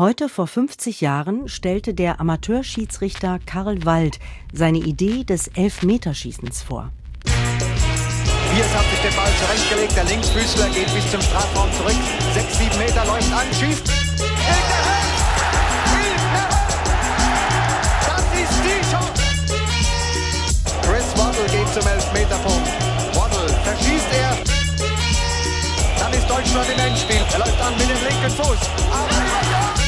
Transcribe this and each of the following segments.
Heute vor 50 Jahren stellte der Amateurschiedsrichter Karl Wald seine Idee des Elfmeterschießens vor. Biers hat sich den Ball zurechtgelegt, der Linksfüßler geht bis zum Strafraum zurück. Sechs, sieben Meter läuft an, schießt. Das ist die Chance. Chris Waddle geht zum Elfmeterpunkt. Waddle verschießt er. Dann ist Deutschland im Endspiel. Er läuft an mit dem linken Fuß. Aber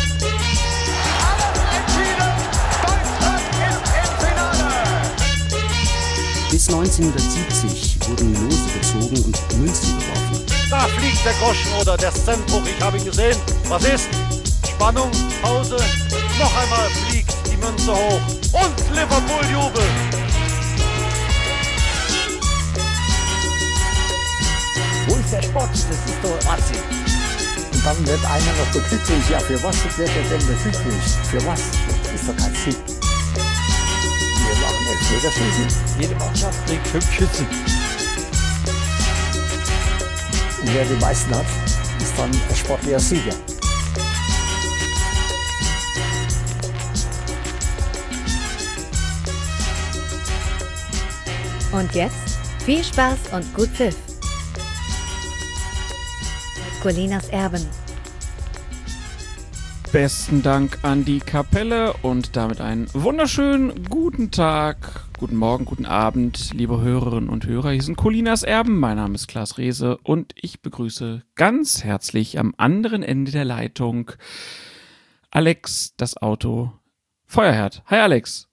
1970 wurden Lose gezogen und Münzen geworfen. Da fliegt der Groschen oder der Centbruch, ich habe ihn gesehen. Was ist? Spannung, Pause. Noch einmal fliegt die Münze hoch. Und Liverpool jubelt. Wo ist der Sport? Das ist doch Wahnsinn. Und dann wird einer noch so glücklich. Ja, für was wird er denn glücklich? Für was? Das ist doch kein Sinn. Elfmeterschießen. Jede Mannschaft kriegt fünf Schützen. Und wer die meisten hat, ist dann der sportlicher Sieger. Und jetzt viel Spaß und gut Pfiff. Colinas Erben. Besten Dank an die Kapelle und damit einen wunderschönen guten Tag, guten Morgen, guten Abend, liebe Hörerinnen und Hörer. Hier sind Colinas Erben. Mein Name ist Klaas Rehse und ich begrüße ganz herzlich am anderen Ende der Leitung Alex, das Auto Feuerherd. Hi Alex.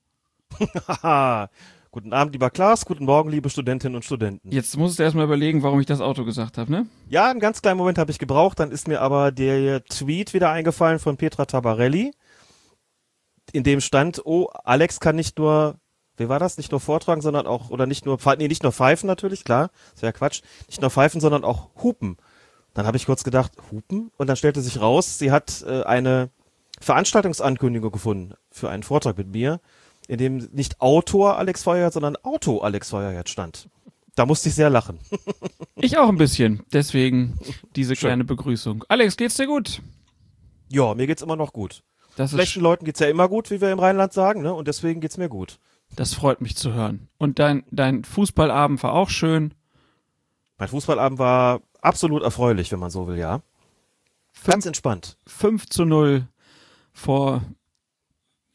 Guten Abend, lieber Klaas. Guten Morgen, liebe Studentinnen und Studenten. Jetzt musst du erstmal überlegen, warum ich das Auto gesagt habe, ne? Ja, einen ganz kleinen Moment habe ich gebraucht. Dann ist mir aber der Tweet wieder eingefallen von Petra Tabarelli, in dem stand, oh, Alex kann nicht nur, wie war das? Nicht nur vortragen, sondern auch, oder nicht nur, nee, nicht nur pfeifen natürlich, klar, das wäre Quatsch. Nicht nur pfeifen, sondern auch hupen. Dann habe ich kurz gedacht, hupen? Und dann stellte sich raus, sie hat äh, eine Veranstaltungsankündigung gefunden für einen Vortrag mit mir in dem nicht Autor Alex Feuerherz, sondern Auto Alex Feuerherz stand. Da musste ich sehr lachen. Ich auch ein bisschen. Deswegen diese Schön. kleine Begrüßung. Alex, geht's dir gut? Ja, mir geht's immer noch gut. Das, Schlechten Leuten geht's ja immer gut, wie wir im Rheinland sagen, ne? Und deswegen geht's mir gut. das freut mich zu hören. Und dein, dein Fußballabend war auch schön. Mein Fußballabend war absolut erfreulich, wenn man so will, ja. Ganz entspannt. 5 zu 0 vor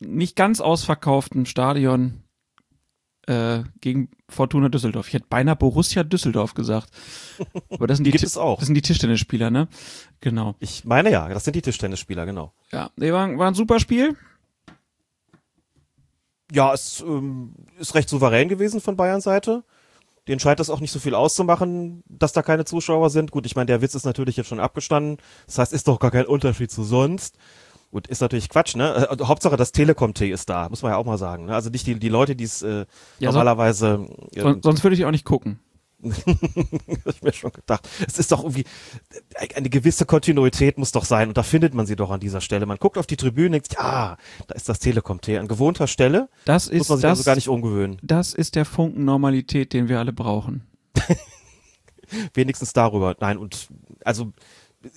nicht ganz ausverkauftem Stadion äh, gegen Fortuna Düsseldorf. Ich hätte beinahe Borussia Düsseldorf gesagt. Aber das sind die, Gibt es auch. Das sind die Tischtennisspieler, ne? Genau. Ich meine ja, das sind die Tischtennisspieler, genau. Ja, nee, war, war ein super Spiel. Ja, es ähm, ist recht souverän gewesen von Bayerns Seite. Den scheint es auch nicht so viel auszumachen, dass da keine Zuschauer sind. Gut, ich meine, der Witz ist natürlich jetzt schon abgestanden. Das heißt, ist doch gar kein Unterschied zu sonst. Gut, ist natürlich Quatsch, ne? Äh, Hauptsache das Telekom-T ist da, muss man ja auch mal sagen. Ne? Also nicht die, die Leute, die es äh, Ja, normalerweise äh, Son sonst würde ich auch nicht gucken. hab ich mir schon gedacht. Es ist doch irgendwie, eine gewisse Kontinuität muss doch sein und da findet man sie doch an dieser Stelle. Man guckt auf die Tribüne und denkt, ja, da ist das Telekom-T an gewohnter Stelle. Das Muss ist man sich das, also gar nicht umgewöhnen. das ist der Funken Normalität, den wir alle brauchen. Wenigstens darüber. Nein, und also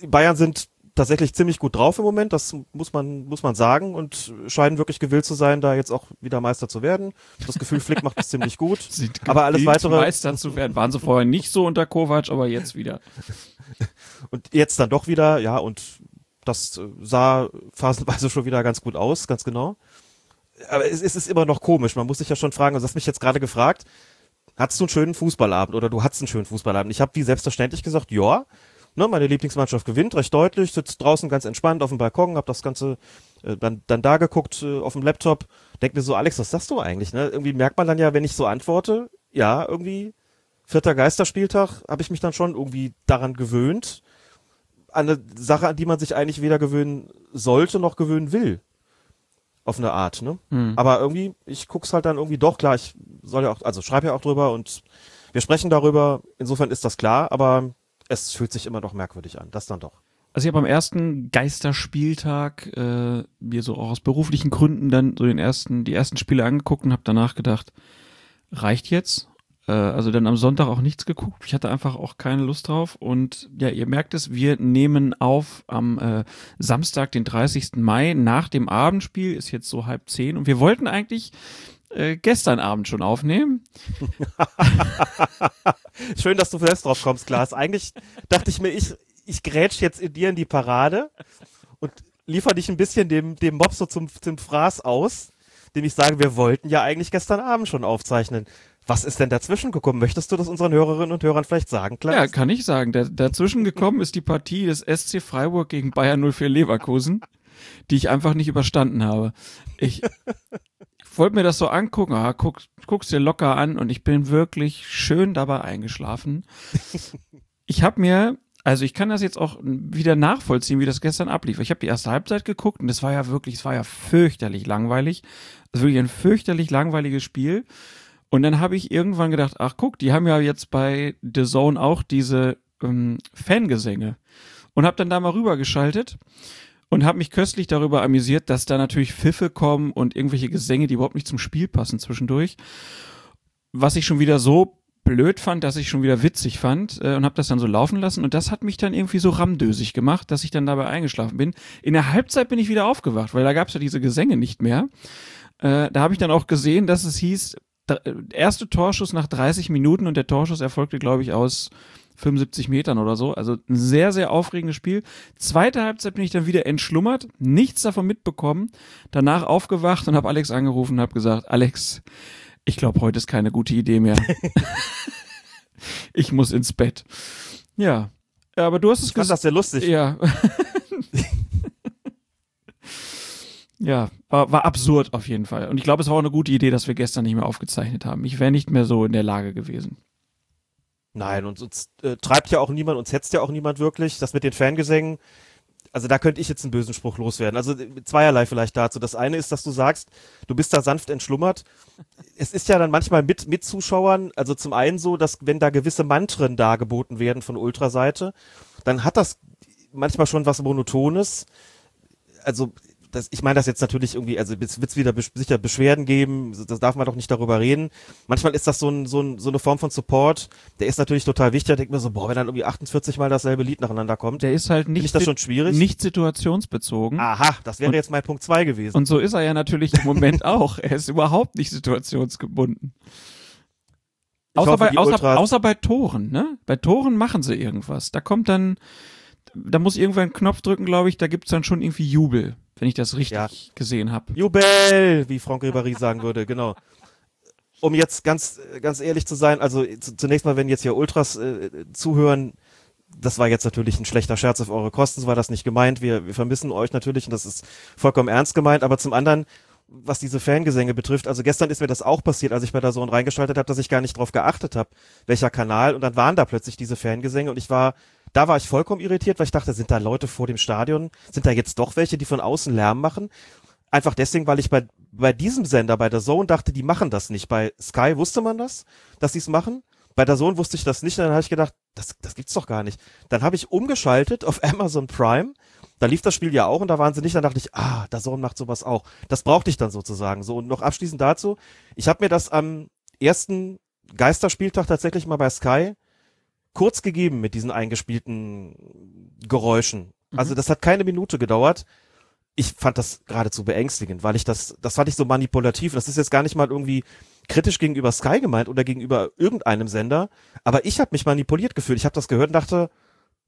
Bayern sind tatsächlich ziemlich gut drauf im Moment, das muss man, muss man sagen und scheinen wirklich gewillt zu sein, da jetzt auch wieder Meister zu werden. Das Gefühl, Flick macht es ziemlich gut. Sind Aber alles weitere- Meister zu werden. Waren sie vorher nicht so unter Kovac, aber jetzt wieder. Und jetzt dann doch wieder, ja, und das sah phasenweise schon wieder ganz gut aus, ganz genau. Aber es, es ist immer noch komisch. Man muss sich ja schon fragen, also du hast mich jetzt gerade gefragt, hattest du einen schönen Fußballabend oder du hattest einen schönen Fußballabend? Ich habe wie selbstverständlich gesagt, ja, ne, meine Lieblingsmannschaft gewinnt, recht deutlich, sitzt draußen ganz entspannt auf dem Balkon, hab das Ganze äh, dann, dann da geguckt äh, auf dem Laptop, denk mir so, Alex, was sagst du eigentlich? Ne? Irgendwie merkt man dann ja, wenn ich so antworte, ja, irgendwie vierter Geisterspieltag, habe ich mich dann schon irgendwie daran gewöhnt, an eine Sache, an die man sich eigentlich weder gewöhnen sollte noch gewöhnen will. Auf eine Art, ne? Hm. Aber irgendwie, ich guck's halt dann irgendwie doch, klar, ich soll ja auch, also schreibe ja auch drüber und wir sprechen darüber, insofern ist das klar, aber es fühlt sich immer noch merkwürdig an, das dann doch. Also ich habe am ersten Geisterspieltag äh, mir so auch aus beruflichen Gründen dann so den ersten, die ersten Spiele angeguckt und habe danach gedacht, reicht jetzt? äh, also dann am Sonntag auch nichts geguckt. Ich hatte einfach auch keine Lust drauf. Und ja, ihr merkt es, wir nehmen auf am äh, Samstag, den 30. Mai, nach dem Abendspiel, ist jetzt so halb zehn. Und wir wollten eigentlich äh, gestern Abend schon aufnehmen. Schön, dass du selbst drauf kommst, Klaas. Eigentlich dachte ich mir, ich, ich grätsch jetzt in dir in die Parade und liefer dich ein bisschen dem, dem Mob so zum, zum Fraß aus, dem ich sage, wir wollten ja eigentlich gestern Abend schon aufzeichnen. Was ist denn dazwischen gekommen? Möchtest du das unseren Hörerinnen und Hörern vielleicht sagen, Klaas? Ja, kann ich sagen. Da, dazwischen gekommen ist die Partie des SC Freiburg gegen Bayern 04 Leverkusen, die ich einfach nicht überstanden habe. Ich wollte mir das so angucken, ah, guck, guck's dir locker an und ich bin wirklich schön dabei eingeschlafen. Ich habe mir also ich kann das jetzt auch wieder nachvollziehen, wie das gestern ablief. Ich habe die erste Halbzeit geguckt und es war ja wirklich, es war ja fürchterlich langweilig. Es war wirklich ein fürchterlich langweiliges Spiel. Und dann habe ich irgendwann gedacht, ach guck, die haben ja jetzt bei The Zone auch diese ähm, Fangesänge. Und habe dann da mal rübergeschaltet und habe mich köstlich darüber amüsiert, dass da natürlich Pfiffe kommen und irgendwelche Gesänge, die überhaupt nicht zum Spiel passen zwischendurch. Was ich schon wieder so blöd fand, dass ich schon wieder witzig fand äh, und habe das dann so laufen lassen und das hat mich dann irgendwie so ramdösig gemacht, dass ich dann dabei eingeschlafen bin. In der Halbzeit bin ich wieder aufgewacht, weil da gab es ja diese Gesänge nicht mehr. Äh, da habe ich dann auch gesehen, dass es hieß, äh, erste Torschuss nach 30 Minuten und der Torschuss erfolgte, glaube ich, aus 75 Metern oder so. Also ein sehr, sehr aufregendes Spiel. Zweite Halbzeit bin ich dann wieder entschlummert, nichts davon mitbekommen, danach aufgewacht und habe Alex angerufen und habe gesagt, Alex, ich glaube, heute ist keine gute Idee mehr. ich muss ins Bett. Ja. Aber du hast es gesagt. Ich fand das sehr lustig. Ja. ja, war, war absurd auf jeden Fall. Und ich glaube, es war auch eine gute Idee, dass wir gestern nicht mehr aufgezeichnet haben. Ich wäre nicht mehr so in der Lage gewesen. Nein, und uns äh, treibt ja auch niemand, uns hetzt ja auch niemand wirklich. Das mit den Fangesängen, also da könnte ich jetzt einen bösen Spruch loswerden. Also zweierlei vielleicht dazu. Das eine ist, dass du sagst, du bist da sanft entschlummert. Es ist ja dann manchmal mit, mit Zuschauern, also zum einen so, dass wenn da gewisse Mantren dargeboten werden von Ultraseite, dann hat das manchmal schon was Monotones. Also das, ich meine das jetzt natürlich irgendwie, also es wird wieder bes sicher Beschwerden geben, das darf man doch nicht darüber reden. Manchmal ist das so, ein, so, ein, so eine Form von Support, der ist natürlich total wichtig. Da denkt man so, boah, wenn dann irgendwie 48 Mal dasselbe Lied nacheinander kommt. Der ist halt nicht, ist das schon schwierig? nicht situationsbezogen. Aha, das wäre und, jetzt mein Punkt zwei gewesen. Und so ist er ja natürlich im Moment auch. Er ist überhaupt nicht situationsgebunden. Außer, hoffe, bei, außer, außer bei Toren, ne? Bei Toren machen sie irgendwas. Da kommt dann, da muss irgendwer einen Knopf drücken, glaube ich, da gibt's dann schon irgendwie Jubel wenn ich das richtig ja. gesehen habe. Jubel, wie Franck Ribéry sagen würde, genau. Um jetzt ganz, ganz ehrlich zu sein, also zunächst mal, wenn jetzt hier Ultras äh, zuhören, das war jetzt natürlich ein schlechter Scherz auf eure Kosten, so war das nicht gemeint. Wir, wir vermissen euch natürlich und das ist vollkommen ernst gemeint, aber zum anderen, was diese Fangesänge betrifft, also gestern ist mir das auch passiert, als ich bei der Zone reingeschaltet habe, dass ich gar nicht drauf geachtet habe, welcher Kanal und dann waren da plötzlich diese Fangesänge und ich war da war ich vollkommen irritiert, weil ich dachte, sind da Leute vor dem Stadion? Sind da jetzt doch welche, die von außen Lärm machen? Einfach deswegen, weil ich bei, bei diesem Sender, bei der Zone, dachte, die machen das nicht. Bei Sky wusste man das, dass sie es machen. Bei der Zone wusste ich das nicht. Und dann habe ich gedacht, das, das gibt's doch gar nicht. Dann habe ich umgeschaltet auf Amazon Prime. Da lief das Spiel ja auch und da waren sie nicht. Dann dachte ich, ah, der Zone macht sowas auch. Das brauchte ich dann sozusagen. So, und noch abschließend dazu. Ich habe mir das am ersten Geisterspieltag tatsächlich mal bei Sky kurz gegeben mit diesen eingespielten Geräuschen. Mhm. Also das hat keine Minute gedauert. Ich fand das geradezu beängstigend, weil ich das, das fand ich so manipulativ. Das ist jetzt gar nicht mal irgendwie kritisch gegenüber Sky gemeint oder gegenüber irgendeinem Sender, aber ich habe mich manipuliert gefühlt. Ich habe das gehört und dachte,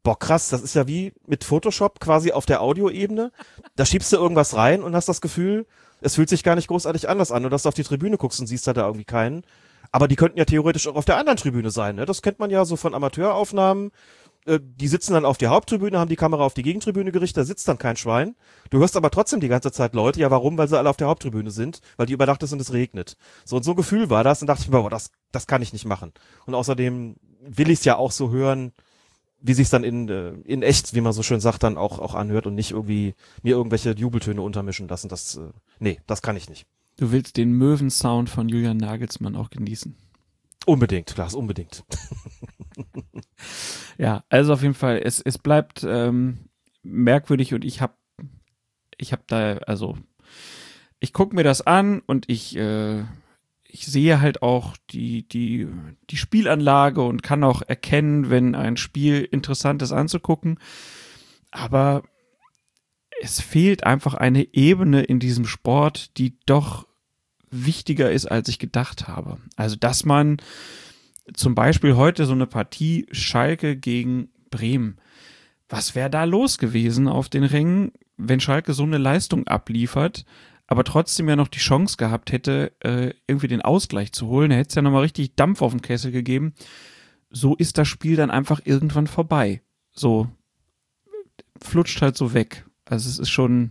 boah krass, das ist ja wie mit Photoshop quasi auf der Audioebene. Da schiebst du irgendwas rein und hast das Gefühl, es fühlt sich gar nicht großartig anders an, nur dass du auf die Tribüne guckst und siehst da, da irgendwie keinen. Aber die könnten ja theoretisch auch auf der anderen Tribüne sein. Ne? Das kennt man ja so von Amateuraufnahmen. Äh, die sitzen dann auf der Haupttribüne, haben die Kamera auf die Gegentribüne gerichtet, da sitzt dann kein Schwein. Du hörst aber trotzdem die ganze Zeit Leute. Ja, warum? Weil sie alle auf der Haupttribüne sind, weil die überdacht ist und es regnet. So und so ein Gefühl war das und dachte ich mir, boah, das, das kann ich nicht machen. Und außerdem will ich es ja auch so hören, wie sich dann in, äh, in echt, wie man so schön sagt, dann auch, auch anhört und nicht irgendwie mir irgendwelche Jubeltöne untermischen lassen. Das, äh, nee, das kann ich nicht. Du willst den Möwensound von Julian Nagelsmann auch genießen. Unbedingt, Klaas, unbedingt. ja, also auf jeden Fall, es, es bleibt ähm, merkwürdig und ich habe ich hab da, also ich gucke mir das an und ich, äh, ich sehe halt auch die, die, die Spielanlage und kann auch erkennen, wenn ein Spiel interessant ist anzugucken. Aber es fehlt einfach eine Ebene in diesem Sport, die doch wichtiger ist, als ich gedacht habe. Also, dass man zum Beispiel heute so eine Partie Schalke gegen Bremen. Was wäre da los gewesen auf den Rängen, wenn Schalke so eine Leistung abliefert, aber trotzdem ja noch die Chance gehabt hätte, äh, irgendwie den Ausgleich zu holen? Da hätte es ja nochmal richtig Dampf auf den Kessel gegeben. So ist das Spiel dann einfach irgendwann vorbei. So flutscht halt so weg. Also es ist schon,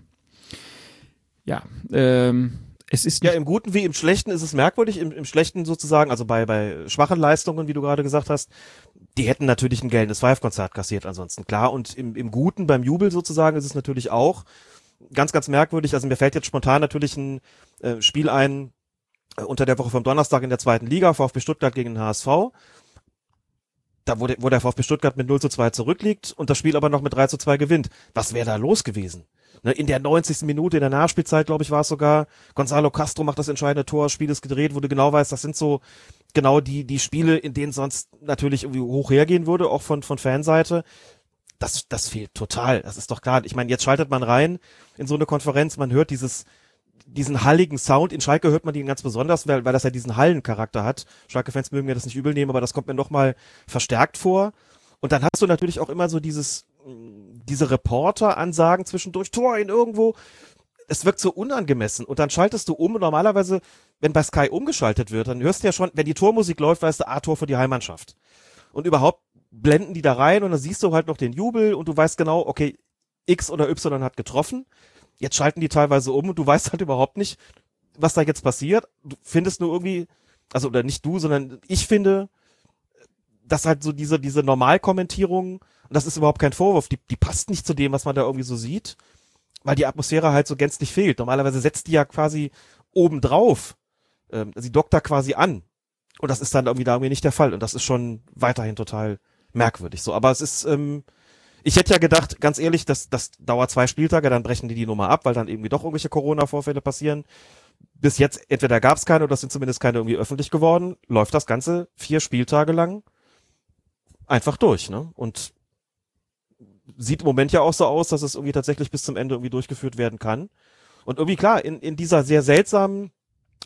ja, ähm, es ist ja im Guten wie im Schlechten ist es merkwürdig. Im, im Schlechten sozusagen, also bei bei schwachen Leistungen, wie du gerade gesagt hast, die hätten natürlich ein geltendes Five-Konzert kassiert. Ansonsten klar. Und im, im Guten beim Jubel sozusagen ist es natürlich auch ganz ganz merkwürdig. Also mir fällt jetzt spontan natürlich ein äh, Spiel ein äh, unter der Woche vom Donnerstag in der zweiten Liga VfB Stuttgart gegen den HSV da wo der, wo der VfB Stuttgart mit 0 zu 2 zurückliegt und das Spiel aber noch mit 3 zu 2 gewinnt. Was wäre da los gewesen? Ne, in der 90. Minute, in der Nachspielzeit, glaube ich, war es sogar, Gonzalo Castro macht das entscheidende Tor, Spiel ist gedreht, wo du genau weißt, das sind so genau die, die Spiele, in denen sonst natürlich irgendwie hoch hergehen würde, auch von, von Fanseite. Das, das fehlt total. Das ist doch klar. Ich meine, jetzt schaltet man rein in so eine Konferenz, man hört dieses, diesen halligen Sound. In Schalke hört man den ganz besonders, weil, weil das ja diesen Hallencharakter hat. Schalke-Fans mögen mir das nicht übel nehmen, aber das kommt mir noch mal verstärkt vor. Und dann hast du natürlich auch immer so dieses, diese Reporter-Ansagen zwischendurch, Tor in irgendwo. Es wirkt so unangemessen. Und dann schaltest du um und normalerweise, wenn bei Sky umgeschaltet wird, dann hörst du ja schon, wenn die Tormusik läuft, weißt du, A, Tor für die Heimmannschaft. Und überhaupt blenden die da rein und dann siehst du halt noch den Jubel und du weißt genau, okay, X oder Y hat getroffen. Jetzt schalten die teilweise um und du weißt halt überhaupt nicht, was da jetzt passiert. Du findest nur irgendwie, also oder nicht du, sondern ich finde, dass halt so diese, diese Normalkommentierung, und das ist überhaupt kein Vorwurf, die, die passt nicht zu dem, was man da irgendwie so sieht, weil die Atmosphäre halt so gänzlich fehlt. Normalerweise setzt die ja quasi obendrauf. Ähm, sie dockt da quasi an. Und das ist dann irgendwie da irgendwie nicht der Fall. Und das ist schon weiterhin total merkwürdig so. Aber es ist, ähm, ich hätte ja gedacht, ganz ehrlich, das, das dauert zwei Spieltage, dann brechen die die Nummer ab, weil dann irgendwie doch irgendwelche Corona-Vorfälle passieren. Bis jetzt, entweder gab es keine oder sind zumindest keine irgendwie öffentlich geworden, läuft das Ganze vier Spieltage lang einfach durch, ne? Und sieht im Moment ja auch so aus, dass es irgendwie tatsächlich bis zum Ende irgendwie durchgeführt werden kann. Und irgendwie klar, in, in dieser sehr seltsamen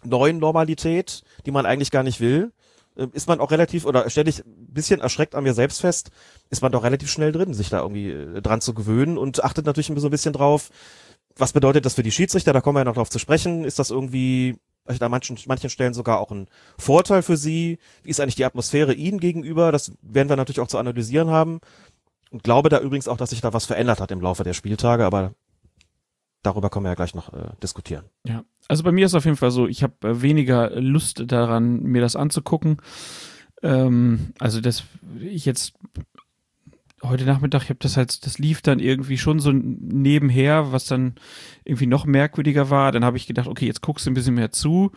neuen Normalität, die man eigentlich gar nicht will, äh, ist man auch relativ, oder stelle ich ein bisschen erschreckt an mir selbst fest, ist man doch relativ schnell drin, sich da irgendwie äh, dran zu gewöhnen und achtet natürlich so ein bisschen drauf, was bedeutet das für die Schiedsrichter, da kommen wir ja noch drauf zu sprechen, ist das irgendwie an manchen, manchen Stellen sogar auch ein Vorteil für sie, wie ist eigentlich die Atmosphäre ihnen gegenüber, das werden wir natürlich auch zu analysieren haben und glaube da übrigens auch, dass sich da was verändert hat im Laufe der Spieltage, aber darüber können wir ja gleich noch äh, diskutieren. Ja, also bei mir ist auf jeden Fall so, ich habe äh, weniger Lust daran, mir das anzugucken. Ähm, also das, ich jetzt heute Nachmittag, ich habe das halt, das lief dann irgendwie schon so nebenher, was dann irgendwie noch merkwürdiger war. Dann habe ich gedacht, okay, jetzt guckst du ein bisschen mehr zu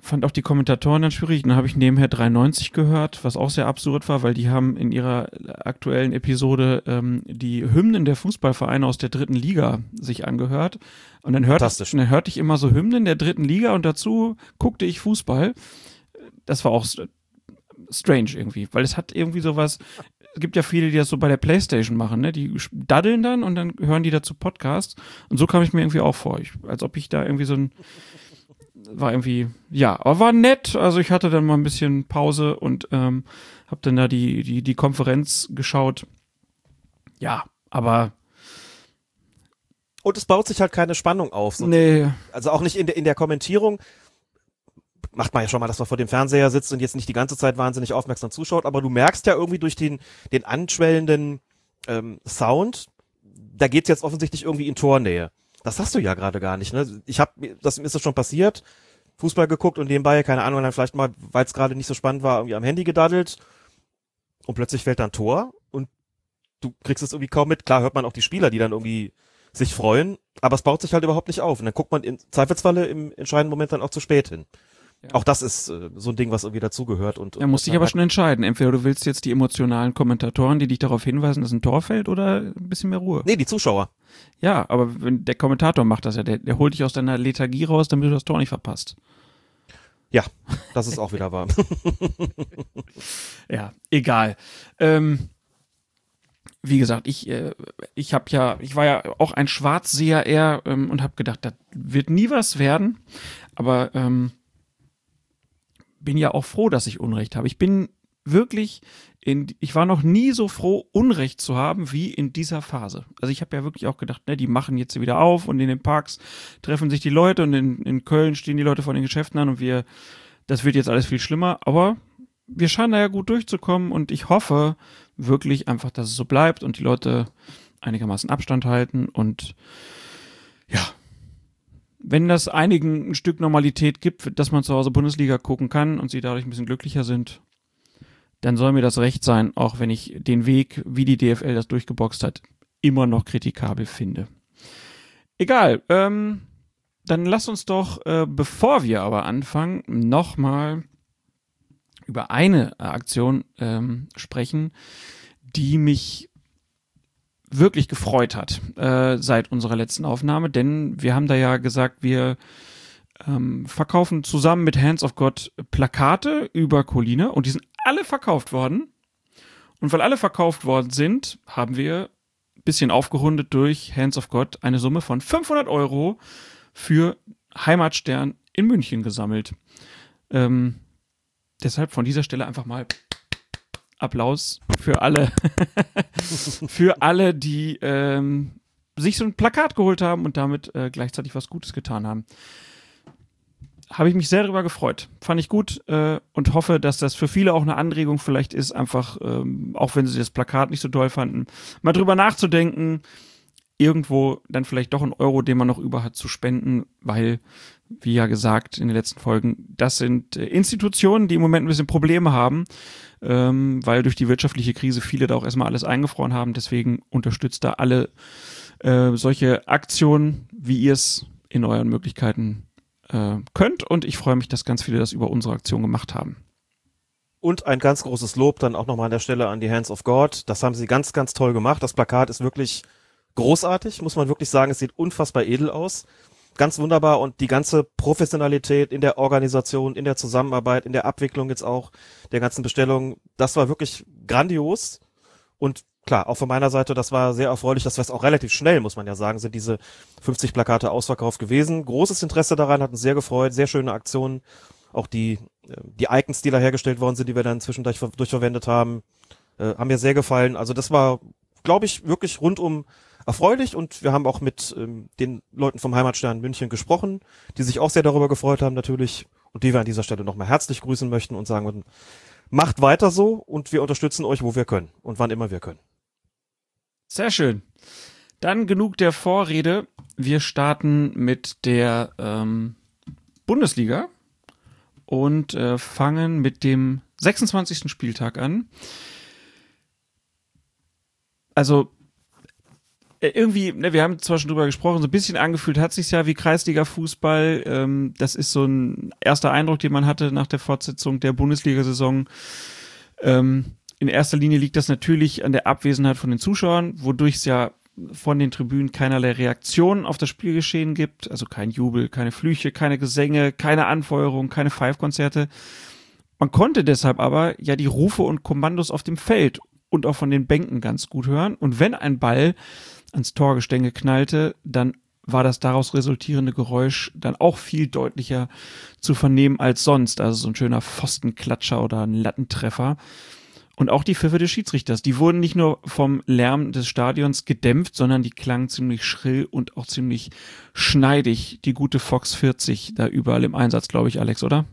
fand auch die Kommentatoren dann schwierig. Dann habe ich nebenher 93 gehört, was auch sehr absurd war, weil die haben in ihrer aktuellen Episode ähm, die Hymnen der Fußballvereine aus der dritten Liga sich angehört. Und dann hörte, ich, dann hörte ich immer so Hymnen der dritten Liga und dazu guckte ich Fußball. Das war auch strange irgendwie, weil es hat irgendwie sowas. Es gibt ja viele, die das so bei der Playstation machen, ne? Die daddeln dann und dann hören die dazu Podcasts. Und so kam ich mir irgendwie auch vor, ich, als ob ich da irgendwie so ein war irgendwie, ja, aber war nett. Also ich hatte dann mal ein bisschen Pause und ähm, habe dann da die, die, die Konferenz geschaut. Ja, aber. Und es baut sich halt keine Spannung auf. So. Nee. Also auch nicht in der, in der Kommentierung. Macht man ja schon mal, dass man vor dem Fernseher sitzt und jetzt nicht die ganze Zeit wahnsinnig aufmerksam zuschaut, aber du merkst ja irgendwie durch den, den anschwellenden ähm, Sound, da geht's jetzt offensichtlich irgendwie in Tornähe. Das hast du ja gerade gar nicht. Ne? Ich habe, das ist das schon passiert. Fußball geguckt und nebenbei, keine Ahnung, dann vielleicht mal, weil es gerade nicht so spannend war, irgendwie am Handy gedaddelt und plötzlich fällt dann Tor und du kriegst es irgendwie kaum mit. Klar hört man auch die Spieler, die dann irgendwie sich freuen, aber es baut sich halt überhaupt nicht auf. Und dann guckt man im Zweifelsfalle im entscheidenden Moment dann auch zu spät hin. Ja. Auch das ist äh, so ein Ding, was irgendwie dazugehört. Und, und er muss sich aber schon entscheiden. Entweder du willst jetzt die emotionalen Kommentatoren, die dich darauf hinweisen, dass ein Tor fällt, oder ein bisschen mehr Ruhe. Nee, die Zuschauer. Ja, aber wenn der Kommentator macht das ja, der, der holt dich aus deiner Lethargie raus, damit du das Tor nicht verpasst. Ja, das ist auch wieder wahr. ja, egal. Ähm, wie gesagt, ich, äh, ich habe ja, ich war ja auch ein Schwarzseher eher ähm, und habe gedacht, das wird nie was werden. Aber ähm, bin ja auch froh, dass ich Unrecht habe. Ich bin wirklich in, ich war noch nie so froh, Unrecht zu haben wie in dieser Phase. Also ich habe ja wirklich auch gedacht, ne, die machen jetzt wieder auf und in den Parks treffen sich die Leute und in, in Köln stehen die Leute vor den Geschäften an und wir, das wird jetzt alles viel schlimmer, aber wir scheinen da ja gut durchzukommen und ich hoffe wirklich einfach, dass es so bleibt und die Leute einigermaßen Abstand halten und ja, wenn das einigen ein Stück Normalität gibt, dass man zu Hause Bundesliga gucken kann und sie dadurch ein bisschen glücklicher sind, dann soll mir das recht sein, auch wenn ich den Weg, wie die DFL das durchgeboxt hat, immer noch kritikabel finde. Egal, ähm, dann lass uns doch, äh, bevor wir aber anfangen, nochmal über eine Aktion ähm, sprechen, die mich wirklich gefreut hat äh, seit unserer letzten Aufnahme, denn wir haben da ja gesagt, wir ähm, verkaufen zusammen mit Hands of God Plakate über Colina und die sind alle verkauft worden. Und weil alle verkauft worden sind, haben wir ein bisschen aufgerundet durch Hands of God eine Summe von 500 Euro für Heimatstern in München gesammelt. Ähm, deshalb von dieser Stelle einfach mal Applaus für alle, für alle, die ähm, sich so ein Plakat geholt haben und damit äh, gleichzeitig was Gutes getan haben habe ich mich sehr darüber gefreut. Fand ich gut äh, und hoffe, dass das für viele auch eine Anregung vielleicht ist, einfach, ähm, auch wenn sie das Plakat nicht so toll fanden, mal drüber nachzudenken, irgendwo dann vielleicht doch einen Euro, den man noch über hat, zu spenden, weil, wie ja gesagt in den letzten Folgen, das sind äh, Institutionen, die im Moment ein bisschen Probleme haben, ähm, weil durch die wirtschaftliche Krise viele da auch erstmal alles eingefroren haben. Deswegen unterstützt da alle äh, solche Aktionen, wie ihr es in euren Möglichkeiten äh, könnt. Und ich freue mich, dass ganz viele das über unsere Aktion gemacht haben. Und ein ganz großes Lob dann auch nochmal an der Stelle an die Hands of God. Das haben sie ganz, ganz toll gemacht. Das Plakat ist wirklich großartig, muss man wirklich sagen. Es sieht unfassbar edel aus. Ganz wunderbar und die ganze Professionalität in der Organisation, in der Zusammenarbeit, in der Abwicklung jetzt auch der ganzen Bestellung, das war wirklich grandios. Und klar, auch von meiner Seite, das war sehr erfreulich, das war auch relativ schnell, muss man ja sagen, sind diese 50 Plakate ausverkauft gewesen. Großes Interesse daran, hat uns sehr gefreut, sehr schöne Aktionen. Auch die, äh, die Icons, die da hergestellt worden sind, die wir dann zwischendurch durchverwendet haben, äh, haben mir sehr gefallen. Also das war, glaube ich, wirklich rundum erfreulich und wir haben auch mit ähm, den Leuten vom Heimatstern München gesprochen, die sich auch sehr darüber gefreut haben natürlich und die wir an dieser Stelle nochmal herzlich grüßen möchten und sagen, macht weiter so und wir unterstützen euch, wo wir können und wann immer wir können. Sehr schön. Dann genug der Vorrede. Wir starten mit der ähm, Bundesliga und äh, fangen mit dem 26. Spieltag an. Also äh, irgendwie, ne, wir haben zwar schon drüber gesprochen, so ein bisschen angefühlt hat sich ja wie Kreisliga-Fußball. Ähm, das ist so ein erster Eindruck, den man hatte nach der Fortsetzung der Bundesliga-Saison. Ähm, in erster Linie liegt das natürlich an der Abwesenheit von den Zuschauern, wodurch es ja von den Tribünen keinerlei Reaktion auf das Spielgeschehen gibt, also kein Jubel, keine Flüche, keine Gesänge, keine Anfeuerung, keine Five-Konzerte. Man konnte deshalb aber ja die Rufe und Kommandos auf dem Feld und auch von den Bänken ganz gut hören. Und wenn ein Ball ans Torgestänge knallte, dann war das daraus resultierende Geräusch dann auch viel deutlicher zu vernehmen als sonst. Also so ein schöner Pfostenklatscher oder ein Lattentreffer. Und auch die Pfiffe des Schiedsrichters, die wurden nicht nur vom Lärm des Stadions gedämpft, sondern die klangen ziemlich schrill und auch ziemlich schneidig. Die gute Fox 40 da überall im Einsatz, glaube ich, Alex, oder?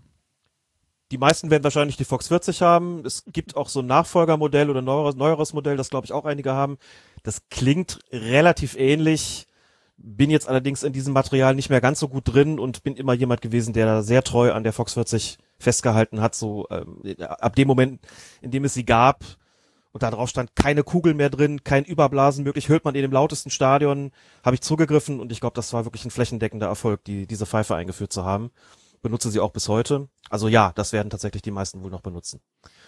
Die meisten werden wahrscheinlich die Fox 40 haben. Es gibt auch so ein Nachfolgermodell oder neueres, neueres Modell, das glaube ich auch einige haben. Das klingt relativ ähnlich. Bin jetzt allerdings in diesem Material nicht mehr ganz so gut drin und bin immer jemand gewesen, der da sehr treu an der Fox 40 festgehalten hat, so ähm, ab dem Moment, in dem es sie gab und da drauf stand keine Kugel mehr drin, kein Überblasen möglich, hört man in dem lautesten Stadion, habe ich zugegriffen und ich glaube, das war wirklich ein flächendeckender Erfolg, die diese Pfeife eingeführt zu haben. Benutze sie auch bis heute. Also ja, das werden tatsächlich die meisten wohl noch benutzen.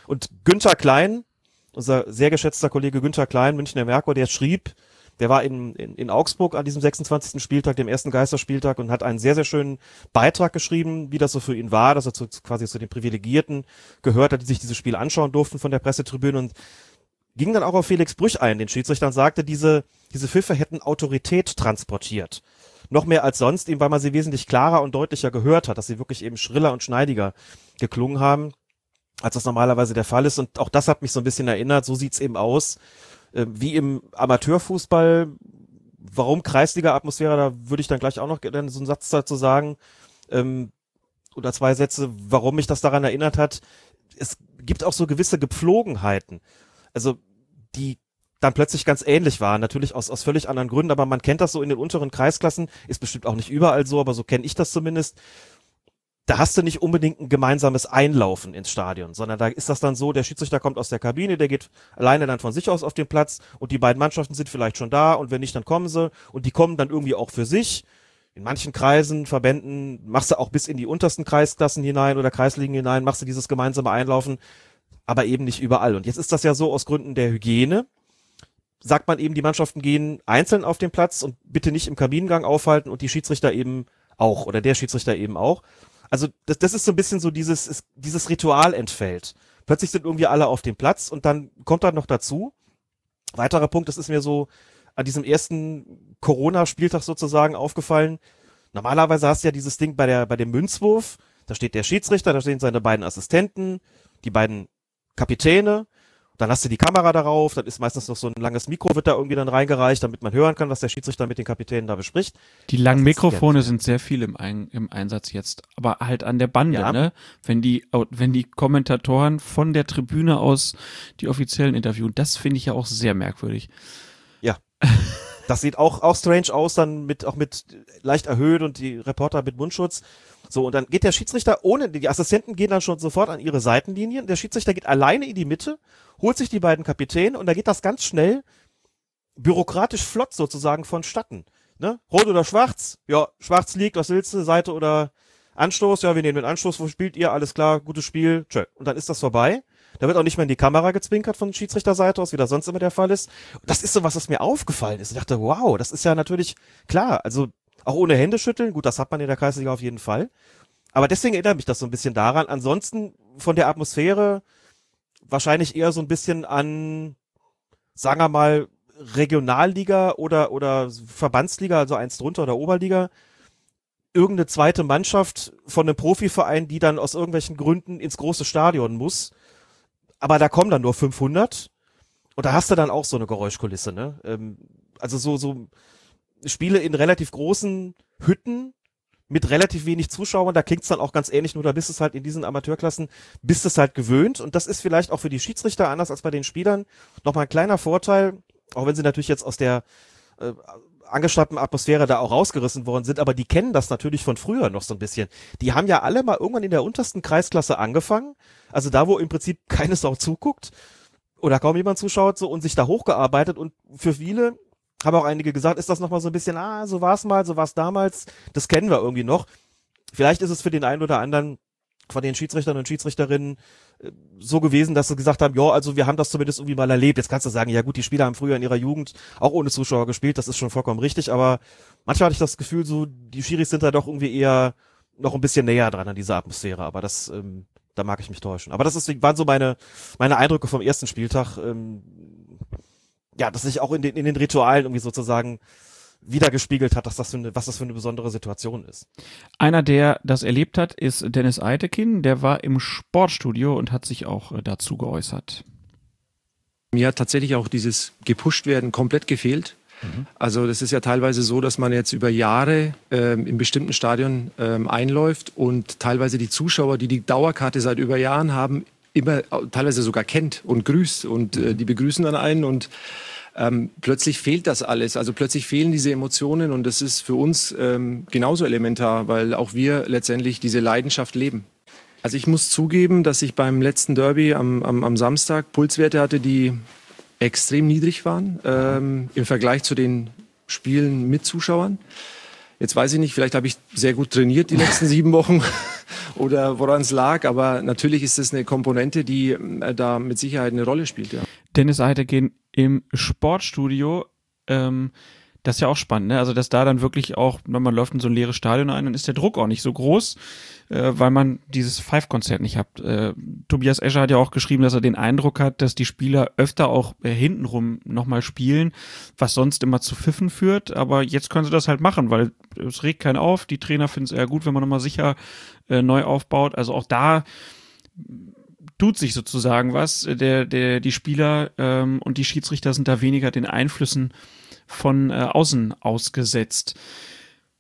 Und Günther Klein, unser sehr geschätzter Kollege Günther Klein, Münchner Merkur, der schrieb Der war in, in, in Augsburg an diesem 26. Spieltag, dem ersten Geisterspieltag und hat einen sehr, sehr schönen Beitrag geschrieben, wie das so für ihn war, dass er zu, quasi zu den Privilegierten gehört hat, die sich dieses Spiel anschauen durften von der Pressetribüne und ging dann auch auf Felix Brüch ein, den Schiedsrichter, und sagte, diese, diese Pfiffe hätten Autorität transportiert. Noch mehr als sonst, eben weil man sie wesentlich klarer und deutlicher gehört hat, dass sie wirklich eben schriller und schneidiger geklungen haben, als das normalerweise der Fall ist. Und auch das hat mich so ein bisschen erinnert, so sieht's eben aus äh, wie im Amateurfußball, warum Kreisliga-Atmosphäre, da würde ich dann gleich auch noch so einen Satz dazu sagen, ähm, oder zwei Sätze, warum mich das daran erinnert hat. Es gibt auch so gewisse Gepflogenheiten, also die dann plötzlich ganz ähnlich waren, natürlich aus, aus völlig anderen Gründen, aber man kennt das so in den unteren Kreisklassen, ist bestimmt auch nicht überall so, aber so kenne ich das zumindest da hast du nicht unbedingt ein gemeinsames Einlaufen ins Stadion, sondern da ist das dann so, der Schiedsrichter kommt aus der Kabine, der geht alleine dann von sich aus auf den Platz und die beiden Mannschaften sind vielleicht schon da und wenn nicht, dann kommen sie und die kommen dann irgendwie auch für sich. In manchen Kreisen, Verbänden machst du auch bis in die untersten Kreisklassen hinein oder Kreisligen hinein, machst du dieses gemeinsame Einlaufen, aber eben nicht überall. Und jetzt ist das ja so aus Gründen der Hygiene, sagt man eben, die Mannschaften gehen einzeln auf den Platz und bitte nicht im Kabinengang aufhalten und die Schiedsrichter eben auch oder der Schiedsrichter eben auch also das, das ist so ein bisschen so dieses, ist, dieses Ritual entfällt. Plötzlich sind irgendwie alle auf dem Platz und dann kommt dann noch dazu. Weiterer Punkt, das ist mir so an diesem ersten Corona-Spieltag sozusagen aufgefallen. Normalerweise hast du ja dieses Ding bei der, bei dem Münzwurf. Da steht der Schiedsrichter, da stehen seine beiden Assistenten, die beiden Kapitäne dann hast du die Kamera darauf, dann ist meistens noch so ein langes Mikro, wird da irgendwie dann reingereicht, damit man hören kann, was der Schiedsrichter mit den Kapitänen da bespricht. Die langen Mikrofone sind sehr viel im, Ein im Einsatz jetzt, aber halt an der Bande, ja. ne? Wenn die, wenn die Kommentatoren von der Tribüne aus die offiziellen interviewen, das finde ich ja auch sehr merkwürdig. Ja. Das sieht auch, auch strange aus, dann mit, auch mit leicht erhöht und die Reporter mit Mundschutz. So, und dann geht der Schiedsrichter ohne, die Assistenten gehen dann schon sofort an ihre Seitenlinien. Der Schiedsrichter geht alleine in die Mitte, holt sich die beiden Kapitäne und da geht das ganz schnell, bürokratisch flott sozusagen vonstatten. Ne? Rot oder schwarz? Ja, schwarz liegt, was willst du? Seite oder Anstoß? Ja, wir nehmen den Anstoß. Wo spielt ihr? Alles klar, gutes Spiel. Tschö. Und dann ist das vorbei. Da wird auch nicht mehr in die Kamera gezwinkert von Schiedsrichterseite aus, wie das sonst immer der Fall ist. Das ist so was, was mir aufgefallen ist. Ich dachte, wow, das ist ja natürlich klar. Also auch ohne Hände schütteln, gut, das hat man in der Kreisliga auf jeden Fall. Aber deswegen erinnert mich das so ein bisschen daran. Ansonsten von der Atmosphäre wahrscheinlich eher so ein bisschen an, sagen wir mal, Regionalliga oder, oder Verbandsliga, also eins drunter oder Oberliga. Irgendeine zweite Mannschaft von einem Profiverein, die dann aus irgendwelchen Gründen ins große Stadion muss. Aber da kommen dann nur 500. Und da hast du dann auch so eine Geräuschkulisse, ne? Ähm, also so, so, Spiele in relativ großen Hütten mit relativ wenig Zuschauern, da klingt's dann auch ganz ähnlich, nur da bist es halt in diesen Amateurklassen, bist es halt gewöhnt und das ist vielleicht auch für die Schiedsrichter anders als bei den Spielern nochmal ein kleiner Vorteil, auch wenn sie natürlich jetzt aus der äh, angestammten Atmosphäre da auch rausgerissen worden sind, aber die kennen das natürlich von früher noch so ein bisschen. Die haben ja alle mal irgendwann in der untersten Kreisklasse angefangen, also da, wo im Prinzip keines auch zuguckt oder kaum jemand zuschaut so und sich da hochgearbeitet und für viele haben auch einige gesagt, ist das nochmal so ein bisschen, ah, so war's mal, so war's damals, das kennen wir irgendwie noch. Vielleicht ist es für den einen oder anderen von den Schiedsrichtern und Schiedsrichterinnen äh, so gewesen, dass sie gesagt haben, ja, also wir haben das zumindest irgendwie mal erlebt. Jetzt kannst du sagen, ja gut, die Spieler haben früher in ihrer Jugend auch ohne Zuschauer gespielt, das ist schon vollkommen richtig, aber manchmal hatte ich das Gefühl, so die Schiris sind da doch irgendwie eher noch ein bisschen näher dran an dieser Atmosphäre, aber das, ähm, da mag ich mich täuschen. Aber das ist, waren so meine, meine Eindrücke vom ersten Spieltag. Ähm, ja, dass sich auch in den, in den Ritualen irgendwie sozusagen wiedergespiegelt hat, dass das für eine, was das für eine besondere Situation ist. Einer, der das erlebt hat, ist Dennis Eitekin. Der war im Sportstudio und hat sich auch äh, dazu geäußert. Mir hat tatsächlich auch dieses gepusht werden komplett gefehlt. Mhm. Also das ist ja teilweise so, dass man jetzt über Jahre ähm, in bestimmten Stadien ähm, einläuft und teilweise die Zuschauer, die die Dauerkarte seit über Jahren haben, immer teilweise sogar kennt und grüßt und äh, die begrüßen dann einen und ähm, plötzlich fehlt das alles. Also plötzlich fehlen diese Emotionen und das ist für uns ähm, genauso elementar, weil auch wir letztendlich diese Leidenschaft leben. Also ich muss zugeben, dass ich beim letzten Derby am, am, am Samstag Pulswerte hatte, die extrem niedrig waren ähm, im Vergleich zu den Spielen mit Zuschauern. Jetzt weiß ich nicht, vielleicht habe ich sehr gut trainiert die letzten sieben Wochen oder woran es lag, aber natürlich ist es eine Komponente, die äh, da mit Sicherheit eine Rolle spielt. Ja. Dennis Eitergehen im Sportstudio Ähm, das ist ja auch spannend, ne? Also, dass da dann wirklich auch, man läuft in so ein leeres Stadion ein, dann ist der Druck auch nicht so groß, äh, weil man dieses Five-Konzert nicht hat. Äh, Tobias Escher hat ja auch geschrieben, dass er den Eindruck hat, dass die Spieler öfter auch äh, hintenrum nochmal spielen, was sonst immer zu Pfiffen führt. Aber jetzt können sie das halt machen, weil es regt keinen auf. Die Trainer finden es eher gut, wenn man nochmal sicher äh, neu aufbaut. Also auch da tut sich sozusagen was. Der, der, die Spieler ähm, und die Schiedsrichter sind da weniger den Einflüssen von äh, außen ausgesetzt.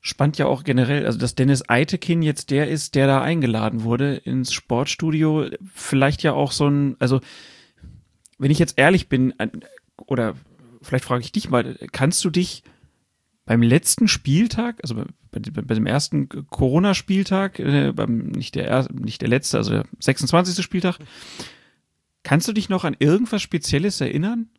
Spannend ja auch generell, also dass Dennis Eitekin jetzt der ist, der da eingeladen wurde ins Sportstudio. Vielleicht ja auch so ein, also wenn ich jetzt ehrlich bin, oder vielleicht frage ich dich mal, kannst du dich beim letzten Spieltag, also bei, bei dem ersten Corona-Spieltag, äh, nicht, der, nicht der letzte, also der 26. Spieltag, kannst du dich noch an irgendwas Spezielles erinnern?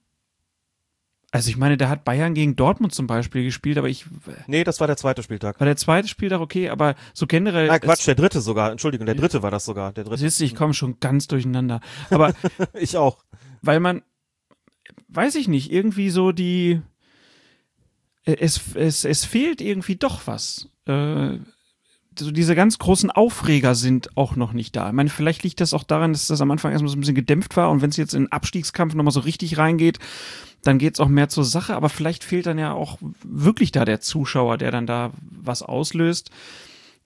Also ich meine, da hat Bayern gegen Dortmund zum Beispiel gespielt, aber ich. Nee, das war der zweite Spieltag. War der zweite Spieltag, okay, aber so generell. Ah, Quatsch, der dritte sogar. Entschuldigung, der dritte war das sogar. Der dritte. Siehst du, ich komme schon ganz durcheinander. Aber. ich auch. Weil man, weiß ich nicht, irgendwie so die. Es, es, es fehlt irgendwie doch was. Äh, so diese ganz großen Aufreger sind auch noch nicht da. Ich meine, vielleicht liegt das auch daran, dass das am Anfang erstmal so ein bisschen gedämpft war und wenn es jetzt in den Abstiegskampf nochmal so richtig reingeht, dann geht's auch mehr zur Sache, aber vielleicht fehlt dann ja auch wirklich da der Zuschauer, der dann da was auslöst.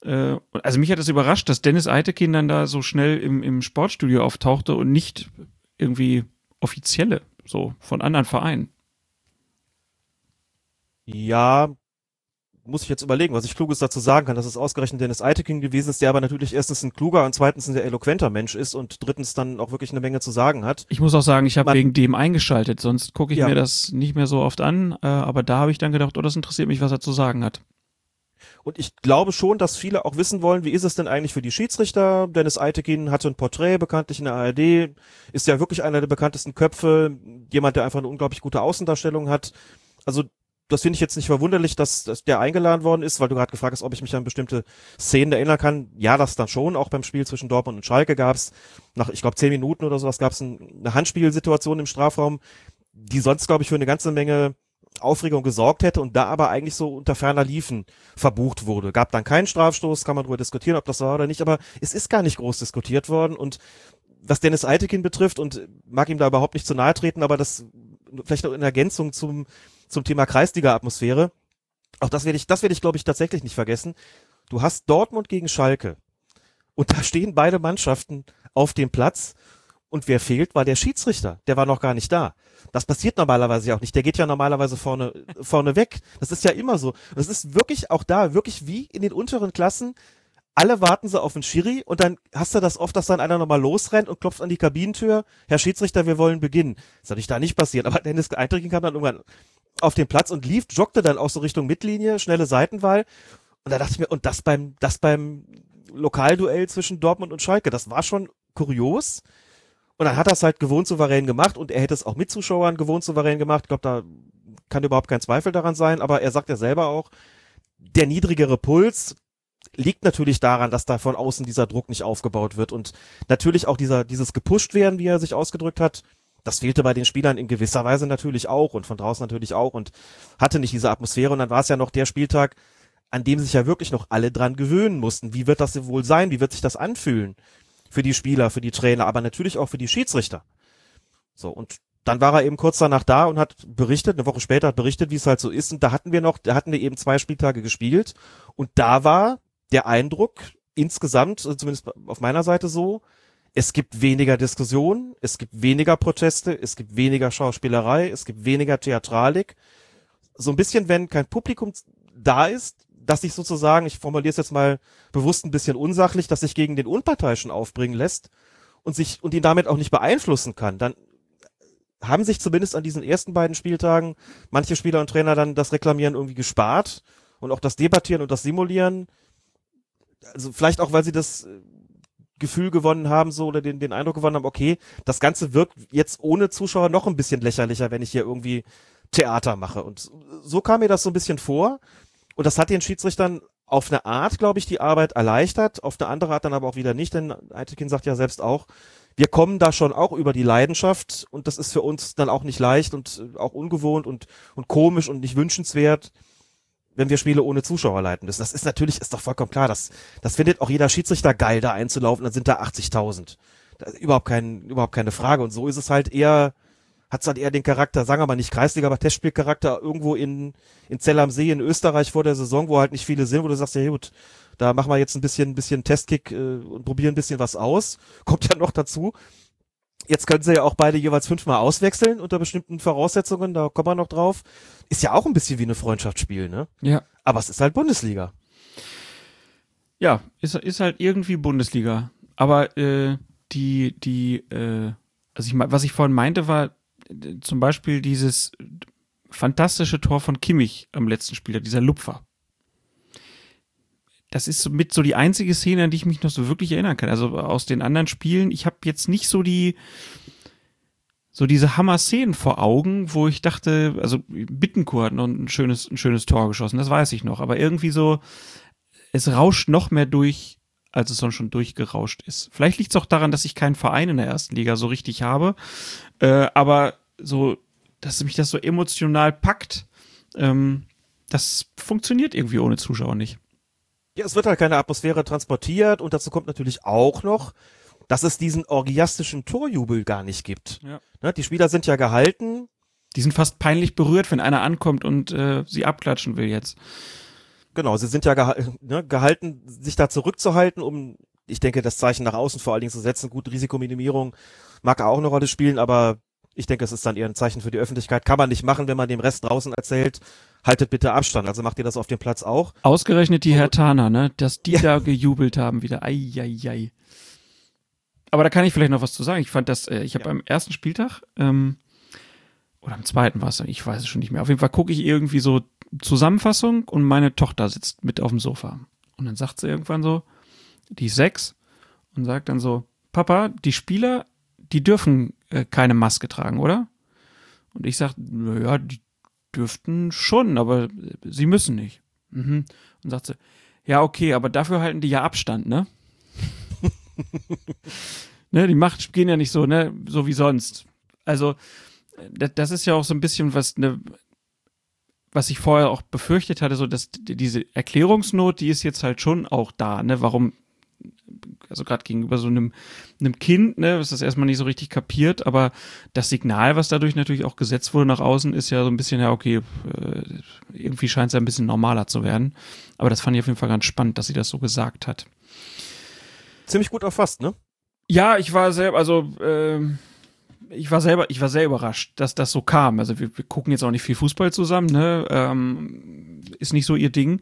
Äh, also mich hat es überrascht, dass Dennis Eitekin dann da so schnell im, im Sportstudio auftauchte und nicht irgendwie offizielle, so von anderen Vereinen. Ja, muss ich jetzt überlegen, was ich Kluges dazu sagen kann, dass es ausgerechnet Dennis Eitekin gewesen ist, der aber natürlich erstens ein kluger und zweitens ein sehr eloquenter Mensch ist und drittens dann auch wirklich eine Menge zu sagen hat. Ich muss auch sagen, ich habe wegen dem eingeschaltet, sonst gucke ich ja. mir das nicht mehr so oft an, äh, aber da habe ich dann gedacht, oh, das interessiert mich, was er zu sagen hat. Und ich glaube schon, dass viele auch wissen wollen, wie ist es denn eigentlich für die Schiedsrichter? Dennis Eitekin hatte ein Porträt bekanntlich in der ARD, ist ja wirklich einer der bekanntesten Köpfe, jemand, der einfach eine unglaublich gute Außendarstellung hat. Also das finde ich jetzt nicht verwunderlich, dass, dass der eingeladen worden ist, weil du gerade gefragt hast, ob ich mich an bestimmte Szenen erinnern kann. Ja, das dann schon. Auch beim Spiel zwischen Dortmund und Schalke gab es nach, ich glaube, zehn Minuten oder sowas gab es ein, eine Handspielsituation im Strafraum, die sonst, glaube ich, für eine ganze Menge Aufregung gesorgt hätte und da aber eigentlich so unter ferner Liefen verbucht wurde. Gab dann keinen Strafstoß, kann man darüber diskutieren, ob das war oder nicht, aber es ist gar nicht groß diskutiert worden und was Dennis Eitekin betrifft und mag ihm da überhaupt nicht zu nahe treten, aber das vielleicht auch in Ergänzung zum zum Thema Kreisliga-Atmosphäre. Auch das werde ich, das werde ich, glaube ich, tatsächlich nicht vergessen. Du hast Dortmund gegen Schalke. Und da stehen beide Mannschaften auf dem Platz. Und wer fehlt, war der Schiedsrichter. Der war noch gar nicht da. Das passiert normalerweise ja auch nicht. Der geht ja normalerweise vorne, vorne weg. Das ist ja immer so. Das ist wirklich auch da, wirklich wie in den unteren Klassen. Alle warten so auf den Schiri und dann hast du das oft, dass dann einer nochmal losrennt und klopft an die Kabinentür. Herr Schiedsrichter, wir wollen beginnen. Das ist natürlich da nicht passiert. Aber Dennis Eintrinken kam dann irgendwann auf den Platz und lief, joggte dann auch so Richtung Mittellinie, schnelle Seitenwahl. Und da dachte ich mir, und das beim, das beim Lokalduell zwischen Dortmund und Schalke, das war schon kurios. Und dann hat er es halt gewohnt souverän gemacht und er hätte es auch mit Zuschauern gewohnt souverän gemacht. Ich glaube, da kann überhaupt kein Zweifel daran sein, aber er sagt ja selber auch, der niedrigere Puls liegt natürlich daran, dass da von außen dieser Druck nicht aufgebaut wird und natürlich auch dieser, dieses gepusht werden, wie er sich ausgedrückt hat, das fehlte bei den Spielern in gewisser Weise natürlich auch und von draußen natürlich auch und hatte nicht diese Atmosphäre. Und dann war es ja noch der Spieltag, an dem sich ja wirklich noch alle dran gewöhnen mussten. Wie wird das wohl sein? Wie wird sich das anfühlen? Für die Spieler, für die Trainer, aber natürlich auch für die Schiedsrichter. So, und dann war er eben kurz danach da und hat berichtet, eine Woche später hat berichtet, wie es halt so ist. Und da hatten wir noch, da hatten wir eben zwei Spieltage gespielt. Und da war der Eindruck insgesamt, zumindest auf meiner Seite so, es gibt weniger Diskussionen, es gibt weniger Proteste, es gibt weniger Schauspielerei, es gibt weniger Theatralik. So ein bisschen, wenn kein Publikum da ist, dass sich sozusagen, ich formuliere es jetzt mal bewusst ein bisschen unsachlich, dass sich gegen den Unparteiischen aufbringen lässt und sich und ihn damit auch nicht beeinflussen kann, dann haben sich zumindest an diesen ersten beiden Spieltagen manche Spieler und Trainer dann das Reklamieren irgendwie gespart und auch das Debattieren und das Simulieren. Also vielleicht auch, weil sie das Gefühl gewonnen haben, so oder den, den Eindruck gewonnen haben, okay, das Ganze wirkt jetzt ohne Zuschauer noch ein bisschen lächerlicher, wenn ich hier irgendwie Theater mache. Und so kam mir das so ein bisschen vor. Und das hat den Schiedsrichtern auf eine Art, glaube ich, die Arbeit erleichtert, auf eine andere Art dann aber auch wieder nicht, denn Eitekin sagt ja selbst auch, wir kommen da schon auch über die Leidenschaft und das ist für uns dann auch nicht leicht und äh, auch ungewohnt und, und komisch und nicht wünschenswert, wenn wir Spiele ohne Zuschauer leiten müssen. Das ist natürlich, ist doch vollkommen klar, das, das findet auch jeder Schiedsrichter geil, da einzulaufen, dann sind da 80.000. Überhaupt, kein, überhaupt keine Frage. Und so ist es halt eher, hat es halt eher den Charakter, sagen wir mal nicht Kreisliga, aber Testspielcharakter irgendwo in, in Zell am See in Österreich vor der Saison, wo halt nicht viele sind, wo du sagst, ja gut, da machen wir jetzt ein bisschen, ein bisschen Testkick äh, und probieren ein bisschen was aus. Kommt ja noch dazu. Jetzt können sie ja auch beide jeweils fünfmal auswechseln unter bestimmten Voraussetzungen, da kommen wir noch drauf. Ist ja auch ein bisschen wie eine Freundschaftsspiel, ne? Ja. Aber es ist halt Bundesliga. Ja, ist, ist halt irgendwie Bundesliga. Aber äh, die, die, äh, also ich, was ich vorhin meinte, war äh, zum Beispiel dieses fantastische Tor von Kimmich am letzten Spieler, dieser Lupfer das ist mit so die einzige Szene, an die ich mich noch so wirklich erinnern kann. Also aus den anderen Spielen, ich habe jetzt nicht so die so diese Hammer-Szenen vor Augen, wo ich dachte, also Bittenkur hat noch ein schönes, ein schönes Tor geschossen, das weiß ich noch, aber irgendwie so, es rauscht noch mehr durch, als es sonst schon durchgerauscht ist. Vielleicht liegt es auch daran, dass ich keinen Verein in der ersten Liga so richtig habe, äh, aber so, dass mich das so emotional packt, ähm, das funktioniert irgendwie ohne Zuschauer nicht. Ja, es wird halt keine Atmosphäre transportiert und dazu kommt natürlich auch noch, dass es diesen orgiastischen Torjubel gar nicht gibt. Ja. Ne, die Spieler sind ja gehalten. Die sind fast peinlich berührt, wenn einer ankommt und äh, sie abklatschen will jetzt. Genau, sie sind ja geha ne, gehalten, sich da zurückzuhalten, um, ich denke, das Zeichen nach außen vor allen Dingen zu setzen. Gut, Risikominimierung mag auch eine Rolle spielen, aber ich denke, es ist dann eher ein Zeichen für die Öffentlichkeit. Kann man nicht machen, wenn man dem Rest draußen erzählt, haltet bitte Abstand. Also macht ihr das auf dem Platz auch? Ausgerechnet die Hertaner, ne? Dass die ja. da gejubelt haben wieder. Eieiei. Aber da kann ich vielleicht noch was zu sagen. Ich fand das, äh, ich habe ja. beim ersten Spieltag, ähm, oder am zweiten war es, ich weiß es schon nicht mehr. Auf jeden Fall gucke ich irgendwie so Zusammenfassung und meine Tochter sitzt mit auf dem Sofa. Und dann sagt sie irgendwann so, die ist sechs, und sagt dann so, Papa, die Spieler, die dürfen äh, keine Maske tragen, oder? Und ich sag, naja, die dürften schon, aber sie müssen nicht. Mhm. Und sagt sie, ja, okay, aber dafür halten die ja Abstand, ne? ne, die Macht gehen ja nicht so, ne, so wie sonst. Also, das, das ist ja auch so ein bisschen was, ne, was ich vorher auch befürchtet hatte, so dass diese Erklärungsnot, die ist jetzt halt schon auch da, ne, warum also gerade gegenüber so einem, einem Kind, ne, was das erstmal nicht so richtig kapiert, aber das Signal, was dadurch natürlich auch gesetzt wurde nach außen, ist ja so ein bisschen, ja, okay, äh, irgendwie scheint es ja ein bisschen normaler zu werden. Aber das fand ich auf jeden Fall ganz spannend, dass sie das so gesagt hat. Ziemlich gut erfasst, ne? Ja, ich war selber, also äh, ich war selber, ich war sehr überrascht, dass das so kam. Also wir, wir gucken jetzt auch nicht viel Fußball zusammen, ne? Ähm, ist nicht so ihr Ding.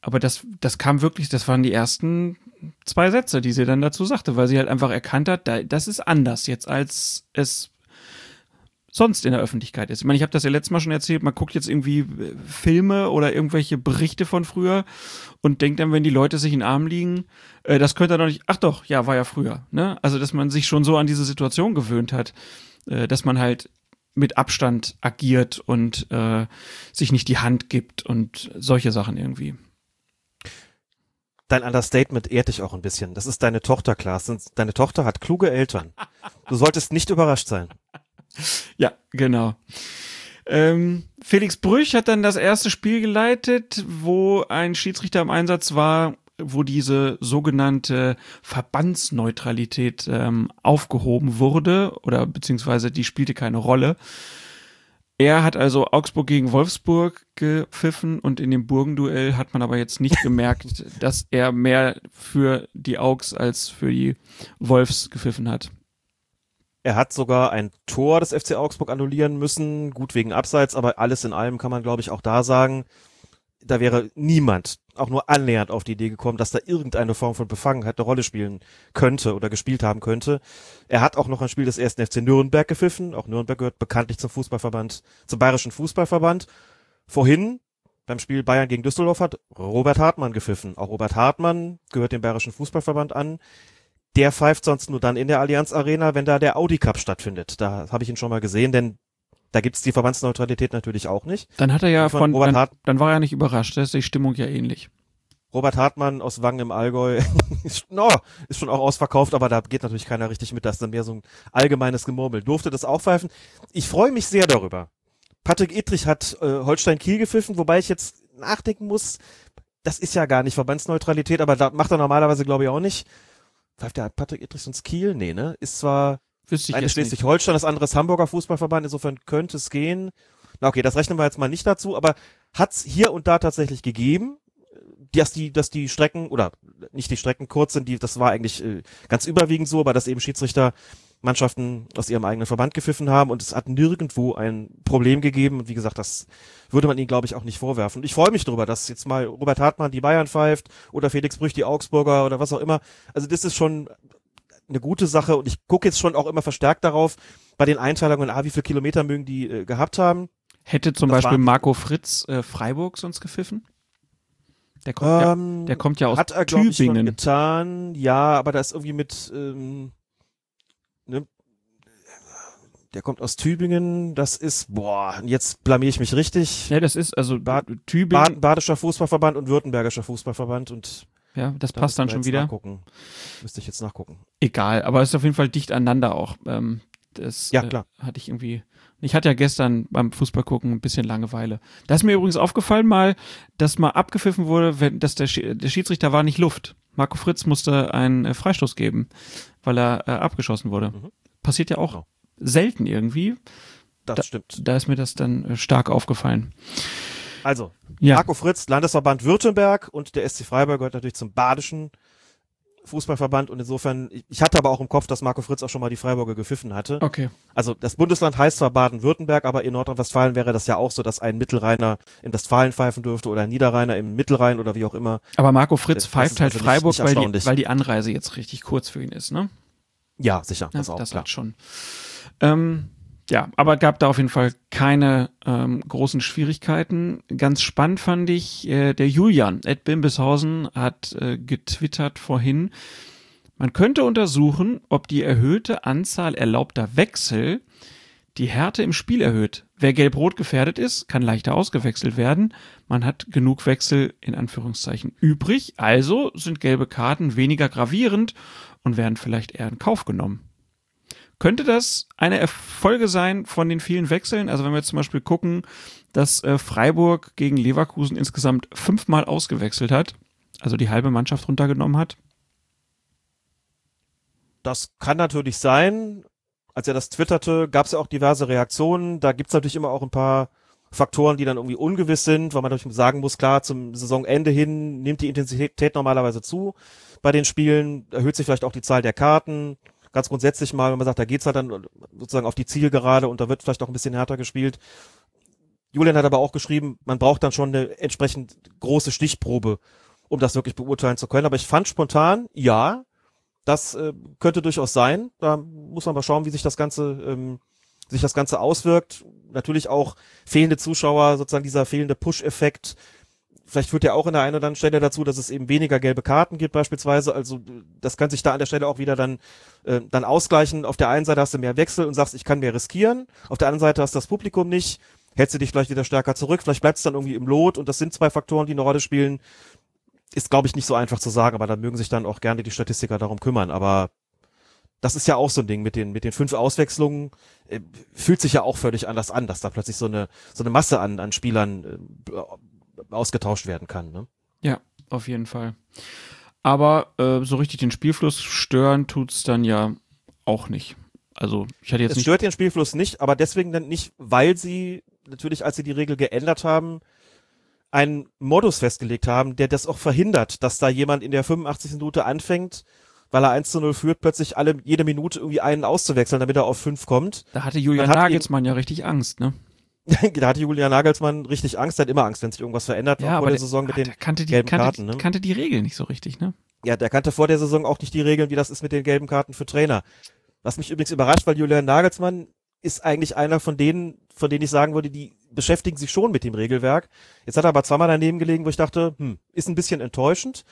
Aber das, das kam wirklich, das waren die ersten zwei Sätze, die sie dann dazu sagte, weil sie halt einfach erkannt hat, das ist anders jetzt, als es sonst in der Öffentlichkeit ist. Ich meine, ich habe das ja letztes Mal schon erzählt, man guckt jetzt irgendwie äh, Filme oder irgendwelche Berichte von früher und denkt dann, wenn die Leute sich in den Arm liegen, äh, das könnte doch nicht, ach doch, ja, war ja früher. Ne? Also, dass man sich schon so an diese Situation gewöhnt hat, äh, dass man halt mit Abstand agiert und äh, sich nicht die Hand gibt und solche Sachen irgendwie dein Understatement ehrt dich auch ein bisschen. Das ist deine Tochter, Klaas. Deine Tochter hat kluge Eltern. Du solltest nicht überrascht sein. Ja, genau. Ähm, Felix Brüch hat dann das erste Spiel geleitet, wo ein Schiedsrichter im Einsatz war, wo diese sogenannte Verbandsneutralität ähm, aufgehoben wurde oder beziehungsweise die spielte keine Rolle. Er hat also Augsburg gegen Wolfsburg gepfiffen und in dem Burgenduell hat man aber jetzt nicht gemerkt, dass er mehr für die Augs als für die Wolfs gepfiffen hat. Er hat sogar ein Tor des FC Augsburg annullieren müssen, gut wegen Abseits, aber alles in allem kann man glaube ich auch da sagen, da wäre niemand auch nur annähernd auf die Idee gekommen, dass da irgendeine Form von Befangenheit eine Rolle spielen könnte oder gespielt haben könnte. Er hat auch noch ein Spiel des ersten FC Nürnberg gepfiffen. Auch Nürnberg gehört bekanntlich zum Fußballverband, zum Bayerischen Fußballverband. Vorhin beim Spiel Bayern gegen Düsseldorf hat Robert Hartmann gepfiffen. Auch Robert Hartmann gehört dem Bayerischen Fußballverband an. Der pfeift sonst nur dann in der Allianz Arena, wenn da der Audi Cup stattfindet. Da habe ich ihn schon mal gesehen, denn da gibt's die Verbandsneutralität natürlich auch nicht. Dann hat er ja von, von dann, dann, war er nicht überrascht, da ist die Stimmung ja ähnlich. Robert Hartmann aus Wangen im Allgäu ist, no, ist schon auch ausverkauft, aber da geht natürlich keiner richtig mit. Das ist dann mehr so ein allgemeines Gemurmel. Durfte das auch pfeifen. Ich freue mich sehr darüber. Patrick Ittrich hat äh, Holstein Kiel gepfiffen, wobei ich jetzt nachdenken muss, das ist ja gar nicht Verbandsneutralität, aber da macht er normalerweise, glaube ich, auch nicht. Pfeift der Patrick Ittrich sonst Kiel? Nee, ne? Ist zwar Wüsste ich eine. Schleswig-Holstein, das andere ist Hamburger Fußballverband, insofern könnte es gehen. Na okay, das rechnen wir jetzt mal nicht dazu, aber hat's hier und da tatsächlich gegeben, dass die, dass die Strecken, oder nicht die Strecken kurz sind, die, das war eigentlich äh, ganz überwiegend so, aber dass eben Schiedsrichter Mannschaften aus ihrem eigenen Verband gepfiffen haben und es hat nirgendwo ein Problem gegeben und wie gesagt, das würde man ihnen glaube ich auch nicht vorwerfen. Und ich freue mich darüber, dass jetzt mal Robert Hartmann die Bayern pfeift oder Felix Brüch die Augsburger oder was auch immer. Also das ist schon eine gute Sache und ich gucke jetzt schon auch immer verstärkt darauf bei den Einteilungen, ah, wie viele Kilometer mögen die äh, gehabt haben. Hätte zum Das Beispiel Marco Fritz äh, Freiburg sonst gepfiffen? Der kommt, Ähm, ja, der kommt ja aus hat er, glaub ich, Tübingen. getan, ja, aber da ist irgendwie mit, ähm, ne, der kommt aus Tübingen, das ist, boah, jetzt blamier ich mich richtig. Ja, das ist also Bad- Tübingen. Baden, Badischer Fußballverband und Württembergischer Fußballverband und ja, das da passt dann schon wieder. Nachgucken. Müsste ich jetzt nachgucken. Egal, aber es ist auf jeden Fall dicht aneinander auch. Ähm, das Ja, klar. Äh, hatte ich irgendwie. Ich hatte ja gestern beim Fußball gucken ein bisschen Langeweile. Da ist mir übrigens aufgefallen mal, dass mal abgepfiffen wurde, wenn dass der, der Schiedsrichter war nicht Luft. Marco Fritz musste einen äh, Freistoß geben, weil er äh, abgeschossen wurde. Mhm. Passiert ja auch Genau. selten irgendwie. Das Da- stimmt. Da ist mir das dann äh, stark aufgefallen. Also, Ja, Marco Fritz, Landesverband Württemberg und der SC Freiburg gehört natürlich zum Badischen Fußballverband und insofern, ich- hatte aber auch im Kopf, dass Marco Fritz auch schon mal die Freiburger gepfiffen hatte. okay. Also das Bundesland heißt zwar Baden-Württemberg, aber in Nordrhein-Westfalen wäre das ja auch so, dass ein Mittelrheiner in Westfalen pfeifen dürfte oder ein Niederrheiner im Mittelrhein oder wie auch immer. Aber Marco Fritz Das- pfeift halt also nicht- Freiburg, nicht weil, die, weil die Anreise jetzt richtig kurz für ihn ist, ne? Ja, sicher, Ja, das auch das klar. hat schon. Ähm, ja, aber gab da auf jeden Fall keine ähm, großen Schwierigkeiten. Ganz spannend fand ich, äh, der Julian, Ed Bimbishausen, hat äh, getwittert vorhin, man könnte untersuchen, ob die erhöhte Anzahl erlaubter Wechsel die Härte im Spiel erhöht. Wer gelb-rot gefährdet ist, kann leichter ausgewechselt werden. Man hat genug Wechsel in Anführungszeichen übrig, also sind gelbe Karten weniger gravierend und werden vielleicht eher in Kauf genommen. Könnte das eine Erfolge sein von den vielen Wechseln? Also wenn wir jetzt zum Beispiel gucken, dass äh, Freiburg gegen Leverkusen insgesamt fünfmal ausgewechselt hat, also die halbe Mannschaft runtergenommen hat. Das kann natürlich sein. Als er das twitterte, gab es ja auch diverse Reaktionen. Da gibt's natürlich immer auch ein paar Faktoren, die dann irgendwie ungewiss sind, weil man natürlich sagen muss, klar, zum Saisonende hin nimmt die Intensität normalerweise zu bei den Spielen, erhöht sich vielleicht auch die Zahl der Karten. Ganz grundsätzlich mal, wenn man sagt, da geht's halt dann sozusagen auf die Zielgerade und da wird vielleicht auch ein bisschen härter gespielt. Julian hat aber auch geschrieben, man braucht dann schon eine entsprechend große Stichprobe, um das wirklich beurteilen zu können. Aber ich fand spontan, ja, das äh, könnte durchaus sein. Da muss man mal schauen, wie sich das Ganze, ähm, sich das Ganze auswirkt. Natürlich auch fehlende Zuschauer, sozusagen dieser fehlende Push-Effekt. Vielleicht führt ja auch in der einen oder anderen Stelle dazu, dass es eben weniger gelbe Karten gibt beispielsweise. Also das kann sich da an der Stelle auch wieder dann, äh, dann ausgleichen. Auf der einen Seite hast du mehr Wechsel und sagst, ich kann mehr riskieren. Auf der anderen Seite hast du das Publikum nicht. Hältst du dich vielleicht wieder stärker zurück. Vielleicht bleibst du dann irgendwie im Lot. Und das sind zwei Faktoren, die eine Rolle spielen ist, glaube ich, nicht so einfach zu sagen, aber da mögen sich dann auch gerne die Statistiker darum kümmern. Aber das ist ja auch so ein Ding mit den, mit den fünf Auswechslungen, äh, fühlt sich ja auch völlig anders an, dass da plötzlich so eine, so eine Masse an, an Spielern äh, ausgetauscht werden kann. Ne? Ja, auf jeden Fall. Aber äh, so richtig den Spielfluss stören tut's dann ja auch nicht. Also ich hatte jetzt Es nicht. stört den Spielfluss nicht, aber deswegen dann nicht, weil sie natürlich, als sie die Regel geändert haben, einen Modus festgelegt haben, der das auch verhindert, dass da jemand in der 85. Minute anfängt, weil er 1 zu 0 führt, plötzlich alle, jede Minute irgendwie einen auszuwechseln, damit er auf 5 kommt. Da hatte Julian Nagelsmann ja richtig Angst, ne? da hatte Julian Nagelsmann richtig Angst, er hat immer Angst, wenn sich irgendwas verändert, auch vor der Saison mit ah, den der kannte die, gelben kannte, Karten. Ne? kannte die Regel nicht so richtig, ne? Ja, der kannte vor der Saison auch nicht die Regeln, wie das ist mit den gelben Karten für Trainer. Was mich übrigens überrascht, weil Julian Nagelsmann ist eigentlich einer von denen, von denen ich sagen würde, die beschäftigen sich schon mit dem Regelwerk. Jetzt hat er aber zweimal daneben gelegen, wo ich dachte, hm, ist ein bisschen enttäuschend.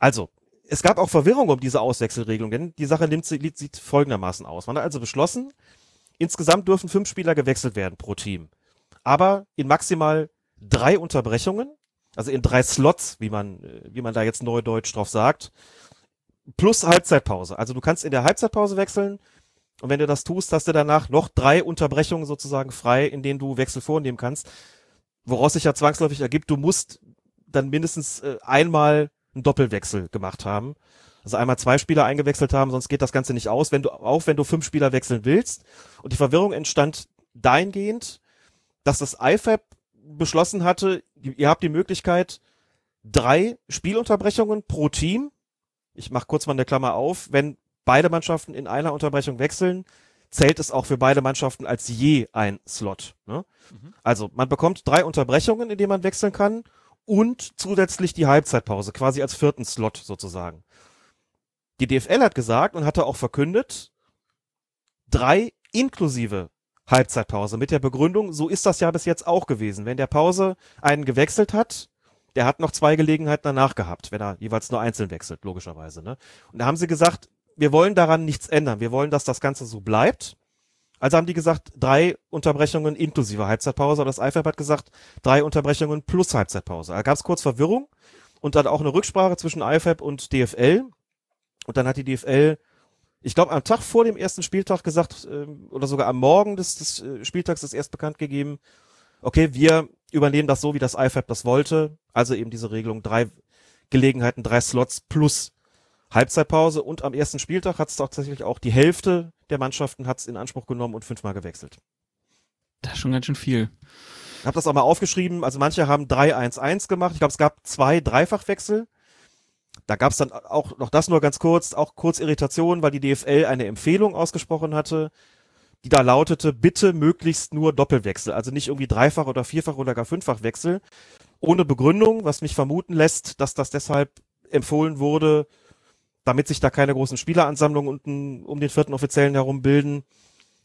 Also, es gab auch Verwirrung um diese Auswechselregelung, denn die Sache nimmt, sieht folgendermaßen aus. Man hat also beschlossen, insgesamt dürfen fünf Spieler gewechselt werden pro Team. Aber in maximal drei Unterbrechungen Also in drei Slots, wie man, äh, wie man da jetzt neudeutsch drauf sagt. Plus Halbzeitpause. Also du kannst in der Halbzeitpause wechseln. Und wenn du das tust, hast du danach noch drei Unterbrechungen sozusagen frei, in denen du Wechsel vornehmen kannst. Woraus sich ja zwangsläufig ergibt, du musst dann mindestens äh, einmal einen Doppelwechsel gemacht haben. Also einmal zwei Spieler eingewechselt haben, sonst geht das Ganze nicht aus, wenn du, auch wenn du fünf Spieler wechseln willst. Und die Verwirrung entstand dahingehend, dass das IFAB beschlossen hatte, ihr habt die Möglichkeit, drei Spielunterbrechungen pro Team. Ich mache kurz mal eine Klammer auf. Wenn beide Mannschaften in einer Unterbrechung wechseln, zählt es auch für beide Mannschaften als je ein Slot. Ne? Mhm. Also man bekommt drei Unterbrechungen, in denen man wechseln kann und zusätzlich die Halbzeitpause, quasi als vierten Slot sozusagen. Die DFL hat gesagt und hatte auch verkündet, drei inklusive Halbzeitpause mit der Begründung, so ist das ja bis jetzt auch gewesen. Wenn der Pause einen gewechselt hat, der hat noch zwei Gelegenheiten danach gehabt, wenn er jeweils nur einzeln wechselt, logischerweise. Ne? Und da haben sie gesagt, wir wollen daran nichts ändern. Wir wollen, dass das Ganze so bleibt. Also haben die gesagt, drei Unterbrechungen inklusive Halbzeitpause. Und das IFAB hat gesagt, drei Unterbrechungen plus Halbzeitpause. Da gab es kurz Verwirrung und dann auch eine Rücksprache zwischen IFAB und DFL. Und dann hat die DFL, ich glaube, am Tag vor dem ersten Spieltag gesagt, äh, oder sogar am Morgen des, des äh, Spieltags ist erst bekannt gegeben, okay, wir übernehmen das so, wie das IFAB das wollte. Also eben diese Regelung, drei Gelegenheiten, drei Slots plus Halbzeitpause und am ersten Spieltag hat es tatsächlich auch die Hälfte der Mannschaften hat's in Anspruch genommen und fünfmal gewechselt. Das ist schon ganz schön viel. Ich habe das auch mal aufgeschrieben. Also manche haben 3-1-1 gemacht. Ich glaube, es gab zwei Dreifachwechsel. Da gab es dann auch noch das nur ganz kurz, auch kurz Irritation, weil die DFL eine Empfehlung ausgesprochen hatte, die da lautete, bitte möglichst nur Doppelwechsel, also nicht irgendwie Dreifach oder Vierfach oder gar Fünffachwechsel, ohne Begründung, was mich vermuten lässt, dass das deshalb empfohlen wurde, damit sich da keine großen Spieleransammlungen unten um den vierten Offiziellen herum bilden,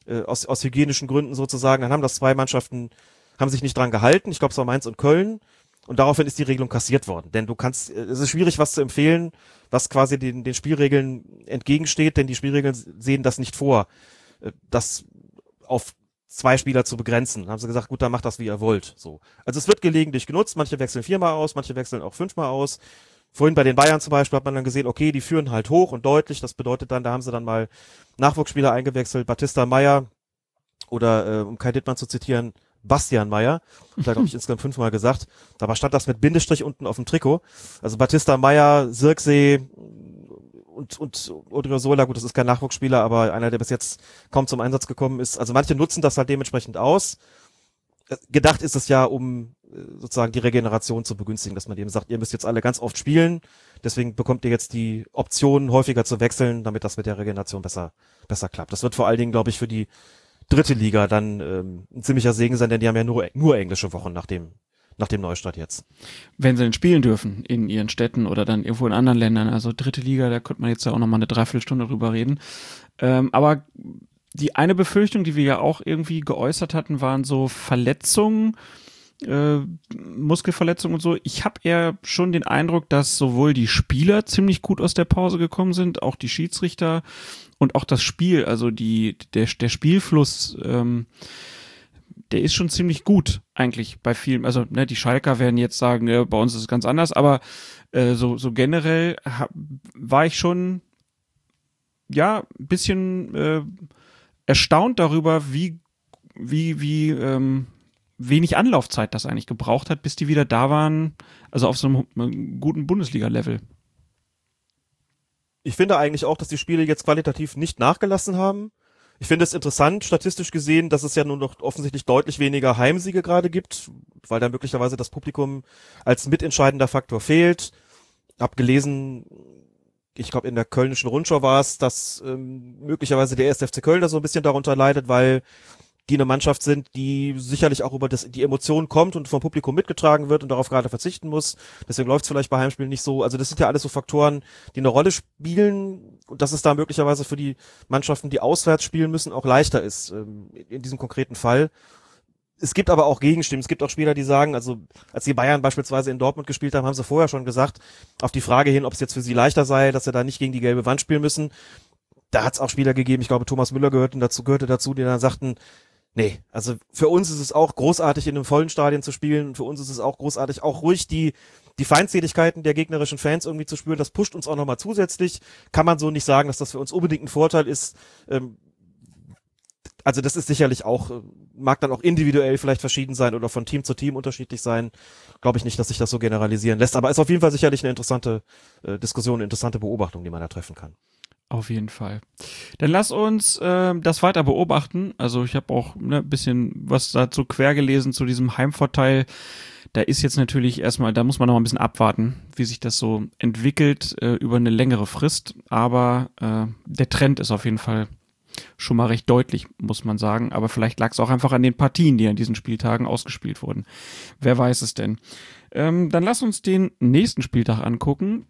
äh, aus, aus hygienischen Gründen sozusagen. Dann haben das zwei Mannschaften, haben sich nicht dran gehalten. Ich glaube, es war Mainz und Köln. Und daraufhin ist die Regelung kassiert worden. Denn du kannst, äh, es ist schwierig, was zu empfehlen, was quasi den, den Spielregeln entgegensteht, denn die Spielregeln sehen das nicht vor, äh, das auf zwei Spieler zu begrenzen. Dann haben sie gesagt, gut, dann macht das, wie ihr wollt. So. Also es wird gelegentlich genutzt, manche wechseln viermal aus, manche wechseln auch fünfmal aus. Vorhin bei den Bayern zum Beispiel hat man dann gesehen, okay, die führen halt hoch und deutlich. Das bedeutet dann, da haben sie dann mal Nachwuchsspieler eingewechselt, Batista Meyer oder äh, um Kai Dittmann zu zitieren, Bastian Meyer. Da glaube ich insgesamt fünfmal gesagt. Aber stand das mit Bindestrich unten auf dem Trikot. Also Batista Meyer, Sirksee und, und Odriozola, gut, das ist kein Nachwuchsspieler, aber einer, der bis jetzt kaum zum Einsatz gekommen ist. Also manche nutzen das halt dementsprechend aus. Äh, gedacht ist es ja, um äh, sozusagen die Regeneration zu begünstigen, dass man eben sagt, ihr müsst jetzt alle ganz oft spielen, deswegen bekommt ihr jetzt die Option, häufiger zu wechseln, damit das mit der Regeneration besser, besser klappt. Das wird vor allen Dingen, glaube ich, für die dritte Liga dann ähm, ein ziemlicher Segen sein, denn die haben ja nur, nur englische Wochen nach dem, nach dem Neustart jetzt. Wenn sie denn spielen dürfen in ihren Städten oder dann irgendwo in anderen Ländern, also dritte Liga, da könnte man jetzt ja auch nochmal eine Dreiviertelstunde drüber reden. Ähm, aber die eine Befürchtung, die wir ja auch irgendwie geäußert hatten, waren so Verletzungen, äh, Muskelverletzungen und so. Ich habe eher schon den Eindruck, dass sowohl die Spieler ziemlich gut aus der Pause gekommen sind, auch die Schiedsrichter und auch das Spiel, also die, der, der Spielfluss, ähm, der ist schon ziemlich gut eigentlich bei vielen. Also ne, die Schalker werden jetzt sagen, ja, bei uns ist es ganz anders, aber äh, so, so generell hab, war ich schon ja ein bisschen äh, erstaunt darüber, wie, wie, wie ähm, wenig Anlaufzeit das eigentlich gebraucht hat, bis die wieder da waren, also auf so einem guten Bundesliga-Level. Ich finde eigentlich auch, dass die Spiele jetzt qualitativ nicht nachgelassen haben. Ich finde es interessant, statistisch gesehen, dass es ja nur noch offensichtlich deutlich weniger Heimsiege gerade gibt, weil da möglicherweise das Publikum als mitentscheidender Faktor fehlt. Hab gelesen, ich glaube in der Kölnischen Rundschau war es, dass ähm, möglicherweise der 1. FC Köln da so ein bisschen darunter leidet, weil die eine Mannschaft sind, die sicherlich auch über das, die Emotionen kommt und vom Publikum mitgetragen wird und darauf gerade verzichten muss. Deswegen läuft es vielleicht bei Heimspielen nicht so. Also das sind ja alles so Faktoren, die eine Rolle spielen und dass es da möglicherweise für die Mannschaften, die auswärts spielen müssen, auch leichter ist ähm, in diesem konkreten Fall. Es gibt aber auch Gegenstimmen. Es gibt auch Spieler, die sagen, also als die Bayern beispielsweise in Dortmund gespielt haben, haben sie vorher schon gesagt, auf die Frage hin, ob es jetzt für sie leichter sei, dass sie da nicht gegen die gelbe Wand spielen müssen. Da hat es auch Spieler gegeben, ich glaube Thomas Müller gehörte dazu, gehörte dazu, die dann sagten, Nee, also für uns ist es auch großartig, in einem vollen Stadion zu spielen. Für uns ist es auch großartig, auch ruhig die, die Feindseligkeiten der gegnerischen Fans irgendwie zu spüren. Das pusht uns auch nochmal zusätzlich. Kann man so nicht sagen, dass das für uns unbedingt ein Vorteil ist. Ähm, also das ist sicherlich auch, äh, mag dann auch individuell vielleicht verschieden sein oder von Team zu Team unterschiedlich sein. Glaube ich nicht, dass sich das so generalisieren lässt. Aber ist auf jeden Fall sicherlich eine interessante äh, Diskussion, eine interessante Beobachtung, die man da treffen kann. Auf jeden Fall. Dann lass uns äh, das weiter beobachten. Also ich habe auch ne, ein bisschen was dazu quer gelesen zu diesem Heimvorteil. Da ist jetzt natürlich erstmal, da muss man noch ein bisschen abwarten, wie sich das so entwickelt äh, über eine längere Frist. Aber äh, der Trend ist auf jeden Fall schon mal recht deutlich, muss man sagen. Aber vielleicht lag es auch einfach an den Partien, die an diesen Spieltagen ausgespielt wurden. Wer weiß es denn? Ähm, dann lass uns den nächsten Spieltag angucken.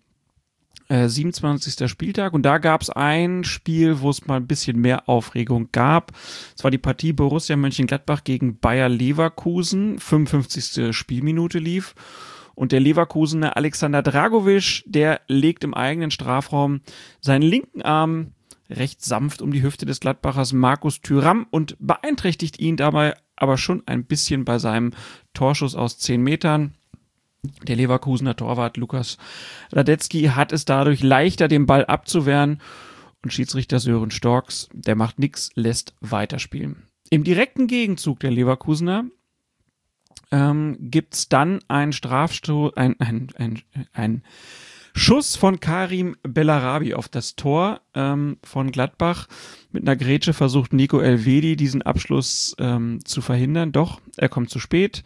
27. Äh, Spieltag und da gab es ein Spiel, wo es mal ein bisschen mehr Aufregung gab. Es war die Partie Borussia Mönchengladbach gegen Bayer Leverkusen. 55. Spielminute lief. Und der Leverkusener Alexander Dragovic, der legt im eigenen Strafraum seinen linken Arm recht sanft um die Hüfte des Gladbachers Markus Thüram und beeinträchtigt ihn dabei aber schon ein bisschen bei seinem Torschuss aus 10 Metern. Der Leverkusener Torwart Lukas Radetzky hat es dadurch leichter, den Ball abzuwehren. Und Schiedsrichter Sören Storks, der macht nichts, lässt weiterspielen. Im direkten Gegenzug der Leverkusener ähm, gibt es dann einen Strafstoß, ein, ein, ein, ein Schuss von Karim Bellarabi auf das Tor ähm, von Gladbach. Mit einer Grätsche versucht Nico Elvedi diesen Abschluss ähm, zu verhindern. Doch, er kommt zu spät.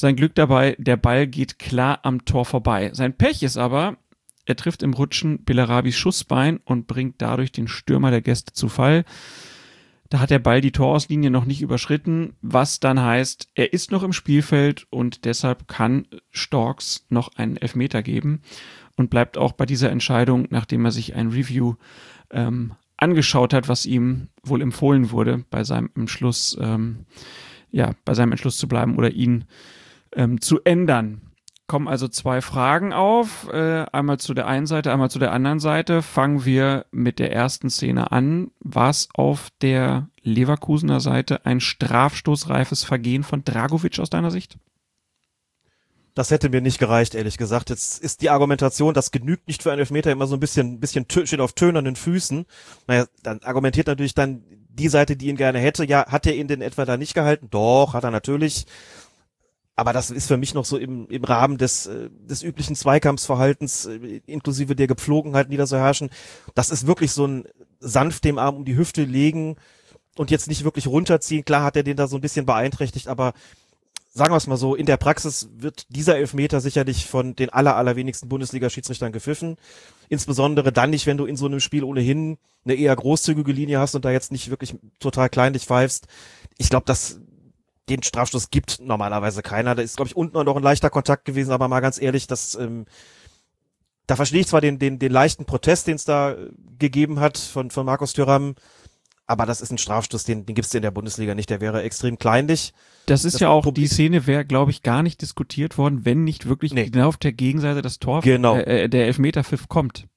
Sein Glück dabei, der Ball geht klar am Tor vorbei. Sein Pech ist aber, er trifft im Rutschen Bellarabis Schussbein und bringt dadurch den Stürmer der Gäste zu Fall. Da hat der Ball die Torauslinie noch nicht überschritten, was dann heißt, er ist noch im Spielfeld und deshalb kann Storks noch einen Elfmeter geben und bleibt auch bei dieser Entscheidung, nachdem er sich ein Review ähm, angeschaut hat, was ihm wohl empfohlen wurde, bei seinem Entschluss, ähm, ja, bei seinem Entschluss zu bleiben oder ihn ähm, zu ändern. Kommen also zwei Fragen auf, äh, einmal zu der einen Seite, einmal zu der anderen Seite. Fangen wir mit der ersten Szene an. War es auf der Leverkusener Seite ein strafstoßreifes Vergehen von Dragovic aus deiner Sicht? Das hätte mir nicht gereicht, ehrlich gesagt. Jetzt ist die Argumentation, das genügt nicht für einen Elfmeter, immer so ein bisschen, bisschen steht auf tönernen Füßen. Naja, dann argumentiert natürlich dann die Seite, die ihn gerne hätte. Ja, hat er ihn denn etwa da nicht gehalten? Doch, hat er natürlich aber das ist für mich noch so im, im Rahmen des, äh, des üblichen Zweikampfsverhaltens, äh, inklusive der Gepflogenheiten, die da so herrschen. Das ist wirklich so ein sanft dem Arm um die Hüfte legen und jetzt nicht wirklich runterziehen. Klar hat er den da so ein bisschen beeinträchtigt, aber sagen wir es mal so, in der Praxis wird dieser Elfmeter sicherlich von den aller, allerwenigsten Bundesliga-Schiedsrichtern gepfiffen. Insbesondere dann nicht, wenn du in so einem Spiel ohnehin eine eher großzügige Linie hast und da jetzt nicht wirklich total kleinlich pfeifst. Ich glaube, das den Strafstoß gibt normalerweise keiner. Da ist, glaube ich, unten noch ein leichter Kontakt gewesen, aber mal ganz ehrlich, das, ähm, da verstehe ich zwar den, den, den leichten Protest, den es da äh, gegeben hat von, von Markus Thüram, aber das ist ein Strafstoß, den, den gibt es in der Bundesliga nicht. Der wäre extrem kleinlich. Das ist das ja auch, Publikum die Szene wäre, glaube ich, gar nicht diskutiert worden, wenn nicht wirklich nee. genau auf der Gegenseite das Tor, genau. äh, äh der Elfmeterpfiff kommt.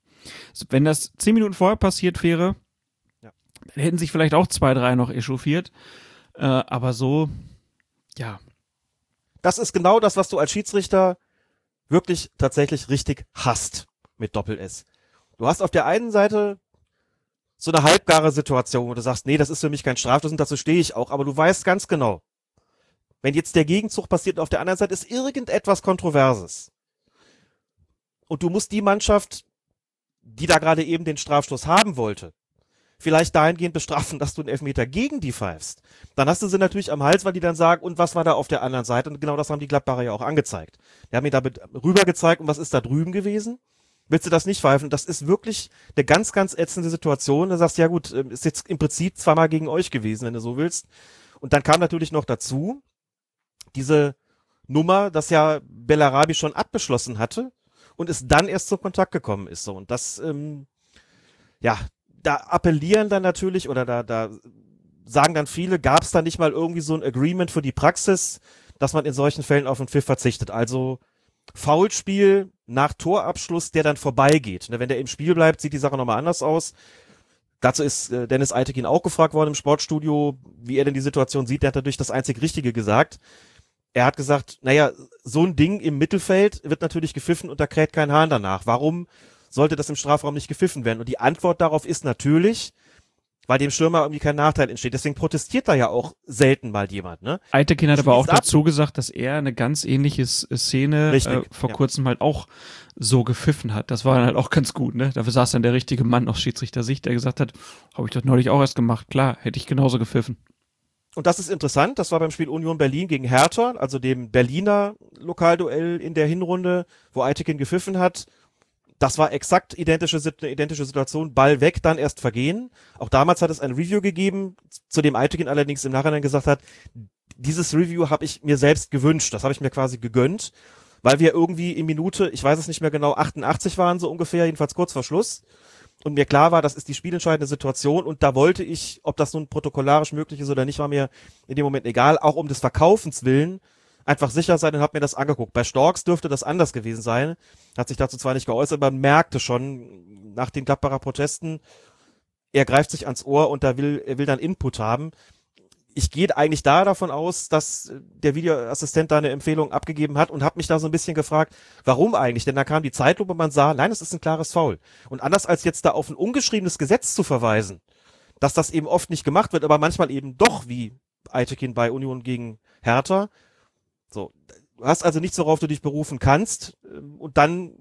Wenn das zehn Minuten vorher passiert wäre, ja. dann hätten sich vielleicht auch zwei, drei noch echauffiert. Äh, aber so, ja. Das ist genau das, was du als Schiedsrichter wirklich tatsächlich richtig hast mit Doppel S. Du hast auf der einen Seite so eine halbgare Situation, wo du sagst, nee, das ist für mich kein Strafstoß und dazu stehe ich auch, aber du weißt ganz genau, wenn jetzt der Gegenzug passiert und auf der anderen Seite ist irgendetwas Kontroverses und du musst die Mannschaft, die da gerade eben den Strafstoß haben wollte, vielleicht dahingehend bestrafen, dass du einen Elfmeter gegen die pfeifst, dann hast du sie natürlich am Hals, weil die dann sagen, und was war da auf der anderen Seite? Und genau das haben die Gladbacher ja auch angezeigt. Die haben mir damit rüber gezeigt, und was ist da drüben gewesen? Willst du das nicht pfeifen? Das ist wirklich eine ganz, ganz ätzende Situation. Da sagst du, ja gut, ähm, ist jetzt im Prinzip zweimal gegen euch gewesen, wenn du so willst. Und dann kam natürlich noch dazu, diese Nummer, dass ja Bellarabi schon abgeschlossen hatte und es dann erst zum Kontakt gekommen ist. So. Und das, ähm, ja, da appellieren dann natürlich oder da, da sagen dann viele, gab es da nicht mal irgendwie so ein Agreement für die Praxis, dass man in solchen Fällen auf den Pfiff verzichtet. Also Foulspiel nach Torabschluss, der dann vorbeigeht. Ne, wenn der im Spiel bleibt, sieht die Sache nochmal anders aus. Dazu ist äh, Dennis Eitekin auch gefragt worden im Sportstudio, wie er denn die Situation sieht. Der hat dadurch das einzig Richtige gesagt. Er hat gesagt, naja, so ein Ding im Mittelfeld wird natürlich gepfiffen und da kräht kein Hahn danach. Warum sollte das im Strafraum nicht gepfiffen werden? Und die Antwort darauf ist natürlich, weil dem Stürmer irgendwie kein Nachteil entsteht. Deswegen protestiert da ja auch selten mal jemand. Ne? Eitekin hat aber auch dazu gesagt, dass er eine ganz ähnliche Szene Richtig, äh, vor ja. kurzem halt auch so gepfiffen hat. Das war dann halt auch ganz gut. Ne? Dafür saß dann der richtige Mann aus Schiedsrichter-Sicht, der gesagt hat, habe ich doch neulich auch erst gemacht. Klar, hätte ich genauso gepfiffen. Und das ist interessant. Das war beim Spiel Union Berlin gegen Hertha, also dem Berliner Lokalduell in der Hinrunde, wo Eitekin gepfiffen hat. Das war exakt identische, identische Situation. Ball weg, dann erst vergehen. Auch damals hat es ein Review gegeben, zu dem Eitekin allerdings im Nachhinein gesagt hat, dieses Review habe ich mir selbst gewünscht. Das habe ich mir quasi gegönnt, weil wir irgendwie in Minute, ich weiß es nicht mehr genau, 88 waren so ungefähr, jedenfalls kurz vor Schluss. Und mir klar war, das ist die spielentscheidende Situation und da wollte ich, ob das nun protokollarisch möglich ist oder nicht, war mir in dem Moment egal, auch um des Verkaufens willen, einfach sicher sein und hab mir das angeguckt. Bei Storks dürfte das anders gewesen sein, hat sich dazu zwar nicht geäußert, aber man merkte schon nach den Gladbacher Protesten, er greift sich ans Ohr und da will, er will dann Input haben. Ich gehe eigentlich da davon aus, dass der Videoassistent da eine Empfehlung abgegeben hat und habe mich da so ein bisschen gefragt, warum eigentlich? Denn da kam die Zeitlupe, man sah, nein, es ist ein klares Foul. Und anders als jetzt da auf ein ungeschriebenes Gesetz zu verweisen, dass das eben oft nicht gemacht wird, aber manchmal eben doch, wie Eitekin bei Union gegen Hertha. So, du hast also nichts, worauf du dich berufen kannst. ähm, Und dann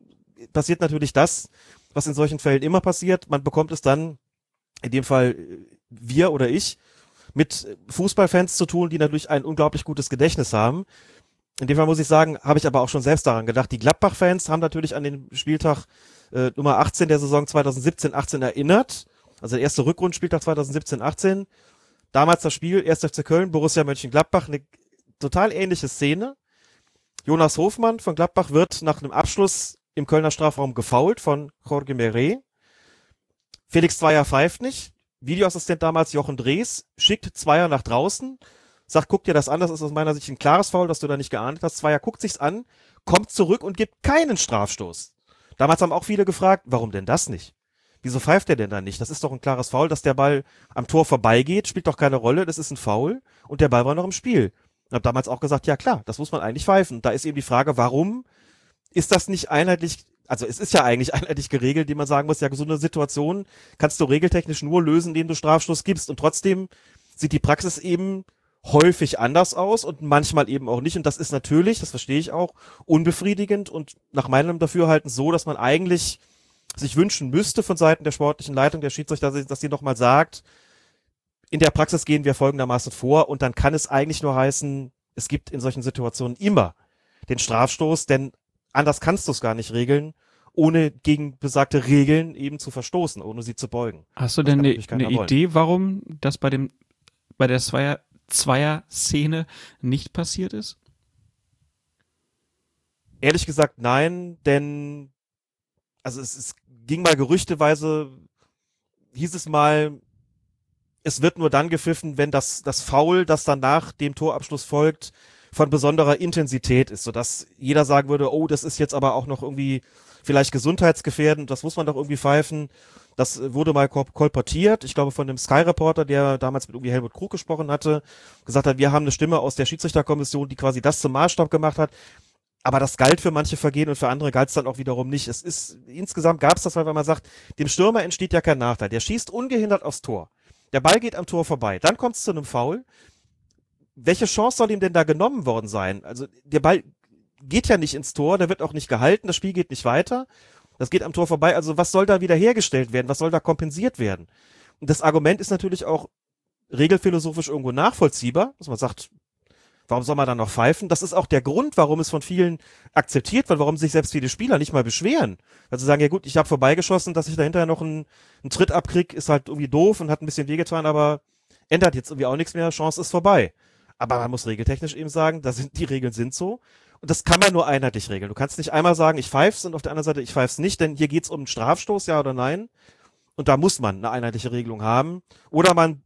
passiert natürlich das, was in solchen Fällen immer passiert. Man bekommt es dann, in dem Fall äh, wir oder ich, mit äh, Fußballfans zu tun, die natürlich ein unglaublich gutes Gedächtnis haben. In dem Fall muss ich sagen, habe ich aber auch schon selbst daran gedacht. Die Gladbach-Fans haben natürlich an den Spieltag äh, Nummer 18 der Saison 2017-18 erinnert. Also der erste Rückrundenspieltag 2017-18. Damals das Spiel, 1. FC Köln, Borussia Mönchengladbach, eine total ähnliche Szene. Jonas Hofmann von Gladbach wird nach einem Abschluss im Kölner Strafraum gefoult von Jorge Meret. Felix Zweier pfeift nicht. Videoassistent damals Jochen Drees schickt Zweier nach draußen, sagt, guck dir das an, das ist aus meiner Sicht ein klares Foul, dass du da nicht geahndet hast. Zweier guckt sich's an, kommt zurück und gibt keinen Strafstoß. Damals haben auch viele gefragt, warum denn das nicht? Wieso pfeift er denn da nicht? Das ist doch ein klares Foul, dass der Ball am Tor vorbeigeht, spielt doch keine Rolle, das ist ein Foul und der Ball war noch im Spiel. Ich habe damals auch gesagt, ja klar, das muss man eigentlich pfeifen. Da ist eben die Frage, warum ist das nicht einheitlich, also es ist ja eigentlich einheitlich geregelt, die man sagen muss, ja, eine Situation kannst du regeltechnisch nur lösen, indem du Strafstoß gibst. Und trotzdem sieht die Praxis eben häufig anders aus und manchmal eben auch nicht. Und das ist natürlich, das verstehe ich auch, unbefriedigend und nach meinem Dafürhalten so, dass man eigentlich sich wünschen müsste von Seiten der sportlichen Leitung, der Schiedsrichter, dass sie- dass sie nochmal sagt, in der Praxis gehen wir folgendermaßen vor und dann kann es eigentlich nur heißen, es gibt in solchen Situationen immer den Strafstoß, denn anders kannst du es gar nicht regeln, ohne gegen besagte Regeln eben zu verstoßen, ohne sie zu beugen. Hast du Das denn kann eine, eine. Idee, warum das bei dem bei der Zweier Zweier-Szene nicht passiert ist? Ehrlich gesagt, nein, denn also es, es ging mal gerüchteweise, hieß es mal, es wird nur dann gepfiffen, wenn das, das Foul, das dann nach dem Torabschluss folgt, von besonderer Intensität ist, sodass jeder sagen würde, oh, das ist jetzt aber auch noch irgendwie vielleicht gesundheitsgefährdend, das muss man doch irgendwie pfeifen. Das wurde mal kol- kolportiert, ich glaube von dem Sky-Reporter, der damals mit irgendwie Helmut Krug gesprochen hatte, gesagt hat, wir haben eine Stimme aus der Schiedsrichterkommission, die quasi das zum Maßstab gemacht hat. Aber das galt für manche Vergehen und für andere galt es dann auch wiederum nicht. Es ist, insgesamt gab es das, weil man sagt, dem Stürmer entsteht ja kein Nachteil. Der schießt ungehindert aufs Tor. Der Ball geht am Tor vorbei. Dann kommt es zu einem Foul. Welche Chance soll ihm denn da genommen worden sein? Also der Ball geht ja nicht ins Tor, der wird auch nicht gehalten, das Spiel geht nicht weiter. Das geht am Tor vorbei. Also was soll da wieder hergestellt werden? Was soll da kompensiert werden? Und das Argument ist natürlich auch regelphilosophisch irgendwo nachvollziehbar, dass man sagt, warum soll man dann noch pfeifen? Das ist auch der Grund, warum es von vielen akzeptiert wird, warum sich selbst viele Spieler nicht mal beschweren. Weil sie sagen, ja gut, ich habe vorbeigeschossen, dass ich dahinter noch einen, einen Tritt abkrieg, ist halt irgendwie doof und hat ein bisschen wehgetan, aber ändert jetzt irgendwie auch nichts mehr, Chance ist vorbei. Aber man muss regeltechnisch eben sagen, da sind, die Regeln sind so. Und das kann man nur einheitlich regeln. Du kannst nicht einmal sagen, ich pfeif's und auf der anderen Seite, ich pfeif's nicht, denn hier geht's um einen Strafstoß, ja oder nein. Und da muss man eine einheitliche Regelung haben. Oder man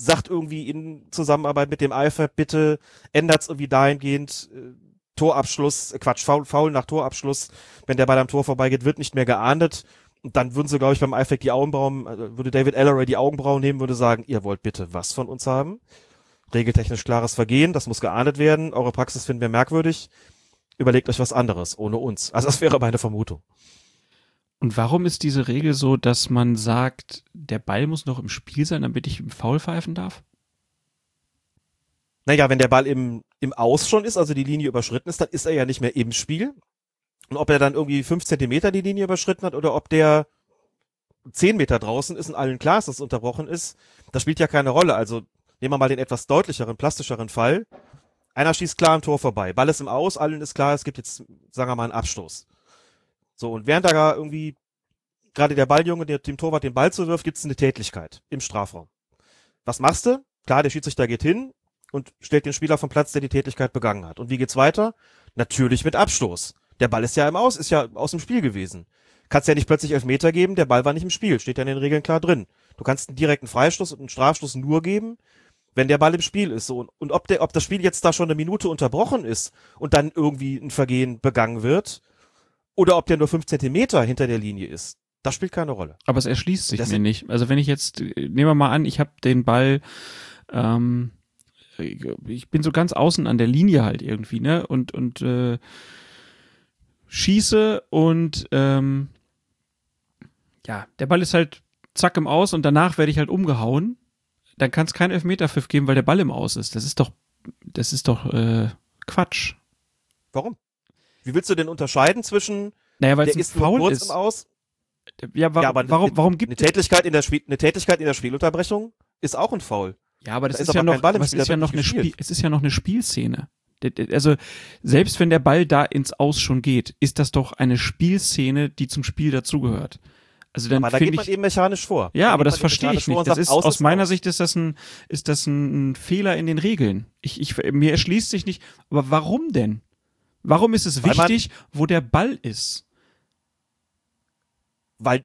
sagt irgendwie in Zusammenarbeit mit dem IFAB, bitte ändert's irgendwie dahingehend, äh, Torabschluss, äh, Quatsch, Foul, Foul nach Torabschluss, wenn der Ball am Tor vorbeigeht, wird nicht mehr geahndet. Und dann würden sie, glaube ich, beim IFAC die Augenbrauen, also würde David Ellery die Augenbrauen nehmen, würde sagen, ihr wollt bitte was von uns haben. Regeltechnisch klares Vergehen, das muss geahndet werden. Eure Praxis finden wir merkwürdig. Überlegt euch was anderes, ohne uns. Also das wäre meine Vermutung. Und warum ist diese Regel so, dass man sagt, der Ball muss noch im Spiel sein, damit ich im Foul pfeifen darf? Naja, wenn der Ball im, im Aus schon ist, also die Linie überschritten ist, dann ist er ja nicht mehr im Spiel. Und ob er dann irgendwie fünf Zentimeter die Linie überschritten hat oder ob der zehn Meter draußen ist und allen klar ist, dass es unterbrochen ist, das spielt ja keine Rolle. Also nehmen wir mal den etwas deutlicheren, plastischeren Fall. Einer schießt klar am Tor vorbei. Ball ist im Aus, allen ist klar, es gibt jetzt, sagen wir mal, einen Abstoß. So, und während da irgendwie gerade der Balljunge der, dem Torwart den Ball zuwirft, gibt es eine Tätlichkeit im Strafraum. Was machst du? Klar, der Schiedsrichter geht hin und stellt den Spieler vom Platz, der die Tätlichkeit begangen hat. Und wie geht's weiter? Natürlich mit Abstoß. Der Ball ist ja im Aus, ist ja aus dem Spiel gewesen. Kannst ja nicht plötzlich Elfmeter geben, der Ball war nicht im Spiel, steht ja in den Regeln klar drin. Du kannst einen direkten Freistoß und einen Strafstoß nur geben, wenn der Ball im Spiel ist. So. Und ob, der, ob das Spiel jetzt da schon eine Minute unterbrochen ist und dann irgendwie ein Vergehen begangen wird, oder ob der nur fünf Zentimeter hinter der Linie ist, das spielt keine Rolle. Aber es erschließt sich das mir nicht. Also wenn ich jetzt, nehmen wir mal an, ich habe den Ball, ähm, ich bin so ganz außen an der Linie halt irgendwie, ne? Und, und äh, schieße und ähm, ja, der Ball ist halt zack im Aus und danach werde ich halt umgehauen. Dann kann es keinen Elfmeterpfiff geben, weil der Ball im Aus ist. Das ist doch, das ist doch äh, Quatsch. Warum? Wie willst du denn unterscheiden zwischen naja, weil der ist faul ist. im Aus? Ja, wa Ja, aber warum, warum gibt Eine Tätigkeit in der Spiel, eine Tätigkeit in der Spielunterbrechung ist auch ein Foul. Ja, aber das Da ist, ist ja noch, Ball im aber es Spiel, ist ja noch eine Spiel, es ist ja noch eine Spielszene. Also selbst wenn der Ball da ins Aus schon geht, ist das doch eine Spielszene, die zum Spiel dazugehört. Also dann aber da geht man ich, eben mechanisch vor. ja, Da aber das verstehe ich nicht. Das sagt, ist aus meiner aus. Sicht ist das ein, ist das ein Fehler in den Regeln. Ich, ich, mir erschließt sich nicht. Aber warum denn? Warum ist es Weil man- wichtig, wo der Ball ist? Weil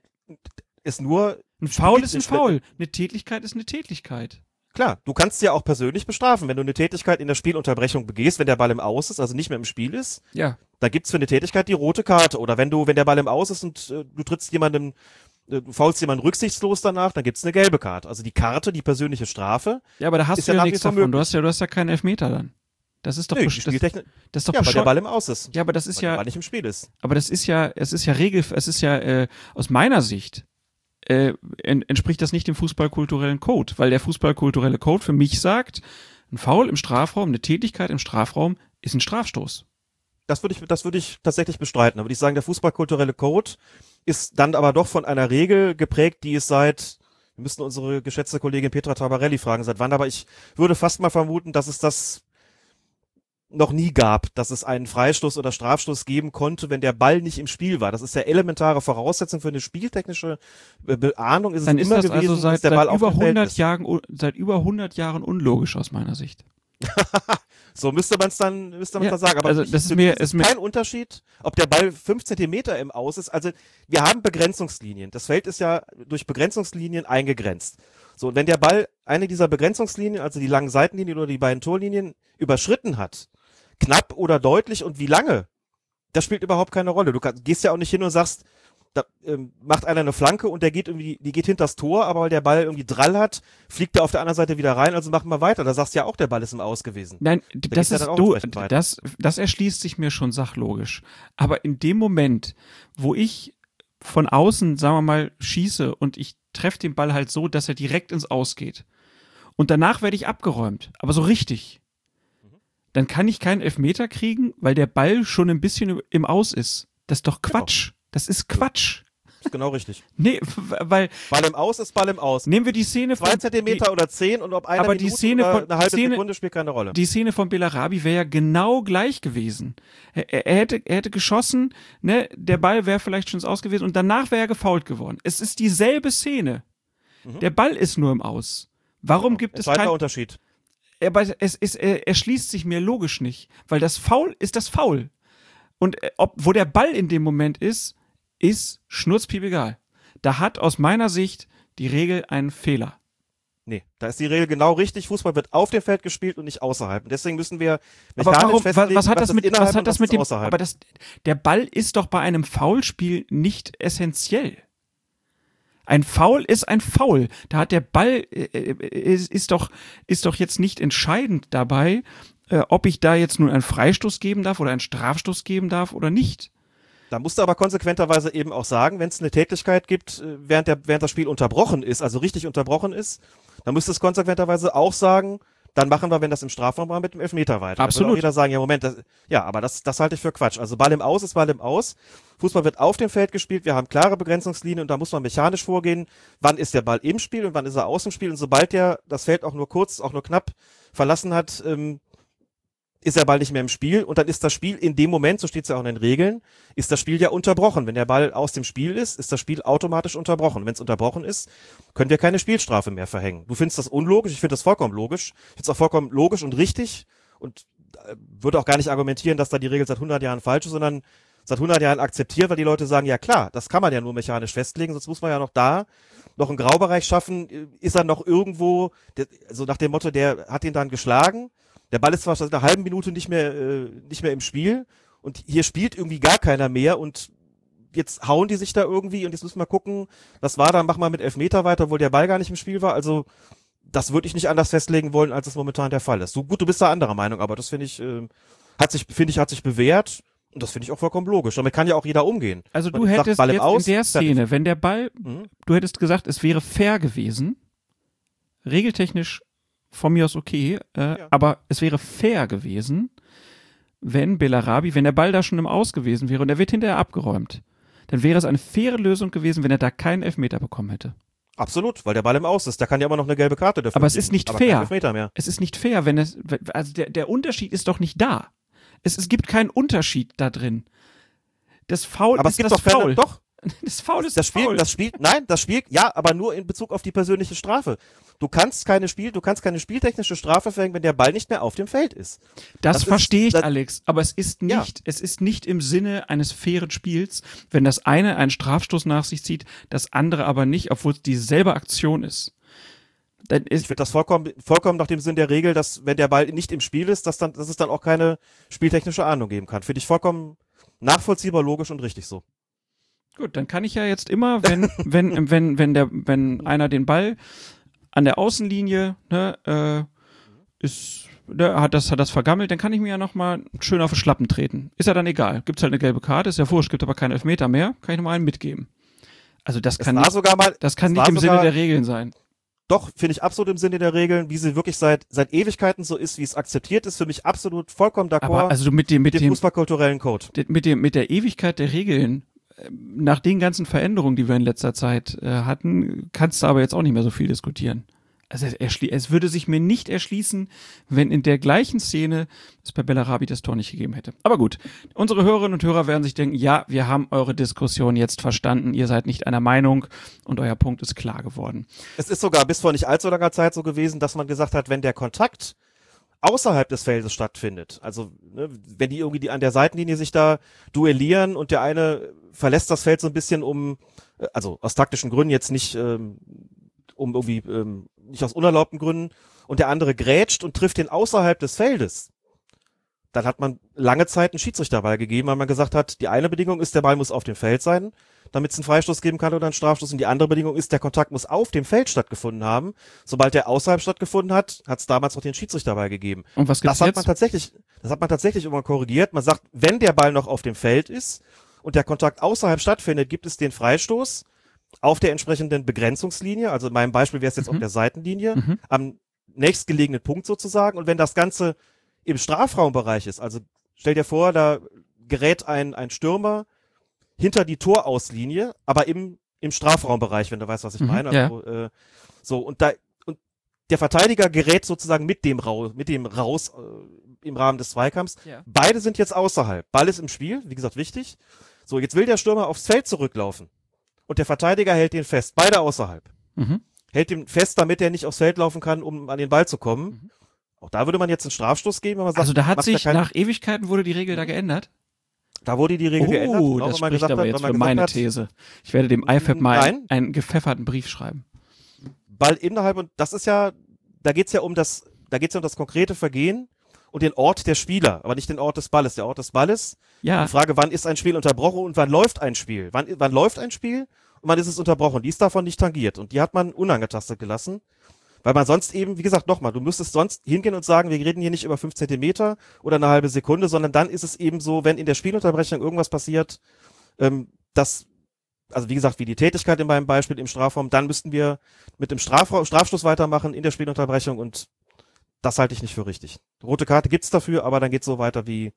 es nur Ein Foul ist ein Foul. Eine Tätlichkeit ist eine Tätlichkeit. Klar, du kannst ja auch persönlich bestrafen, wenn du eine Tätigkeit in der Spielunterbrechung begehst, wenn der Ball im Aus ist, also nicht mehr im Spiel ist, Ja. da gibt's für eine Tätigkeit die rote Karte. Oder wenn du, wenn der Ball im Aus ist und äh, du trittst jemandem, äh, du faulst jemanden rücksichtslos danach, dann gibt's eine gelbe Karte. Also die Karte, die persönliche Strafe. Ja, aber da hast du ja ja nichts davon. Du hast ja, du hast ja keinen Elfmeter dann. Das ist doch, Nö, das, das ist doch ja, weil der. Ball im Aus ist. Ja, aber das ist weil der ja, Ball nicht im Spiel ist. aber das ist ja, es ist ja Regel, es ist ja äh, aus meiner Sicht äh, en, entspricht das nicht dem fußballkulturellen Code, weil der fußballkulturelle Code für mich sagt, ein Foul im Strafraum, eine Tätigkeit im Strafraum ist ein Strafstoß. Das würde ich, das würde ich tatsächlich bestreiten. Da würde ich sagen, der fußballkulturelle Code ist dann aber doch von einer Regel geprägt, die es seit, wir müssten unsere geschätzte Kollegin Petra Tabarelli fragen, seit wann, aber ich würde fast mal vermuten, dass es das noch nie gab, dass es einen Freistoß oder Strafstoß geben konnte, wenn der Ball nicht im Spiel war. Das ist ja elementare Voraussetzung für eine spieltechnische Be- Beahnung. Ist Dann es ist immer das gewesen, also seit, dass der Ball seit auf über dem Feld 100 ist. Jahren, seit über 100 Jahren unlogisch aus meiner Sicht. So müsste man es dann, müsste man Ja, dann sagen. Aber also ich- das ist mir- ist mir- kein Unterschied, ob der Ball fünf Zentimeter im Aus ist. Also wir haben Begrenzungslinien. Das Feld ist ja durch Begrenzungslinien eingegrenzt. So, und wenn der Ball eine dieser Begrenzungslinien, also die langen Seitenlinien oder die beiden Torlinien, überschritten hat, knapp oder deutlich und wie lange, das spielt überhaupt keine Rolle. Du kannst, gehst ja auch nicht hin und sagst, da ähm, macht einer eine Flanke und der geht irgendwie, die geht hinters Tor, aber weil der Ball irgendwie Drall hat, fliegt er auf der anderen Seite wieder rein, also machen wir weiter. Da sagst du ja auch, der Ball ist im Aus gewesen. Nein, Da das ist du, das, das erschließt sich mir schon sachlogisch. Aber in dem Moment, wo ich von außen, sagen wir mal, schieße und ich treffe den Ball halt so, dass er direkt ins Aus geht. Und danach werde ich abgeräumt, aber so richtig. Dann kann ich keinen Elfmeter kriegen, weil der Ball schon ein bisschen im Aus ist. Das ist doch Quatsch. Das ist Quatsch. Ist genau richtig. Nee, weil Ball im Aus ist Ball im Aus. nehmen wir die Szene Zwei von Zentimeter oder zehn und ob eine Aber die Minute Szene oder von- eine halbe Szene- Sekunde spielt keine Rolle. Die Szene von Bellarabi wäre ja genau gleich gewesen. Er, er, hätte, er hätte geschossen, ne, der Ball wäre vielleicht schon ins Aus gewesen und danach wäre er gefault geworden. Es ist dieselbe Szene. Der Ball ist nur im Aus. Warum gibt es Entscheidender kein. Unterschied. Aber es ist, er erschließt sich mir logisch nicht, weil das Foul ist das Foul. Und äh, ob, wo der Ball in dem Moment ist, ist schnurzpiep egal. Da hat aus meiner Sicht die Regel einen Fehler. Nee, da ist die Regel genau richtig. Fußball wird auf dem Feld gespielt und nicht außerhalb. Und deswegen müssen wir Aber warum, was, festlegen, was hat das ist mit, was hat das mit dem, außerhalb. aber das, der Ball ist doch bei einem Foulspiel nicht essentiell. Ein Foul ist ein Foul. Da hat der Ball äh, äh, ist, ist doch ist doch jetzt nicht entscheidend dabei, äh, ob ich da jetzt nun einen Freistoß geben darf oder einen Strafstoß geben darf oder nicht. Da musst du aber konsequenterweise eben auch sagen, wenn es eine Tätigkeit gibt, äh, während, der, während das Spiel unterbrochen ist, also richtig unterbrochen ist, dann müsste es konsequenterweise auch sagen, dann machen wir, wenn das im Strafraum war, mit dem Elfmeter weiter. Absolut. Da jeder sagen, ja Moment, das, ja, aber das, das halte ich für Quatsch. Also Ball im Aus ist Ball im Aus. Fußball wird auf dem Feld gespielt, wir haben klare Begrenzungslinien und da muss man mechanisch vorgehen, wann ist der Ball im Spiel und wann ist er aus dem Spiel. Und sobald der das Feld auch nur kurz, auch nur knapp verlassen hat, ähm, ist der Ball nicht mehr im Spiel und dann ist das Spiel in dem Moment, so steht es ja auch in den Regeln, ist das Spiel ja unterbrochen. Wenn der Ball aus dem Spiel ist, ist das Spiel automatisch unterbrochen. Wenn es unterbrochen ist, können wir keine Spielstrafe mehr verhängen. Du findest das unlogisch, ich finde das vollkommen logisch. Ich finde es auch vollkommen logisch und richtig und äh, würde auch gar nicht argumentieren, dass da die Regel seit 100 Jahren falsch ist, sondern seit 100 Jahren akzeptiert, weil die Leute sagen, ja klar, das kann man ja nur mechanisch festlegen, sonst muss man ja noch da noch einen Graubereich schaffen. Ist er noch irgendwo, so nach dem Motto, der hat ihn dann geschlagen, der Ball ist zwar seit einer halben Minute nicht mehr, äh, nicht mehr im Spiel und hier spielt irgendwie gar keiner mehr und jetzt hauen die sich da irgendwie und jetzt müssen wir gucken, was war da, mach mal mit Elfmeter weiter, obwohl der Ball gar nicht im Spiel war. Also das würde ich nicht anders festlegen wollen, als es momentan der Fall ist. So gut, du bist da anderer Meinung, aber das finde ich, äh, hat sich, finde ich, hat sich bewährt. Und das finde ich auch vollkommen logisch. Damit kann ja auch jeder umgehen. Also du Man sagt, hättest im jetzt Aus, in der. Szene, wenn der Ball, Mhm. du hättest gesagt, es wäre fair gewesen, regeltechnisch von mir aus okay, äh, Ja. aber es wäre fair gewesen, wenn Bellarabi, wenn der Ball da schon im Aus gewesen wäre und er wird hinterher abgeräumt, dann wäre es eine faire Lösung gewesen, wenn er da keinen Elfmeter bekommen hätte. Absolut, weil der Ball im Aus ist. Da kann ja immer noch eine gelbe Karte dafür Aber es ist nicht fair. Elfmeter mehr. Es ist nicht fair, wenn es, also der, der Unterschied ist doch nicht da. Es, es gibt keinen Unterschied da drin. Das Foul Aber ist es gibt das doch Foul. Fälle, doch, Das Foul ist das Spiel, Foul. das Spiel, nein, das Spiel, ja, aber nur in Bezug auf die persönliche Strafe. Du kannst keine Spiel, du kannst keine spieltechnische Strafe verhängen, wenn der Ball nicht mehr auf dem Feld ist. Das, Das ist- verstehe ich, das- Alex, aber es ist Ja. nicht, es ist nicht im Sinne eines fairen Spiels, wenn das eine einen Strafstoß nach sich zieht, das andere aber nicht, obwohl es dieselbe Aktion ist. Dann Ich ist finde das vollkommen, vollkommen nach dem Sinn der Regel, dass wenn der Ball nicht im Spiel ist, dass dann, dass es dann auch keine spieltechnische Ahnung geben kann. Finde ich vollkommen nachvollziehbar, logisch und richtig so. Gut, dann kann ich ja jetzt immer, wenn, wenn, wenn, wenn der, wenn einer den Ball an der Außenlinie, ne, äh, ist, ne, hat das, hat das vergammelt, dann kann ich mir ja nochmal schön auf den Schlappen treten. Ist ja dann egal. Gibt's halt eine gelbe Karte, ist ja wurscht, gibt aber keinen Elfmeter mehr, kann ich nochmal einen mitgeben. Also das kann nicht, sogar mal, das kann nicht im Sinne der Regeln sein. Doch, finde ich absolut im Sinne der Regeln, wie sie wirklich seit, seit Ewigkeiten so ist, wie es akzeptiert ist, für mich absolut vollkommen d'accord Aber also mit dem, mit mit dem dem, fußballkulturellen Code. de- mit dem, mit der Ewigkeit der Regeln, nach den ganzen Veränderungen, die wir in letzter Zeit äh, hatten, kannst du aber jetzt auch nicht mehr so viel diskutieren. Also es, es würde sich mir nicht erschließen, wenn in der gleichen Szene es bei Bellarabi das Tor nicht gegeben hätte. Aber gut, unsere Hörerinnen und Hörer werden sich denken, ja, wir haben eure Diskussion jetzt verstanden, ihr seid nicht einer Meinung und euer Punkt ist klar geworden. Es ist sogar bis vor nicht allzu langer Zeit so gewesen, dass man gesagt hat, wenn der Kontakt außerhalb des Feldes stattfindet, also ne, wenn die irgendwie die an der Seitenlinie sich da duellieren und der eine verlässt das Feld so ein bisschen um, äh, also aus taktischen Gründen jetzt nicht, ähm, um irgendwie ähm, nicht aus unerlaubten Gründen und der andere grätscht und trifft den außerhalb des Feldes, dann hat man lange Zeit einen Schiedsrichterball gegeben, weil man gesagt hat, die eine Bedingung ist, der Ball muss auf dem Feld sein, damit es einen Freistoß geben kann oder einen Strafstoß. Und die andere Bedingung ist, der Kontakt muss auf dem Feld stattgefunden haben. Sobald der außerhalb stattgefunden hat, hat es damals noch den Schiedsrichterball gegeben. Und was gibt's Das hat man jetzt? tatsächlich, das hat man tatsächlich immer korrigiert. Man sagt, wenn der Ball noch auf dem Feld ist und der Kontakt außerhalb stattfindet, gibt es den Freistoß auf der entsprechenden Begrenzungslinie. Also in meinem Beispiel wäre es jetzt auf der Seitenlinie, Mhm. am nächstgelegenen Punkt sozusagen. Und wenn das Ganze im Strafraumbereich ist, also stell dir vor, da gerät ein, ein Stürmer hinter die Torauslinie, aber im, im Strafraumbereich, wenn du weißt, was ich Mhm, meine. ja. Also, äh, so, und da, und der Verteidiger gerät sozusagen mit dem raus, mit dem raus äh, im Rahmen des Zweikampfs. Ja. Beide sind jetzt außerhalb. Ball ist im Spiel, wie gesagt, wichtig. So, jetzt will der Stürmer aufs Feld zurücklaufen. Und der Verteidiger hält den fest. Beide außerhalb. Mhm. Hält ihn fest, damit er nicht aufs Feld laufen kann, um an den Ball zu kommen. Auch da würde man jetzt einen Strafstoß geben, wenn man sagt, Also da hat sich kein- nach Ewigkeiten wurde die Regel da geändert. da wurde die Regel geändert. Oh, das spricht gesagt aber hat, jetzt für meine hat, These. Ich werde dem IFAB mal Nein. einen gepfefferten Brief schreiben. Ball innerhalb und das ist ja, da geht's ja um das, da geht's ja um das konkrete Vergehen und den Ort der Spieler, aber nicht den Ort des Balles. Der Ort des Balles, Ja, die Frage, wann ist ein Spiel unterbrochen und wann läuft ein Spiel? Wann, wann läuft ein Spiel man ist es unterbrochen. Die ist davon nicht tangiert und die hat man unangetastet gelassen. Weil man sonst eben, wie gesagt, nochmal, du müsstest sonst hingehen und sagen, wir reden hier nicht über fünf Zentimeter oder eine halbe Sekunde, sondern dann ist es eben so, wenn in der Spielunterbrechung irgendwas passiert, ähm, das, also wie gesagt, wie die Tätigkeit in meinem Beispiel im Strafraum, dann müssten wir mit dem Strafraum, Strafstoß weitermachen in der Spielunterbrechung und das halte ich nicht für richtig. Rote Karte gibt's dafür, aber dann geht's so weiter, wie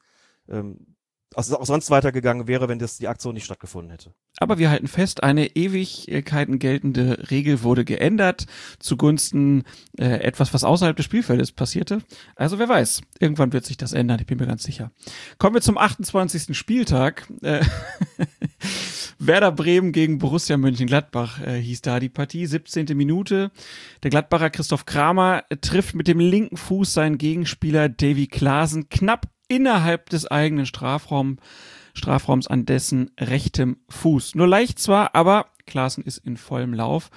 ähm, also auch sonst weitergegangen wäre, wenn das die Aktion nicht stattgefunden hätte. Aber wir halten fest, eine Ewigkeiten geltende Regel wurde geändert zugunsten äh, etwas, was außerhalb des Spielfeldes passierte. Also wer weiß, irgendwann wird sich das ändern, ich bin mir ganz sicher. Kommen wir zum 28. Spieltag. Äh, Werder Bremen gegen Borussia Mönchengladbach äh, hieß da die Partie. 17. Minute. Der Gladbacher Christoph Kramer trifft mit dem linken Fuß seinen Gegenspieler Davy Klaasen knapp innerhalb des eigenen Strafraum, Strafraums an dessen rechtem Fuß. Nur leicht zwar, aber Klaassen ist in vollem Lauf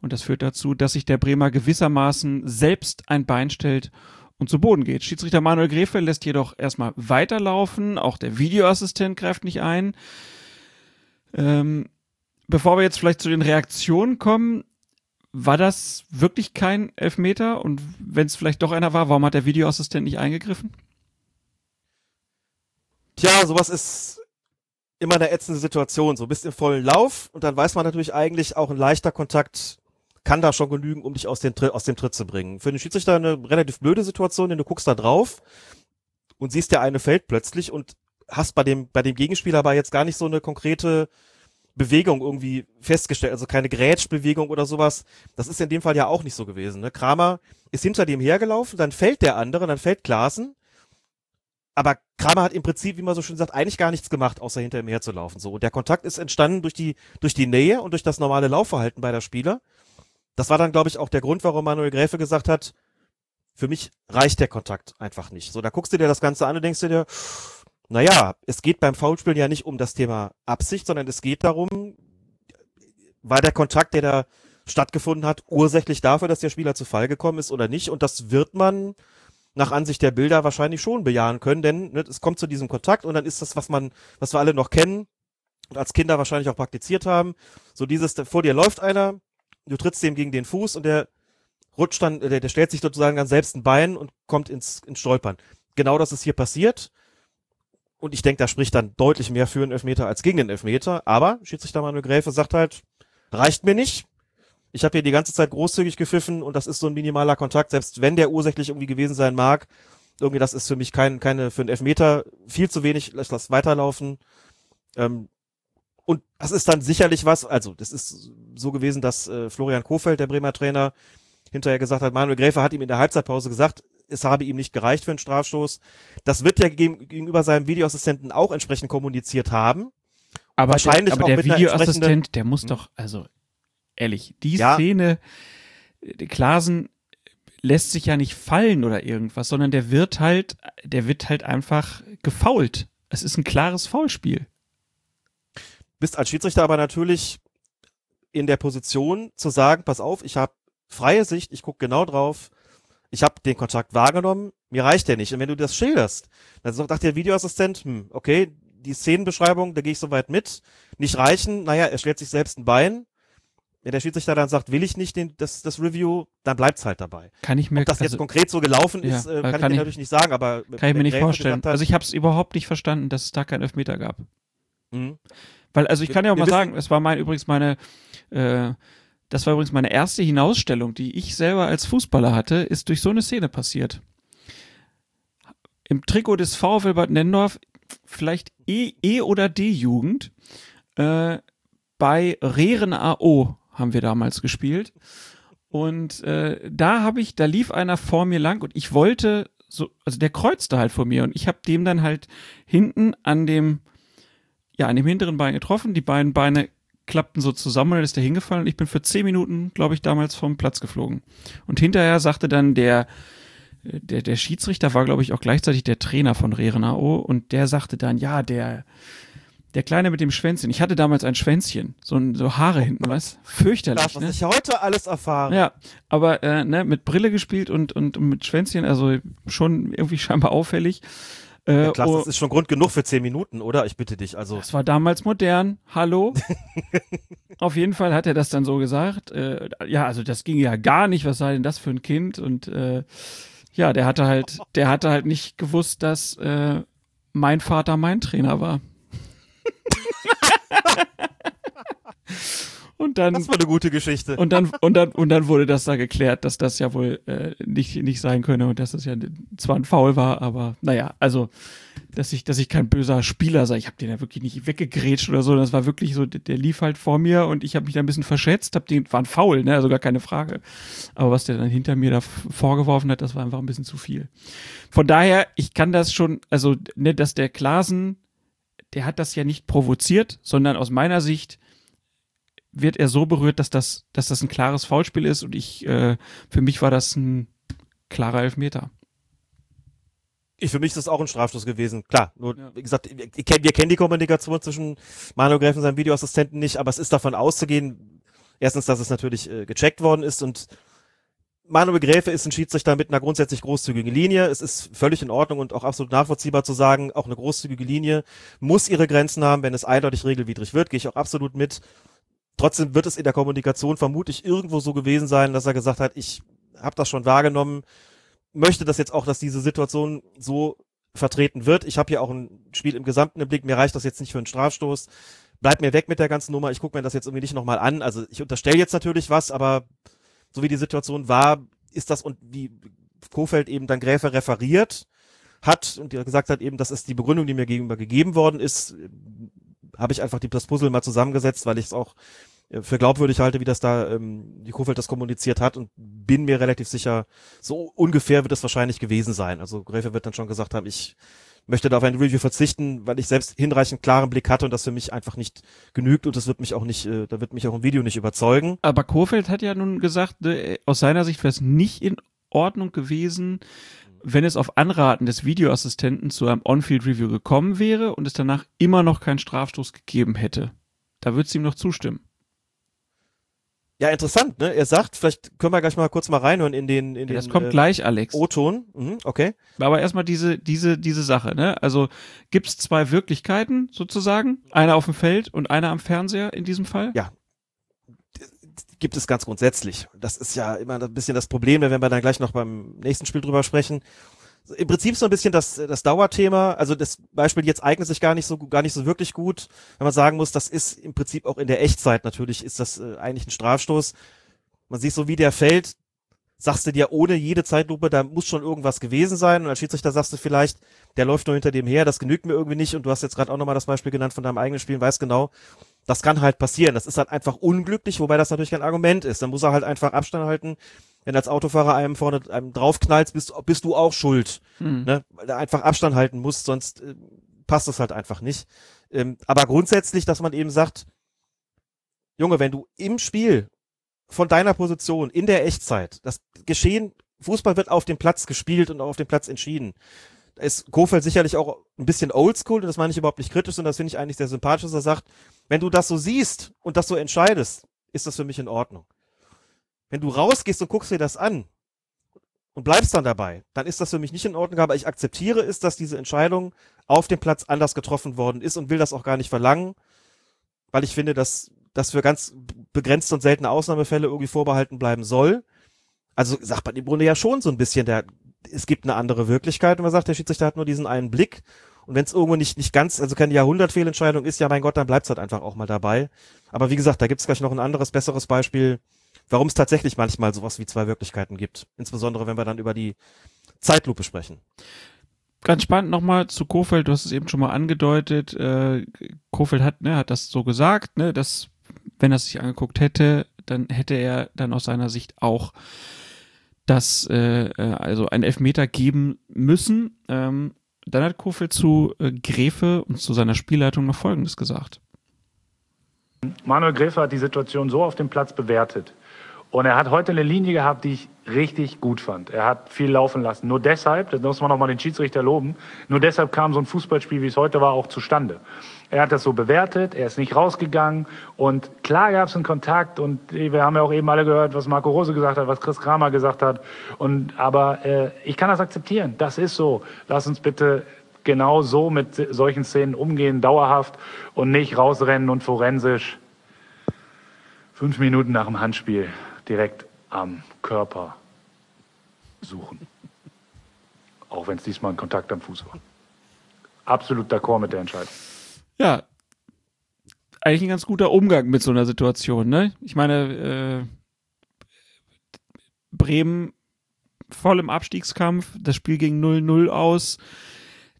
und das führt dazu, dass sich der Bremer gewissermaßen selbst ein Bein stellt und zu Boden geht. Schiedsrichter Manuel Gräfe lässt jedoch erstmal weiterlaufen, auch der Videoassistent greift nicht ein. Ähm, bevor wir jetzt vielleicht zu den Reaktionen kommen, war das wirklich kein Elfmeter? Und wenn es vielleicht doch einer war, warum hat der Videoassistent nicht eingegriffen? Tja, sowas ist immer eine ätzende Situation. So bist im vollen Lauf und dann weiß man natürlich eigentlich auch ein leichter Kontakt kann da schon genügen, um dich aus, den, aus dem Tritt zu bringen. Für den Schiedsrichter eine relativ blöde Situation, denn du guckst da drauf und siehst der eine fällt plötzlich und hast bei dem, bei dem Gegenspieler aber jetzt gar nicht so eine konkrete Bewegung irgendwie festgestellt, also keine Grätschbewegung oder sowas. Das ist in dem Fall ja auch nicht so gewesen. Ne? Kramer ist hinter dem hergelaufen, dann fällt der andere, dann fällt Klaassen aber Kramer hat im Prinzip, wie man so schön sagt, eigentlich gar nichts gemacht, außer hinter ihm herzulaufen. So. Und der Kontakt ist entstanden durch die, durch die Nähe und durch das normale Laufverhalten beider Spieler. Das war dann, glaube ich, auch der Grund, warum Manuel Gräfe gesagt hat, für mich reicht der Kontakt einfach nicht. So, da guckst du dir das Ganze an und denkst du dir, naja, es geht beim Foulspielen ja nicht um das Thema Absicht, sondern es geht darum, war der Kontakt, der da stattgefunden hat, ursächlich dafür, dass der Spieler zu Fall gekommen ist oder nicht. Und das wird man nach Ansicht der Bilder wahrscheinlich schon bejahen können, denn ne, es kommt zu diesem Kontakt und dann ist das, was man, was wir alle noch kennen und als Kinder wahrscheinlich auch praktiziert haben. So dieses, vor dir läuft einer, du trittst dem gegen den Fuß und der rutscht dann, der, der stellt sich sozusagen ganz selbst ein Bein und kommt ins, ins Stolpern. Genau das ist hier passiert. Und ich denke, da spricht dann deutlich mehr für einen Elfmeter als gegen den Elfmeter. Aber Schiedsrichter Manuel Gräfe sagt halt, reicht mir nicht ich habe hier die ganze Zeit großzügig gepfiffen und das ist so ein minimaler Kontakt, selbst wenn der ursächlich irgendwie gewesen sein mag. Irgendwie, das ist für mich kein, keine, für einen Elfmeter viel zu wenig, lass das weiterlaufen. Ähm, und das ist dann sicherlich was, also das ist so gewesen, dass äh, Florian Kofeld, der Bremer Trainer, hinterher gesagt hat, Manuel Gräfer hat ihm in der Halbzeitpause gesagt, es habe ihm nicht gereicht für einen Strafstoß. Das wird er gegenüber seinem Videoassistenten auch entsprechend kommuniziert haben. Aber Wahrscheinlich der, aber der Videoassistent, der muss hm? doch, also ehrlich, die ja. Szene, äh, Klasen lässt sich ja nicht fallen oder irgendwas, sondern der wird halt, der wird halt einfach gefault. Es ist ein klares Foulspiel. Bist als Schiedsrichter aber natürlich in der Position zu sagen, pass auf, ich habe freie Sicht, ich gucke genau drauf, ich habe den Kontakt wahrgenommen, mir reicht der nicht. Und wenn du das schilderst, dann sagt der Videoassistent, hm, okay, die Szenenbeschreibung, da gehe ich soweit mit, nicht reichen, naja, er stellt sich selbst ein Bein, wenn der Schiedsrichter dann sagt, will ich nicht den, das, das Review, dann bleibt's halt dabei. Kann ich mir Ob das jetzt also, konkret so gelaufen ja, ist, äh, kann, kann, ich mir natürlich nicht sagen, aber kann ich mir nicht vorstellen. Hat, also ich habe es überhaupt nicht verstanden, dass es da keinen Elfmeter gab. Mhm. Weil, also ich kann ja auch mal sagen, es war mein übrigens meine, äh, das war übrigens meine erste Hinausstellung, die ich selber als Fußballer hatte, ist durch so eine Szene passiert. Im Trikot des VfL Bad Nennendorf, vielleicht E, e oder D-Jugend, äh, bei Rehren AO haben wir damals gespielt. Und äh, da habe ich, da lief einer vor mir lang und ich wollte so, also der kreuzte halt vor mir und ich habe dem dann halt hinten an dem, ja, an dem hinteren Bein getroffen. Die beiden Beine klappten so zusammen und dann ist der hingefallen und ich bin für zehn Minuten, glaube ich, damals vom Platz geflogen. Und hinterher sagte dann der, der, der Schiedsrichter war, glaube ich, auch gleichzeitig der Trainer von Rerenau und der sagte dann, ja, der, der Kleine mit dem Schwänzchen. Ich hatte damals ein Schwänzchen, so, so Haare hinten, was? Fürchterlich. Das, was ne? ich heute alles erfahre. Ja, aber äh, ne, mit Brille gespielt und, und mit Schwänzchen, also schon irgendwie scheinbar auffällig. Äh, Ja, klar, oh, das ist schon Grund genug für zehn Minuten, oder? Ich bitte dich. Also das war damals modern. Hallo? Auf jeden Fall hat er das dann so gesagt. Äh, ja, also das ging ja gar nicht. Was sei denn das für ein Kind? Und äh, ja, der hatte halt, der hatte halt nicht gewusst, dass äh, mein Vater mein Trainer war. Und dann, das war eine gute Geschichte. und dann, und dann, und dann wurde das da geklärt, dass das ja wohl äh, nicht, nicht sein könne und dass das ja zwar ein Foul war, aber naja, also, dass ich, dass ich kein böser Spieler sei. Ich habe den ja wirklich nicht weggegrätscht oder so. Das war wirklich so, der, der lief halt vor mir und ich habe mich da ein bisschen verschätzt, hab den, war ein Foul, ne, also gar keine Frage. Aber was der dann hinter mir da vorgeworfen hat, das war einfach ein bisschen zu viel. Von daher, ich kann das schon, also, ne, dass der Klasen, der hat das ja nicht provoziert, sondern aus meiner Sicht wird er so berührt, dass das, dass das ein klares Foulspiel ist und ich, äh, für mich war das ein klarer Elfmeter. Ich, für mich ist das auch ein Strafstoß gewesen. Klar, nur, Ja. wie gesagt, wir, wir kennen- die Kommunikation zwischen Manuel Gräf und seinem Videoassistenten nicht, aber es ist davon auszugehen, erstens, dass es natürlich äh, gecheckt worden ist und Manuel Gräfe ist ein Schiedsrichter mit einer grundsätzlich großzügigen Linie. Es ist völlig in Ordnung und auch absolut nachvollziehbar zu sagen, auch eine großzügige Linie muss ihre Grenzen haben, wenn es eindeutig regelwidrig wird, gehe ich auch absolut mit. Trotzdem wird es in der Kommunikation vermutlich irgendwo so gewesen sein, dass er gesagt hat, ich habe das schon wahrgenommen, möchte das jetzt auch, dass diese Situation so vertreten wird. Ich habe hier auch ein Spiel im Gesamten im Blick, mir reicht das jetzt nicht für einen Strafstoß. Bleib mir weg mit der ganzen Nummer, ich gucke mir das jetzt irgendwie nicht nochmal an. Also ich unterstelle jetzt natürlich was, aber so wie die Situation war, ist das und wie Kofeld eben dann Gräfe referiert hat und gesagt hat eben, das ist die Begründung, die mir gegenüber gegeben worden ist, habe ich einfach die, das Puzzle mal zusammengesetzt, weil ich es auch äh, für glaubwürdig halte, wie das da ähm, die Kofeld das kommuniziert hat und bin mir relativ sicher, so ungefähr wird es wahrscheinlich gewesen sein. Also Gräfe wird dann schon gesagt haben, ich möchte da auf ein Review verzichten, weil ich selbst hinreichend klaren Blick hatte und das für mich einfach nicht genügt und das wird mich auch nicht, äh, da wird mich auch im Video nicht überzeugen. Aber Kofeld hat ja nun gesagt, ne, aus seiner Sicht wäre es nicht in Ordnung gewesen, wenn es auf Anraten des Videoassistenten zu einem On-Field-Review gekommen wäre und es danach immer noch keinen Strafstoß gegeben hätte. Da würdest du ihm noch zustimmen. Ja, interessant, ne? Er sagt, vielleicht können wir gleich mal kurz mal reinhören in den, in Ja, das den kommt äh, gleich, Alex. O-Ton. Mhm, okay. Aber erstmal diese, diese, diese Sache, ne? Also gibt es zwei Wirklichkeiten sozusagen? Eine auf dem Feld und eine am Fernseher in diesem Fall? Ja. Gibt es ganz grundsätzlich. Das ist ja immer ein bisschen das Problem, wenn wir dann gleich noch beim nächsten Spiel drüber sprechen. Im Prinzip so ein bisschen das, das Dauerthema. Also das Beispiel jetzt eignet sich gar nicht so, gar nicht so wirklich gut, wenn man sagen muss, das ist im Prinzip auch in der Echtzeit natürlich ist das äh, eigentlich ein Strafstoß. Man sieht so, wie der fällt, sagst du dir ohne jede Zeitlupe, da muss schon irgendwas gewesen sein. Und als Schiedsrichter sagst du vielleicht, der läuft nur hinter dem her, das genügt mir irgendwie nicht. Und du hast jetzt gerade auch nochmal das Beispiel genannt von deinem eigenen Spiel, weißt genau, das kann halt passieren. Das ist halt einfach unglücklich, wobei das natürlich kein Argument ist. Dann muss er halt einfach Abstand halten. Wenn als Autofahrer einem vorne einem draufknallst, bist, bist du auch schuld. Hm. Ne? Weil er einfach Abstand halten muss, sonst äh, passt das halt einfach nicht. Ähm, aber grundsätzlich, dass man eben sagt, Junge, wenn du im Spiel von deiner Position in der Echtzeit, das Geschehen, Fußball wird auf dem Platz gespielt und auch auf dem Platz entschieden. Da ist Kofeld sicherlich auch ein bisschen oldschool und das meine ich überhaupt nicht kritisch, sondern das finde ich eigentlich sehr sympathisch, dass er sagt, wenn du das so siehst und das so entscheidest, ist das für mich in Ordnung. Wenn du rausgehst und guckst dir das an und bleibst dann dabei, dann ist das für mich nicht in Ordnung, aber ich akzeptiere es, dass diese Entscheidung auf dem Platz anders getroffen worden ist und will das auch gar nicht verlangen, weil ich finde, dass das für ganz begrenzte und seltene Ausnahmefälle irgendwie vorbehalten bleiben soll. Also sagt man im Grunde ja schon so ein bisschen, der, es gibt eine andere Wirklichkeit und man sagt, der Schiedsrichter hat nur diesen einen Blick und wenn es irgendwo nicht, nicht ganz, also keine Jahrhundertfehlentscheidung ist, ja mein Gott, dann bleibt's halt einfach auch mal dabei. Aber wie gesagt, da gibt's gleich noch ein anderes, besseres Beispiel, warum es tatsächlich manchmal sowas wie zwei Wirklichkeiten gibt. Insbesondere, wenn wir dann über die Zeitlupe sprechen. Ganz spannend nochmal zu Kofeld, du hast es eben schon mal angedeutet. Äh, Kofeld hat, ne, hat das so gesagt, ne, dass wenn er es sich angeguckt hätte, dann hätte er dann aus seiner Sicht auch das, äh, äh, also einen Elfmeter geben müssen. Ähm, dann hat Kofeld zu äh, Gräfe und zu seiner Spielleitung noch Folgendes gesagt. Manuel Gräfe hat die Situation so auf dem Platz bewertet. Und er hat heute eine Linie gehabt, die ich richtig gut fand. Er hat viel laufen lassen. Nur deshalb, das muss man nochmal den Schiedsrichter loben, nur deshalb kam so ein Fußballspiel, wie es heute war, auch zustande. Er hat das so bewertet, er ist nicht rausgegangen und klar gab es einen Kontakt und wir haben ja auch eben alle gehört, was Marco Rose gesagt hat, was Chris Kramer gesagt hat. Und aber äh, ich kann das akzeptieren. Das ist so. Lass uns bitte genau so mit solchen Szenen umgehen, dauerhaft und nicht rausrennen und forensisch fünf Minuten nach dem Handspiel direkt am Körper suchen. Auch wenn es diesmal ein Kontakt am Fuß war. Absolut d'accord mit der Entscheidung. Ja, eigentlich ein ganz guter Umgang mit so einer Situation, ne? Ich meine, äh, Bremen voll im Abstiegskampf, das Spiel ging 0-0 aus.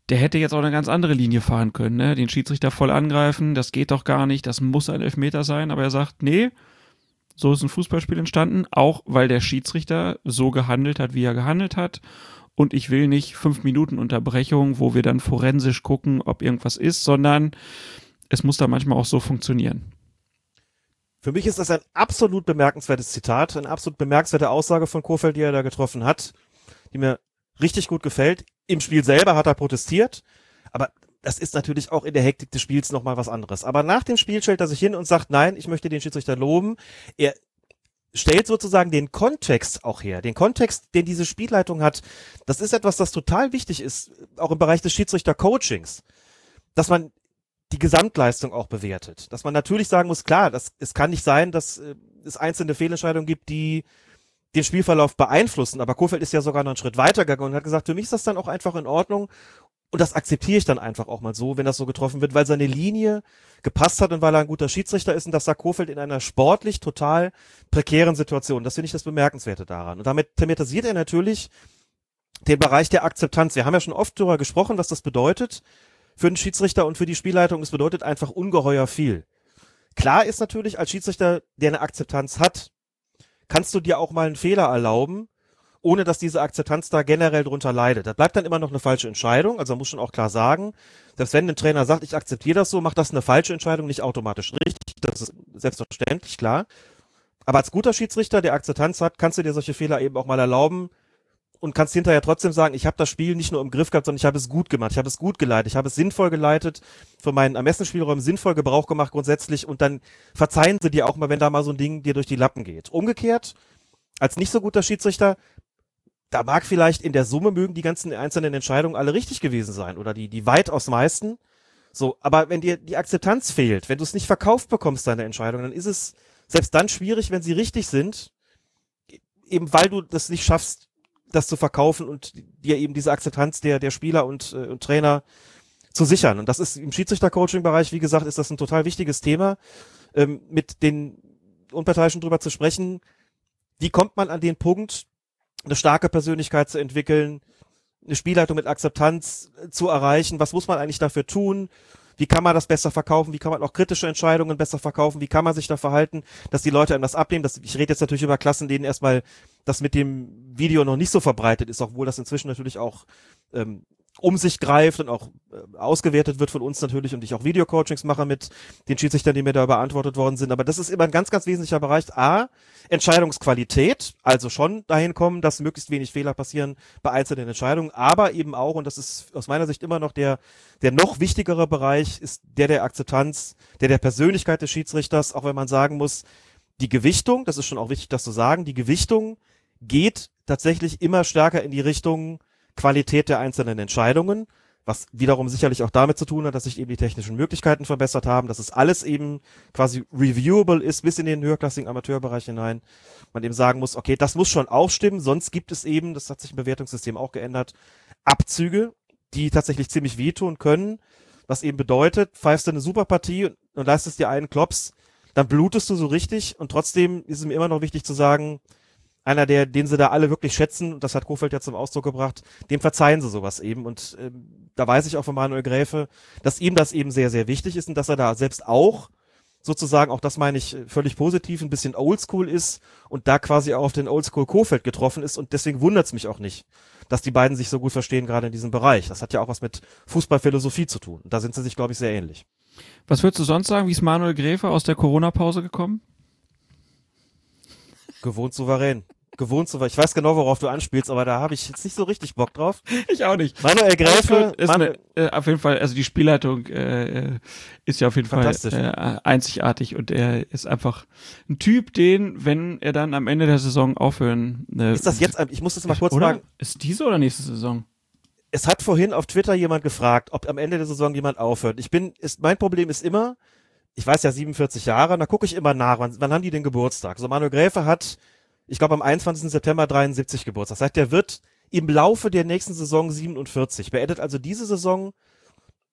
Der hätte jetzt auch eine ganz andere Linie fahren können, ne? Den Schiedsrichter voll angreifen, das geht doch gar nicht, das muss ein Elfmeter sein, aber er sagt, nee, so ist ein Fußballspiel entstanden, auch weil der Schiedsrichter so gehandelt hat, wie er gehandelt hat. Und ich will nicht fünf Minuten Unterbrechung, wo wir dann forensisch gucken, ob irgendwas ist, sondern es muss da manchmal auch so funktionieren. Für mich ist das ein absolut bemerkenswertes Zitat, eine absolut bemerkenswerte Aussage von Kofeld, die er da getroffen hat, die mir richtig gut gefällt. Im Spiel selber hat er protestiert, aber das ist natürlich auch in der Hektik des Spiels nochmal was anderes. Aber nach dem Spiel stellt er sich hin und sagt, nein, ich möchte den Schiedsrichter loben. Er stellt sozusagen den Kontext auch her. Den Kontext, den diese Spielleitung hat. Das ist etwas, das total wichtig ist, auch im Bereich des Schiedsrichter-Coachings. Dass man die Gesamtleistung auch bewertet. Dass man natürlich sagen muss, klar, das, es kann nicht sein, dass äh, es einzelne Fehlentscheidungen gibt, die den Spielverlauf beeinflussen. Aber Kofeld ist ja sogar noch einen Schritt weitergegangen und hat gesagt, für mich ist das dann auch einfach in Ordnung. Und das akzeptiere ich dann einfach auch mal so, wenn das so getroffen wird, weil seine Linie gepasst hat und weil er ein guter Schiedsrichter ist und das sagt Kofeld in einer sportlich total prekären Situation. Das finde ich das Bemerkenswerte daran. Und damit thematisiert er natürlich den Bereich der Akzeptanz. Wir haben ja schon oft darüber gesprochen, was das bedeutet für den Schiedsrichter und für die Spielleitung. Es bedeutet einfach ungeheuer viel. Klar ist natürlich als Schiedsrichter, der eine Akzeptanz hat, kannst du dir auch mal einen Fehler erlauben, ohne dass diese Akzeptanz da generell drunter leidet. Das bleibt dann immer noch eine falsche Entscheidung. Also man muss schon auch klar sagen, selbst wenn ein Trainer sagt, ich akzeptiere das so, macht das eine falsche Entscheidung nicht automatisch richtig. Das ist selbstverständlich klar. Aber als guter Schiedsrichter, der Akzeptanz hat, kannst du dir solche Fehler eben auch mal erlauben, und kannst hinterher trotzdem sagen, ich habe das Spiel nicht nur im Griff gehabt, sondern ich habe es gut gemacht, ich habe es gut geleitet, ich habe es sinnvoll geleitet, für meinen Ermessensspielräumen sinnvoll Gebrauch gemacht grundsätzlich und dann verzeihen sie dir auch mal, wenn da mal so ein Ding dir durch die Lappen geht. Umgekehrt, als nicht so guter Schiedsrichter, da mag vielleicht in der Summe mögen die ganzen einzelnen Entscheidungen alle richtig gewesen sein oder die, die weitaus meisten. So, aber wenn dir die Akzeptanz fehlt, wenn du es nicht verkauft bekommst, deine Entscheidung, dann ist es selbst dann schwierig, wenn sie richtig sind, eben weil du das nicht schaffst, das zu verkaufen und dir eben diese Akzeptanz der, der Spieler und, äh, und Trainer zu sichern. Und das ist im Schiedsrichter-Coaching-Bereich, wie gesagt, ist das ein total wichtiges Thema, ähm, mit den Unparteiischen drüber zu sprechen. Wie kommt man an den Punkt, eine starke Persönlichkeit zu entwickeln, eine Spielleitung mit Akzeptanz äh, zu erreichen? Was muss man eigentlich dafür tun? Wie kann man das besser verkaufen? Wie kann man auch kritische Entscheidungen besser verkaufen? Wie kann man sich da verhalten, dass die Leute einem das abnehmen? Das, ich rede jetzt natürlich über Klassen, denen erstmal das mit dem Video noch nicht so verbreitet ist, obwohl das inzwischen natürlich auch ähm, um sich greift und auch äh, ausgewertet wird von uns natürlich und ich auch Videocoachings mache mit den Schiedsrichtern, die mir da beantwortet worden sind. Aber das ist immer ein ganz, ganz wesentlicher Bereich. A, Entscheidungsqualität, also schon dahin kommen, dass möglichst wenig Fehler passieren bei einzelnen Entscheidungen, aber eben auch, und das ist aus meiner Sicht immer noch der, der noch wichtigere Bereich, ist der der Akzeptanz, der der Persönlichkeit des Schiedsrichters, auch wenn man sagen muss, die Gewichtung, das ist schon auch wichtig, das zu sagen, die Gewichtung geht tatsächlich immer stärker in die Richtung, Qualität der einzelnen Entscheidungen, was wiederum sicherlich auch damit zu tun hat, dass sich eben die technischen Möglichkeiten verbessert haben, dass es alles eben quasi reviewable ist bis in den höherklassigen Amateurbereich hinein. Man eben sagen muss, okay, das muss schon auch stimmen, sonst gibt es eben, das hat sich im Bewertungssystem auch geändert, Abzüge, die tatsächlich ziemlich wehtun können, was eben bedeutet, pfeifst du eine super Partie und, und leistest dir einen Klops, dann blutest du so richtig und trotzdem ist es mir immer noch wichtig zu sagen, einer, der, den sie da alle wirklich schätzen, und das hat Kofeld ja zum Ausdruck gebracht, dem verzeihen sie sowas eben. Und ähm, da weiß ich auch von Manuel Gräfe, dass ihm das eben sehr, sehr wichtig ist und dass er da selbst auch sozusagen, auch das meine ich völlig positiv, ein bisschen oldschool ist und da quasi auch auf den Oldschool Kofeld getroffen ist und deswegen wundert es mich auch nicht, dass die beiden sich so gut verstehen, gerade in diesem Bereich. Das hat ja auch was mit Fußballphilosophie zu tun. Da sind sie sich, glaube ich, sehr ähnlich. Was würdest du sonst sagen? Wie ist Manuel Gräfe aus der Corona-Pause gekommen? Gewohnt souverän gewohnt zu, ich weiß genau, worauf du anspielst, aber da habe ich jetzt nicht so richtig Bock drauf. Ich auch nicht. Manuel Gräfe ist eine, äh, auf jeden Fall, also die Spielleitung äh, äh ist ja auf jeden Fall äh, einzigartig und er ist einfach ein Typ, den, wenn er dann am Ende der Saison aufhören. Äh, ist das jetzt? Ich muss das mal kurz oder? fragen. Ist diese oder nächste Saison? es hat vorhin auf Twitter jemand gefragt, ob am Ende der Saison jemand aufhört. Ich bin, ist, mein Problem ist immer, ich weiß ja 47 Jahre, da gucke ich immer nach, wann, wann haben die den Geburtstag? So Manuel Gräfe hat, ich glaube am 21. September 73 Geburtstag. Das heißt, der wird im Laufe der nächsten Saison 47. Beendet also diese Saison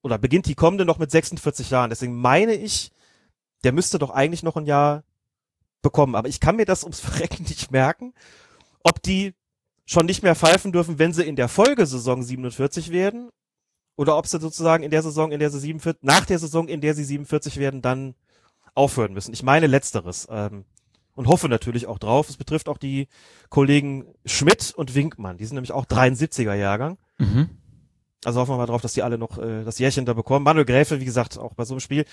oder beginnt die kommende noch mit 46 Jahren. Deswegen meine ich, der müsste doch eigentlich noch ein Jahr bekommen. Aber ich kann mir das ums Verrecken nicht merken, ob die schon nicht mehr pfeifen dürfen, wenn sie in der Folgesaison 47 werden oder ob sie sozusagen in der Saison, in der sie 47, nach der Saison, in der sie 47 werden, dann aufhören müssen. Ich meine letzteres ähm, und hoffe natürlich auch drauf. Es betrifft auch die Kollegen Schmidt und Winkmann. Die sind nämlich auch 73er Jahrgang. Mhm. Also hoffen wir mal drauf, dass die alle noch äh, das Jährchen da bekommen. Manuel Gräfe, wie gesagt, auch bei so einem Spiel.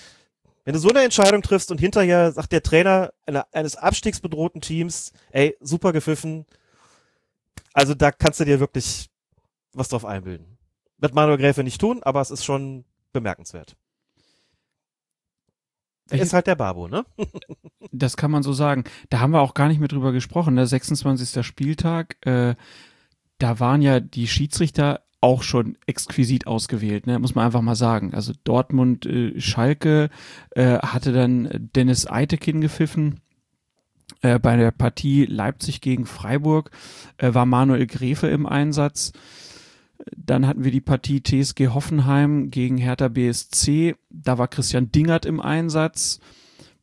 Wenn du so eine Entscheidung triffst und hinterher sagt der Trainer einer, eines abstiegsbedrohten Teams, ey, super gepfiffen. Also da kannst du dir wirklich was drauf einbilden. Wird Manuel Gräfe nicht tun, aber es ist schon bemerkenswert. Er ist halt der Babo, ne? das kann man so sagen. Da haben wir auch gar nicht mehr drüber gesprochen. Der 26. Spieltag, äh, da waren ja die Schiedsrichter auch schon exquisit ausgewählt, ne? muss man einfach mal sagen. Also Dortmund, äh, Schalke äh, hatte dann Dennis Eitekin gepfiffen. Äh, bei der Partie Leipzig gegen Freiburg äh, war Manuel Gräfe im Einsatz. Dann hatten wir die Partie TSG Hoffenheim gegen Hertha BSC. Da war Christian Dingert im Einsatz.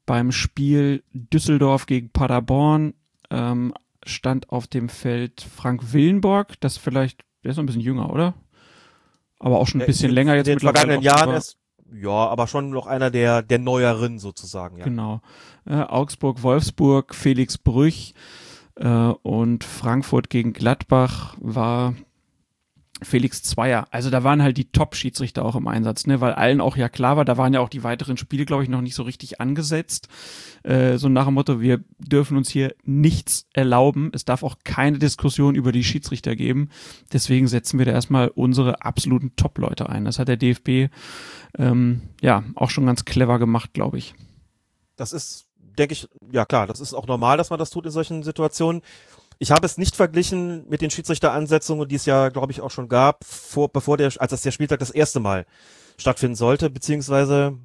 Beim Spiel Düsseldorf gegen Paderborn ähm, stand auf dem Feld Frank Willenborg. Das vielleicht, der ist noch ein bisschen jünger, oder? Aber auch schon ein bisschen in, länger jetzt in den vergangenen Jahren ist, ja, aber schon noch einer der, der neueren sozusagen, ja. Genau. Äh, Augsburg, Wolfsburg, Felix Brüch äh, und Frankfurt gegen Gladbach war Felix Zweier. Also da waren halt die Top-Schiedsrichter auch im Einsatz, ne? weil allen auch ja klar war, da waren ja auch die weiteren Spiele, glaube ich, noch nicht so richtig angesetzt. Äh, so nach dem Motto, wir dürfen uns hier nichts erlauben. Es darf auch keine Diskussion über die Schiedsrichter geben. Deswegen setzen wir da erstmal unsere absoluten Top-Leute ein. Das hat der DFB ähm, ja auch schon ganz clever gemacht, glaube ich. Das ist, denke ich, ja klar, das ist auch normal, dass man das tut in solchen Situationen. Ich habe es nicht verglichen mit den Schiedsrichteransetzungen, die es ja, glaube ich, auch schon gab, vor, bevor der, als das der Spieltag das erste Mal stattfinden sollte, beziehungsweise,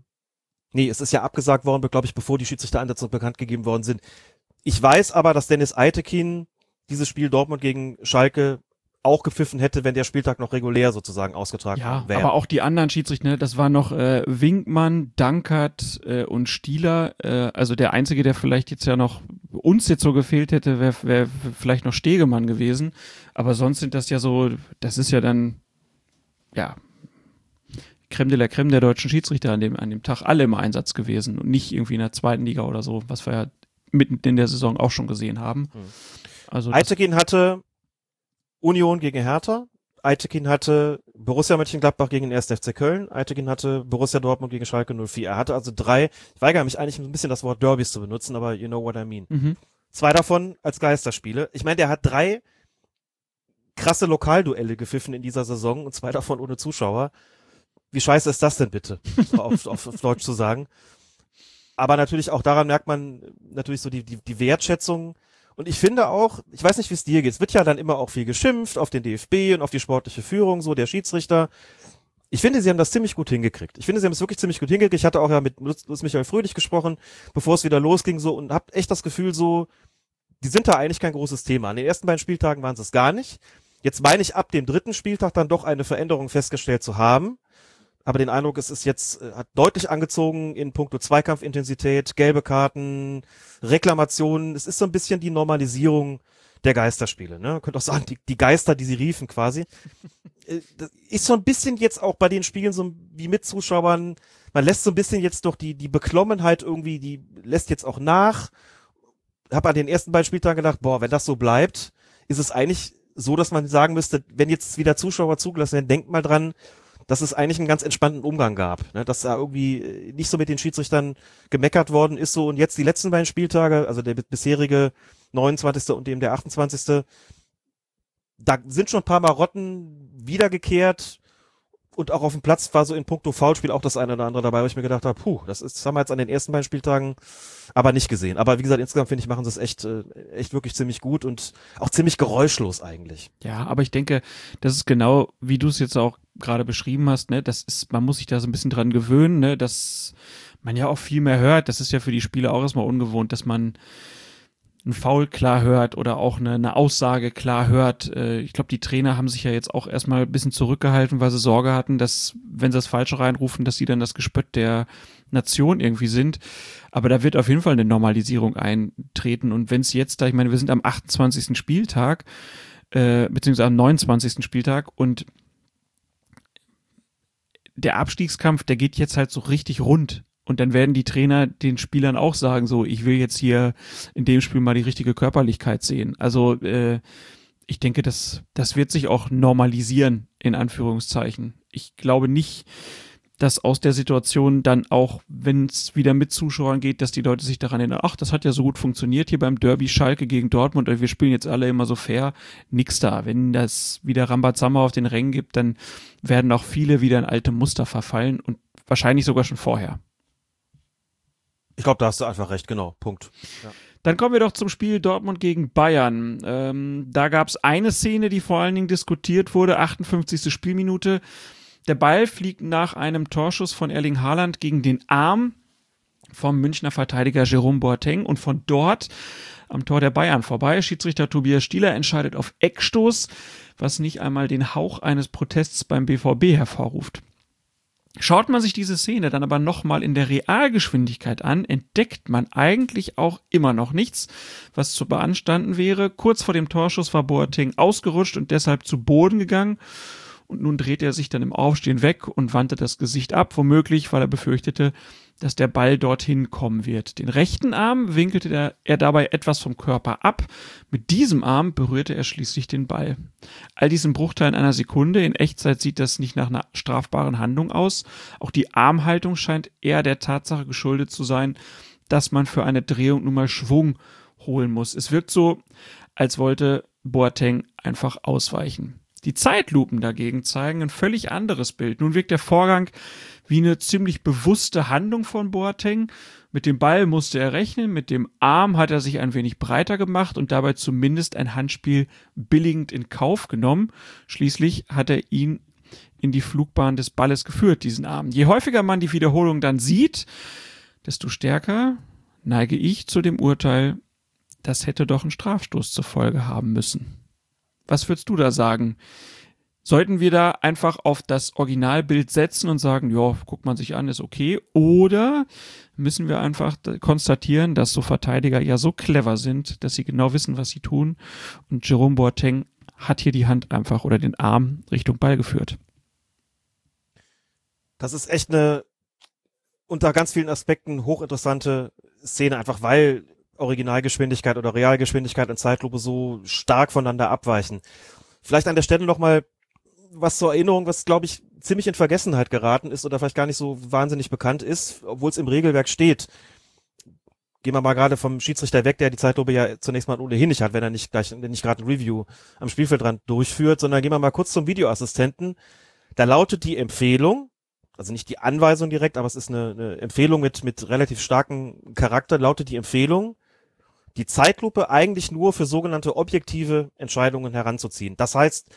nee, es ist ja abgesagt worden, glaube ich, bevor die Schiedsrichteransetzungen bekannt gegeben worden sind. Ich weiß aber, dass Dennis Eitekin dieses Spiel Dortmund gegen Schalke auch gepfiffen hätte, wenn der Spieltag noch regulär sozusagen ausgetragen Ja, wäre. aber auch die anderen Schiedsrichter, ne, das war noch äh, Winkmann, Dankert äh, und Stieler. Äh, also der einzige, der vielleicht jetzt ja noch uns jetzt so gefehlt hätte, wäre wär vielleicht noch Stegemann gewesen. Aber sonst sind das ja so, das ist ja dann, ja, Creme de la Creme der deutschen Schiedsrichter an dem, an dem Tag alle im Einsatz gewesen und nicht irgendwie in der zweiten Liga oder so, was wir ja mitten in der Saison auch schon gesehen haben. Also das, Eitekin hatte Union gegen Hertha. Eitekin hatte Borussia Mönchengladbach gegen den 1. FC Köln. Eitekin hatte Borussia Dortmund gegen Schalke 04. Er hatte also drei, ich weigere mich eigentlich ein bisschen das Wort Derbys zu benutzen, aber you know what I mean. mhm. Zwei davon als Geisterspiele. Ich meine, der hat drei krasse Lokalduelle gepfiffen in dieser Saison und zwei davon ohne Zuschauer. Wie scheiße ist das denn bitte, auf, auf, auf Deutsch zu sagen. Aber natürlich auch daran merkt man natürlich so die, die, die Wertschätzung. Und ich finde auch, ich weiß nicht, wie es dir geht, es wird ja dann immer auch viel geschimpft auf den DFB und auf die sportliche Führung, so der Schiedsrichter. Ich finde, sie haben das ziemlich gut hingekriegt. Ich finde, sie haben es wirklich ziemlich gut hingekriegt. Ich hatte auch ja mit Lutz Michael Fröhlich gesprochen, bevor es wieder losging, so und hab echt das Gefühl, so, die sind da eigentlich kein großes Thema. An den ersten beiden Spieltagen waren sie es gar nicht. Jetzt meine ich ab dem dritten Spieltag dann doch eine Veränderung festgestellt zu haben. Aber den Eindruck, es ist jetzt, äh, hat deutlich angezogen in puncto Zweikampfintensität, gelbe Karten, Reklamationen. Es ist so ein bisschen die Normalisierung der Geisterspiele. Ne? Man könnte auch sagen, die, die Geister, die sie riefen quasi. Äh, das ist so ein bisschen jetzt auch bei den Spielen so wie mit Zuschauern, man lässt so ein bisschen jetzt doch die, die Beklommenheit irgendwie, die lässt jetzt auch nach. Hab an den ersten beiden Spieltagen gedacht, boah, wenn das so bleibt, ist es eigentlich so, dass man sagen müsste, wenn jetzt wieder Zuschauer zugelassen werden, denkt mal dran, dass es eigentlich einen ganz entspannten Umgang gab, ne? dass da irgendwie äh, nicht so mit den Schiedsrichtern gemeckert worden ist so und jetzt die letzten beiden Spieltage, also der bisherige 29. und dem der 28. Da sind schon ein paar Marotten wiedergekehrt. Und auch auf dem Platz war so in puncto Foulspiel auch das eine oder andere dabei, wo ich mir gedacht habe, puh, das ist, das haben wir jetzt an den ersten beiden Spieltagen aber nicht gesehen. Aber wie gesagt, insgesamt finde ich, machen sie es echt, äh, echt wirklich ziemlich gut und auch ziemlich geräuschlos eigentlich. Ja, aber ich denke, das ist genau, wie du es jetzt auch gerade beschrieben hast, ne, das ist, man muss sich da so ein bisschen dran gewöhnen, ne, dass man ja auch viel mehr hört. Das ist ja für die Spieler auch erstmal ungewohnt, dass man ein Foul klar hört oder auch eine, eine Aussage klar hört. Äh, ich glaube, die Trainer haben sich ja jetzt auch erstmal ein bisschen zurückgehalten, weil sie Sorge hatten, dass, wenn sie das Falsche reinrufen, dass sie dann das Gespött der Nation irgendwie sind. Aber da wird auf jeden Fall eine Normalisierung eintreten. Und wenn es jetzt da, ich meine, wir sind am 28. Spieltag, äh, beziehungsweise am 29. Spieltag und der Abstiegskampf, der geht jetzt halt so richtig rund. Und dann werden die Trainer den Spielern auch sagen, so, ich will jetzt hier in dem Spiel mal die richtige Körperlichkeit sehen. Also äh, ich denke, das, das wird sich auch normalisieren, in Anführungszeichen. Ich glaube nicht, dass aus der Situation dann auch, wenn es wieder mit Zuschauern geht, dass die Leute sich daran erinnern, ach, das hat ja so gut funktioniert hier beim Derby Schalke gegen Dortmund und wir spielen jetzt alle immer so fair. Nix da. Wenn das wieder Rambazamba auf den Rängen gibt, dann werden auch viele wieder in alte Muster verfallen und wahrscheinlich sogar schon vorher. Ich glaube, da hast du einfach recht, genau. Punkt. Ja. Dann kommen wir doch zum Spiel Dortmund gegen Bayern. Ähm, da gab es eine Szene, die vor allen Dingen diskutiert wurde, 58. Spielminute. Der Ball fliegt nach einem Torschuss von Erling Haaland gegen den Arm vom Münchner Verteidiger Jerome Boateng und von dort am Tor der Bayern vorbei. Schiedsrichter Tobias Stieler entscheidet auf Eckstoß, was nicht einmal den Hauch eines Protests beim BVB hervorruft. Schaut man sich diese Szene dann aber nochmal in der Realgeschwindigkeit an, entdeckt man eigentlich auch immer noch nichts, was zu beanstanden wäre. Kurz vor dem Torschuss war Boateng ausgerutscht und deshalb zu Boden gegangen. Und nun dreht er sich dann im Aufstehen weg und wandte das Gesicht ab, womöglich, weil er befürchtete, dass der Ball dorthin kommen wird. Den rechten Arm winkelte er, dabei etwas vom Körper ab. Mit diesem Arm berührte er schließlich den Ball. All diesen Bruchteil in einer Sekunde. In Echtzeit sieht das nicht nach einer strafbaren Handlung aus. Auch die Armhaltung scheint eher der Tatsache geschuldet zu sein, dass man für eine Drehung nun mal Schwung holen muss. Es wirkt so, als wollte Boateng einfach ausweichen. Die Zeitlupen dagegen zeigen ein völlig anderes Bild. Nun wirkt der Vorgang wie eine ziemlich bewusste Handlung von Boateng. Mit dem Ball musste er rechnen, mit dem Arm hat er sich ein wenig breiter gemacht und dabei zumindest ein Handspiel billigend in Kauf genommen. Schließlich hat er ihn in die Flugbahn des Balles geführt, diesen Arm. Je häufiger man die Wiederholung dann sieht, desto stärker neige ich zu dem Urteil, das hätte doch einen Strafstoß zur Folge haben müssen. Was würdest du da sagen? Sollten wir da einfach auf das Originalbild setzen und sagen, ja, guckt man sich an, ist okay? Oder müssen wir einfach konstatieren, dass so Verteidiger ja so clever sind, dass sie genau wissen, was sie tun? Und Jerome Boateng hat hier die Hand einfach oder den Arm Richtung Ball geführt. Das ist echt eine unter ganz vielen Aspekten hochinteressante Szene, einfach weil Originalgeschwindigkeit oder Realgeschwindigkeit in Zeitlupe so stark voneinander abweichen. Vielleicht an der Stelle nochmal was zur Erinnerung, was glaube ich ziemlich in Vergessenheit geraten ist oder vielleicht gar nicht so wahnsinnig bekannt ist, obwohl es im Regelwerk steht. Gehen wir mal gerade vom Schiedsrichter weg, der die Zeitlupe ja zunächst mal ohnehin nicht hat, wenn er nicht gleich, nicht gerade ein Review am Spielfeldrand durchführt, sondern gehen wir mal kurz zum Videoassistenten. Da lautet die Empfehlung, also nicht die Anweisung direkt, aber es ist eine, eine Empfehlung mit, mit relativ starkem Charakter, lautet die Empfehlung, die Zeitlupe eigentlich nur für sogenannte objektive Entscheidungen heranzuziehen. Das heißt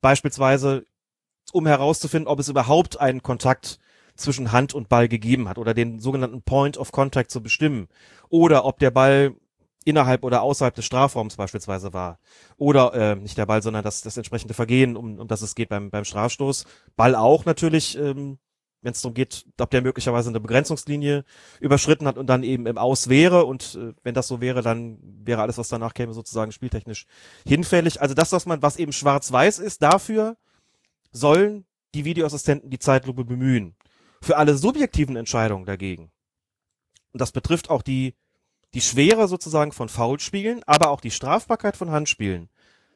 beispielsweise, um herauszufinden, ob es überhaupt einen Kontakt zwischen Hand und Ball gegeben hat oder den sogenannten Point of Contact zu bestimmen oder ob der Ball innerhalb oder außerhalb des Strafraums beispielsweise war. Oder äh, nicht der Ball, sondern das, das entsprechende Vergehen, um, um das es geht beim, beim Strafstoß. Ball auch natürlich ähm, wenn es darum geht, ob der möglicherweise eine Begrenzungslinie überschritten hat und dann eben im Aus wäre und äh, wenn das so wäre, dann wäre alles, was danach käme, sozusagen spieltechnisch hinfällig. Also das, was man, was eben schwarz-weiß ist, dafür sollen die Videoassistenten die Zeitlupe bemühen. Für alle subjektiven Entscheidungen dagegen, und das betrifft auch die, die Schwere sozusagen von Foulspielen, aber auch die Strafbarkeit von Handspielen,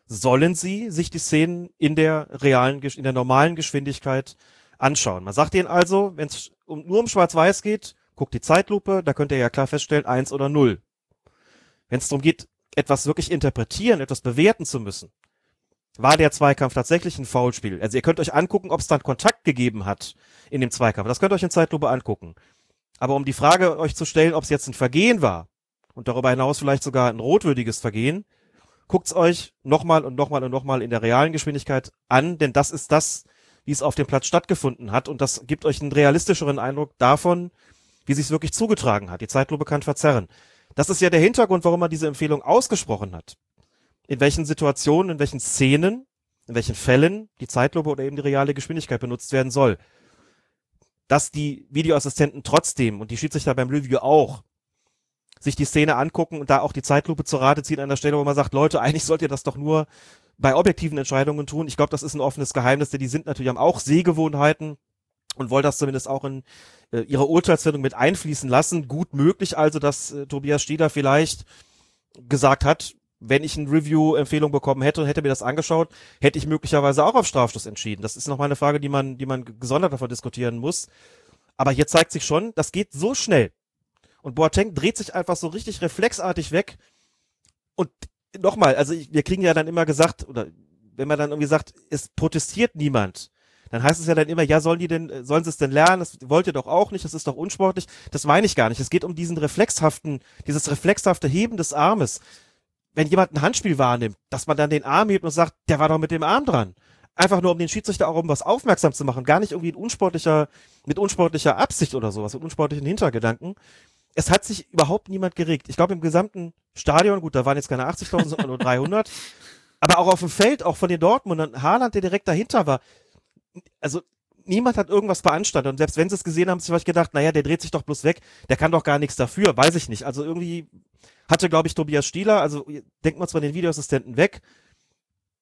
sollen sie sich die Szenen in der realen, in der normalen Geschwindigkeit anschauen. Man sagt ihnen also, wenn es um, nur um Schwarz-Weiß geht, guckt die Zeitlupe, da könnt ihr ja klar feststellen, eins oder null. Wenn es darum geht, etwas wirklich interpretieren, etwas bewerten zu müssen, war der Zweikampf tatsächlich ein Foulspiel. Also ihr könnt euch angucken, ob es dann Kontakt gegeben hat in dem Zweikampf. Das könnt ihr euch in Zeitlupe angucken. Aber um die Frage euch zu stellen, ob es jetzt ein Vergehen war und darüber hinaus vielleicht sogar ein rotwürdiges Vergehen, guckt's euch nochmal und nochmal und nochmal in der realen Geschwindigkeit an, denn das ist das, wie es auf dem Platz stattgefunden hat und das gibt euch einen realistischeren Eindruck davon, wie sich's wirklich zugetragen hat. Die Zeitlupe kann verzerren. Das ist ja der Hintergrund, warum man diese Empfehlung ausgesprochen hat. In welchen Situationen, in welchen Szenen, in welchen Fällen die Zeitlupe oder eben die reale Geschwindigkeit benutzt werden soll. Dass die Videoassistenten trotzdem und die Schiedsrichter beim Review auch sich die Szene angucken und da auch die Zeitlupe zur Rate ziehen an der Stelle, wo man sagt, Leute, eigentlich sollt ihr das doch nur bei objektiven Entscheidungen tun. Ich glaube, das ist ein offenes Geheimnis, denn die sind natürlich, haben auch Sehgewohnheiten und wollen das zumindest auch in äh, ihre Urteilsfindung mit einfließen lassen. Gut möglich also, dass äh, Tobias Stieder vielleicht gesagt hat, wenn ich ein Review-Empfehlung bekommen hätte und hätte mir das angeschaut, hätte ich möglicherweise auch auf Strafstoß entschieden. Das ist noch mal eine Frage, die man, die man gesondert davon diskutieren muss. Aber hier zeigt sich schon, das geht so schnell. Und Boateng dreht sich einfach so richtig reflexartig weg. Und nochmal, also ich, wir kriegen ja dann immer gesagt, oder wenn man dann irgendwie sagt, es protestiert niemand, dann heißt es ja dann immer, ja, sollen die denn, sollen sie es denn lernen? Das wollt ihr doch auch nicht, das ist doch unsportlich. Das meine ich gar nicht. Es geht um diesen reflexhaften, dieses reflexhafte Heben des Armes. Wenn jemand ein Handspiel wahrnimmt, dass man dann den Arm hebt und sagt, der war doch mit dem Arm dran. Einfach nur, um den Schiedsrichter auch um was aufmerksam zu machen. Gar nicht irgendwie in unsportlicher, mit unsportlicher Absicht oder sowas, mit unsportlichen Hintergedanken. Es hat sich überhaupt niemand geregt. Ich glaube, im gesamten Stadion, gut, da waren jetzt keine 80.000, sondern nur 300. Aber auch auf dem Feld, auch von den Dortmundern, Haaland, der direkt dahinter war, also niemand hat irgendwas beanstandet. Und selbst wenn sie es gesehen haben, sie vielleicht gedacht, naja, der dreht sich doch bloß weg, der kann doch gar nichts dafür, weiß ich nicht. Also irgendwie hatte, glaube ich, Tobias Stieler, also denkt man zwar den Videoassistenten weg,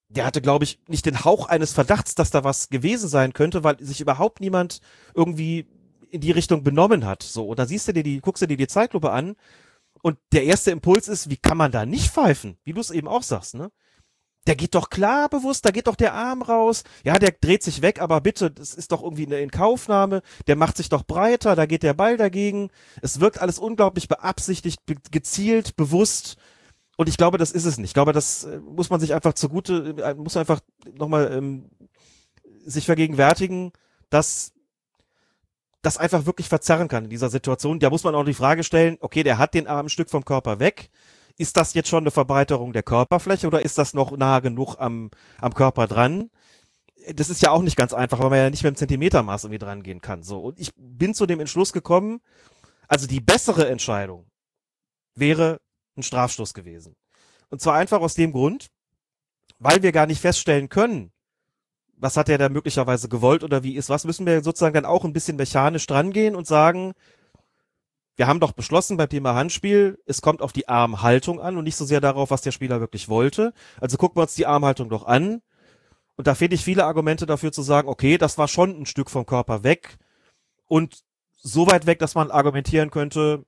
der hatte, glaube ich, nicht den Hauch eines Verdachts, dass da was gewesen sein könnte, weil sich überhaupt niemand irgendwie in die Richtung benommen hat. So, und da siehst du dir die, guckst du dir die Zeitlupe an und der erste Impuls ist, wie kann man da nicht pfeifen? Wie du es eben auch sagst, ne? der geht doch klar bewusst, da geht doch der Arm raus. Ja, der dreht sich weg, aber bitte, das ist doch irgendwie eine Inkaufnahme. Der macht sich doch breiter, da geht der Ball dagegen. Es wirkt alles unglaublich beabsichtigt, be gezielt, bewusst. Und ich glaube, das ist es nicht. Ich glaube, das äh, muss man sich einfach zugute, äh, muss einfach nochmal ähm, sich vergegenwärtigen, dass das einfach wirklich verzerren kann in dieser Situation. Da muss man auch die Frage stellen, okay, der hat den Arm ein Stück vom Körper weg ist das jetzt schon eine Verbreiterung der Körperfläche oder ist das noch nah genug am, am Körper dran? Das ist ja auch nicht ganz einfach, weil man ja nicht mit dem Zentimetermaß irgendwie dran gehen kann. So. Und ich bin zu dem Entschluss gekommen, also die bessere Entscheidung wäre ein Strafstoß gewesen. Und zwar einfach aus dem Grund, weil wir gar nicht feststellen können, was hat er da möglicherweise gewollt oder wie ist was, müssen wir sozusagen dann auch ein bisschen mechanisch drangehen und sagen, wir haben doch beschlossen beim Thema Handspiel, es kommt auf die Armhaltung an und nicht so sehr darauf, was der Spieler wirklich wollte. Also gucken wir uns die Armhaltung doch an. Und da finde ich viele Argumente dafür zu sagen, okay, das war schon ein Stück vom Körper weg und so weit weg, dass man argumentieren könnte,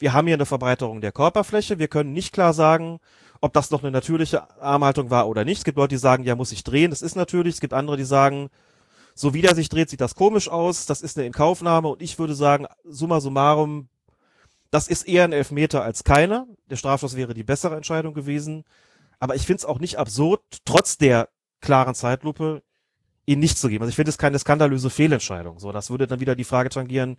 wir haben hier eine Verbreiterung der Körperfläche, wir können nicht klar sagen, ob das noch eine natürliche Armhaltung war oder nicht. Es gibt Leute, die sagen, ja, muss sich drehen, das ist natürlich. Es gibt andere, die sagen, so wie der sich dreht, sieht das komisch aus, das ist eine Inkaufnahme und ich würde sagen, summa summarum das ist eher ein Elfmeter als keiner. Der Strafstoß wäre die bessere Entscheidung gewesen. Aber ich finde es auch nicht absurd, trotz der klaren Zeitlupe, ihn nicht zu geben. Also ich finde es keine skandalöse Fehlentscheidung. So, das würde dann wieder die Frage tangieren,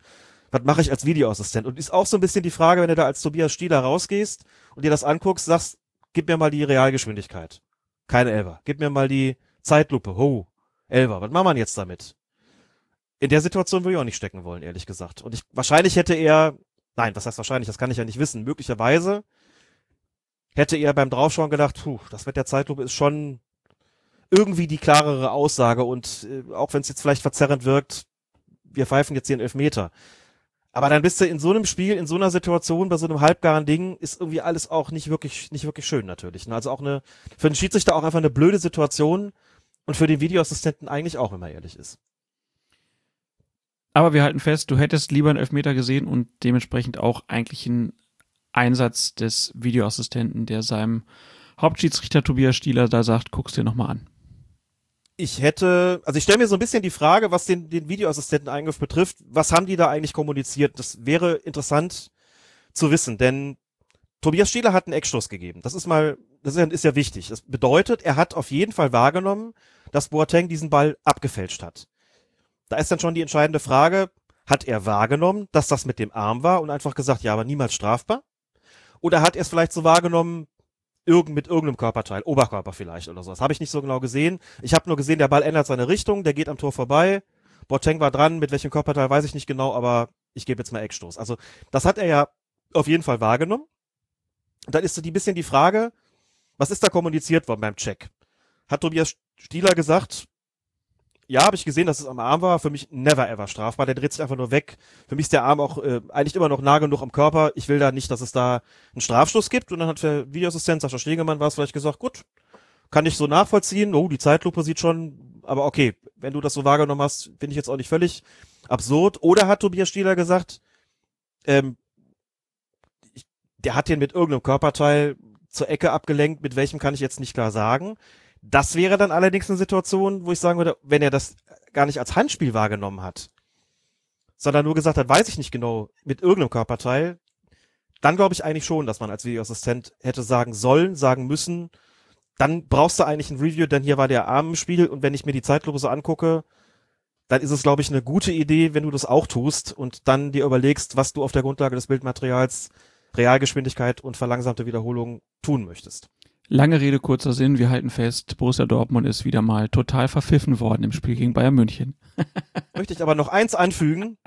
was mache ich als Videoassistent? Und ist auch so ein bisschen die Frage, wenn du da als Tobias Stieler rausgehst und dir das anguckst, sagst, gib mir mal die Realgeschwindigkeit. Keine Elver. Gib mir mal die Zeitlupe. Ho, Elver. Was macht man jetzt damit? In der Situation würde ich auch nicht stecken wollen, ehrlich gesagt. Und ich, wahrscheinlich hätte er Nein, was heißt wahrscheinlich? Das kann ich ja nicht wissen. Möglicherweise hätte er beim Draufschauen gedacht, puh, das mit der Zeitlupe ist schon irgendwie die klarere Aussage und äh, auch wenn es jetzt vielleicht verzerrend wirkt, wir pfeifen jetzt hier einen Elfmeter. Aber dann bist du in so einem Spiel, in so einer Situation, bei so einem halbgaren Ding, ist irgendwie alles auch nicht wirklich, nicht wirklich schön natürlich. Ne? Also auch eine, für den Schiedsrichter auch einfach eine blöde Situation und für den Videoassistenten eigentlich auch, wenn man ehrlich ist. Aber wir halten fest, du hättest lieber einen Elfmeter gesehen und dementsprechend auch eigentlich einen Einsatz des Videoassistenten, der seinem Hauptschiedsrichter Tobias Stieler da sagt, guck's dir nochmal an. Ich hätte, also ich stelle mir so ein bisschen die Frage, was den, den Videoassistenten-Eingriff betrifft, was haben die da eigentlich kommuniziert? Das wäre interessant zu wissen, denn Tobias Stieler hat einen Eckstoß gegeben. Das ist mal das ist ja, wichtig. Das bedeutet, er hat auf jeden Fall wahrgenommen, dass Boateng diesen Ball abgefälscht hat. Da ist dann schon die entscheidende Frage, hat er wahrgenommen, dass das mit dem Arm war und einfach gesagt, ja, aber niemals strafbar? Oder hat er es vielleicht so wahrgenommen, irgend, mit irgendeinem Körperteil, Oberkörper vielleicht oder so. Das habe ich nicht so genau gesehen. Ich habe nur gesehen, der Ball ändert seine Richtung, der geht am Tor vorbei. Boateng war dran, mit welchem Körperteil weiß ich nicht genau, aber ich gebe jetzt mal Eckstoß. Also das hat er ja auf jeden Fall wahrgenommen. Und dann ist so ein bisschen die Frage, was ist da kommuniziert worden beim Check? Hat Tobias Stieler gesagt, ja, habe ich gesehen, dass es am Arm war. Für mich never ever strafbar. Der dreht sich einfach nur weg. Für mich ist der Arm auch äh, eigentlich immer noch nah genug am Körper. Ich will da nicht, dass es da einen Strafstoß gibt. Und dann hat der Videoassistent Sascha Stegemann war es vielleicht gesagt, gut, kann ich so nachvollziehen. Oh, die Zeitlupe sieht schon, aber okay, wenn du das so wahrgenommen hast, finde ich jetzt auch nicht völlig absurd. Oder hat Tobias Stieler gesagt, ähm, der hat den mit irgendeinem Körperteil zur Ecke abgelenkt, mit welchem kann ich jetzt nicht klar sagen. Das wäre dann allerdings eine Situation, wo ich sagen würde, wenn er das gar nicht als Handspiel wahrgenommen hat, sondern nur gesagt hat, weiß ich nicht genau, mit irgendeinem Körperteil, dann glaube ich eigentlich schon, dass man als Videoassistent hätte sagen sollen, sagen müssen, dann brauchst du eigentlich ein Review, denn hier war der Arm im Spiel und wenn ich mir die Zeitlupe so angucke, dann ist es, glaube ich, eine gute Idee, wenn du das auch tust und dann dir überlegst, was du auf der Grundlage des Bildmaterials Realgeschwindigkeit und verlangsamte Wiederholung tun möchtest. Lange Rede, kurzer Sinn. Wir halten fest, Borussia Dortmund ist wieder mal total verpfiffen worden im Spiel gegen Bayern München. Möchte ich aber noch eins anfügen.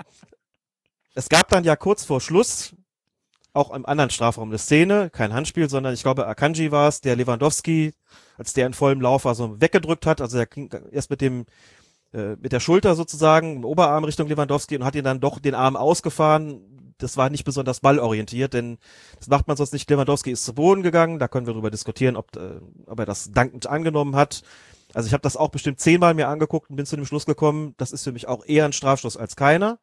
Es gab dann ja kurz vor Schluss auch im anderen Strafraum eine Szene, kein Handspiel, sondern ich glaube Akanji war es, der Lewandowski, als der in vollem Lauf war, so weggedrückt hat. Also er ging erst mit dem äh, mit der Schulter sozusagen im Oberarm Richtung Lewandowski und hat ihn dann doch den Arm ausgefahren, das war nicht besonders ballorientiert, denn das macht man sonst nicht. Lewandowski ist zu Boden gegangen, da können wir darüber diskutieren, ob, äh, ob er das dankend angenommen hat. Also ich habe das auch bestimmt zehnmal mir angeguckt und bin zu dem Schluss gekommen, das ist für mich auch eher ein Strafstoß als keiner.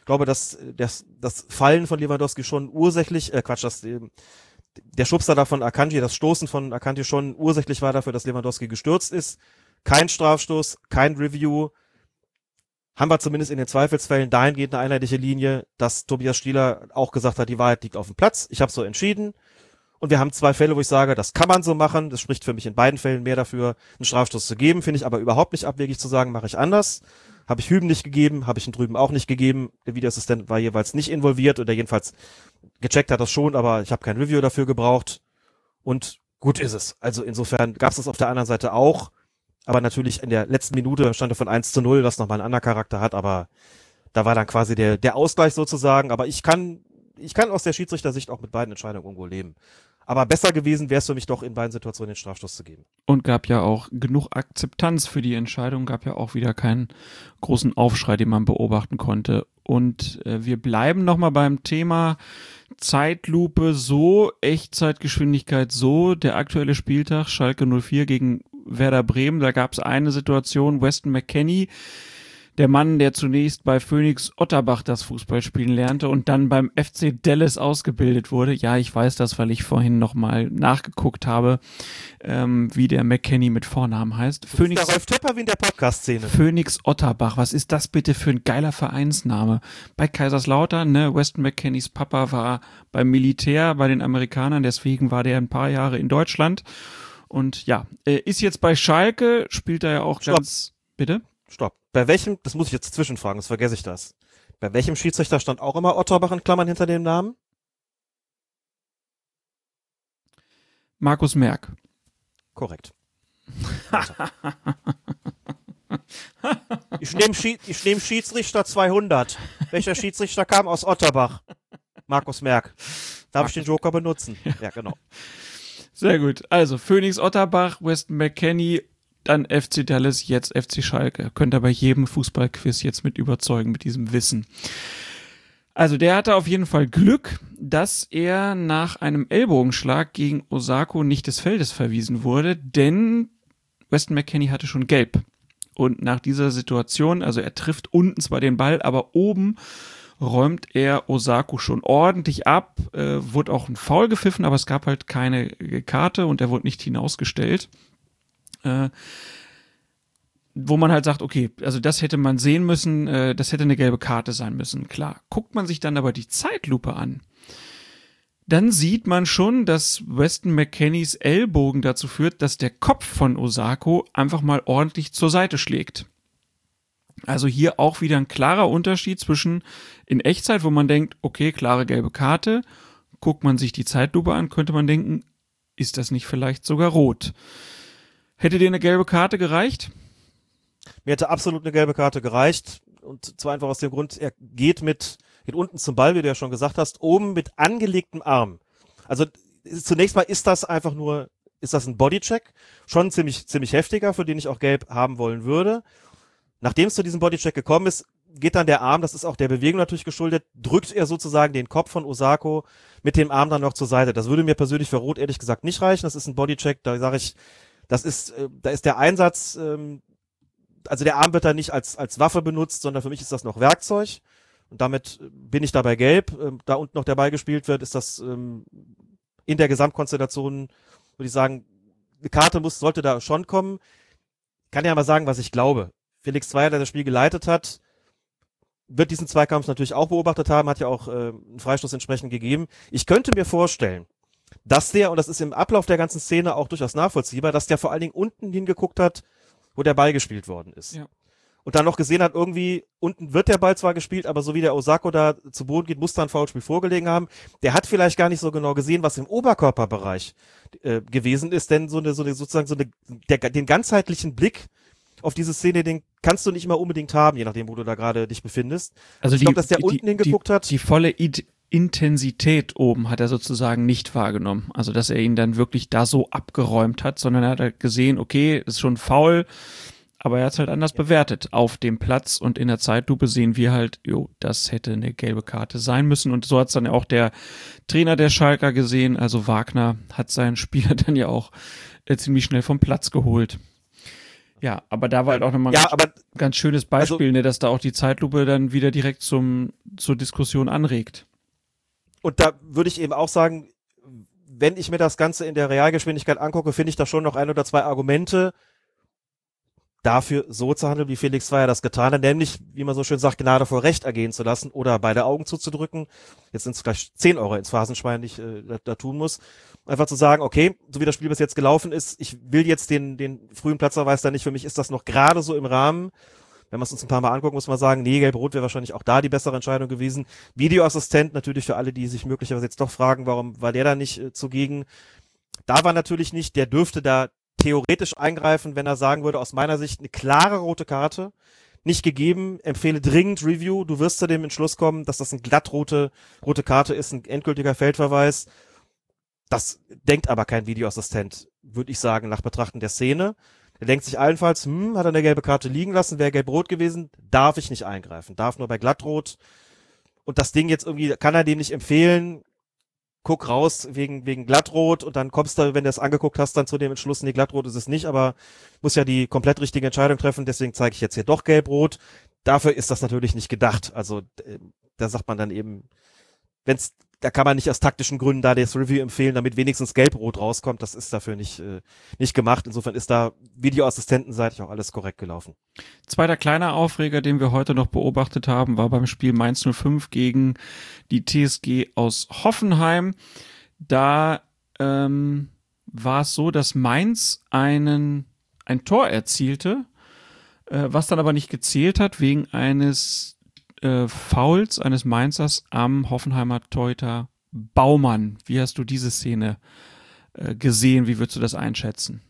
Ich glaube, dass das, das Fallen von Lewandowski schon ursächlich, äh, Quatsch, das, der Schubser da von Akanji, das Stoßen von Akanji schon ursächlich war dafür, dass Lewandowski gestürzt ist. Kein Strafstoß, kein Review, haben wir zumindest in den Zweifelsfällen dahingehend eine einheitliche Linie, dass Tobias Stieler auch gesagt hat, die Wahrheit liegt auf dem Platz. Ich habe so entschieden. Und wir haben zwei Fälle, wo ich sage, das kann man so machen. Das spricht für mich in beiden Fällen mehr dafür, einen Strafstoß zu geben. Finde ich aber überhaupt nicht abwegig zu sagen, mache ich anders. Habe ich Hüben nicht gegeben, habe ich ihn drüben auch nicht gegeben. Der Videoassistent war jeweils nicht involviert oder jedenfalls gecheckt hat das schon, aber ich habe kein Review dafür gebraucht. Und gut ist es. Also insofern gab es das auf der anderen Seite auch. Aber natürlich in der letzten Minute stand er von 1 zu 0, was nochmal einen anderen Charakter hat, aber da war dann quasi der, der Ausgleich sozusagen. Aber ich kann, ich kann aus der Schiedsrichtersicht auch mit beiden Entscheidungen irgendwo leben. Aber besser gewesen wäre es für mich doch, in beiden Situationen den Strafstoß zu geben. Und gab ja auch genug Akzeptanz für die Entscheidung, gab ja auch wieder keinen großen Aufschrei, den man beobachten konnte. Und äh, wir bleiben nochmal beim Thema Zeitlupe so, Echtzeitgeschwindigkeit so, der aktuelle Spieltag, Schalke 04 gegen Werder Bremen, da gab es eine Situation, Weston McKenney, der Mann, der zunächst bei Phoenix Otterbach das Fußballspielen lernte und dann beim FC Dallas ausgebildet wurde. Ja, ich weiß das, weil ich vorhin nochmal nachgeguckt habe, ähm, wie der McKenny mit Vornamen heißt. Phoenix, der Rolf Töpper wie in der Podcast-Szene. Phoenix Otterbach, was ist das bitte für ein geiler Vereinsname? Bei Kaiserslautern, ne, Weston McKennys Papa war beim Militär bei den Amerikanern, deswegen war der ein paar Jahre in Deutschland. Und ja, äh, ist jetzt bei Schalke, spielt er ja auch Stopp. ganz. Bitte? Stopp. Bei welchem, das muss ich jetzt zwischenfragen, das vergesse ich das. Bei welchem Schiedsrichter stand auch immer Otterbach in Klammern hinter dem Namen? Markus Merck. Korrekt. ich nehme Schied, nehm Schiedsrichter 200. Welcher Schiedsrichter kam aus Otterbach? Markus Merck. Darf ich den Joker benutzen? Ja, genau. Sehr gut. Also Phoenix Otterbach, Weston McKenney, dann FC Dallas, jetzt FC Schalke. Könnt ihr bei jedem Fußballquiz jetzt mit überzeugen mit diesem Wissen. Also der hatte auf jeden Fall Glück, dass er nach einem Ellbogenschlag gegen Osako nicht des Feldes verwiesen wurde, denn Weston McKenney hatte schon gelb. Und nach dieser Situation, also er trifft unten zwar den Ball, aber oben räumt er Osako schon ordentlich ab, äh, wurde auch ein Foul gepfiffen, aber es gab halt keine Karte und er wurde nicht hinausgestellt. Äh, wo man halt sagt, okay, also das hätte man sehen müssen, äh, das hätte eine gelbe Karte sein müssen, klar. Guckt man sich dann aber die Zeitlupe an, dann sieht man schon, dass Weston McKennys Ellbogen dazu führt, dass der Kopf von Osako einfach mal ordentlich zur Seite schlägt. Also hier auch wieder ein klarer Unterschied zwischen in Echtzeit, wo man denkt, okay, klare gelbe Karte, guckt man sich die Zeitlupe an, könnte man denken, ist das nicht vielleicht sogar rot? Hätte dir eine gelbe Karte gereicht? Mir hätte absolut eine gelbe Karte gereicht. Und zwar einfach aus dem Grund, er geht mit, geht unten zum Ball, wie du ja schon gesagt hast, oben mit angelegtem Arm. Also zunächst mal ist das einfach nur, ist das ein Bodycheck, schon ziemlich, ziemlich heftiger, für den ich auch gelb haben wollen würde. Nachdem es zu diesem Bodycheck gekommen ist, geht dann der Arm, das ist auch der Bewegung natürlich geschuldet, drückt er sozusagen den Kopf von Osako mit dem Arm dann noch zur Seite. Das würde mir persönlich für Rot ehrlich gesagt nicht reichen. Das ist ein Bodycheck, da sage ich, das ist, äh, da ist der Einsatz, ähm, also der Arm wird da nicht als, als Waffe benutzt, sondern für mich ist das noch Werkzeug. Und damit bin ich dabei gelb. Ähm, da unten noch Ball gespielt wird, ist das ähm, in der Gesamtkonstellation, würde ich sagen, eine Karte muss, sollte da schon kommen. Kann ja mal sagen, was ich glaube. Felix Zweier, der das Spiel geleitet hat, wird diesen Zweikampf natürlich auch beobachtet haben, hat ja auch äh, einen Freistoß entsprechend gegeben. Ich könnte mir vorstellen, dass der, und das ist im Ablauf der ganzen Szene auch durchaus nachvollziehbar, dass der vor allen Dingen unten hingeguckt hat, wo der Ball gespielt worden ist. Ja. Und dann noch gesehen hat, irgendwie, unten wird der Ball zwar gespielt, aber so wie der Osako da zu Boden geht, muss da ein Foulspiel vorgelegen haben. Der hat vielleicht gar nicht so genau gesehen, was im Oberkörperbereich äh, gewesen ist, denn so eine, so eine, sozusagen so eine, der, den ganzheitlichen Blick auf diese Szene, den kannst du nicht immer unbedingt haben, je nachdem, wo du da gerade dich befindest. Also ich glaube, dass der die, unten hingeguckt die, hat. Die volle I Intensität oben hat er sozusagen nicht wahrgenommen. Also, dass er ihn dann wirklich da so abgeräumt hat, sondern er hat halt gesehen, okay, ist schon faul, aber er hat es halt anders ja. bewertet auf dem Platz und in der Zeitlupe sehen wir halt, jo, das hätte eine gelbe Karte sein müssen und so hat es dann auch der Trainer der Schalker gesehen, also Wagner hat seinen Spieler dann ja auch äh, ziemlich schnell vom Platz geholt. Ja, aber da war halt auch nochmal ein ja, ganz, aber, ganz schönes Beispiel, also, ne, dass da auch die Zeitlupe dann wieder direkt zum, zur Diskussion anregt. Und da würde ich eben auch sagen, wenn ich mir das Ganze in der Realgeschwindigkeit angucke, finde ich da schon noch ein oder zwei Argumente dafür, so zu handeln, wie Felix Zweier das getan hat, nämlich, wie man so schön sagt, Gnade vor Recht ergehen zu lassen oder beide Augen zuzudrücken. Jetzt sind es gleich 10 Euro ins Phasenschwein, die ich äh, da, da tun muss einfach zu sagen, okay, so wie das Spiel bis jetzt gelaufen ist, ich will jetzt den, den frühen Platzerweis da nicht, für mich ist das noch gerade so im Rahmen. Wenn wir es uns ein paar Mal angucken, muss man sagen, nee, Gelb-Rot wäre wahrscheinlich auch da die bessere Entscheidung gewesen. Videoassistent natürlich für alle, die sich möglicherweise jetzt doch fragen, warum war der da nicht äh, zugegen. Da war natürlich nicht, der dürfte da theoretisch eingreifen, wenn er sagen würde, aus meiner Sicht eine klare rote Karte nicht gegeben. Empfehle dringend Review. Du wirst zu dem Entschluss kommen, dass das eine glattrote rote Karte ist, ein endgültiger Feldverweis. Das denkt aber kein Videoassistent, würde ich sagen, nach Betrachten der Szene. Er denkt sich allenfalls, hm, hat er eine gelbe Karte liegen lassen, wäre gelb-rot gewesen, darf ich nicht eingreifen, darf nur bei glattrot. Und das Ding jetzt irgendwie, kann er dem nicht empfehlen, guck raus wegen, wegen glattrot und dann kommst du, wenn du es angeguckt hast, dann zu dem Entschluss, nee, glattrot ist es nicht, aber muss ja die komplett richtige Entscheidung treffen, deswegen zeige ich jetzt hier doch gelb-rot. Dafür ist das natürlich nicht gedacht. Also, äh, da sagt man dann eben, wenn es da kann man nicht aus taktischen Gründen da das Review empfehlen, damit wenigstens gelb-rot rauskommt. Das ist dafür nicht, äh, nicht gemacht. Insofern ist da Videoassistentenseitig auch alles korrekt gelaufen. Zweiter kleiner Aufreger, den wir heute noch beobachtet haben, war beim Spiel Mainz 05 gegen die TSG aus Hoffenheim. Da ähm, war es so, dass Mainz einen, ein Tor erzielte, äh, was dann aber nicht gezählt hat wegen eines äh, Fouls eines Mainzers am Hoffenheimer Teuter Baumann. Wie hast du diese Szene äh, gesehen? Wie würdest du das einschätzen?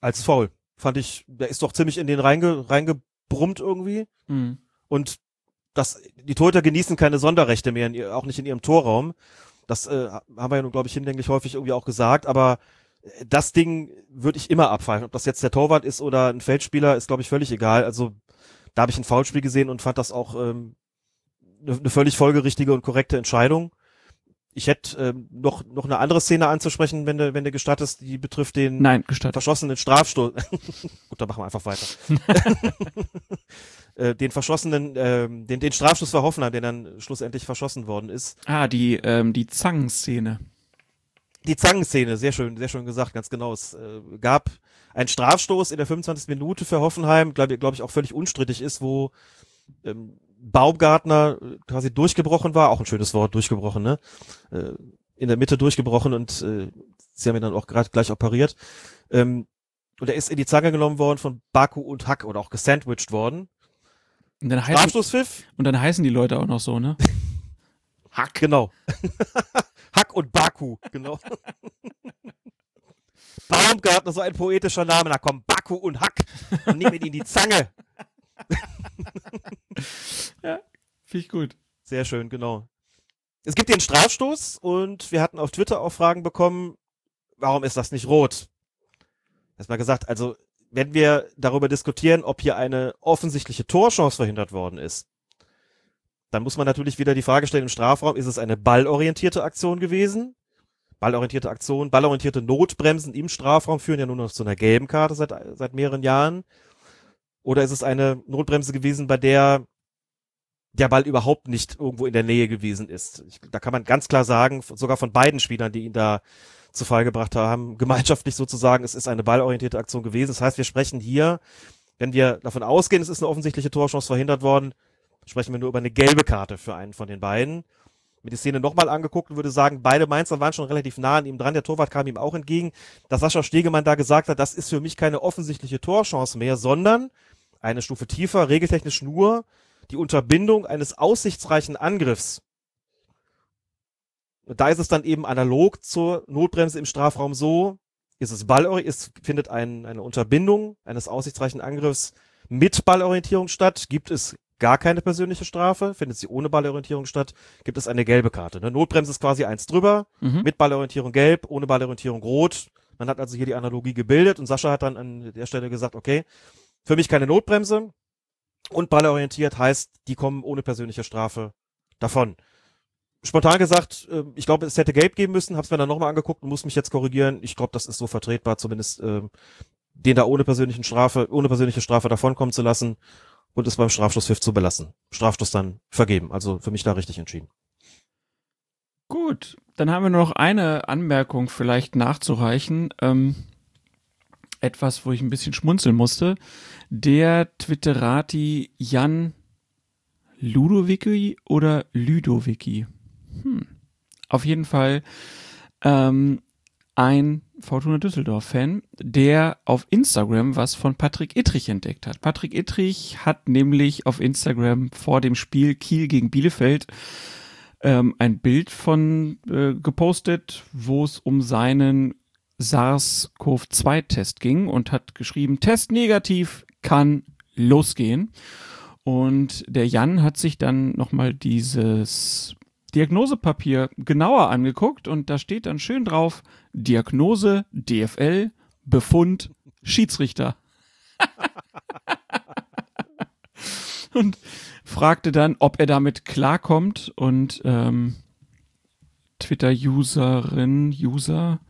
Als Foul. Fand ich, der ist doch ziemlich in den reinge, reingebrummt irgendwie. Mhm. Und das, die Torhüter genießen keine Sonderrechte mehr, in, auch nicht in ihrem Torraum. Das äh, haben wir ja nun, glaube ich, hinlänglich häufig irgendwie auch gesagt, aber äh, das Ding würde ich immer abfallen. Ob das jetzt der Torwart ist oder ein Feldspieler, ist, glaube ich, völlig egal. Also da habe ich ein Foulspiel gesehen und fand das auch ähm, eine ne völlig folgerichtige und korrekte Entscheidung. Ich hätte ähm, noch noch eine andere Szene anzusprechen, wenn du wenn du gestattest, die betrifft den Nein, verschossenen Strafstoß. Gut, dann machen wir einfach weiter. äh, den verschossenen, äh, den den Strafstoß für Hoffenheim, der dann schlussendlich verschossen worden ist. Ah, die ähm, die Zangenszene. Die Zangenszene, sehr schön, sehr schön gesagt, ganz genau. Es äh, gab ein Strafstoß in der 25. Minute für Hoffenheim, glaube glaub ich auch völlig unstrittig ist, wo ähm, Baumgartner äh, quasi durchgebrochen war, auch ein schönes Wort, durchgebrochen, ne? Äh, in der Mitte durchgebrochen und äh, sie haben ihn dann auch gerade gleich operiert. Ähm, und er ist in die Zange genommen worden von Baku und Hack oder auch gesandwiched worden. Und dann heißen, Strafstoßpfiff. und dann heißen die Leute auch noch so, ne? Hack. Genau. Hack und Baku, genau. Baumgartner, so ein poetischer Name. Da kommen Baku und Hack und nehmen ihn in die Zange. ja, finde ich gut. Sehr schön, genau. Es gibt den Strafstoß und wir hatten auf Twitter auch Fragen bekommen, warum ist das nicht rot? Erstmal gesagt, also wenn wir darüber diskutieren, ob hier eine offensichtliche Torchance verhindert worden ist, dann muss man natürlich wieder die Frage stellen im Strafraum, ist es eine ballorientierte Aktion gewesen? Ballorientierte Aktion, ballorientierte Notbremsen im Strafraum führen ja nur noch zu einer gelben Karte seit, seit mehreren Jahren. Oder ist es eine Notbremse gewesen, bei der der Ball überhaupt nicht irgendwo in der Nähe gewesen ist? Ich, da kann man ganz klar sagen, sogar von beiden Spielern, die ihn da zu Fall gebracht haben, gemeinschaftlich sozusagen, es ist eine ballorientierte Aktion gewesen. Das heißt, wir sprechen hier, wenn wir davon ausgehen, es ist eine offensichtliche Torchance verhindert worden, sprechen wir nur über eine gelbe Karte für einen von den beiden. Mir die Szene nochmal angeguckt und würde sagen, beide Mainzer waren schon relativ nah an ihm dran. Der Torwart kam ihm auch entgegen. Dass Sascha Stegemann da gesagt hat, das ist für mich keine offensichtliche Torchance mehr, sondern eine Stufe tiefer, regeltechnisch nur die Unterbindung eines aussichtsreichen Angriffs. Und da ist es dann eben analog zur Notbremse im Strafraum so, ist es ballorientiert, es findet ein, eine Unterbindung eines aussichtsreichen Angriffs mit Ballorientierung statt, gibt es gar keine persönliche Strafe, findet sie ohne Ballorientierung statt, gibt es eine gelbe Karte. Ne? Notbremse ist quasi eins drüber, Mhm. mit Ballorientierung gelb, ohne Ballorientierung rot. Man hat also hier die Analogie gebildet und Sascha hat dann an der Stelle gesagt, okay, für mich keine Notbremse und ballorientiert heißt, die kommen ohne persönliche Strafe davon. Spontan gesagt, äh, ich glaube, es hätte gelb geben müssen, hab's mir dann nochmal angeguckt und muss mich jetzt korrigieren. Ich glaube, das ist so vertretbar, zumindest äh, den da ohne persönlichen Strafe, ohne persönliche Strafe davonkommen zu lassen und es beim Strafstoßpfiff zu belassen. Strafstoß dann vergeben. Also für mich da richtig entschieden. Gut, dann haben wir nur noch eine Anmerkung vielleicht nachzureichen. Ähm, etwas, wo ich ein bisschen schmunzeln musste. Der Twitterati Jan Ludowicki oder Lüdowicki? Hm. Auf jeden Fall ähm, ein Fortuna Düsseldorf-Fan, der auf Instagram was von Patrick Ittrich entdeckt hat. Patrick Ittrich hat nämlich auf Instagram vor dem Spiel Kiel gegen Bielefeld ähm, ein Bild von äh, gepostet, wo es um seinen SARS-CoV-2-Test ging und hat geschrieben, Test negativ kann losgehen. Und der Jan hat sich dann nochmal dieses Diagnosepapier genauer angeguckt und da steht dann schön drauf, Diagnose, DFL, Befund, Schiedsrichter. und fragte dann, ob er damit klarkommt und ähm, Twitter-Userin, User,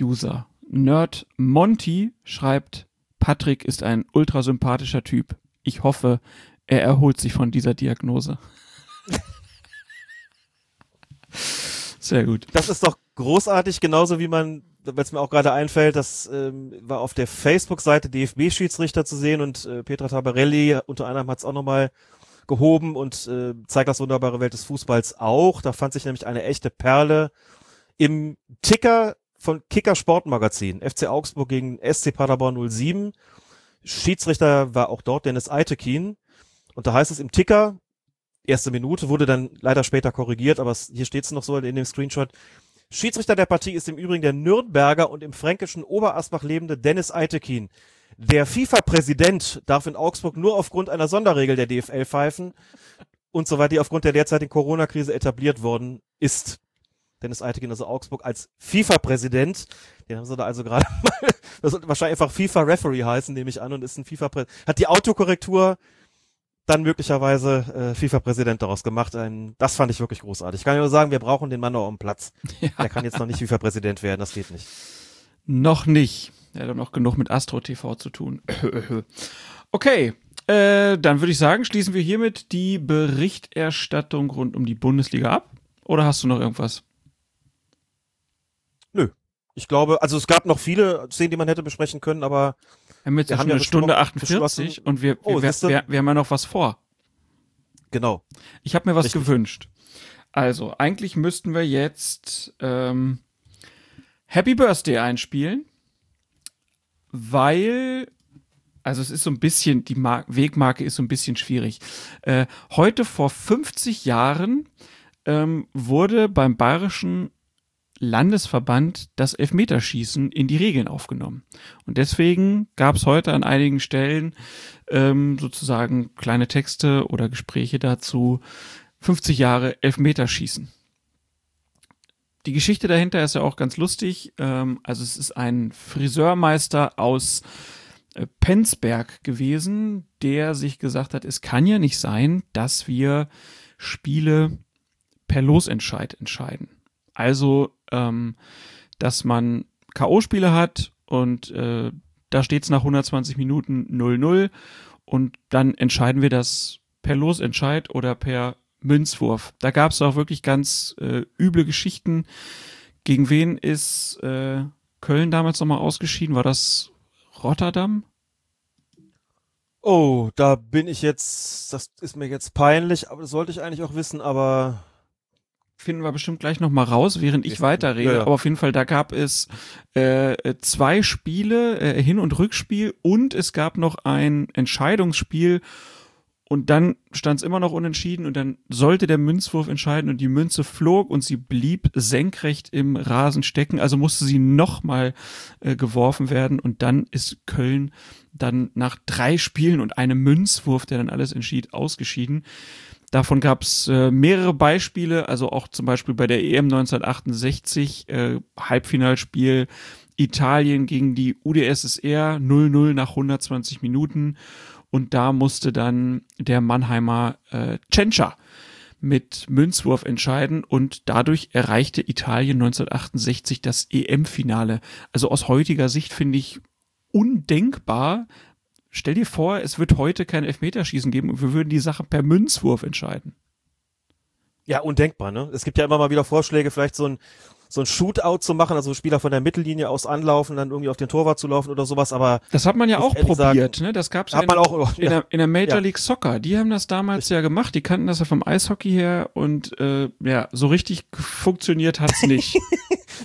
User, Nerd Monty schreibt, Patrick ist ein ultrasympathischer Typ. Ich hoffe, er erholt sich von dieser Diagnose. Sehr gut. Das ist doch großartig, genauso wie man, weil es mir auch gerade einfällt, das ähm, war auf der Facebook-Seite DFB-Schiedsrichter zu sehen und äh, Petra Tabarelli unter anderem hat es auch nochmal gehoben und äh, zeigt das wunderbare Welt des Fußballs auch. Da fand sich nämlich eine echte Perle im Ticker von Kicker Sportmagazin, FC Augsburg gegen SC Paderborn 07. Schiedsrichter war auch dort Dennis Eitekin. Und da heißt es im Ticker, erste Minute, wurde dann leider später korrigiert, aber hier steht es noch so in dem Screenshot. Schiedsrichter der Partie ist im Übrigen der Nürnberger und im fränkischen Oberasbach lebende Dennis Eitekin. Der FIFA-Präsident darf in Augsburg nur aufgrund einer Sonderregel der DFL pfeifen und so weiter, die aufgrund der derzeitigen Corona-Krise etabliert worden ist. Dennis Eitekin, also Augsburg, als FIFA-Präsident. Den haben sie da also gerade mal, das wird wahrscheinlich einfach FIFA-Referee heißen, nehme ich an, und ist ein FIFA-Präsident. Hat die Autokorrektur dann möglicherweise äh, FIFA-Präsident daraus gemacht. Ein, das fand ich wirklich großartig. Ich kann nur sagen, wir brauchen den Mann noch am Platz. Ja. Der kann jetzt noch nicht FIFA-Präsident werden, das geht nicht. Noch nicht. Er hat noch genug mit Astro TV zu tun. okay, äh, dann würde ich sagen, schließen wir hiermit die Berichterstattung rund um die Bundesliga ab. Oder hast du noch irgendwas? Ich glaube, also es gab noch viele Szenen, die man hätte besprechen können, aber Wir haben jetzt Wir ja haben ja eine Stunde beschlossen- 48 und wir, Oh, wir, wir, wir haben ja noch was vor. Genau. Ich habe mir was Richtig. gewünscht. Also, eigentlich müssten wir jetzt ähm, Happy Birthday einspielen, weil, also es ist so ein bisschen, die Mar Wegmarke ist so ein bisschen schwierig. Äh, heute vor 50 Jahren ähm, wurde beim Bayerischen Landesverband das Elfmeterschießen in die Regeln aufgenommen. Und deswegen gab es heute an einigen Stellen ähm, sozusagen kleine Texte oder Gespräche dazu, 50 Jahre Elfmeterschießen. Die Geschichte dahinter ist ja auch ganz lustig. Ähm, also es ist ein Friseurmeister aus äh, Penzberg gewesen, der sich gesagt hat, es kann ja nicht sein, dass wir Spiele per Losentscheid entscheiden. Also, ähm, dass man K.O.-Spiele hat und äh, da steht es nach 120 Minuten 0-0 und dann entscheiden wir das per Losentscheid oder per Münzwurf. Da gab es auch wirklich ganz äh, üble Geschichten. Gegen wen ist äh, Köln damals nochmal ausgeschieden? War das Rotterdam? Oh, da bin ich jetzt, das ist mir jetzt peinlich, aber das sollte ich eigentlich auch wissen, aber finden wir bestimmt gleich noch mal raus, während ich weiterrede. ja, ja. Aber auf jeden Fall, da gab es äh, zwei Spiele, äh, Hin- und Rückspiel und es gab noch ein Entscheidungsspiel und dann stand es immer noch unentschieden und dann sollte der Münzwurf entscheiden und die Münze flog und sie blieb senkrecht im Rasen stecken, also musste sie noch mal äh, geworfen werden und dann ist Köln dann nach drei Spielen und einem Münzwurf, der dann alles entschied, ausgeschieden. Davon gab es äh, mehrere Beispiele, also auch zum Beispiel bei der EM 1968, äh, Halbfinalspiel Italien gegen die UdSSR 0-0 nach 120 Minuten. Und da musste dann der Mannheimer äh, Tschentscher mit Münzwurf entscheiden und dadurch erreichte Italien 1968 das EM-Finale. Also aus heutiger Sicht finde ich undenkbar. Stell dir vor, es wird heute kein Elfmeterschießen geben und wir würden die Sache per Münzwurf entscheiden. ja, undenkbar, ne? Es gibt ja immer mal wieder Vorschläge, vielleicht so ein, so ein Shootout zu machen, also Spieler von der Mittellinie aus anlaufen, dann irgendwie auf den Torwart zu laufen oder sowas, aber Das hat man ja auch probiert, sagen, ne? Das gab's hat ja man in, auch, in, der, in der Major Ja. League Soccer. Die haben das damals ja gemacht. Die kannten das ja vom Eishockey her und äh, ja, so richtig funktioniert hat's nicht.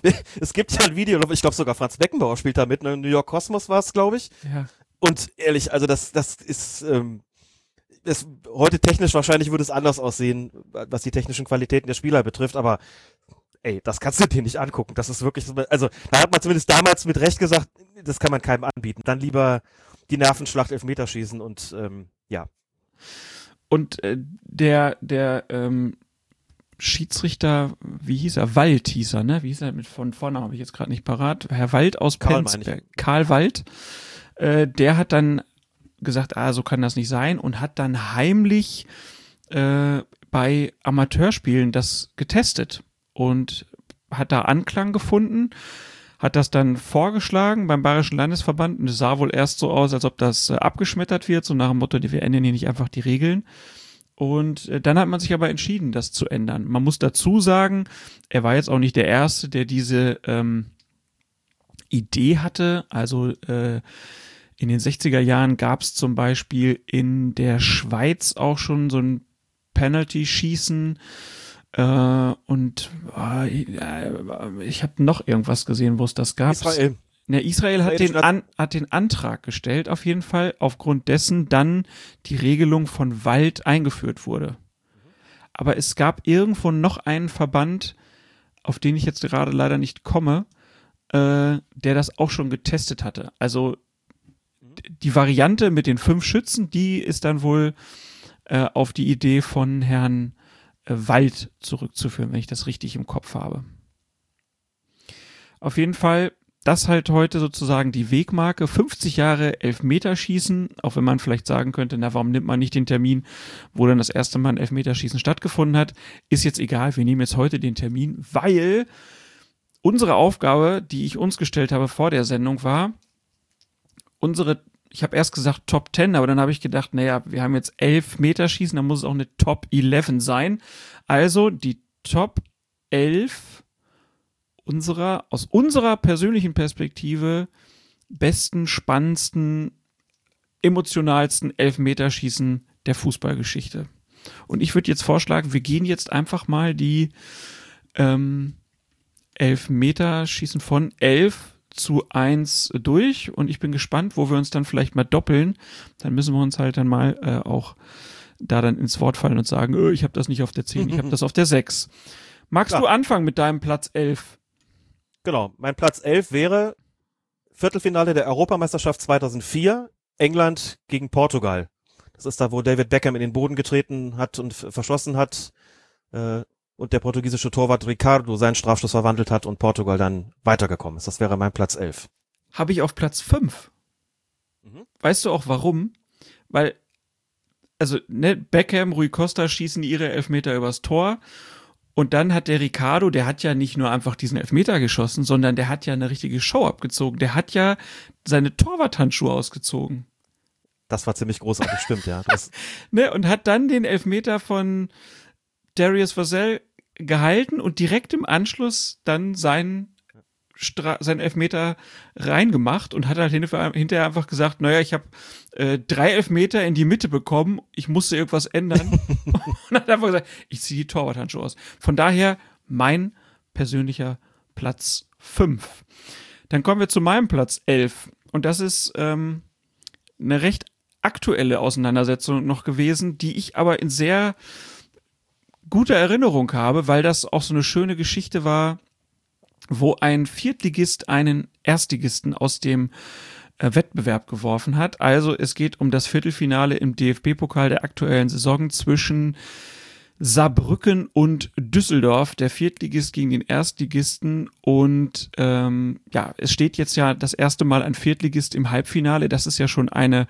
es gibt ja ein Video, ich glaube sogar Franz Beckenbauer spielt da mit, ne? New York Cosmos war es, glaube ich. ja. Und ehrlich, also das, das ist, ähm, das, heute technisch wahrscheinlich würde es anders aussehen, was die technischen Qualitäten der Spieler betrifft, aber ey, das kannst du dir nicht angucken. Das ist wirklich, also da hat man zumindest damals mit Recht gesagt, das kann man keinem anbieten. Dann lieber die Nervenschlacht Elfmeterschießen und ähm, ja. Und äh, der, der ähm, Schiedsrichter, wie hieß er? Wald hieß er, ne? Wie hieß er mit von vorne habe ich jetzt gerade nicht parat. Herr Wald aus Karl, meine Penzberg. Karl Wald. Äh, der hat dann gesagt, ah, so kann das nicht sein und hat dann heimlich äh, bei Amateurspielen das getestet und hat da Anklang gefunden, hat das dann vorgeschlagen beim Bayerischen Landesverband und es sah wohl erst so aus, als ob das äh, abgeschmettert wird, so nach dem Motto, wir ändern hier nicht einfach die Regeln. Und äh, dann hat man sich aber entschieden, das zu ändern. Man muss dazu sagen, er war jetzt auch nicht der Erste, der diese ähm, Idee hatte. Also äh, in den 60er Jahren gab es zum Beispiel in der Schweiz auch schon so ein Penalty-Schießen. Äh, und äh, ich habe noch irgendwas gesehen, wo es das gab. Israel. Ne, Israel hat den, an, hat den Antrag gestellt, auf jeden Fall, aufgrund dessen dann die Regelung von Wald eingeführt wurde. Aber es gab irgendwo noch einen Verband, auf den ich jetzt gerade leider nicht komme, äh, der das auch schon getestet hatte. Also die Variante mit den fünf Schützen, die ist dann wohl äh, auf die Idee von Herrn äh, Wald zurückzuführen, wenn ich das richtig im Kopf habe. Auf jeden Fall, das halt heute sozusagen die Wegmarke. 50 Jahre Elfmeterschießen, auch wenn man vielleicht sagen könnte, na, warum nimmt man nicht den Termin, wo dann das erste Mal ein Elfmeterschießen stattgefunden hat, ist jetzt egal, wir nehmen jetzt heute den Termin, weil unsere Aufgabe, die ich uns gestellt habe vor der Sendung war, unsere, ich habe erst gesagt Top 10, aber dann habe ich gedacht, naja, wir haben jetzt elf Meterschießen, dann muss es auch eine Top 11 sein. Also die Top 11 unserer, aus unserer persönlichen Perspektive besten, spannendsten, emotionalsten Elfmeterschießen der Fußballgeschichte. Und ich würde jetzt vorschlagen, wir gehen jetzt einfach mal die ähm, Elfmeter schießen von 11 zu 1 durch und ich bin gespannt, wo wir uns dann vielleicht mal doppeln. Dann müssen wir uns halt dann mal äh, auch da dann ins Wort fallen und sagen, öh, ich habe das nicht auf der 10, ich habe das auf der 6. Magst Klar. du anfangen mit deinem Platz 11? Genau, mein Platz 11 wäre Viertelfinale der Europameisterschaft 2004, England gegen Portugal. Das ist da, wo David Beckham in den Boden getreten hat und verschossen hat äh, und der portugiesische Torwart Ricardo seinen Strafstoß verwandelt hat und Portugal dann weitergekommen ist. Das wäre mein Platz 11. Habe ich auf Platz 5. Mhm. Weißt du auch warum? Weil, also, ne, Beckham, Rui Costa schießen ihre Elfmeter übers Tor. Und dann hat der Ricardo, der hat ja nicht nur einfach diesen Elfmeter geschossen, sondern der hat ja eine richtige Show abgezogen. Der hat ja seine Torwarthandschuhe ausgezogen. Das war ziemlich großartig, stimmt, ja. Ne, und hat dann den Elfmeter von Darius Vassell gehalten und direkt im Anschluss dann seinen Stra seinen Elfmeter reingemacht und hat halt hinterher einfach gesagt, naja, ich habe äh, drei Elfmeter in die Mitte bekommen, ich musste irgendwas ändern und hat einfach gesagt, ich ziehe die Torwarthandschuhe aus. Von daher mein persönlicher Platz 5. Dann kommen wir zu meinem Platz 11 und das ist ähm, eine recht aktuelle Auseinandersetzung noch gewesen, die ich aber in sehr guter Erinnerung habe, weil das auch so eine schöne Geschichte war, wo ein Viertligist einen Erstligisten aus dem äh, Wettbewerb geworfen hat. Also es geht um das Viertelfinale im DFB-Pokal der aktuellen Saison zwischen Saarbrücken und Düsseldorf, der Viertligist gegen den Erstligisten. Und ähm, ja, es steht jetzt ja das erste Mal ein Viertligist im Halbfinale. Das ist ja schon eine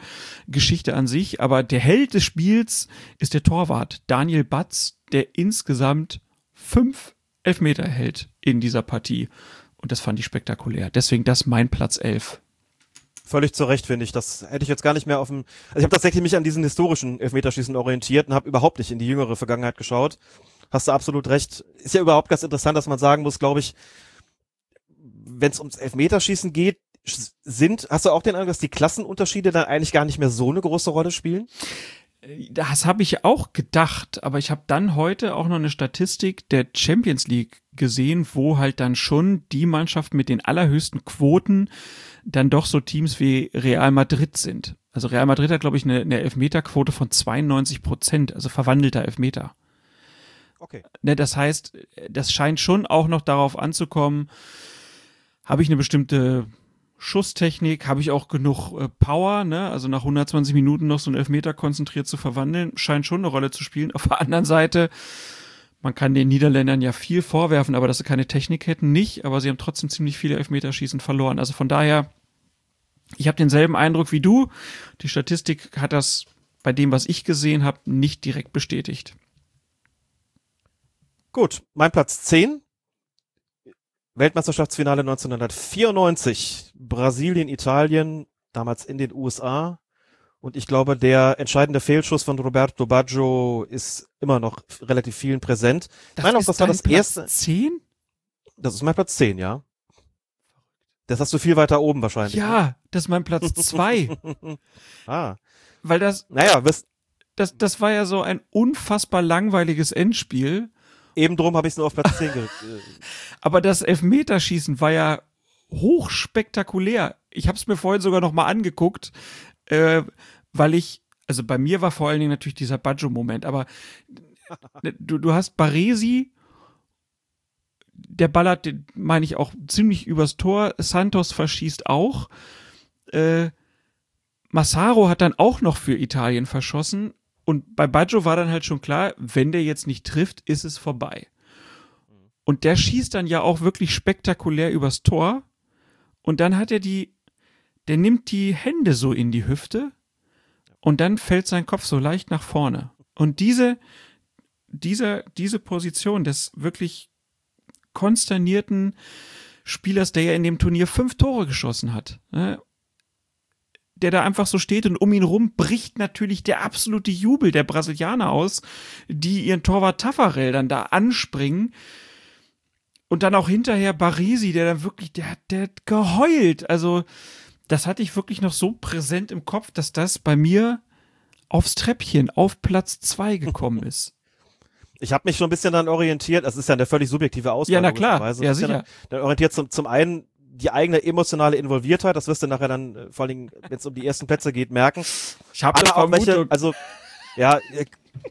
Geschichte an sich. Aber der Held des Spiels ist der Torwart Daniel Batz, der insgesamt fünf Elfmeter hält in dieser Partie. Und das fand ich spektakulär. Deswegen das mein Platz 11. völlig zu Recht, finde ich. Das hätte ich jetzt gar nicht mehr auf dem. Also ich habe tatsächlich mich an diesen historischen Elfmeterschießen orientiert und habe überhaupt nicht in die jüngere Vergangenheit geschaut. Hast du absolut recht. Ist ja überhaupt ganz interessant, dass man sagen muss, glaube ich, wenn es ums Elfmeterschießen geht, sind, hast du auch den Eindruck, dass die Klassenunterschiede dann eigentlich gar nicht mehr so eine große Rolle spielen? Das habe ich auch gedacht, aber ich habe dann heute auch noch eine Statistik der Champions League gesehen, wo halt dann schon die Mannschaft mit den allerhöchsten Quoten dann doch so Teams wie Real Madrid sind. Also Real Madrid hat, glaube ich, eine, eine Elfmeterquote von 92 Prozent, also verwandelter Elfmeter. Okay. Ne, das heißt, das scheint schon auch noch darauf anzukommen, habe ich eine bestimmte Schusstechnik, habe ich auch genug äh, Power, ne? Also nach 120 Minuten noch so einen Elfmeter konzentriert zu verwandeln, scheint schon eine Rolle zu spielen. Auf der anderen Seite, man kann den Niederländern ja viel vorwerfen, aber dass sie keine Technik hätten, nicht, aber sie haben trotzdem ziemlich viele Elfmeterschießen verloren. Also von daher, ich habe denselben Eindruck wie du. Die Statistik hat das bei dem, was ich gesehen habe, nicht direkt bestätigt. Gut, mein Platz 10. Weltmeisterschaftsfinale 1994. Brasilien, Italien, damals in den USA. Und ich glaube, der entscheidende Fehlschuss von Roberto Baggio ist immer noch relativ vielen präsent. ich meine auch, ist das war das erste. Platz 10? Das ist mein Platz 10, ja. Das hast du viel weiter oben wahrscheinlich. ne? Ja, das ist mein Platz 2. ah. Weil das, Naja, das, das war ja so ein unfassbar langweiliges Endspiel. Eben drum habe ich es nur auf Platz 10 ge äh, Aber das Elfmeterschießen war ja hochspektakulär. Ich habe es mir vorhin sogar noch mal angeguckt, äh, weil ich, also bei mir war vor allen Dingen natürlich dieser Baggio-Moment, aber du, du hast Baresi, der ballert, meine ich auch ziemlich übers Tor. Santos verschießt auch. Äh, Massaro hat dann auch noch für Italien verschossen. Und bei Baggio war dann halt schon klar, wenn der jetzt nicht trifft, ist es vorbei. Und der schießt dann ja auch wirklich spektakulär übers Tor. Und dann hat er die, der nimmt die Hände so in die Hüfte und dann fällt sein Kopf so leicht nach vorne. Und diese, diese, diese Position des wirklich konsternierten Spielers, der ja in dem Turnier fünf Tore geschossen hat, ne, der da einfach so steht und um ihn rum bricht natürlich der absolute Jubel der Brasilianer aus, die ihren Torwart Taffarel dann da anspringen. Und dann auch hinterher Barisi, der dann wirklich, der, hat- der hat geheult. Also, das hatte ich wirklich noch so präsent im Kopf, dass das bei mir aufs Treppchen auf Platz zwei gekommen ist. Ich habe mich schon ein bisschen dann orientiert, das ist ja eine völlig subjektive Auswahl. Ja, na klar. Ja, sicher. Dann, dann orientiert zum, zum einen die eigene emotionale Involviertheit, das wirst du nachher dann, äh, vor allen Dingen, wenn es um die ersten Plätze geht, merken. Ich habe eine Aber auch welche, also, ja, äh,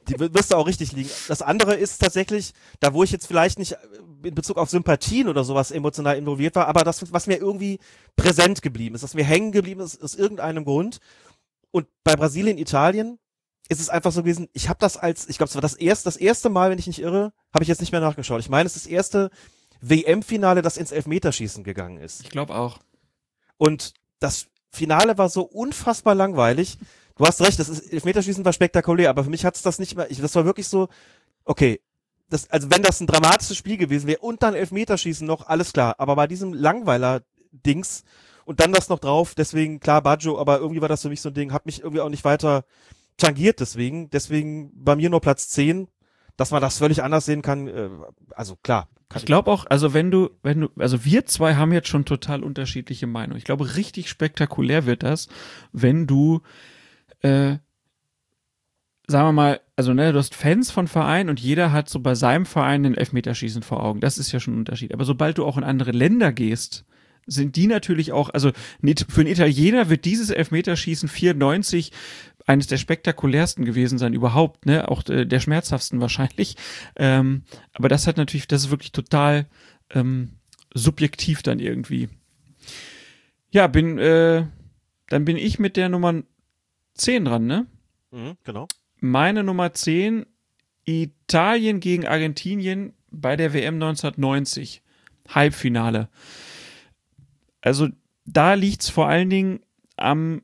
die wirst du auch richtig liegen. Das andere ist tatsächlich, da wo ich jetzt vielleicht nicht äh, in Bezug auf Sympathien oder sowas emotional involviert war, aber das, was mir irgendwie präsent geblieben ist, was mir hängen geblieben ist, aus irgendeinem Grund. Und bei Brasilien, Italien ist es einfach so gewesen, ich habe das als, ich glaube, es war das erste, das erste Mal, wenn ich nicht irre, habe ich jetzt nicht mehr nachgeschaut. Ich meine, es ist das erste WM-Finale, das ins Elfmeterschießen gegangen ist. Ich glaube auch. Und das Finale war so unfassbar langweilig. Du hast recht, das ist, Elfmeterschießen war spektakulär, aber für mich hat's das nicht mehr, ich, das war wirklich so, okay, das, also wenn das ein dramatisches Spiel gewesen wäre und dann Elfmeterschießen noch, alles klar. Aber bei diesem Langweiler-Dings und dann das noch drauf, deswegen, klar, Baggio, aber irgendwie war das für mich so ein Ding, hat mich irgendwie auch nicht weiter tangiert deswegen. Deswegen bei mir nur Platz 10, dass man das völlig anders sehen kann, äh, also klar. Ich glaube auch, also wenn du, wenn du, also wir zwei haben jetzt schon total unterschiedliche Meinungen. Ich glaube, richtig spektakulär wird das, wenn du, äh, sagen wir mal, also ne, du hast Fans von Vereinen und jeder hat so bei seinem Verein den Elfmeterschießen vor Augen. Das ist ja schon ein Unterschied. Aber sobald du auch in andere Länder gehst, sind die natürlich auch, also für einen Italiener wird dieses Elfmeterschießen 94 eines der spektakulärsten gewesen sein überhaupt, ne, auch äh, der schmerzhaftsten wahrscheinlich. Ähm, aber das hat natürlich, das ist wirklich total ähm, subjektiv dann irgendwie. Ja, bin, äh, dann bin ich mit der Nummer 10 dran, ne? Mhm, genau. Meine Nummer 10, Italien gegen Argentinien bei der WM 1990. Halbfinale. Also da liegt's vor allen Dingen am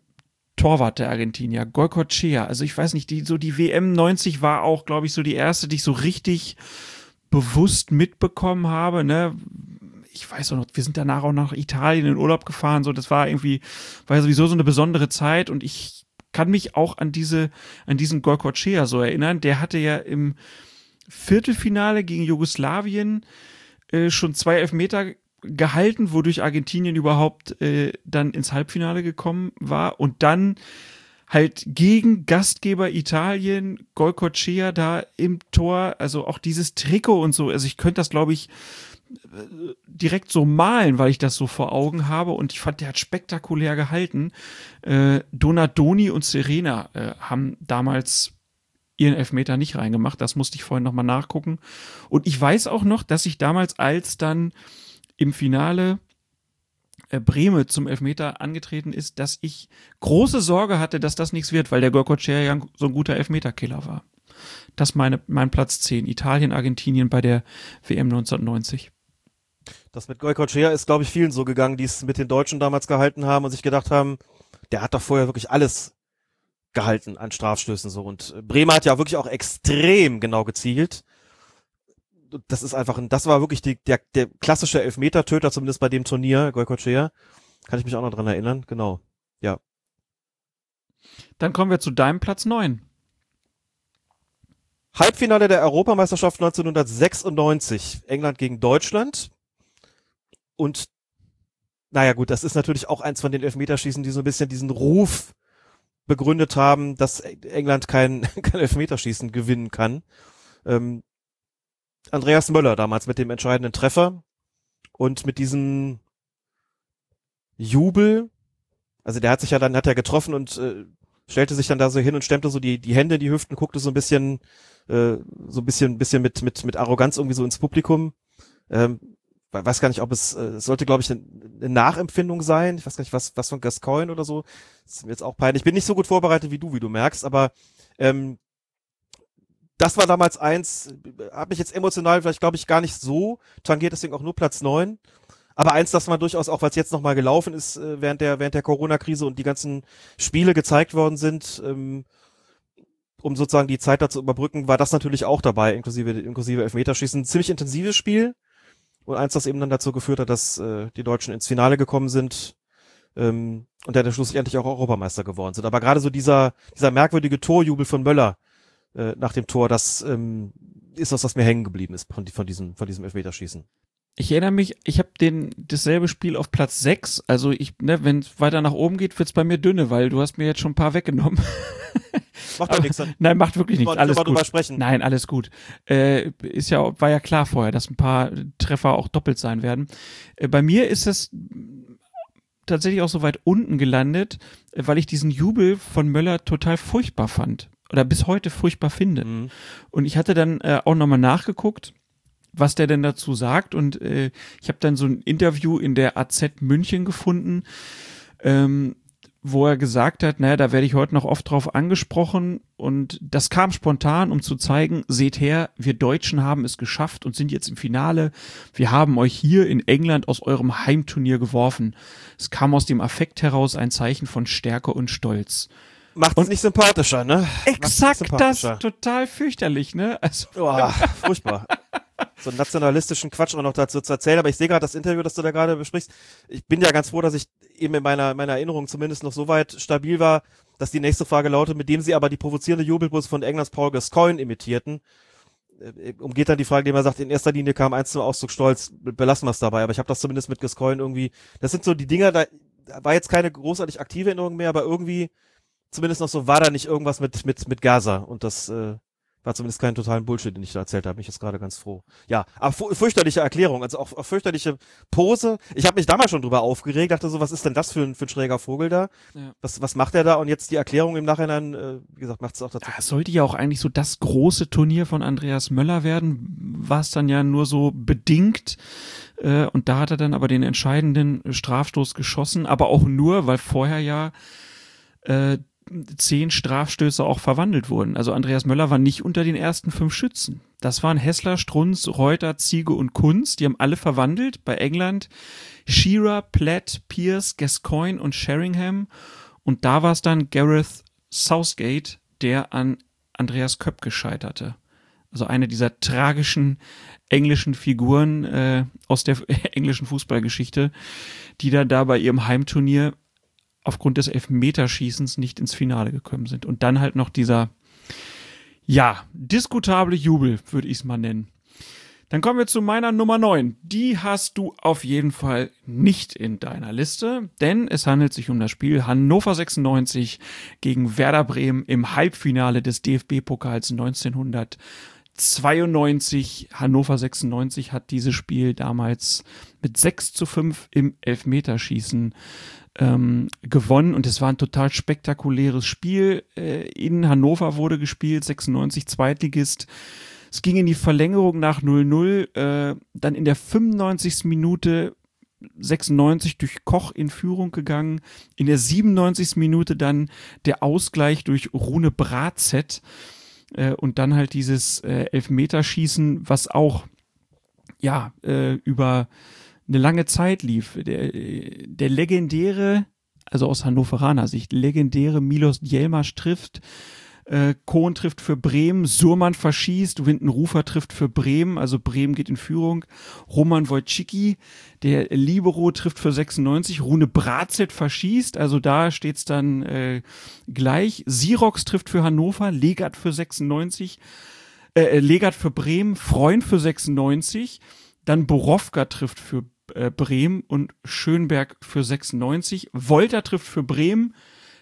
Torwart der Argentinier, Goicoechea. Also ich weiß nicht, die, so die WM 90 war auch, glaube ich, so die erste, die ich so richtig bewusst mitbekommen habe, ne? Ich weiß auch noch, wir sind danach auch nach Italien in Urlaub gefahren, so, das war irgendwie, war ja sowieso so eine besondere Zeit und ich kann mich auch an diese, an diesen Goicoechea so erinnern. Der hatte ja im Viertelfinale gegen Jugoslawien äh, schon zwei Elfmeter gehalten, wodurch Argentinien überhaupt äh, dann ins Halbfinale gekommen war und dann halt gegen Gastgeber Italien, Goicoechea da im Tor, also auch dieses Trikot und so, also ich könnte das glaube ich äh, direkt so malen, weil ich das so vor Augen habe und ich fand, der hat spektakulär gehalten. Äh, Donadoni und Serena äh, haben damals ihren Elfmeter nicht reingemacht, das musste ich vorhin nochmal nachgucken. Und ich weiß auch noch, dass ich damals, als dann im Finale äh, Breme zum Elfmeter angetreten ist, dass ich große Sorge hatte, dass das nichts wird, weil der Goicoechea ja so ein guter Elfmeterkiller war. Das meine, mein Platz 10. Italien, Argentinien bei der WM 1990. Das mit Goicoechea ist, glaube ich, vielen so gegangen, die es mit den Deutschen damals gehalten haben und sich gedacht haben, der hat doch vorher wirklich alles gehalten an Strafstößen so. Und Bremer hat ja wirklich auch extrem genau gezielt. Das ist einfach ein, das war wirklich die, der, der klassische Elfmeter-Töter, zumindest bei dem Turnier, Goicoechea. Kann ich mich auch noch dran erinnern, genau. Ja. Dann kommen wir zu deinem Platz 9. Halbfinale der Europameisterschaft 1996. England gegen Deutschland. Und naja gut, das ist natürlich auch eins von den Elfmeterschießen, die so ein bisschen diesen Ruf begründet haben, dass England kein, kein Elfmeterschießen gewinnen kann. Ähm, Andreas Möller damals mit dem entscheidenden Treffer und mit diesem Jubel. Also der hat sich ja dann, hat er getroffen und äh, stellte sich dann da so hin und stemmte so die, die Hände in die Hüften, guckte so ein bisschen, äh, so ein bisschen, bisschen mit, mit, mit Arroganz irgendwie so ins Publikum. Ähm, we- weiß gar nicht, ob es, äh, sollte, glaube ich, eine, eine Nachempfindung sein. Ich weiß gar nicht, was, was von Gascoigne oder so. Das ist mir jetzt auch peinlich. Ich bin nicht so gut vorbereitet wie du, wie du merkst, aber ähm, das war damals eins, hat mich jetzt emotional vielleicht, glaube ich, gar nicht so tangiert, deswegen auch nur Platz neun. Aber eins, das man durchaus auch, weil es jetzt nochmal gelaufen ist, äh, während der, während der Corona-Krise und die ganzen Spiele gezeigt worden sind, ähm, um sozusagen die Zeit dazu überbrücken, war das natürlich auch dabei, inklusive, inklusive Elfmeterschießen. Ein ziemlich intensives Spiel. Und eins, das eben dann dazu geführt hat, dass äh, die Deutschen ins Finale gekommen sind ähm, und dann schlussendlich auch Europameister geworden sind. Aber gerade so dieser, dieser merkwürdige Torjubel von Möller äh, nach dem Tor, das ähm, ist was, was mir hängen geblieben ist von, von diesem, von diesem Elfmeterschießen. Ich erinnere mich, ich habe den dasselbe Spiel auf Platz 6. Also ich, ne, wenn es weiter nach oben geht, wird's bei mir dünne, weil du hast mir jetzt schon ein paar weggenommen. Macht doch nichts. Nein, macht wirklich nichts. Alles gut. drüber sprechen. Nein, alles gut. Äh, ist ja, war ja klar vorher, dass ein paar Treffer auch doppelt sein werden. Äh, bei mir ist es tatsächlich auch so weit unten gelandet, äh, weil ich diesen Jubel von Möller total furchtbar fand. Oder bis heute furchtbar finde. Mhm. Und ich hatte dann äh, auch nochmal nachgeguckt, was der denn dazu sagt. Und äh, ich habe dann so ein Interview in der AZ München gefunden, ähm, wo er gesagt hat, naja, da werde ich heute noch oft drauf angesprochen. Und das kam spontan, um zu zeigen, seht her, wir Deutschen haben es geschafft und sind jetzt im Finale. Wir haben euch hier in England aus eurem Heimturnier geworfen. Es kam aus dem Affekt heraus ein Zeichen von Stärke und Stolz. Macht es nicht sympathischer, ne? Exakt das, sympathischer. total fürchterlich, ne? Also, Boah, furchtbar. So einen nationalistischen Quatsch auch noch dazu zu erzählen, aber ich sehe gerade das Interview, das du da gerade besprichst. Ich bin ja ganz froh, dass ich eben in meiner, meiner Erinnerung zumindest noch so weit stabil war, dass die nächste Frage lautet, mit dem sie aber die provozierende Jubelbus von Englands Paul Gascoigne imitierten. Äh, Umgeht dann die Frage, die man sagt, in erster Linie kam eins zum Ausdruck Stolz, belassen wir es dabei, aber ich habe das zumindest mit Gascoigne irgendwie, das sind so die Dinger, da da war jetzt keine großartig aktive Erinnerung mehr, aber irgendwie zumindest noch so war da nicht irgendwas mit mit mit Gaza und das äh, war zumindest kein totalen Bullshit, den ich da erzählt habe. Bin ich jetzt gerade ganz froh. Ja, aber fürchterliche Erklärung, also auch, auch fürchterliche Pose. Ich habe mich damals schon drüber aufgeregt, dachte so, was ist denn das für ein, für ein schräger Vogel da? Ja. Was, was macht er da? Und jetzt die Erklärung im Nachhinein, äh, wie gesagt, macht es auch dazu. Das sollte ja auch eigentlich so das große Turnier von Andreas Möller werden, war es dann ja nur so bedingt. Äh, und da hat er dann aber den entscheidenden Strafstoß geschossen, aber auch nur, weil vorher ja äh, zehn Strafstöße auch verwandelt wurden. Also Andreas Möller war nicht unter den ersten fünf Schützen. Das waren Hessler, Strunz, Reuter, Ziege und Kunz. Die haben alle verwandelt. Bei England Shearer, Platt, Pierce, Gascoigne und Sheringham. Und da war es dann Gareth Southgate, der an Andreas Köpke scheiterte. Also eine dieser tragischen englischen Figuren äh, aus der englischen Fußballgeschichte, die da da bei ihrem Heimturnier aufgrund des Elfmeterschießens nicht ins Finale gekommen sind. Und dann halt noch dieser, ja, diskutable Jubel, würde ich es mal nennen. Dann kommen wir zu meiner Nummer 9. Die hast du auf jeden Fall nicht in deiner Liste, denn es handelt sich um das Spiel Hannover 96 gegen Werder Bremen im Halbfinale des DFB-Pokals 1992. Hannover 96 hat dieses Spiel damals mit 6 zu 5 im Elfmeterschießen ähm, gewonnen und es war ein total spektakuläres Spiel. Äh, in Hannover wurde gespielt, 96 Zweitligist. Es ging in die Verlängerung nach 0-0, äh, dann in der 95. Minute 96 durch Koch in Führung gegangen, in der 97. Minute dann der Ausgleich durch Rune Bratzett äh, und dann halt dieses äh, Elfmeterschießen, was auch ja äh, über eine lange Zeit lief. Der, der legendäre, also aus Hannoveraner Sicht, legendäre Milos Djelmasch trifft, äh, Kohn trifft für Bremen, Surmann verschießt, Windenrufer trifft für Bremen, also Bremen geht in Führung, Roman Wojcicki, der Libero trifft für 96, Rune Bratzett verschießt, also da steht's dann äh, gleich, Sirox trifft für Hannover, Legat für 96, äh, Legat für Bremen, Freund für 96, dann Borowka trifft für äh, Bremen und Schönberg für 96. Wolter trifft für Bremen.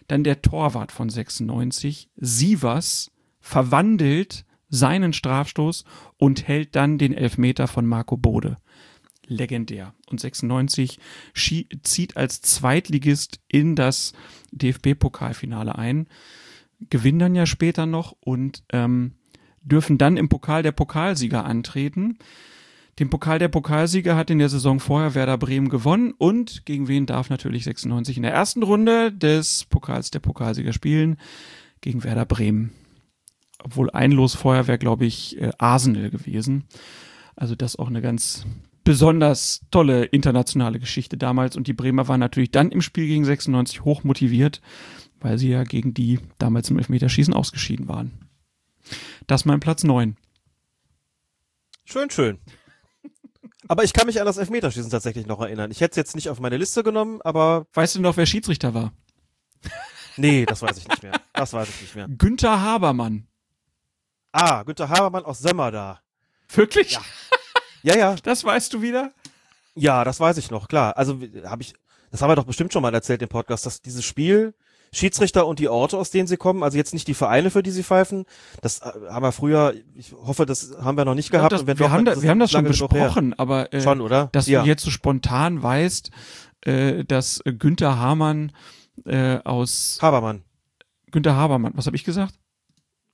Dann der Torwart von 96, Sievers, verwandelt seinen Strafstoß und hält dann den Elfmeter von Marco Bode. Legendär. Und 96 schie- zieht als Zweitligist in das DFB-Pokalfinale ein, gewinnen dann ja später noch und ähm, dürfen dann im Pokal der Pokalsieger antreten. Den Pokal der Pokalsieger hat in der Saison vorher Werder Bremen gewonnen und gegen wen darf natürlich 96 in der ersten Runde des Pokals der Pokalsieger spielen? Gegen Werder Bremen. Obwohl ein Los vorher wäre, glaube ich, äh, Arsenal gewesen. Also das auch eine ganz besonders tolle internationale Geschichte damals und die Bremer waren natürlich dann im Spiel gegen 96 hoch motiviert, weil sie ja gegen die damals im Elfmeterschießen ausgeschieden waren. Das mein Platz 9. Schön, schön. Aber ich kann mich an das Elfmeterschießen tatsächlich noch erinnern. Ich hätte es jetzt nicht auf meine Liste genommen, aber Weißt du noch, wer Schiedsrichter war? nee, das weiß ich nicht mehr. Das weiß ich nicht mehr. Günther Habermann. Ah, Günter Habermann aus Sömmer da. Wirklich? Ja. Ja, ja, Das weißt du wieder? ja, das weiß ich noch, klar. Also habe ich, das haben wir doch bestimmt schon mal erzählt im Podcast, dass dieses Spiel Schiedsrichter und die Orte, aus denen sie kommen, also jetzt nicht die Vereine, für die sie pfeifen. Das äh, haben wir früher, ich hoffe, das haben wir noch nicht gehabt. das, und wenn wir, haben da, wir haben das schon besprochen, aber äh, Schon, oder? dass Ja. du jetzt so spontan weißt, äh, dass Günther Hamann äh, aus Habermann. Günther Habermann, was habe ich gesagt?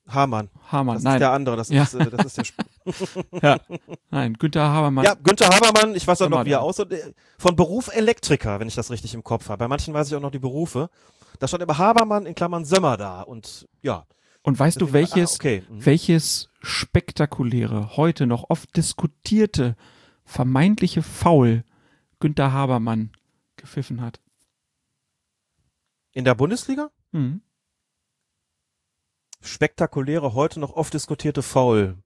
Hamann. Hamann, Das nein. ist der andere, das, Ja. ist, äh, das ist der Sp ja. Nein, Günther Habermann. Ja, Günther Habermann, ich weiß auch noch, wie er aussieht. Von Beruf Elektriker, wenn ich das richtig im Kopf habe. Bei manchen weiß ich auch noch die Berufe. Da stand immer Habermann in Klammern Sömmer da. Und ja, Und weißt du, Deswegen- welches, ah, okay. Mhm. welches spektakuläre, heute noch oft diskutierte, vermeintliche Foul Günther Habermann gepfiffen hat? in der Bundesliga? Mhm. Spektakuläre, heute noch oft diskutierte Foul.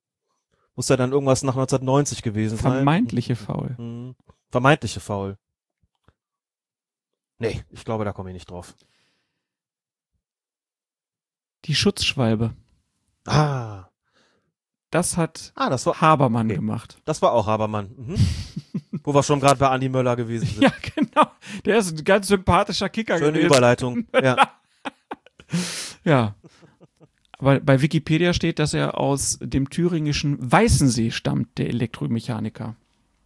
Muss ja dann irgendwas nach 1990 gewesen sein. Vermeintliche Foul. Mhm. Vermeintliche Foul. Nee, ich glaube, da komme ich nicht drauf. Die Schutzschwalbe. Ah, Das hat ah das war Habermann Okay. gemacht. das war auch Habermann. Mhm. Wo wir schon gerade bei Andi Möller gewesen sind. Ja, genau. Der ist ein ganz sympathischer Kicker Schöne gewesen. Überleitung. Ja. Ja. Aber bei Wikipedia steht, dass er aus dem thüringischen Weißensee stammt, der Elektromechaniker.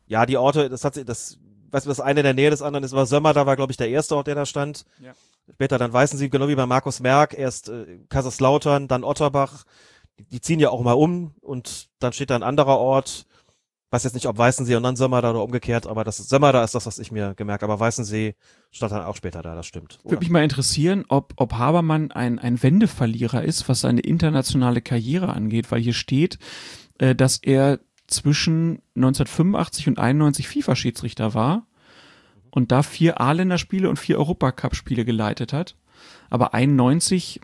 Ja, die Orte, das hat sie, das, weißt du, das eine in der Nähe des anderen ist, war Sömmer, da war, glaube ich, der erste Ort, der da stand. Ja. Später dann weißen sie, genau wie bei Markus Merck, erst äh, Kaiserslautern, dann Otterbach. Die, die ziehen ja auch mal um und dann steht da ein anderer Ort. Weiß jetzt nicht, ob Weißensee und dann Sömmer da oder umgekehrt, aber das ist Sömmer da ist das, was ich mir gemerkt habe. Aber Weißensee stand dann auch später da, das stimmt. Würde mich mal interessieren, ob, ob Habermann ein, ein Wendeverlierer ist, was seine internationale Karriere angeht, weil hier steht, äh, dass er zwischen 1985 und 91 FIFA-Schiedsrichter war und da vier A-Länderspiele und vier Europacup-Spiele geleitet hat. Aber 91,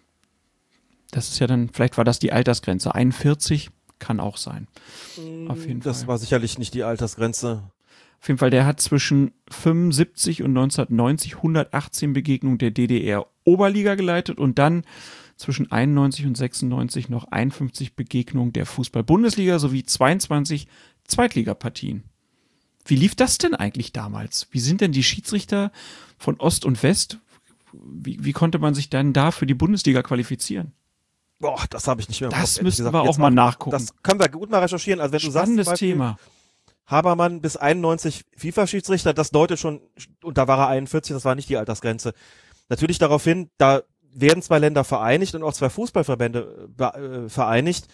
das ist ja dann, vielleicht war das die Altersgrenze. 41 kann auch sein. Auf jeden das Fall. war sicherlich nicht die Altersgrenze. Auf jeden Fall, der hat zwischen 75 und 1990 118 Begegnungen der DDR Oberliga geleitet und dann zwischen 91 und 96 noch 51 Begegnungen der Fußball-Bundesliga sowie 22 Zweitligapartien. Wie lief das denn eigentlich damals? Wie sind denn die Schiedsrichter von Ost und West? Wie, wie konnte man sich dann da für die Bundesliga qualifizieren? Boah, das habe ich nicht mehr. Das Kopf, müssten gesagt. wir auch Jetzt mal nachgucken. Das können wir gut mal recherchieren. Also wenn du sagst, Spannendes Beispiel, Thema. Habermann bis 91 FIFA-Schiedsrichter, das deutet schon, und da war er 41, das war nicht die Altersgrenze. Natürlich darauf hin, da werden zwei Länder vereinigt und auch zwei Fußballverbände äh, äh, vereinigt.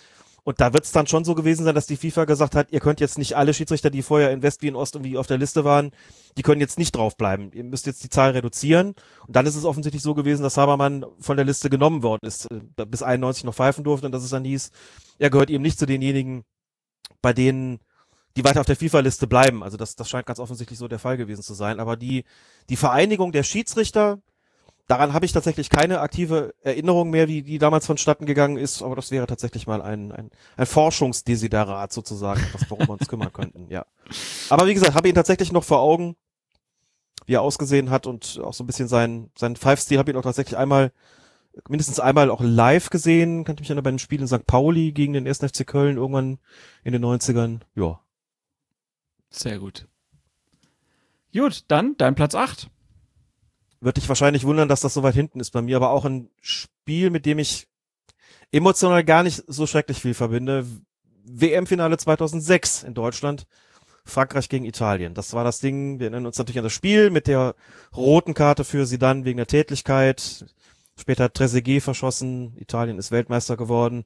Und da wird es dann schon so gewesen sein, dass die FIFA gesagt hat, ihr könnt jetzt nicht alle Schiedsrichter, die vorher in West wie in Ost irgendwie auf der Liste waren, die können jetzt nicht draufbleiben. Ihr müsst jetzt die Zahl reduzieren. Und dann ist es offensichtlich so gewesen, dass Habermann von der Liste genommen worden ist, äh, bis 91 noch pfeifen durfte und dass es dann hieß, er gehört eben nicht zu denjenigen, bei denen die weiter auf der FIFA-Liste bleiben. Also das, das scheint ganz offensichtlich so der Fall gewesen zu sein. Aber die, die Vereinigung der Schiedsrichter, daran habe ich tatsächlich keine aktive Erinnerung mehr, wie die damals vonstatten gegangen ist. Aber das wäre tatsächlich mal ein, ein, ein Forschungsdesiderat sozusagen, was, worum wir uns kümmern könnten. Ja. Aber wie gesagt, habe ihn tatsächlich noch vor Augen, wie er ausgesehen hat und auch so ein bisschen sein, sein Pfeifstil habe ich ihn auch tatsächlich einmal mindestens einmal auch live gesehen, kann ich mich erinnern, bei einem Spiel in St. Pauli gegen den 1. FC Köln irgendwann in den 90ern. Ja. Sehr gut. Gut, dann dein Platz 8. Wird dich wahrscheinlich wundern, dass das so weit hinten ist bei mir, aber auch ein Spiel, mit dem ich emotional gar nicht so schrecklich viel verbinde. WM-Finale 2006 in Deutschland. Frankreich gegen Italien. Das war das Ding. Wir erinnern uns natürlich an das Spiel mit der roten Karte für sie dann wegen der Tätlichkeit. Später hat Trezeguet verschossen. Italien ist Weltmeister geworden.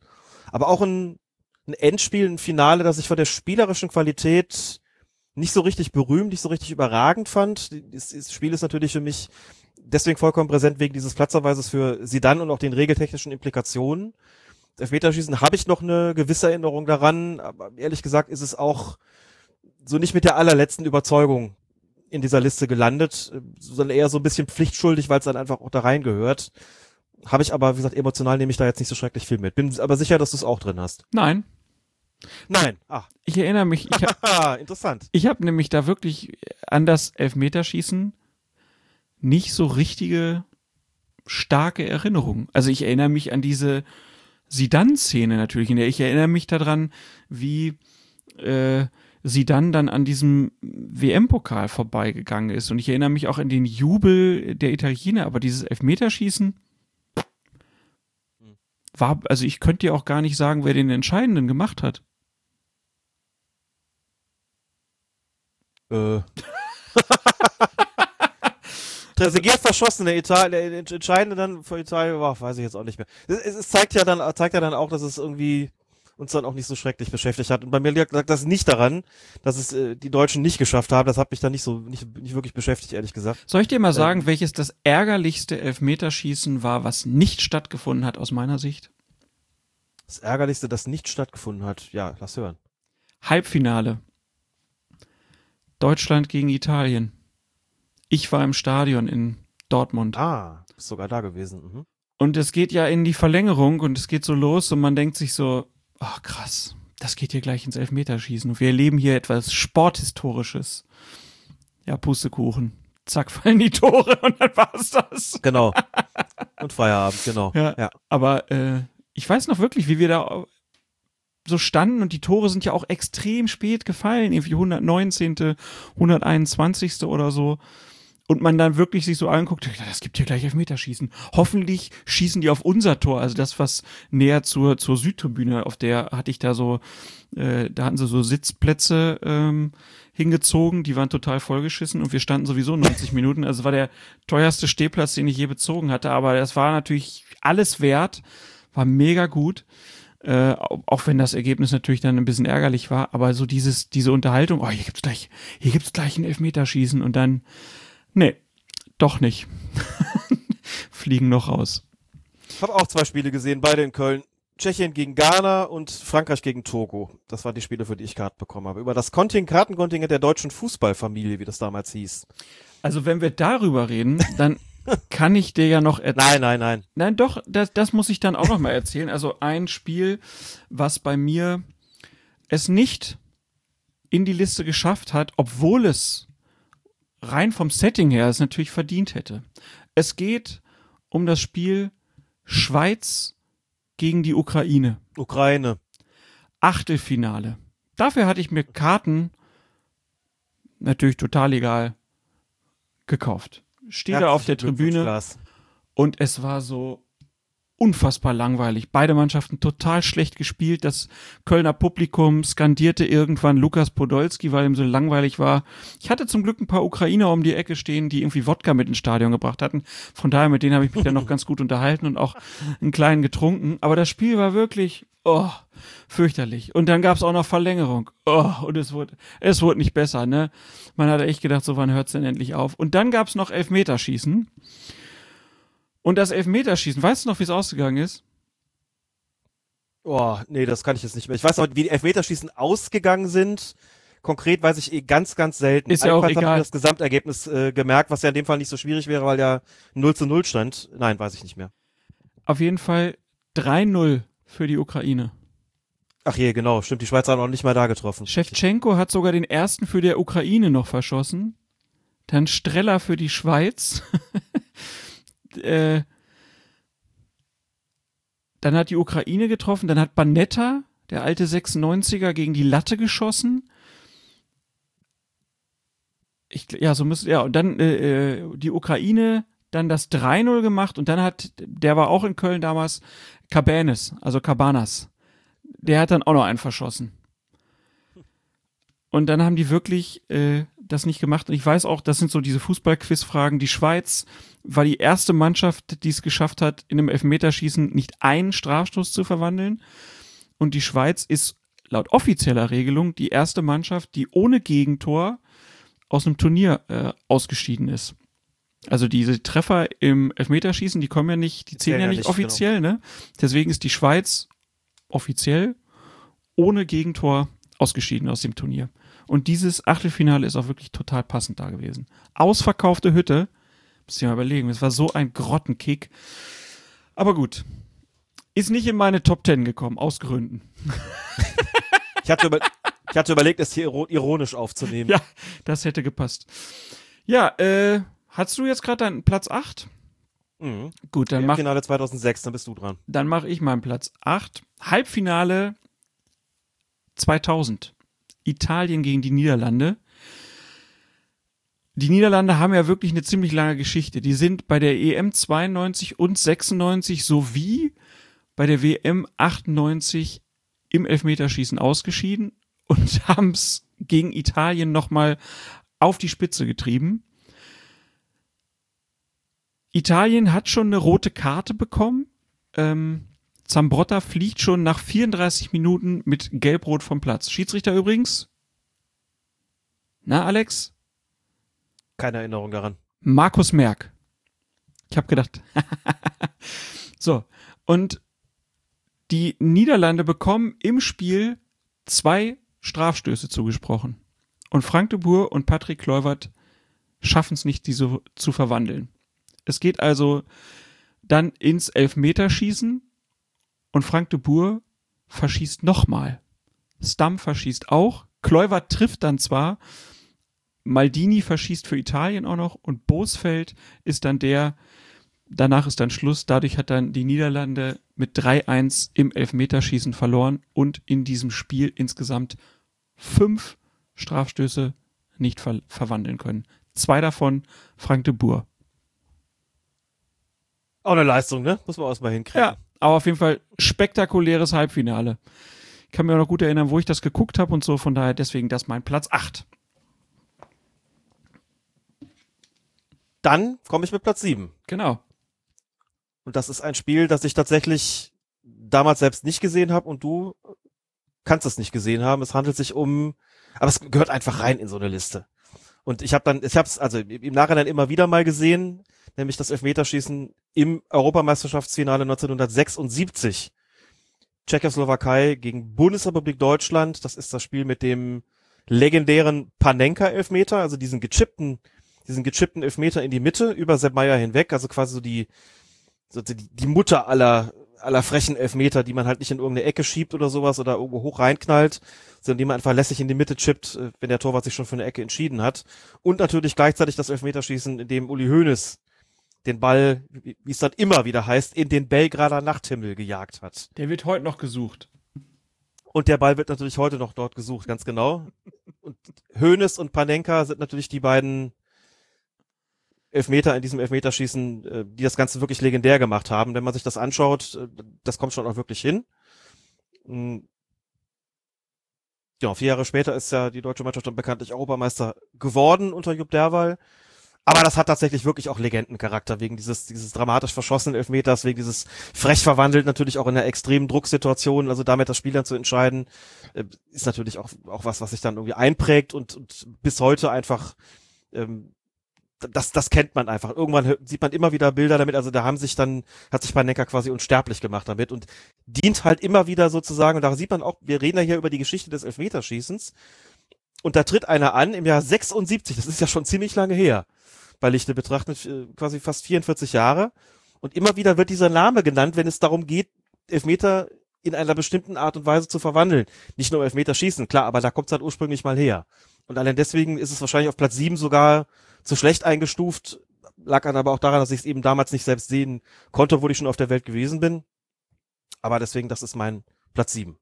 Aber auch ein, ein Endspiel, ein Finale, das ich von der spielerischen Qualität nicht so richtig berühmt, nicht so richtig überragend fand. Das Spiel ist natürlich für mich deswegen vollkommen präsent wegen dieses Platzerweises für Sidan und auch den regeltechnischen Implikationen. Elfmeterschießen habe ich noch eine gewisse Erinnerung daran, aber ehrlich gesagt ist es auch so nicht mit der allerletzten Überzeugung in dieser Liste gelandet, sondern eher so ein bisschen pflichtschuldig, weil es dann einfach auch da reingehört. Habe ich aber, wie gesagt, emotional nehme ich da jetzt nicht so schrecklich viel mit. Bin aber sicher, dass du es auch drin hast. Nein. Nein. Ah. Ich erinnere mich, ich habe interessant. Ich habe nämlich da wirklich an das Elfmeterschießen nicht so richtige starke Erinnerungen. Also ich erinnere mich an diese Sidan-Szene natürlich. Ich erinnere mich daran, wie äh, Sidan dann an diesem WM-Pokal vorbeigegangen ist. Und ich erinnere mich auch an den Jubel der Italiener. Aber dieses Elfmeterschießen, war, also ich könnte dir auch gar nicht sagen, wer den Entscheidenden gemacht hat. Äh. Trezeguet verschossen, der, Ital der Entscheidende dann für Italien, war, weiß ich jetzt auch nicht mehr. Es, es, zeigt ja dann, zeigt ja dann auch, dass es irgendwie uns dann auch nicht so schrecklich beschäftigt hat. Und bei mir lag das nicht daran, dass es äh, die Deutschen nicht geschafft haben. Das hat mich dann nicht so, nicht, nicht wirklich beschäftigt, ehrlich gesagt. Soll ich dir mal sagen, ähm, welches das ärgerlichste Elfmeterschießen war, was nicht stattgefunden hat aus meiner Sicht? Das ärgerlichste, das nicht stattgefunden hat. Ja, lass hören. Halbfinale. Deutschland gegen Italien. Ich war im Stadion in Dortmund. Ah, bist sogar da gewesen. Mhm. Und es geht ja in die Verlängerung und es geht so los und man denkt sich so, ach krass, das geht hier gleich ins Elfmeterschießen. Und wir erleben hier etwas Sporthistorisches. Ja, Pustekuchen. Zack, fallen die Tore und dann war's das. Genau. Und Feierabend, genau. Ja, ja. Aber äh, ich weiß noch wirklich, wie wir da so standen und die Tore sind ja auch extrem spät gefallen, irgendwie 119., 121. oder so und man dann wirklich sich so anguckt, das gibt hier gleich Elfmeterschießen. Hoffentlich schießen die auf unser Tor, also das, was näher zur, zur Südtribüne, auf der hatte ich da so, äh, da hatten sie so Sitzplätze ähm, hingezogen, die waren total vollgeschissen und wir standen sowieso 90 Minuten. Also war der teuerste Stehplatz, den ich je bezogen hatte, aber das war natürlich alles wert, war mega gut. Äh, auch wenn das Ergebnis natürlich dann ein bisschen ärgerlich war, aber so dieses, diese Unterhaltung, oh, hier gibt's gleich, hier gibt's gleich ein Elfmeterschießen und dann Nee, doch nicht. Fliegen noch raus. Ich habe auch zwei Spiele gesehen, beide in Köln. Tschechien gegen Ghana und Frankreich gegen Togo. Das waren die Spiele, für die ich Karten bekommen habe. Über das Konting Kartenkontingent der deutschen Fußballfamilie, wie das damals hieß. Also wenn wir darüber reden, dann kann ich dir ja noch erzählen. Nein, nein, nein. Nein, doch, das, das muss ich dann auch noch mal erzählen. Also ein Spiel, was bei mir es nicht in die Liste geschafft hat, obwohl es rein vom Setting her es natürlich verdient hätte. Es geht um das Spiel Schweiz gegen die Ukraine. Ukraine. Achtelfinale. Dafür hatte ich mir Karten natürlich total egal gekauft. Stehe da auf der Tribüne und es war so unfassbar langweilig. Beide Mannschaften total schlecht gespielt. Das Kölner Publikum skandierte irgendwann Lukas Podolski, weil ihm so langweilig war. Ich hatte zum Glück ein paar Ukrainer um die Ecke stehen, die irgendwie Wodka mit ins Stadion gebracht hatten. Von daher, mit denen habe ich mich dann noch ganz gut unterhalten und auch einen kleinen getrunken. Aber das Spiel war wirklich, oh, fürchterlich. Und dann gab es auch noch Verlängerung. Oh, und es wurde, es wurde nicht besser, ne? Man hatte echt gedacht, so wann hört's denn endlich auf? Und dann gab es noch Elfmeterschießen. Und das Elfmeterschießen, weißt du noch, wie es ausgegangen ist? Oh, nee, das kann ich jetzt nicht mehr. Ich weiß noch, wie die Elfmeterschießen ausgegangen sind. Konkret weiß ich eh ganz, ganz selten. Ist ja auch egal. habe ich das Gesamtergebnis äh, gemerkt, was ja in dem Fall nicht so schwierig wäre, weil ja 0 zu 0 stand. Nein, weiß ich nicht mehr. Auf jeden Fall 3-0 für die Ukraine. Ach je, genau, stimmt. Die Schweizer haben auch nicht mal da getroffen. Schewtschenko hat sogar den ersten für der Ukraine noch verschossen. Dann Streller für die Schweiz. äh, dann hat die Ukraine getroffen, dann hat Banetta, der alte 96er, gegen die Latte geschossen. Ich, ja, so müsste, ja, und dann äh, äh die Ukraine dann das 3-0 gemacht und dann hat, der war auch in Köln damals, Cabanes, also Cabanas. Der hat dann auch noch einen verschossen. Und dann haben die wirklich äh, das nicht gemacht. Und ich weiß auch, das sind so diese Fußball-Quiz-Fragen. Die Schweiz war die erste Mannschaft, die es geschafft hat, in einem Elfmeterschießen nicht einen Strafstoß zu verwandeln. Und die Schweiz ist laut offizieller Regelung die erste Mannschaft, die ohne Gegentor aus einem Turnier äh, ausgeschieden ist. Also diese Treffer im Elfmeterschießen, die kommen ja nicht, die zählen ja, ja nicht, offiziell, genau. ne? Deswegen ist die Schweiz offiziell ohne Gegentor ausgeschieden aus dem Turnier. Und dieses Achtelfinale ist auch wirklich total passend da gewesen. Ausverkaufte Hütte. Muss ich mal überlegen. Es war so ein Grottenkick. Aber gut. Ist nicht in meine Top Ten gekommen, aus Gründen. ich, hatte über, ich hatte überlegt, es hier ironisch aufzunehmen. Ja, das hätte gepasst. Ja, äh, hast du jetzt gerade deinen Platz 8? Mhm. Gut, dann mach. Finale 2006, dann bist du dran. Dann mache ich meinen Platz 8. Halbfinale 2000. Italien gegen die Niederlande. Die Niederlande haben ja wirklich eine ziemlich lange Geschichte. Die sind bei der EM 92 und 96 sowie bei der WM 98 im Elfmeterschießen ausgeschieden und haben es gegen Italien nochmal auf die Spitze getrieben. Italien hat schon eine rote Karte bekommen. Ähm, Zambrotta fliegt schon nach 34 Minuten mit Gelbrot vom Platz. Schiedsrichter übrigens. Na, Alex? Keine Erinnerung daran. Markus Merck. Ich habe gedacht. so, und die Niederlande bekommen im Spiel zwei Strafstöße zugesprochen. Und Frank de Boer und Patrick Kluivert schaffen es nicht, diese zu verwandeln. Es geht also dann ins Elfmeterschießen und Frank de Boer verschießt nochmal. Stam verschießt auch. Kluivert trifft dann zwar, Maldini verschießt für Italien auch noch und Bosfeld ist dann der, danach ist dann Schluss. Dadurch hat dann die Niederlande mit 3-1 im Elfmeterschießen verloren und in diesem Spiel insgesamt fünf Strafstöße nicht ver verwandeln können. Zwei davon Frank de Boer. Auch eine Leistung, ne? Muss man auch mal hinkriegen. Ja, aber auf jeden Fall spektakuläres Halbfinale. Ich kann mir auch noch gut erinnern, wo ich das geguckt habe und so, von daher deswegen das mein Platz 8. Dann komme ich mit Platz 7. Genau. Und das ist ein Spiel, das ich tatsächlich damals selbst nicht gesehen habe und du kannst es nicht gesehen haben. Es handelt sich um, aber es gehört einfach rein in so eine Liste. Und ich habe dann, ich habe es also im Nachhinein immer wieder mal gesehen, nämlich das Elfmeterschießen im Europameisterschaftsfinale 1976. Tschechoslowakei gegen Bundesrepublik Deutschland. Das ist das Spiel mit dem legendären Panenka-Elfmeter, also diesen gechippten, diesen gechippten Elfmeter in die Mitte über Sepp Meyer hinweg, also quasi so die, so die, die Mutter aller aller frechen Elfmeter, die man halt nicht in irgendeine Ecke schiebt oder sowas oder irgendwo hoch reinknallt, sondern die man einfach lässig in die Mitte chippt, äh, wenn der Torwart sich schon für eine Ecke entschieden hat. Und natürlich gleichzeitig das Elfmeterschießen, in dem Uli Hoeneß den Ball, wie es dann immer wieder heißt, in den Belgrader Nachthimmel gejagt hat. Der wird heute noch gesucht. Und der Ball wird natürlich heute noch dort gesucht, ganz genau. Und Hoeneß und Panenka sind natürlich die beiden Elfmeter in diesem Elfmeterschießen, äh, die das Ganze wirklich legendär gemacht haben. Wenn man sich das anschaut, äh, das kommt schon auch wirklich hin. Mhm. Ja, vier Jahre später ist ja die deutsche Mannschaft dann bekanntlich Europameister geworden unter Jupp Derwal. Aber das hat tatsächlich wirklich auch Legendencharakter, wegen dieses, dieses dramatisch verschossenen Elfmeters, wegen dieses frech verwandelt, natürlich auch in einer extremen Drucksituation, also damit das Spiel dann zu entscheiden, äh, ist natürlich auch, auch was, was sich dann irgendwie einprägt und, und bis heute einfach ähm, das, das kennt man einfach. Irgendwann sieht man immer wieder Bilder damit, also da haben sich dann, hat sich Panenka quasi unsterblich gemacht damit und dient halt immer wieder sozusagen, und da sieht man auch, wir reden ja hier über die Geschichte des Elfmeterschießens und da tritt einer an im Jahr 76, das ist ja schon ziemlich lange her, bei Lichte betrachtet, äh, quasi fast 44 Jahre und immer wieder wird dieser Name genannt, wenn es darum geht, Elfmeter in einer bestimmten Art und Weise zu verwandeln. Nicht nur Elfmeterschießen, klar, aber da kommt es halt ursprünglich mal her. Und allein deswegen ist es wahrscheinlich auf Platz 7 sogar zu schlecht eingestuft. Lag dann aber auch daran, dass ich es eben damals nicht selbst sehen konnte, wo ich schon auf der Welt gewesen bin. Aber deswegen, das ist mein Platz 7.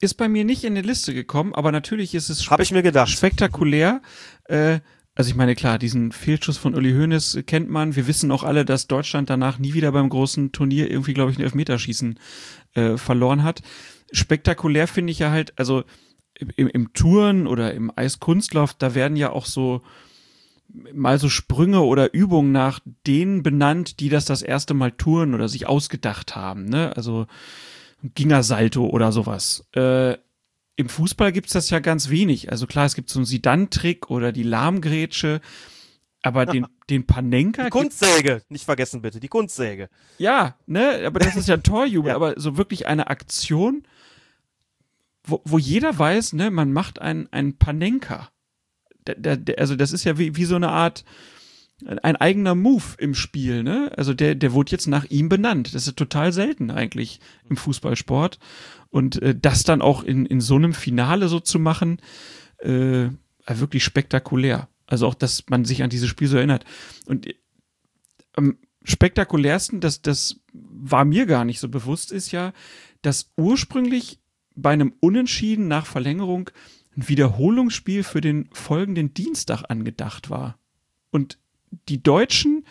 Ist bei mir nicht in die Liste gekommen, aber natürlich ist es Hab ich mir gedacht. spektakulär. Äh, also ich meine, klar, diesen Fehlschuss von Uli Hoeneß kennt man. Wir wissen auch alle, dass Deutschland danach nie wieder beim großen Turnier irgendwie, glaube ich, ein Elfmeterschießen äh, verloren hat. Spektakulär finde ich ja halt, also im, im Touren oder im Eiskunstlauf, da werden ja auch so mal so Sprünge oder Übungen nach denen benannt, die das das erste Mal touren oder sich ausgedacht haben. Ne? Also Gingersalto oder sowas. Äh, Im Fußball gibt's das ja ganz wenig. Also klar, es gibt so einen Sidan-Trick oder die Lahmgrätsche, aber den, den Panenka. Die Kunstsäge, nicht vergessen bitte, die Kunstsäge. Ja, ne, aber das ist ja ein Torjubel, ja. aber so wirklich eine Aktion, wo, wo jeder weiß, ne, man macht einen, einen Panenka der, der, also das ist ja wie, wie so eine Art ein eigener Move im Spiel, ne? Also der, der wurde jetzt nach ihm benannt. Das ist total selten eigentlich im Fußballsport. Und äh, das dann auch in, in so einem Finale so zu machen, äh, wirklich spektakulär. Also auch, dass man sich an dieses Spiel so erinnert. Und am spektakulärsten, das, das war mir gar nicht so bewusst, ist ja, dass ursprünglich bei einem Unentschieden nach Verlängerung ein Wiederholungsspiel für den folgenden Dienstag angedacht war. Und die Deutschen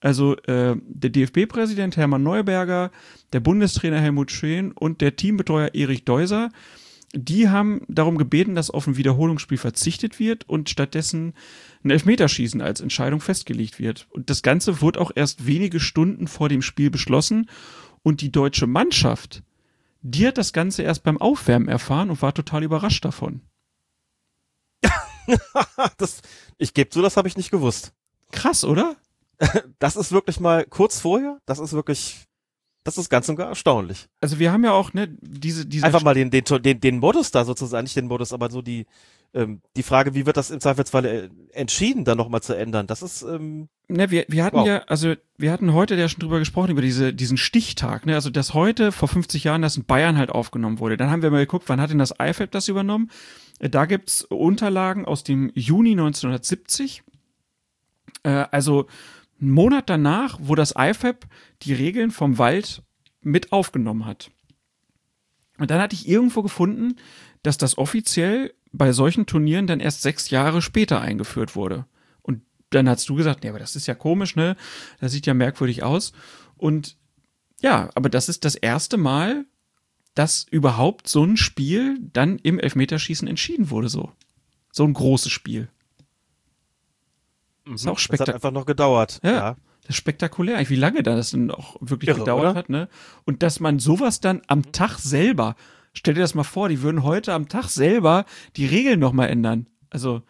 Also äh, der DFB-Präsident Hermann Neuberger, der Bundestrainer Helmut Schön und der Teambetreuer Erich Deuser, die haben darum gebeten, dass auf ein Wiederholungsspiel verzichtet wird und stattdessen ein Elfmeterschießen als Entscheidung festgelegt wird. Und das Ganze wurde auch erst wenige Stunden vor dem Spiel beschlossen und die deutsche Mannschaft, die hat das Ganze erst beim Aufwärmen erfahren und war total überrascht davon. das, ich gebe zu, das habe ich nicht gewusst. Krass, oder? Das ist wirklich mal kurz vorher, das ist wirklich, das ist ganz und gar erstaunlich. Also wir haben ja auch, ne, diese, diese. Einfach mal den, den, den, den Modus da sozusagen, nicht den Modus, aber so die, ähm, die Frage, wie wird das im Zweifelsfall äh, entschieden, dann nochmal zu ändern, das ist, ähm, Ne, wir, wir hatten Wow. ja, also wir hatten heute ja schon drüber gesprochen, über diese, diesen Stichtag, ne? Also dass heute vor 50 Jahren das in Bayern halt aufgenommen wurde. Dann haben wir mal geguckt, wann hat denn das IFAB das übernommen? Da gibt's Unterlagen aus dem Juni 1970. Äh, also einen Monat danach, wo das IFAB die Regeln vom Wald mit aufgenommen hat. Und dann hatte ich irgendwo gefunden, dass das offiziell bei solchen Turnieren dann erst sechs Jahre später eingeführt wurde. Und dann hast du gesagt, nee, aber das ist ja komisch, ne? Das sieht ja merkwürdig aus. Und ja, aber das ist das erste Mal, dass überhaupt so ein Spiel dann im Elfmeterschießen entschieden wurde, so. So ein großes Spiel. Ist auch das hat spektakulär. einfach noch gedauert. Ja. ja. Das ist spektakulär, eigentlich, wie lange das denn auch wirklich Irre, gedauert oder? hat, ne? Und dass man sowas dann am Tag selber, stell dir das mal vor, die würden heute am Tag selber die Regeln nochmal ändern. Also,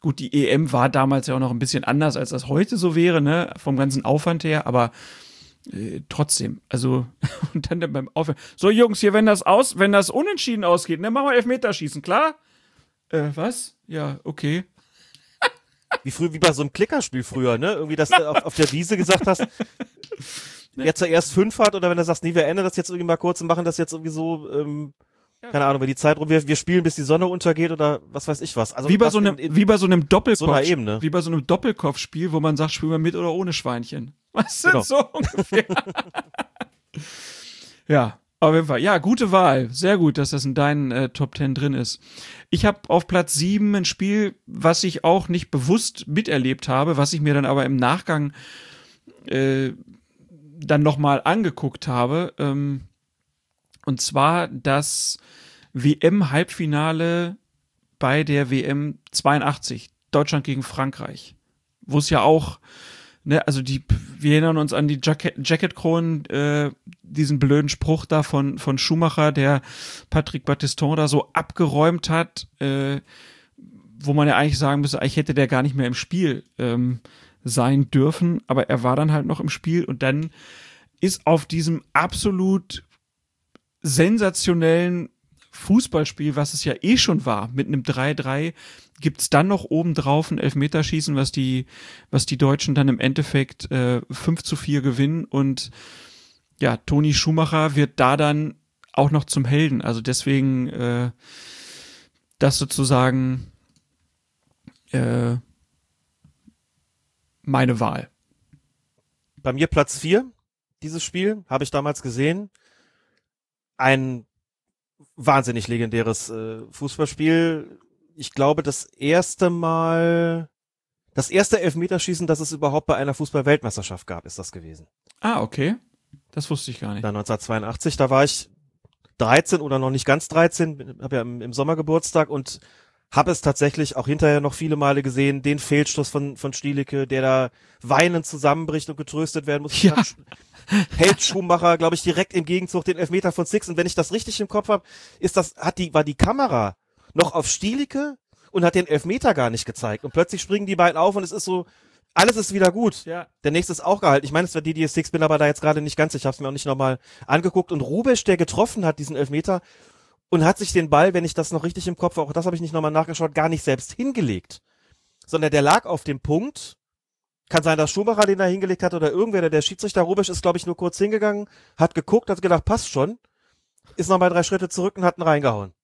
gut, die EM war damals ja auch noch ein bisschen anders, als das heute so wäre, ne? Vom ganzen Aufwand her, aber äh, trotzdem, also, und dann beim Aufwand. So, Jungs, hier, wenn das aus, wenn das unentschieden ausgeht, ne, machen wir Elfmeterschießen, klar? Äh, was? Ja, okay. Wie früh, wie bei so einem Klickerspiel früher, ne? Irgendwie, dass du auf, auf der Wiese gesagt hast, wer zuerst fünf hat oder wenn du sagst, nee, wir ändern das jetzt irgendwie mal kurz und machen das jetzt irgendwie so, ähm, keine Ahnung, wenn die Zeit rum, wir, wir spielen, bis die Sonne untergeht oder was weiß ich was. Also wie bei so einem, in, in, wie bei so einem Doppelkopf, so Ebene. wie bei so einem Doppelkopfspiel, wo man sagt, spielen wir mit oder ohne Schweinchen. Was Genau. sind so ungefähr? ja, auf jeden Fall. Ja, gute Wahl. Sehr gut, dass das in deinen äh, Top 10 drin ist. Ich habe auf Platz 7 ein Spiel, was ich auch nicht bewusst miterlebt habe, was ich mir dann aber im Nachgang äh, dann nochmal angeguckt habe. Ähm, und zwar das WM-Halbfinale bei der WM 82, Deutschland gegen Frankreich, wo es ja auch, ne, also die, wir erinnern uns an die Jacket, Jacketkronen, äh, diesen blöden Spruch da von, von Schumacher, der Patrick Battiston da so abgeräumt hat, äh, wo man ja eigentlich sagen müsste, eigentlich hätte der gar nicht mehr im Spiel ähm, sein dürfen, aber er war dann halt noch im Spiel und dann ist auf diesem absolut sensationellen Fußballspiel, was es ja eh schon war, mit einem 3-3, gibt's dann noch obendrauf ein Elfmeterschießen, was die, was die Deutschen dann im Endeffekt äh, 5 zu 4 gewinnen und ja, Toni Schumacher wird da dann auch noch zum Helden. Also deswegen äh, das sozusagen äh, meine Wahl. Bei mir Platz vier dieses Spiel, habe ich damals gesehen. Ein wahnsinnig legendäres äh, Fußballspiel. Ich glaube, das erste Mal, das erste Elfmeterschießen, das es überhaupt bei einer Fußball-Weltmeisterschaft gab, ist das gewesen. Ah, okay. Das wusste ich gar nicht. Da 1982, da war ich 13 oder noch nicht ganz 13, habe ja im, im Sommer Geburtstag und habe es tatsächlich auch hinterher noch viele Male gesehen, den Fehlstoß von, von Stielicke, der da weinend zusammenbricht und getröstet werden muss. Ja. Hält Schumacher, glaube ich, direkt im Gegenzug den Elfmeter von Six. Und wenn ich das richtig im Kopf habe, ist das, hat die, war die Kamera noch auf Stielicke und hat den Elfmeter gar nicht gezeigt. Und plötzlich springen die beiden auf und es ist so, alles ist wieder gut. Ja. Der nächste ist auch gehalten. Ich meine, es war Didier Six, bin aber da jetzt gerade nicht ganz. Ich habe es mir auch nicht nochmal angeguckt. Und Rubesch, der getroffen hat, diesen Elfmeter, und hat sich den Ball, wenn ich das noch richtig im Kopf habe, auch das habe ich nicht nochmal nachgeschaut, gar nicht selbst hingelegt. Sondern der lag auf dem Punkt. Kann sein, dass Schumacher den da hingelegt hat oder irgendwer, der, der Schiedsrichter Rubesch ist, glaube ich, nur kurz hingegangen, hat geguckt, hat gedacht, passt schon, ist nochmal drei Schritte zurück und hat ihn reingehauen.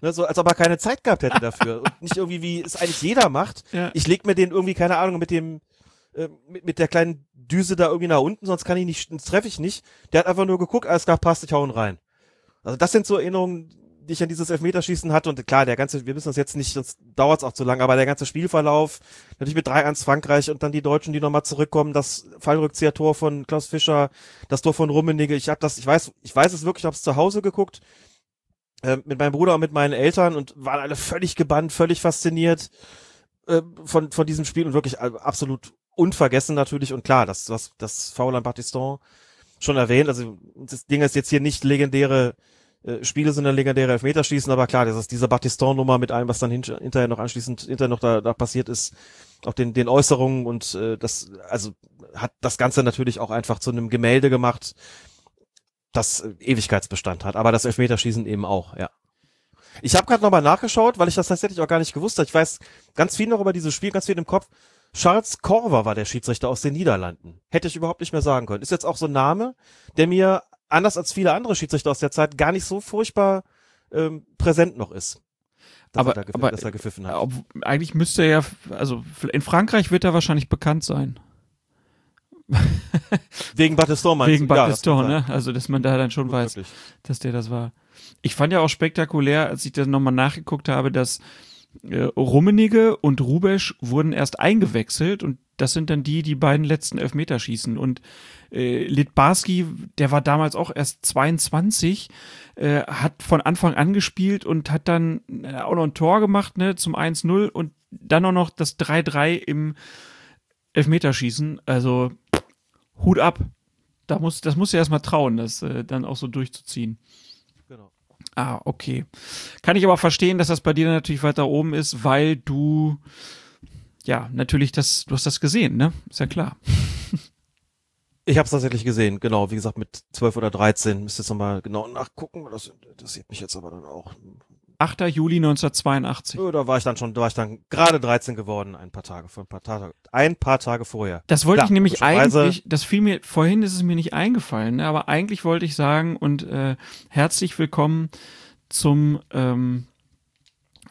Ne, so, als ob er keine Zeit gehabt hätte dafür. und nicht irgendwie, wie es eigentlich jeder macht. Ja. Ich leg mir den irgendwie, keine Ahnung, mit dem, äh, mit, mit der kleinen Düse da irgendwie nach unten, sonst kann ich nicht, sonst treffe ich nicht. Der hat einfach nur geguckt, alles klar, passt, ich hau ihn rein. Also das sind so Erinnerungen, die ich an dieses Elfmeterschießen hatte. Und klar, der ganze, wir müssen das jetzt nicht, das dauert auch zu lange, aber der ganze Spielverlauf, natürlich mit 3-1 Frankreich und dann die Deutschen, die nochmal zurückkommen, das Fallrückzieher-Tor von Klaus Fischer, das Tor von Rummenigge. Ich habe das, ich weiß, ich weiß es wirklich, ich habe es zu Hause geguckt äh, mit meinem Bruder und mit meinen Eltern und waren alle völlig gebannt, völlig fasziniert äh, von von diesem Spiel und wirklich absolut unvergessen natürlich und klar, das das das Foul an Battiston schon erwähnt, also das Ding ist jetzt hier nicht legendäre äh, Spiele sondern legendäre Elfmeterschießen, aber klar, das ist diese Battiston-Nummer mit allem, was dann hin, hinterher noch anschließend hinterher noch da, da passiert ist, auch den, den Äußerungen und äh, das, also hat das Ganze natürlich auch einfach zu einem Gemälde gemacht, das äh, Ewigkeitsbestand hat, aber das Elfmeterschießen eben auch, ja. Ich habe gerade nochmal nachgeschaut, weil ich das tatsächlich auch gar nicht gewusst habe. Ich weiß ganz viel noch über dieses Spiel, ganz viel im Kopf. Charles Korver war der Schiedsrichter aus den Niederlanden. Hätte ich überhaupt nicht mehr sagen können. Ist jetzt auch so ein Name, der mir anders als viele andere Schiedsrichter aus der Zeit gar nicht so furchtbar ähm, präsent noch ist. aber, er aber dass er gepfiffen hat. Ob, eigentlich müsste er ja, also in Frankreich wird er wahrscheinlich bekannt sein. Wegen Battiston meinst Wegen Battiston, ja, ne? Also, dass man da dann schon weiß, wirklich. dass der das war. Ich fand ja auch spektakulär, als ich das nochmal nachgeguckt habe, dass äh, Rummenigge und Rubesch wurden erst eingewechselt und das sind dann die, die beiden letzten Elfmeter schießen. Und äh, Litbarski, der war damals auch erst 22, äh, hat von Anfang an gespielt und hat dann äh, auch noch ein Tor gemacht, ne, zum 1-0 und dann auch noch das 3-3 im Elfmeterschießen. Also Hut ab. Da muss, das muss ja erstmal trauen, das äh, dann auch so durchzuziehen. Genau. Ah, okay. Kann ich aber verstehen, dass das bei dir natürlich weiter oben ist, weil du ja natürlich das, du hast das gesehen, ne? Ist ja klar. Ich habe es tatsächlich gesehen, genau. Wie gesagt, mit 12 oder 13 müsst ihr jetzt nochmal genau nachgucken. Das interessiert mich jetzt aber dann auch. 8. Juli 1982. Oh, da war ich dann schon, da war ich dann gerade 13 geworden, ein paar Tage, ein paar Tage, ein paar Tage vorher. Das wollte Klar, ich nämlich eigentlich, das fiel mir, vorhin ist es mir nicht eingefallen, ne, aber eigentlich wollte ich sagen und äh, herzlich willkommen zum, ähm,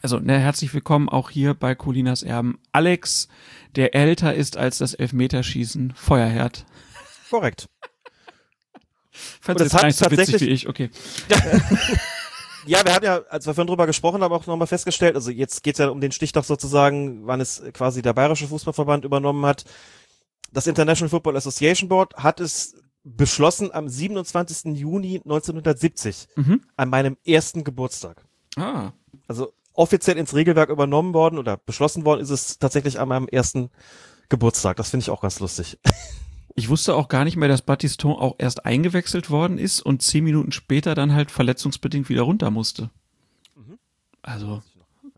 also ne, herzlich willkommen auch hier bei Colinas Erben. Alex, der älter ist als das Elfmeterschießen, Feuerherd. Korrekt. Fand das hat so witzig wie ich, okay. ja, wir haben ja, als wir vorhin drüber gesprochen haben, auch nochmal festgestellt, also jetzt geht's ja um den Stichtag sozusagen, wann es quasi der Bayerische Fußballverband übernommen hat. Das International Football Association Board hat es beschlossen am 27. Juni 1970, mhm. an meinem ersten Geburtstag. Ah. Also offiziell ins Regelwerk übernommen worden oder beschlossen worden ist es tatsächlich an meinem ersten Geburtstag. Das finde ich auch ganz lustig. Ich wusste auch gar nicht mehr, dass Battiston auch erst eingewechselt worden ist und zehn Minuten später dann halt verletzungsbedingt wieder runter musste. Mhm. Also,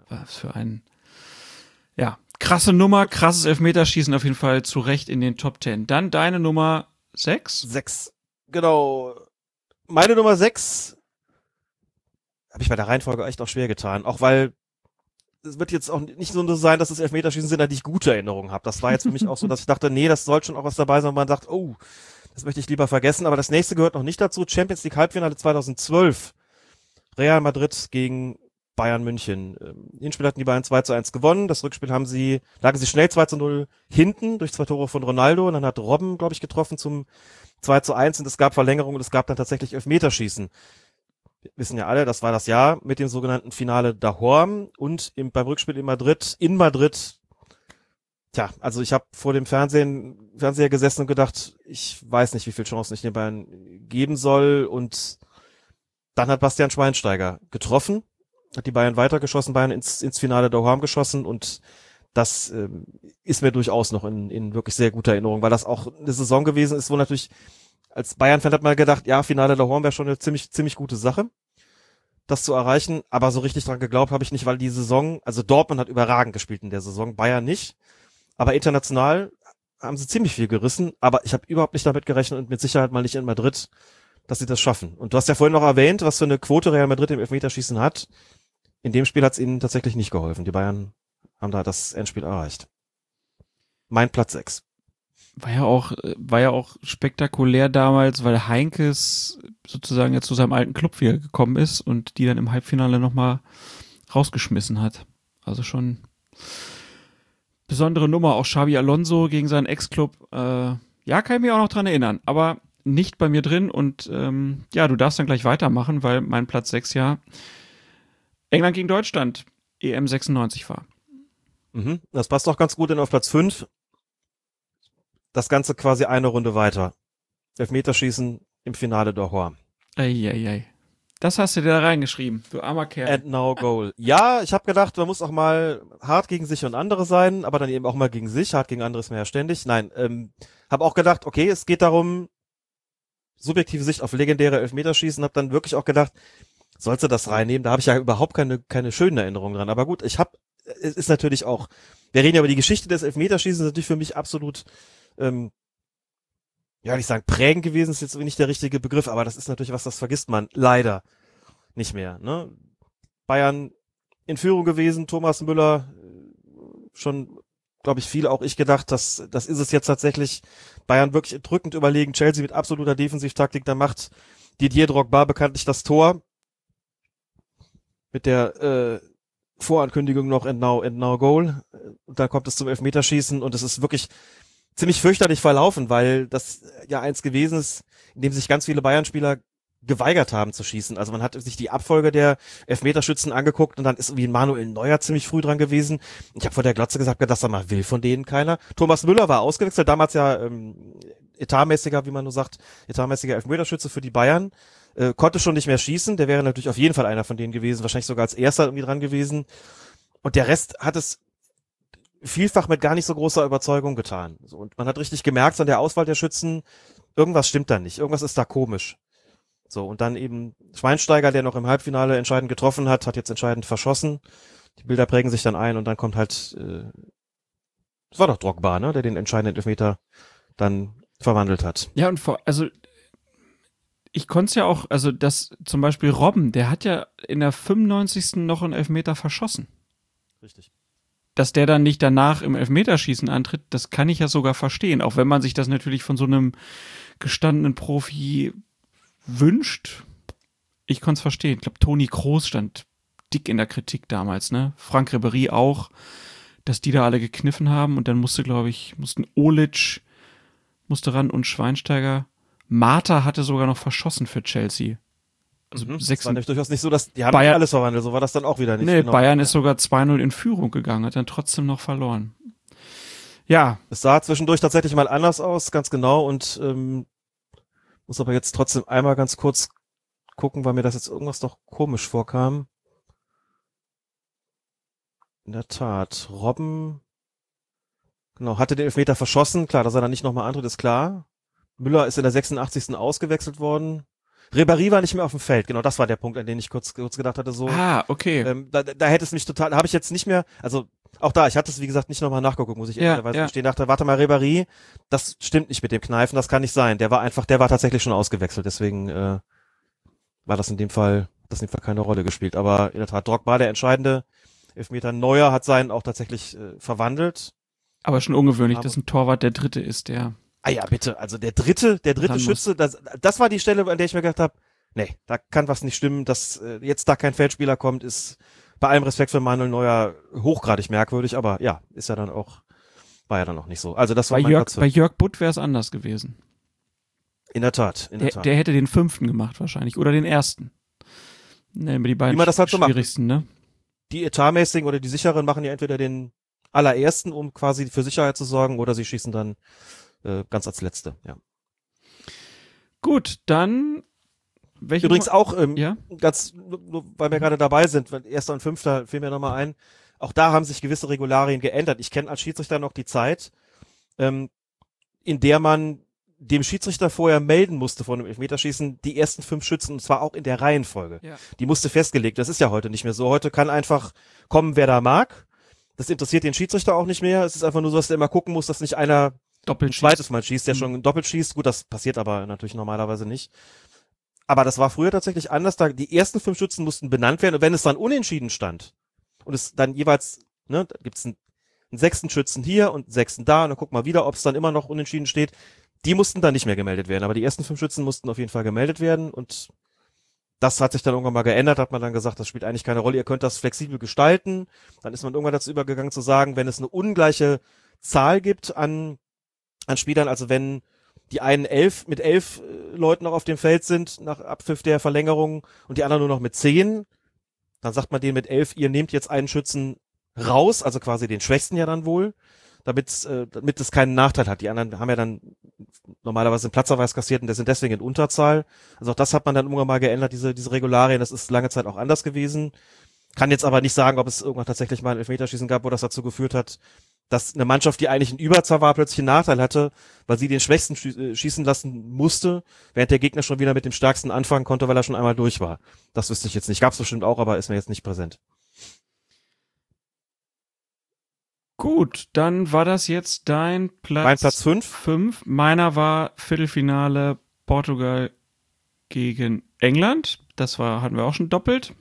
was für ein, ja, krasse Nummer, krasses Elfmeterschießen auf jeden Fall zu Recht in den Top Ten. Dann deine Nummer sechs? Sechs, genau. Meine Nummer sechs habe ich bei der Reihenfolge echt auch schwer getan, auch weil es wird jetzt auch nicht so sein, dass das Elfmeterschießen sind, an die ich gute Erinnerungen habe. Das war jetzt für mich auch so, dass ich dachte, nee, das soll schon auch was dabei sein, wo man sagt, oh, das möchte ich lieber vergessen. Aber das nächste gehört noch nicht dazu. Champions League Halbfinale 2012. Real Madrid gegen Bayern München. Ähm, Hinspiel hatten die Bayern 2 zu 1 gewonnen. Das Rückspiel haben sie, lagen sie schnell 2 zu 0 hinten durch zwei Tore von Ronaldo. Und dann hat Robben, glaube ich, getroffen zum 2 zu 1 und es gab Verlängerung und es gab dann tatsächlich Elfmeterschießen wissen ja alle, das war das Jahr mit dem sogenannten Finale Dahorm und im, beim Rückspiel in Madrid, in Madrid. Tja, also ich habe vor dem Fernsehen, Fernseher gesessen und gedacht, ich weiß nicht, wie viele Chancen ich den Bayern geben soll und dann hat Bastian Schweinsteiger getroffen, hat die Bayern weitergeschossen, Bayern ins, ins Finale Dahorm geschossen und das ähm, ist mir durchaus noch in, in wirklich sehr guter Erinnerung, weil das auch eine Saison gewesen ist, wo natürlich als Bayern-Fan hat man gedacht, ja, Finale der Horn wäre schon eine ziemlich, ziemlich gute Sache, das zu erreichen. Aber so richtig dran geglaubt habe ich nicht, weil die Saison, also Dortmund hat überragend gespielt in der Saison, Bayern nicht. Aber international haben sie ziemlich viel gerissen. Aber ich habe überhaupt nicht damit gerechnet und mit Sicherheit mal nicht in Madrid, dass sie das schaffen. Und du hast ja vorhin noch erwähnt, was für eine Quote Real Madrid im Elfmeterschießen hat. In dem Spiel hat es ihnen tatsächlich nicht geholfen. Die Bayern haben da das Endspiel erreicht. Mein Platz 6 war ja auch, war ja auch spektakulär damals, weil Heinkes sozusagen jetzt zu seinem alten Club wieder gekommen ist und die dann im Halbfinale nochmal rausgeschmissen hat. Also schon besondere Nummer. Auch Xavi Alonso gegen seinen Ex-Club. Äh, ja, kann ich mich auch noch dran erinnern, aber nicht bei mir drin und ähm, ja, du darfst dann gleich weitermachen, weil mein Platz 6 ja England gegen Deutschland, EM 96 war. Mhm. Das passt doch ganz gut, denn auf Platz 5 das Ganze quasi eine Runde weiter. Elfmeterschießen im Finale der Horn. Eieiei. Das hast du dir da reingeschrieben, du armer Kerl. And now goal. Ja, ich habe gedacht, man muss auch mal hart gegen sich und andere sein, aber dann eben auch mal gegen sich. Hart gegen andere ist mir ja ständig. Nein, ähm, habe auch gedacht, okay, es geht darum, subjektive Sicht auf legendäre Elfmeterschießen. Habe dann wirklich auch gedacht, sollst du das reinnehmen? Da habe ich ja überhaupt keine keine schönen Erinnerungen dran. Aber gut, ich habe, es ist natürlich auch. Wir reden ja über die Geschichte des Elfmeterschießens, ist natürlich für mich absolut ähm, ja, nicht sagen prägend gewesen, ist jetzt nicht der richtige Begriff, aber das ist natürlich was, das vergisst man leider nicht mehr. Ne? Bayern in Führung gewesen, Thomas Müller schon, glaube ich, viele, auch ich gedacht, dass das ist es jetzt tatsächlich. Bayern wirklich drückend überlegen, Chelsea mit absoluter Defensivtaktik, da macht Didier Drogba bekanntlich das Tor mit der äh, Vorankündigung noch and now, and now goal. Und dann kommt es zum Elfmeterschießen und es ist wirklich ziemlich fürchterlich verlaufen, weil das ja eins gewesen ist, in dem sich ganz viele Bayern-Spieler geweigert haben zu schießen. Also man hat sich die Abfolge der Elfmeterschützen angeguckt und dann ist irgendwie Manuel Neuer ziemlich früh dran gewesen. Ich habe vor der Glotze gesagt, dass er mal will von denen keiner. Thomas Müller war ausgewechselt, damals ja ähm, etatmäßiger, wie man nur sagt, etatmäßiger Elfmeterschütze für die Bayern. Äh, konnte schon nicht mehr schießen, der wäre natürlich auf jeden Fall einer von denen gewesen, wahrscheinlich sogar als erster irgendwie dran gewesen. Und der Rest hat es vielfach mit gar nicht so großer Überzeugung getan. So, und man hat richtig gemerkt an der Auswahl der Schützen, irgendwas stimmt da nicht, irgendwas ist da komisch. So, und dann eben Schweinsteiger, der noch im Halbfinale entscheidend getroffen hat, hat jetzt entscheidend verschossen. Die Bilder prägen sich dann ein und dann kommt halt, äh, das war doch Drogba, ne, der den entscheidenden Elfmeter dann verwandelt hat. Ja, und vor, also ich konnte es ja auch, also das zum Beispiel Robben, der hat ja in der 95. noch einen Elfmeter verschossen. Richtig dass der dann nicht danach im Elfmeterschießen antritt, das kann ich ja sogar verstehen, auch wenn man sich das natürlich von so einem gestandenen Profi wünscht. Ich konnte es verstehen. Ich glaube, Toni Kroos stand dick in der Kritik damals, ne? Frank Ribery auch, dass die da alle gekniffen haben und dann musste, glaube ich, mussten Olic musste ran und Schweinsteiger. Marta hatte sogar noch verschossen für Chelsea. Also mhm. sechs, war nämlich durchaus nicht so, dass die haben Bayern, alles verwandelt, so war das dann auch wieder nicht. Nee, genau. Bayern ist sogar 2-0 in Führung gegangen, hat dann trotzdem noch verloren. Ja. Es sah zwischendurch tatsächlich mal anders aus, ganz genau, und ähm, muss aber jetzt trotzdem einmal ganz kurz gucken, weil mir das jetzt irgendwas doch komisch vorkam. In der Tat, Robben, genau, hatte den Elfmeter verschossen, klar, dass er dann nicht nochmal antritt, ist klar. Müller ist in der 86. ausgewechselt worden. Ribéry war nicht mehr auf dem Feld, genau, das war der Punkt, an den ich kurz, kurz gedacht hatte, so. Ah, okay. Ähm, da, da hätte es mich total, habe ich jetzt nicht mehr, also auch da, ich hatte es wie gesagt nicht nochmal nachgeguckt, muss ich ja, ehrlicherweise ja. stehen, dachte, warte mal, Ribéry, das stimmt nicht mit dem Kneifen, das kann nicht sein. Der war einfach, der war tatsächlich schon ausgewechselt, deswegen äh, war das in dem Fall, das in dem Fall keine Rolle gespielt. Aber in der Tat, Drogba der entscheidende Elfmeter. Neuer hat seinen auch tatsächlich äh, verwandelt. Aber schon ungewöhnlich, Aber dass ein Torwart der Dritte ist, der Ah ja, bitte. Also der dritte, der dritte Schütze, das, das war die Stelle, an der ich mir gedacht habe, nee, da kann was nicht stimmen. Dass äh, jetzt da kein Feldspieler kommt, ist bei allem Respekt für Manuel Neuer hochgradig merkwürdig, aber ja, ist ja dann auch, war ja dann auch nicht so. Also das war bei mein Jörg, Bei Jörg Butt wäre es anders gewesen. In der Tat, in der, der, Tat. Der hätte den fünften gemacht wahrscheinlich oder den ersten. Ne, die beiden Wie man das halt schwierigsten, macht. ne? Die Etatmäßigen oder die sicheren machen ja entweder den allerersten, um quasi für Sicherheit zu sorgen, oder sie schießen dann äh, ganz als letzte, ja. Gut, dann welche Übrigens auch ähm, ja? ganz, weil wir gerade dabei sind, erster und fünfter fiel mir nochmal ein, auch da haben sich gewisse Regularien geändert. Ich kenne als Schiedsrichter noch die Zeit, ähm, in der man dem Schiedsrichter vorher melden musste von dem Elfmeterschießen die ersten fünf Schützen und zwar auch in der Reihenfolge. Ja. Die musste festgelegt. Das ist ja heute nicht mehr so. Heute kann einfach kommen, wer da mag. Das interessiert den Schiedsrichter auch nicht mehr. Es ist einfach nur so, dass der immer gucken muss, dass nicht einer Doppelt zweites Mal schießt, der mhm. schon doppelt schießt. Gut, das passiert aber natürlich normalerweise nicht. Aber das war früher tatsächlich anders. Da die ersten fünf Schützen mussten benannt werden und wenn es dann unentschieden stand und es dann jeweils, ne, da gibt's einen, einen sechsten Schützen hier und einen sechsten da und dann guck mal wieder, ob es dann immer noch unentschieden steht. Die mussten dann nicht mehr gemeldet werden, aber die ersten fünf Schützen mussten auf jeden Fall gemeldet werden und das hat sich dann irgendwann mal geändert, hat man dann gesagt, das spielt eigentlich keine Rolle, ihr könnt das flexibel gestalten. Dann ist man irgendwann dazu übergegangen zu sagen, wenn es eine ungleiche Zahl gibt an, an Spielern, also wenn die einen elf mit elf äh, Leuten noch auf dem Feld sind nach Abpfiff der Verlängerung und die anderen nur noch mit zehn, Dann sagt man denen mit elf, ihr nehmt jetzt einen Schützen raus, also quasi den Schwächsten ja dann wohl, damit, äh, damit es keinen Nachteil hat. Die anderen haben ja dann normalerweise einen Platzerweis kassiert und der sind deswegen in Unterzahl. Also auch das hat man dann irgendwann mal geändert, diese, diese Regularien. Das ist lange Zeit auch anders gewesen. Kann jetzt aber nicht sagen, ob es irgendwann tatsächlich mal ein Elfmeterschießen gab, wo das dazu geführt hat, dass eine Mannschaft, die eigentlich in Überzahl war, plötzlich einen Nachteil hatte, weil sie den Schwächsten äh, schießen lassen musste, während der Gegner schon wieder mit dem Stärksten anfangen konnte, weil er schon einmal durch war. Das wüsste ich jetzt nicht. Gab's bestimmt auch, aber ist mir jetzt nicht präsent. Gut, dann war das jetzt dein Platz. Mein Platz fünf. Fünf. Meiner war Viertelfinale Portugal gegen England. Das war, hatten wir auch schon doppelt.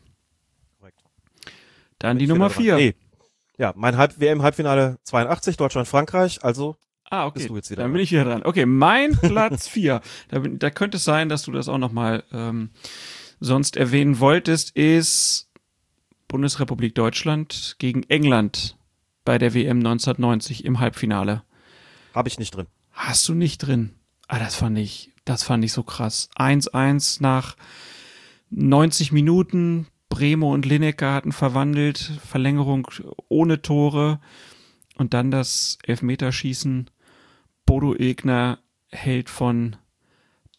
Dann die Nummer vier. Nee. Ja, mein Halb WM-Halbfinale 82, Deutschland-Frankreich, also Ah, okay. bist du jetzt wieder Dann bin ich wieder dran. Okay, mein Platz vier. Da, bin- da könnte es sein, dass du das auch noch mal ähm, sonst erwähnen wolltest, ist Bundesrepublik Deutschland gegen England bei der WM 1990 im Halbfinale. Habe ich nicht drin. Hast du nicht drin? Ah, das fand ich, das fand ich so krass. 1-1 nach 90 Minuten. Bremo und Lineker hatten verwandelt. Verlängerung ohne Tore. Und dann das Elfmeterschießen. Bodo Egner hält von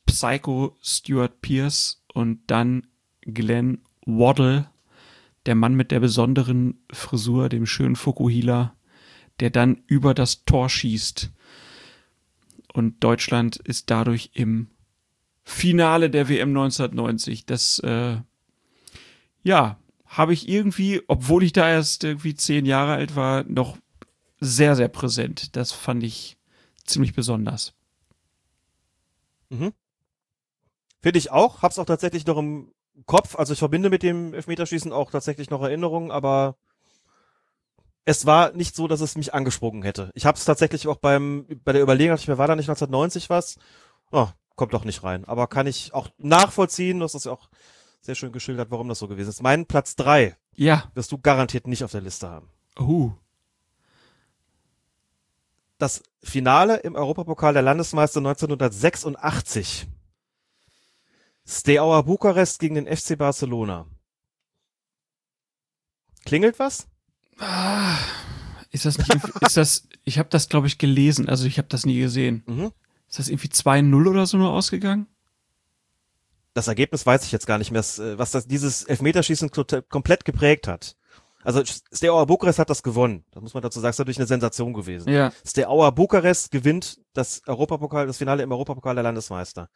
Psycho Stuart Pierce und dann Glenn Waddle, der Mann mit der besonderen Frisur, dem schönen Fukuhila, der dann über das Tor schießt. Und Deutschland ist dadurch im Finale der WM 1990. Das, äh, ja, habe ich irgendwie, obwohl ich da erst irgendwie zehn Jahre alt war, noch sehr, sehr präsent. Das fand ich ziemlich besonders. Mhm. Finde ich auch. Hab's auch tatsächlich noch im Kopf. Also ich verbinde mit dem Elfmeterschießen auch tatsächlich noch Erinnerungen, aber es war nicht so, dass es mich angesprungen hätte. Ich habe es tatsächlich auch beim bei der Überlegung, ich mir, war da nicht 1990 was? Oh, kommt doch nicht rein. Aber kann ich auch nachvollziehen, du hast das ja auch sehr schön geschildert, warum das so gewesen ist. Mein Platz drei Ja. wirst du garantiert nicht auf der Liste haben. Uh. Das Finale im Europapokal der Landesmeister 1986. Steaua Bukarest gegen den FC Barcelona. Klingelt was? Ah, ist das nicht, ist das, ich habe das glaube ich gelesen, also ich habe das nie gesehen. Mhm. Ist das irgendwie 2-0 oder so nur ausgegangen? Das Ergebnis weiß ich jetzt gar nicht mehr, was äh, das, dieses Elfmeterschießen komplett geprägt hat. Also Steaua Bukarest hat das gewonnen. Das muss man dazu sagen, ist natürlich eine Sensation gewesen. Ja. Steaua Bukarest gewinnt das Europapokal, das Finale im Europapokal der Landesmeister.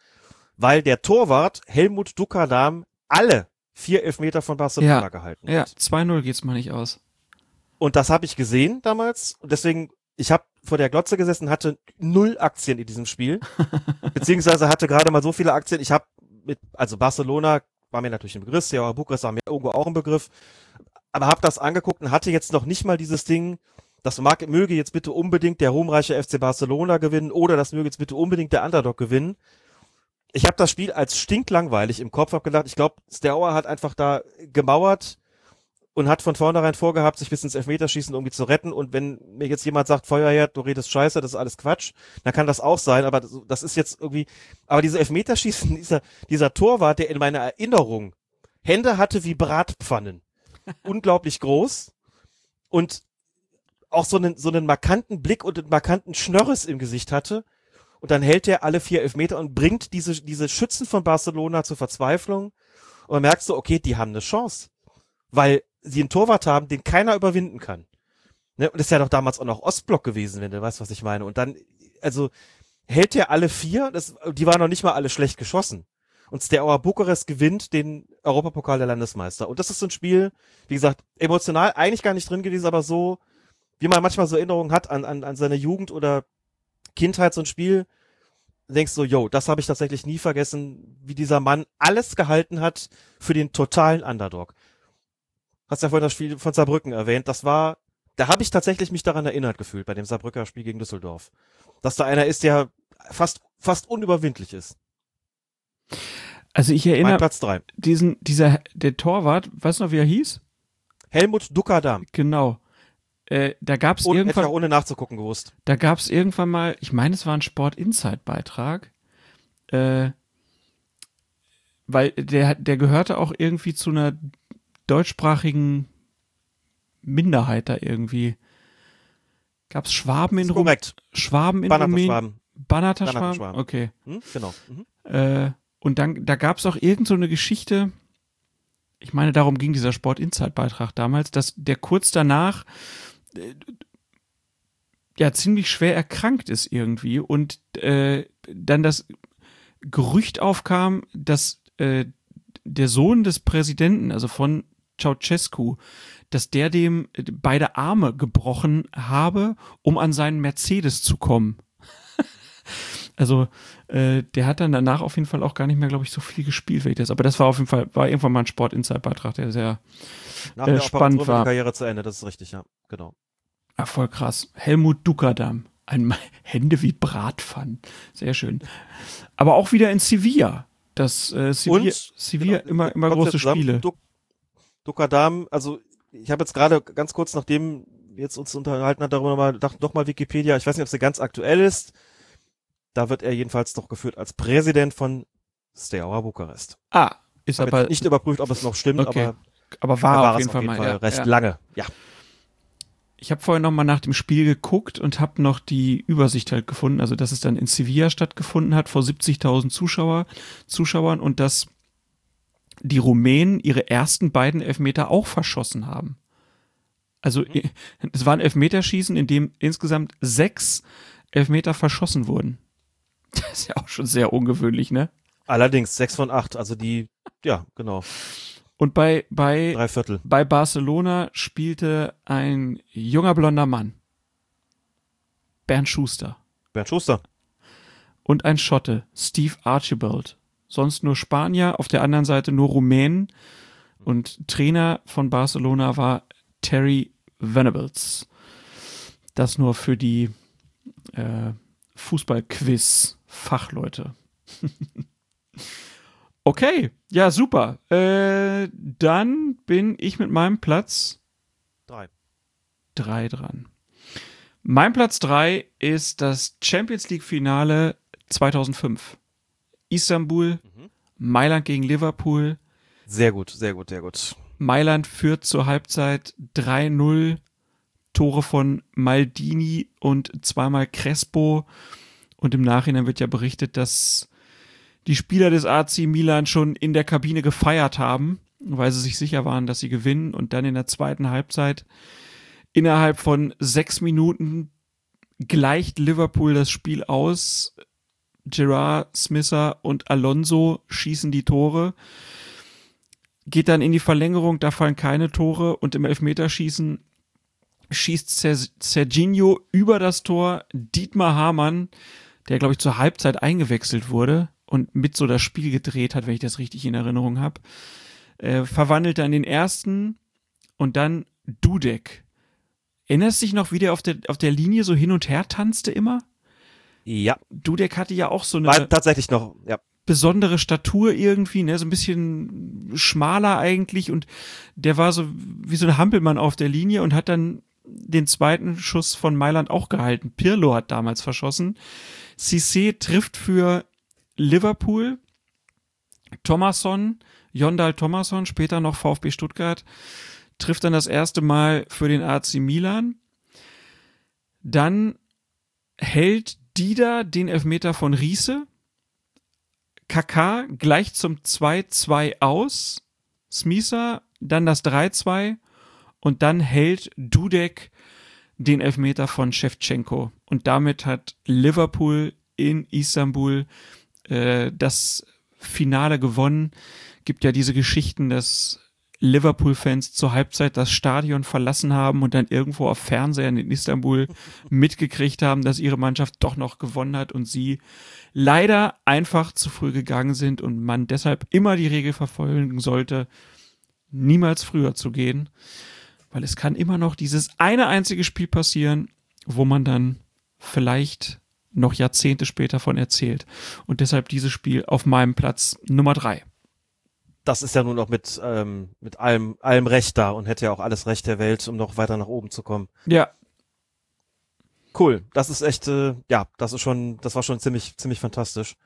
Weil der Torwart Helmut Dukadam alle vier Elfmeter von Barcelona Ja. gehalten Ja, hat. 2-0 geht's mal nicht aus. Und das habe ich gesehen damals. Und deswegen, ich habe vor der Glotze gesessen, hatte null Aktien in diesem Spiel. Beziehungsweise hatte gerade mal so viele Aktien. Ich habe mit, also Barcelona war mir natürlich ein Begriff, Steaua Bukarest war mir irgendwo auch ein Begriff. Aber habe das angeguckt und hatte jetzt noch nicht mal dieses Ding, das mag, möge jetzt bitte unbedingt der ruhmreiche FC Barcelona gewinnen oder das möge jetzt bitte unbedingt der Underdog gewinnen. Ich habe das Spiel als stinklangweilig im Kopf, habe gedacht, ich glaube, Steaua hat einfach da gemauert und hat von vornherein vorgehabt, sich bis ins Elfmeterschießen irgendwie zu retten. Und wenn mir jetzt jemand sagt, Feuerherd, du redest scheiße, das ist alles Quatsch, dann kann das auch sein, aber das, ist jetzt irgendwie, aber diese Elfmeterschießen, dieser, dieser Torwart, der in meiner Erinnerung Hände hatte wie Bratpfannen, unglaublich groß und auch so einen, so einen markanten Blick und einen markanten Schnörres im Gesicht hatte. Und dann hält er alle vier Elfmeter und bringt diese, diese Schützen von Barcelona zur Verzweiflung. Und man merkt so, okay, die haben eine Chance. Weil sie einen Torwart haben, den keiner überwinden kann. Ne? Und das ist ja doch damals auch noch Ostblock gewesen, wenn du weißt, was ich meine. Und dann, also, hält er alle vier, das, die waren noch nicht mal alle schlecht geschossen. Und Steaua Bukarest gewinnt den Europapokal der Landesmeister. Und das ist so ein Spiel, wie gesagt, emotional eigentlich gar nicht drin gewesen, aber so, wie man manchmal so Erinnerungen hat an, an, an seine Jugend oder Kindheit, so ein Spiel, denkst du, yo, das habe ich tatsächlich nie vergessen, wie dieser Mann alles gehalten hat für den totalen Underdog. Hast ja vorhin das Spiel von Saarbrücken erwähnt, das war, da habe ich tatsächlich mich daran erinnert gefühlt, bei dem Saarbrücker Spiel gegen Düsseldorf. Dass da einer ist, der fast, fast unüberwindlich ist. Also ich Mein erinnere Platz drei. diesen, dieser, der Torwart, weißt du noch, wie er hieß? Helmut Dukadam. Genau. Äh, da gab's hätte irgendwann, ich auch ohne nachzugucken gewusst. da gab's irgendwann mal, ich meine, es war ein Sport Insight Beitrag, äh, weil der, der gehörte auch irgendwie zu einer deutschsprachigen Minderheit da irgendwie. Gab es Schwaben in Rum korrekt. Schwaben in Rumänien? Banater Schwaben? Schwaben. Okay. Hm? Genau. Mhm. Äh, und dann, da gab es auch irgend so eine Geschichte, ich meine, darum ging dieser Sport Insight Beitrag damals, dass der kurz danach äh, ja ziemlich schwer erkrankt ist irgendwie und äh, dann das Gerücht aufkam, dass äh, der Sohn des Präsidenten, also von Ceausescu, dass der dem beide Arme gebrochen habe, um an seinen Mercedes zu kommen. Also äh, der hat dann danach auf jeden Fall auch gar nicht mehr, glaube ich, so viel gespielt, wie ich das. Aber das war auf jeden Fall, war irgendwann mal ein sport insight beitrag der sehr Nach äh, spannend war Karriere zu Ende, das ist richtig, ja. Genau. Ah, voll krass. Helmut Duckerdam. Ein Hände wie Bratpfannen. Sehr schön. Aber auch wieder in Sevilla. Das äh, Sevilla, Und, Sevilla genau, immer, immer große Spiele. Duk Dukadam, also ich habe jetzt gerade ganz kurz, nachdem wir jetzt uns unterhalten hat, darüber mal gedacht, doch mal Wikipedia, ich weiß nicht, ob sie ganz aktuell ist. Da wird er jedenfalls noch geführt als Präsident von Steaua Bukarest. Ah, ist aber nicht überprüft, ob es noch stimmt, Okay. aber aber er war, war auf es jeden Fall mal ja, recht ja. lange. Ja. Ich habe vorher noch mal nach dem Spiel geguckt und habe noch die Übersicht halt gefunden, also dass es dann in Sevilla stattgefunden hat vor 70.000 Zuschauer, Zuschauern und dass die Rumänen ihre ersten beiden Elfmeter auch verschossen haben. Also i- es war ein Elfmeterschießen, in dem insgesamt sechs Elfmeter verschossen wurden. Das ist ja auch schon sehr ungewöhnlich, ne? Allerdings sechs von acht, also die, ja, genau, Und bei, bei, drei Viertel. bei Barcelona spielte ein junger blonder Mann. Bernd Schuster. Bernd Schuster. und ein Schotte, Steve Archibald. Sonst nur Spanier, auf der anderen Seite nur Rumänen. Und Trainer von Barcelona war Terry Venables. Das nur für die äh, Fußballquiz-Fachleute. okay, ja, super. Äh, dann bin ich mit meinem Platz Drei. drei dran. Mein Platz drei ist das Champions League Finale 2005. Istanbul, Mailand gegen Liverpool. Sehr gut, sehr gut, sehr gut. Mailand führt zur Halbzeit 3-0. Tore von Maldini und zweimal Crespo. Und im Nachhinein wird ja berichtet, dass die Spieler des AC Milan schon in der Kabine gefeiert haben, weil sie sich sicher waren, dass sie gewinnen. Und dann in der zweiten Halbzeit innerhalb von sechs Minuten gleicht Liverpool das Spiel aus. Gerard, Smisser und Alonso schießen die Tore. Geht dann in die Verlängerung, da fallen keine Tore und im Elfmeterschießen schießt Ser- Serginho über das Tor. Dietmar Hamann, der glaube ich zur Halbzeit eingewechselt wurde und mit so das Spiel gedreht hat, wenn ich das richtig in Erinnerung habe, äh, verwandelt dann den ersten und dann Dudek. Erinnerst du dich noch, wie der auf der, auf der Linie so hin und her tanzte immer? Ja, Dudek hatte ja auch so eine war tatsächlich noch, ja. besondere Statur irgendwie, ne, so ein bisschen schmaler eigentlich und der war so wie so ein Hampelmann auf der Linie und hat dann den zweiten Schuss von Mailand auch gehalten. Pirlo hat damals verschossen. Cissé trifft für Liverpool. Thomasson, Jondal Thomasson, später noch VfB Stuttgart, trifft dann das erste Mal für den AC Milan. Dann hält Dida den Elfmeter von Riese. Kaká gleich zum 2-2 aus. Smisa dann das 3-2 und dann hält Dudek den Elfmeter von Shevchenko. Und damit hat Liverpool in Istanbul äh, das Finale gewonnen. Gibt ja diese Geschichten, dass Liverpool-Fans zur Halbzeit das Stadion verlassen haben und dann irgendwo auf Fernsehern in Istanbul mitgekriegt haben, dass ihre Mannschaft doch noch gewonnen hat und sie leider einfach zu früh gegangen sind und man deshalb immer die Regel verfolgen sollte, niemals früher zu gehen, weil es kann immer noch dieses eine einzige Spiel passieren, wo man dann vielleicht noch Jahrzehnte später von erzählt. Und deshalb dieses Spiel auf meinem Platz Nummer drei. Das ist ja nun auch mit, ähm, mit allem, allem Recht da und hätte ja auch alles Recht der Welt, um noch weiter nach oben zu kommen. Ja, Cool. Das ist echt, äh, ja, das ist schon, das war schon ziemlich, ziemlich fantastisch.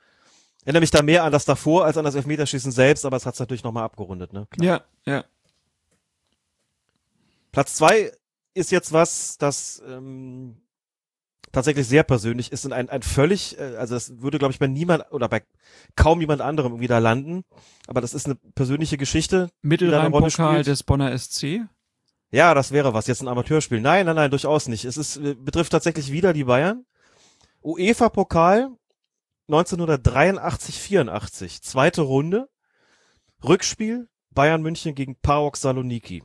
Erinnere mich da mehr an das davor als an das Elfmeterschießen selbst, aber es hat es natürlich nochmal abgerundet, ne? Klar. ja, ja. Platz zwei ist jetzt was, das ähm, tatsächlich sehr persönlich ist und ein, ein völlig, äh, also das würde, glaube ich, bei niemand oder bei kaum jemand anderem irgendwie da landen. Aber das ist eine persönliche Geschichte. Mittelrhein-Pokal des Bonner SC? Ja, das wäre was, jetzt ein Amateurspiel. Nein, nein, nein, durchaus nicht. Es ist, äh, betrifft tatsächlich wieder die Bayern. UEFA-Pokal 1983, 84, zweite Runde. Rückspiel Bayern München gegen PAOK Saloniki.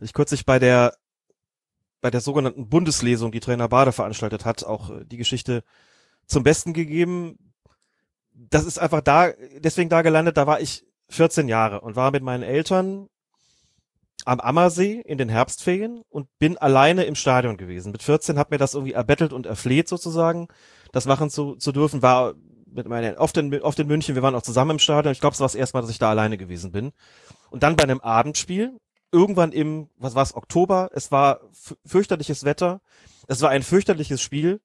Ich kürzlich bei der bei der sogenannten Bundeslesung, die Trainer Bade veranstaltet hat, auch äh, die Geschichte zum Besten gegeben. Das ist einfach da, deswegen da gelandet, da war ich 14 Jahre und war mit meinen Eltern am Ammersee in den Herbstferien und bin alleine im Stadion gewesen. Mit 14 hat mir das irgendwie erbettelt und erfleht sozusagen, das machen zu, zu dürfen, war mit meinen, oft in, oft in München, wir waren auch zusammen im Stadion. Ich glaube, es war das erste Mal, dass ich da alleine gewesen bin. Und dann bei einem Abendspiel irgendwann im, was war es, Oktober, es war fürchterliches Wetter, es war ein fürchterliches Spiel,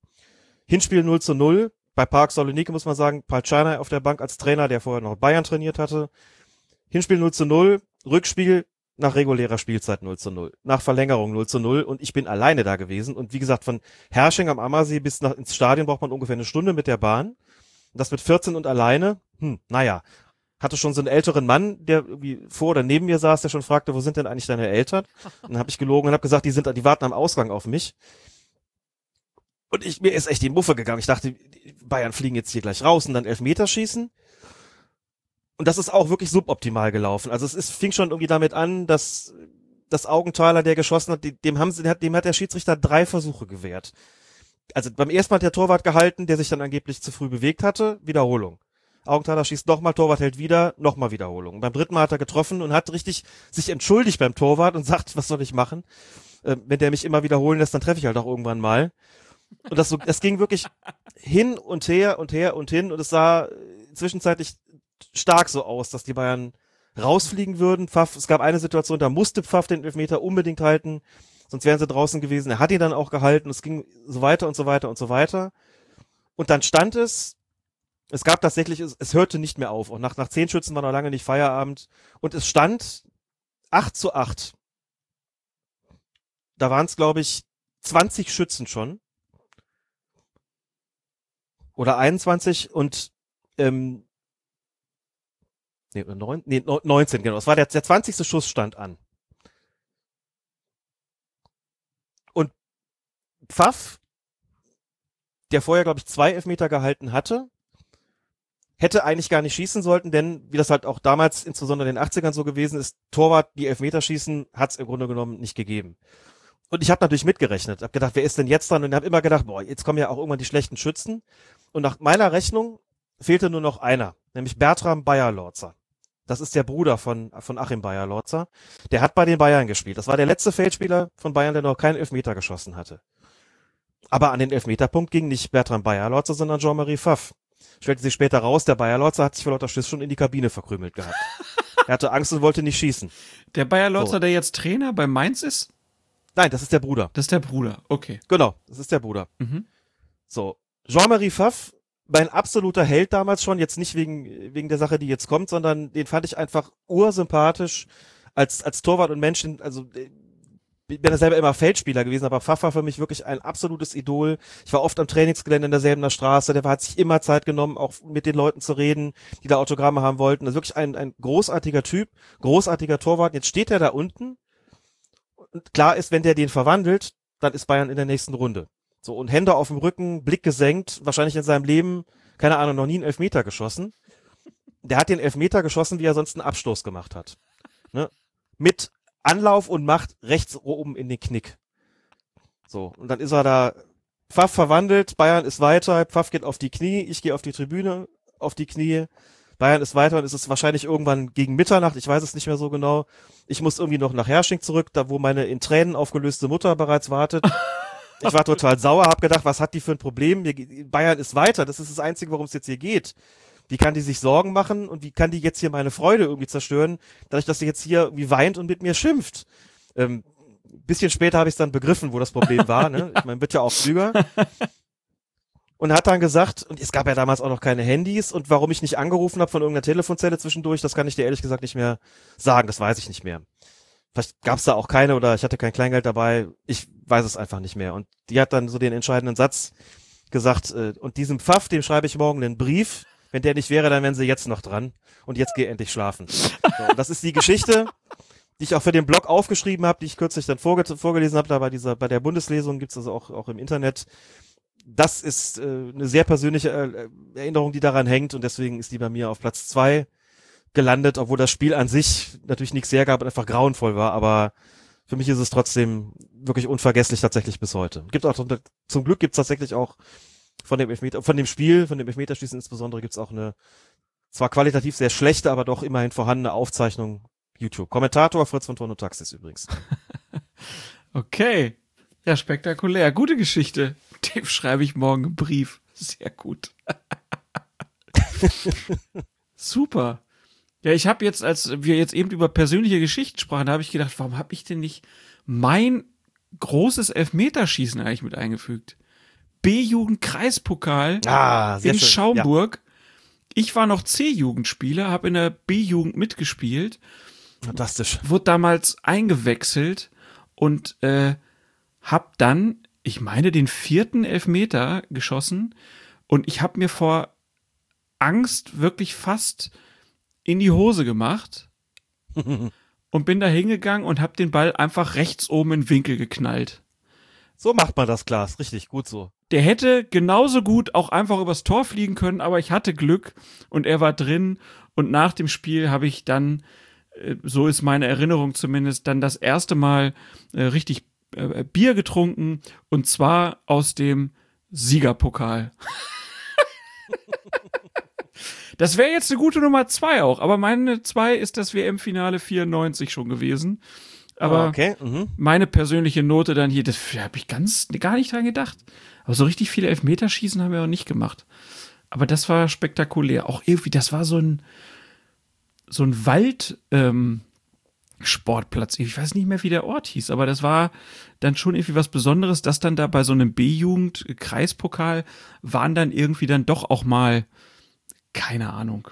Hinspiel 0 zu 0, bei Park Saloniki muss man sagen, Palciana auf der Bank als Trainer, der vorher noch Bayern trainiert hatte, Hinspiel 0 zu 0, Rückspiel nach regulärer Spielzeit 0 zu 0, nach Verlängerung 0 zu 0 und ich bin alleine da gewesen. Und wie gesagt, von Hersching am Ammersee bis nach, ins Stadion braucht man ungefähr eine Stunde mit der Bahn, das mit 14 und alleine, hm, naja, hatte schon so einen älteren Mann, der irgendwie vor oder neben mir saß, der schon fragte, wo sind denn eigentlich deine Eltern? Und dann habe ich gelogen und habe gesagt, die sind, die warten am Ausgang auf mich. Und ich, mir ist echt die Muffe gegangen. Ich dachte, Bayern fliegen jetzt hier gleich raus und dann Elfmeter schießen. Und das ist auch wirklich suboptimal gelaufen. Also es ist, fing schon irgendwie damit an, dass das Augenthaler, der geschossen hat, dem haben sie, dem hat der Schiedsrichter drei Versuche gewährt. Also beim ersten Mal hat der Torwart gehalten, der sich dann angeblich zu früh bewegt hatte. Wiederholung. Augenthaler schießt nochmal, Torwart hält wieder, nochmal Wiederholung. Beim dritten Mal hat er getroffen und hat richtig sich entschuldigt beim Torwart und sagt, was soll ich machen? Äh, wenn der mich immer wiederholen lässt, dann treffe ich halt auch irgendwann mal. Und das so, es ging wirklich hin und her und her und hin und es sah zwischenzeitlich stark so aus, dass die Bayern rausfliegen würden. Pfaff, es gab eine Situation, da musste Pfaff den Elfmeter unbedingt halten, sonst wären sie draußen gewesen. Er hat ihn dann auch gehalten. Es ging so weiter und so weiter und so weiter. Und dann stand es es gab tatsächlich, es, es hörte nicht mehr auf. Und nach, nach zehn Schützen war noch lange nicht Feierabend. Und es stand 8 zu 8. Da waren es, glaube ich, 20 Schützen schon. Oder 21 und ähm, nee, oder 9, nee, 19, genau. Es war der, der 20. Schuss stand an. Und Pfaff, der vorher, glaube ich, zwei Elfmeter gehalten hatte, hätte eigentlich gar nicht schießen sollten, denn wie das halt auch damals, insbesondere in den 80ern so gewesen ist, Torwart, die Elfmeterschießen hat es im Grunde genommen nicht gegeben. Und ich habe natürlich mitgerechnet, habe gedacht, wer ist denn jetzt dran? Und habe immer gedacht, boah, jetzt kommen ja auch irgendwann die schlechten Schützen. Und nach meiner Rechnung fehlte nur noch einer, nämlich Bertram Bayer-Lorzer. Das ist der Bruder von, von Achim Bayer-Lorzer. Der hat bei den Bayern gespielt. Das war der letzte Feldspieler von Bayern, der noch keinen Elfmeter geschossen hatte. Aber an den Elfmeterpunkt ging nicht Bertram Bayer-Lorzer, sondern Jean-Marie Pfaff. Stellte sich später raus, der Bayer Lorzer hat sich vor lauter Schiss schon in die Kabine verkrümelt gehabt. er hatte Angst und wollte nicht schießen. Der Bayer Lorzer, so. der jetzt Trainer bei Mainz ist? Nein, das ist der Bruder. Das ist der Bruder, okay. Genau, das ist der Bruder. Mhm. So. Jean-Marie Pfaff, mein absoluter Held damals schon, jetzt nicht wegen, wegen der Sache, die jetzt kommt, sondern den fand ich einfach ursympathisch als, als Torwart und Mensch, also bin ja selber immer Feldspieler gewesen, aber Pfaff war für mich wirklich ein absolutes Idol. Ich war oft am Trainingsgelände in derselben Straße, der hat sich immer Zeit genommen, auch mit den Leuten zu reden, die da Autogramme haben wollten. Ist wirklich ein, ein großartiger Typ, großartiger Torwart. Jetzt steht er da unten und klar ist, wenn der den verwandelt, dann ist Bayern in der nächsten Runde. So, und Hände auf dem Rücken, Blick gesenkt, wahrscheinlich in seinem Leben, keine Ahnung, noch nie einen Elfmeter geschossen. Der hat den Elfmeter geschossen, wie er sonst einen Abstoß gemacht hat. Ne? Mit Anlauf und macht rechts oben in den Knick. So, und dann ist er da, Pfaff verwandelt, Bayern ist weiter, Pfaff geht auf die Knie, ich gehe auf die Tribüne, auf die Knie, Bayern ist weiter und es ist wahrscheinlich irgendwann gegen Mitternacht, ich weiß es nicht mehr so genau. Ich muss irgendwie noch nach Hersching zurück, da wo meine in Tränen aufgelöste Mutter bereits wartet. Ich war total sauer, hab gedacht, was hat die für ein Problem? Bayern ist weiter, das ist das Einzige, worum es jetzt hier geht. Wie kann die sich Sorgen machen und wie kann die jetzt hier meine Freude irgendwie zerstören, dadurch, dass sie jetzt hier irgendwie weint und mit mir schimpft? Ähm, bisschen später habe ich dann begriffen, wo das Problem war. Ne? Ich meine, wird ja auch klüger. Und hat dann gesagt, und es gab ja damals auch noch keine Handys und warum ich nicht angerufen habe von irgendeiner Telefonzelle zwischendurch, das kann ich dir ehrlich gesagt nicht mehr sagen, das weiß ich nicht mehr. Vielleicht gab es da auch keine oder ich hatte kein Kleingeld dabei. Ich weiß es einfach nicht mehr. Und die hat dann so den entscheidenden Satz gesagt, äh, und diesem Pfaff, dem schreibe ich morgen einen Brief. Wenn der nicht wäre, dann wären sie jetzt noch dran. Und jetzt geh endlich schlafen. So, das ist die Geschichte, die ich auch für den Blog aufgeschrieben habe, die ich kürzlich dann vorge vorgelesen habe. Da bei dieser, bei der Bundeslesung gibt's also auch, auch im Internet. Das ist äh, eine sehr persönliche äh, Erinnerung, die daran hängt und deswegen ist die bei mir auf Platz zwei gelandet, obwohl das Spiel an sich natürlich nichts hergab und einfach grauenvoll war, aber für mich ist es trotzdem wirklich unvergesslich tatsächlich bis heute. Gibt auch zum Glück gibt's tatsächlich auch von dem Elfmeter, von dem Spiel, von dem Elfmeterschießen insbesondere gibt's auch eine zwar qualitativ sehr schlechte, aber doch immerhin vorhandene Aufzeichnung YouTube. Kommentator Fritz von Tono Taxis übrigens. okay. Ja, spektakulär. Gute Geschichte. Dem schreibe ich morgen einen Brief. Sehr gut. Super. Ja, ich habe jetzt, als wir jetzt eben über persönliche Geschichten sprachen, da habe ich gedacht, warum habe ich denn nicht mein großes Elfmeterschießen eigentlich mit eingefügt? B-Jugend-Kreispokal ah, in schön. Schaumburg. Ja. Ich war noch C-Jugendspieler, habe in der B-Jugend mitgespielt. Fantastisch. Wurde damals eingewechselt und äh, hab dann, ich meine, den vierten Elfmeter geschossen und ich habe mir vor Angst wirklich fast in die Hose gemacht und bin da hingegangen und hab den Ball einfach rechts oben in den Winkel geknallt. So macht man das, Glas. Richtig, gut so. Der hätte genauso gut auch einfach übers Tor fliegen können, aber ich hatte Glück und er war drin. Und nach dem Spiel habe ich dann, äh, so ist meine Erinnerung zumindest, dann das erste Mal äh, richtig äh, Bier getrunken und zwar aus dem Siegerpokal. Das wäre jetzt eine gute Nummer zwei auch, aber meine zwei ist das WM-Finale 94 schon gewesen. Aber ah, okay. mhm. meine persönliche Note dann hier, das habe ich ganz gar nicht dran gedacht. Aber so richtig viele Elfmeterschießen haben wir auch nicht gemacht. Aber das war spektakulär. Auch irgendwie, das war so ein so ein Wald. Ähm. Ich weiß nicht mehr, wie der Ort hieß, aber das war dann schon irgendwie was Besonderes, dass dann da bei so einem B-Jugend-Kreispokal waren dann irgendwie dann doch auch mal keine Ahnung,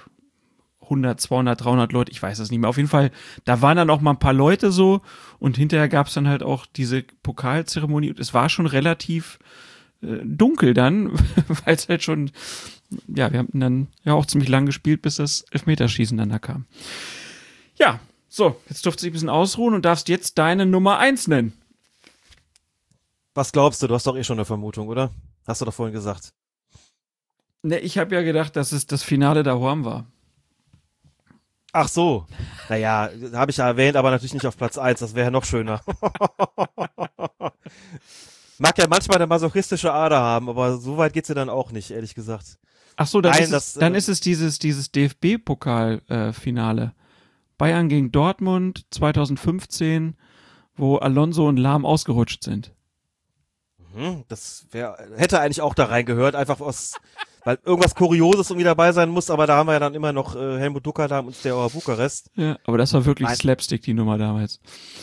100, 200, 300 Leute, ich weiß es nicht mehr. Auf jeden Fall, da waren dann auch mal ein paar Leute so und hinterher gab es dann halt auch diese Pokalzeremonie und es war schon relativ äh, dunkel dann, weil es halt schon, ja, wir haben dann ja auch ziemlich lang gespielt, bis das Elfmeterschießen dann da kam. Ja, so, jetzt durfte ich ein bisschen ausruhen und darfst jetzt deine Nummer eins nennen. Was glaubst du? Du hast doch eh schon eine Vermutung, oder? Hast du doch vorhin gesagt. Ne, ich habe ja gedacht, dass es das Finale der Horm war. Ach so. Naja, habe ich ja erwähnt, aber natürlich nicht auf Platz 1. Das wäre ja noch schöner. Mag ja manchmal eine masochistische Ader haben, aber so weit geht's ja dann auch nicht, ehrlich gesagt. Ach so, dann, Nein, ist, das, es, dann äh, ist es dieses, dieses DFB-Pokal-Finale. Äh, Bayern gegen Dortmund 2015, wo Alonso und Lahm ausgerutscht sind. Mhm, das wär, hätte eigentlich auch da reingehört, einfach aus weil irgendwas Kurioses irgendwie dabei sein muss, aber da haben wir ja dann immer noch äh, Helmut Ducker da und Steaua Bukarest. Ja, aber das war wirklich Nein. Slapstick, die Nummer damals.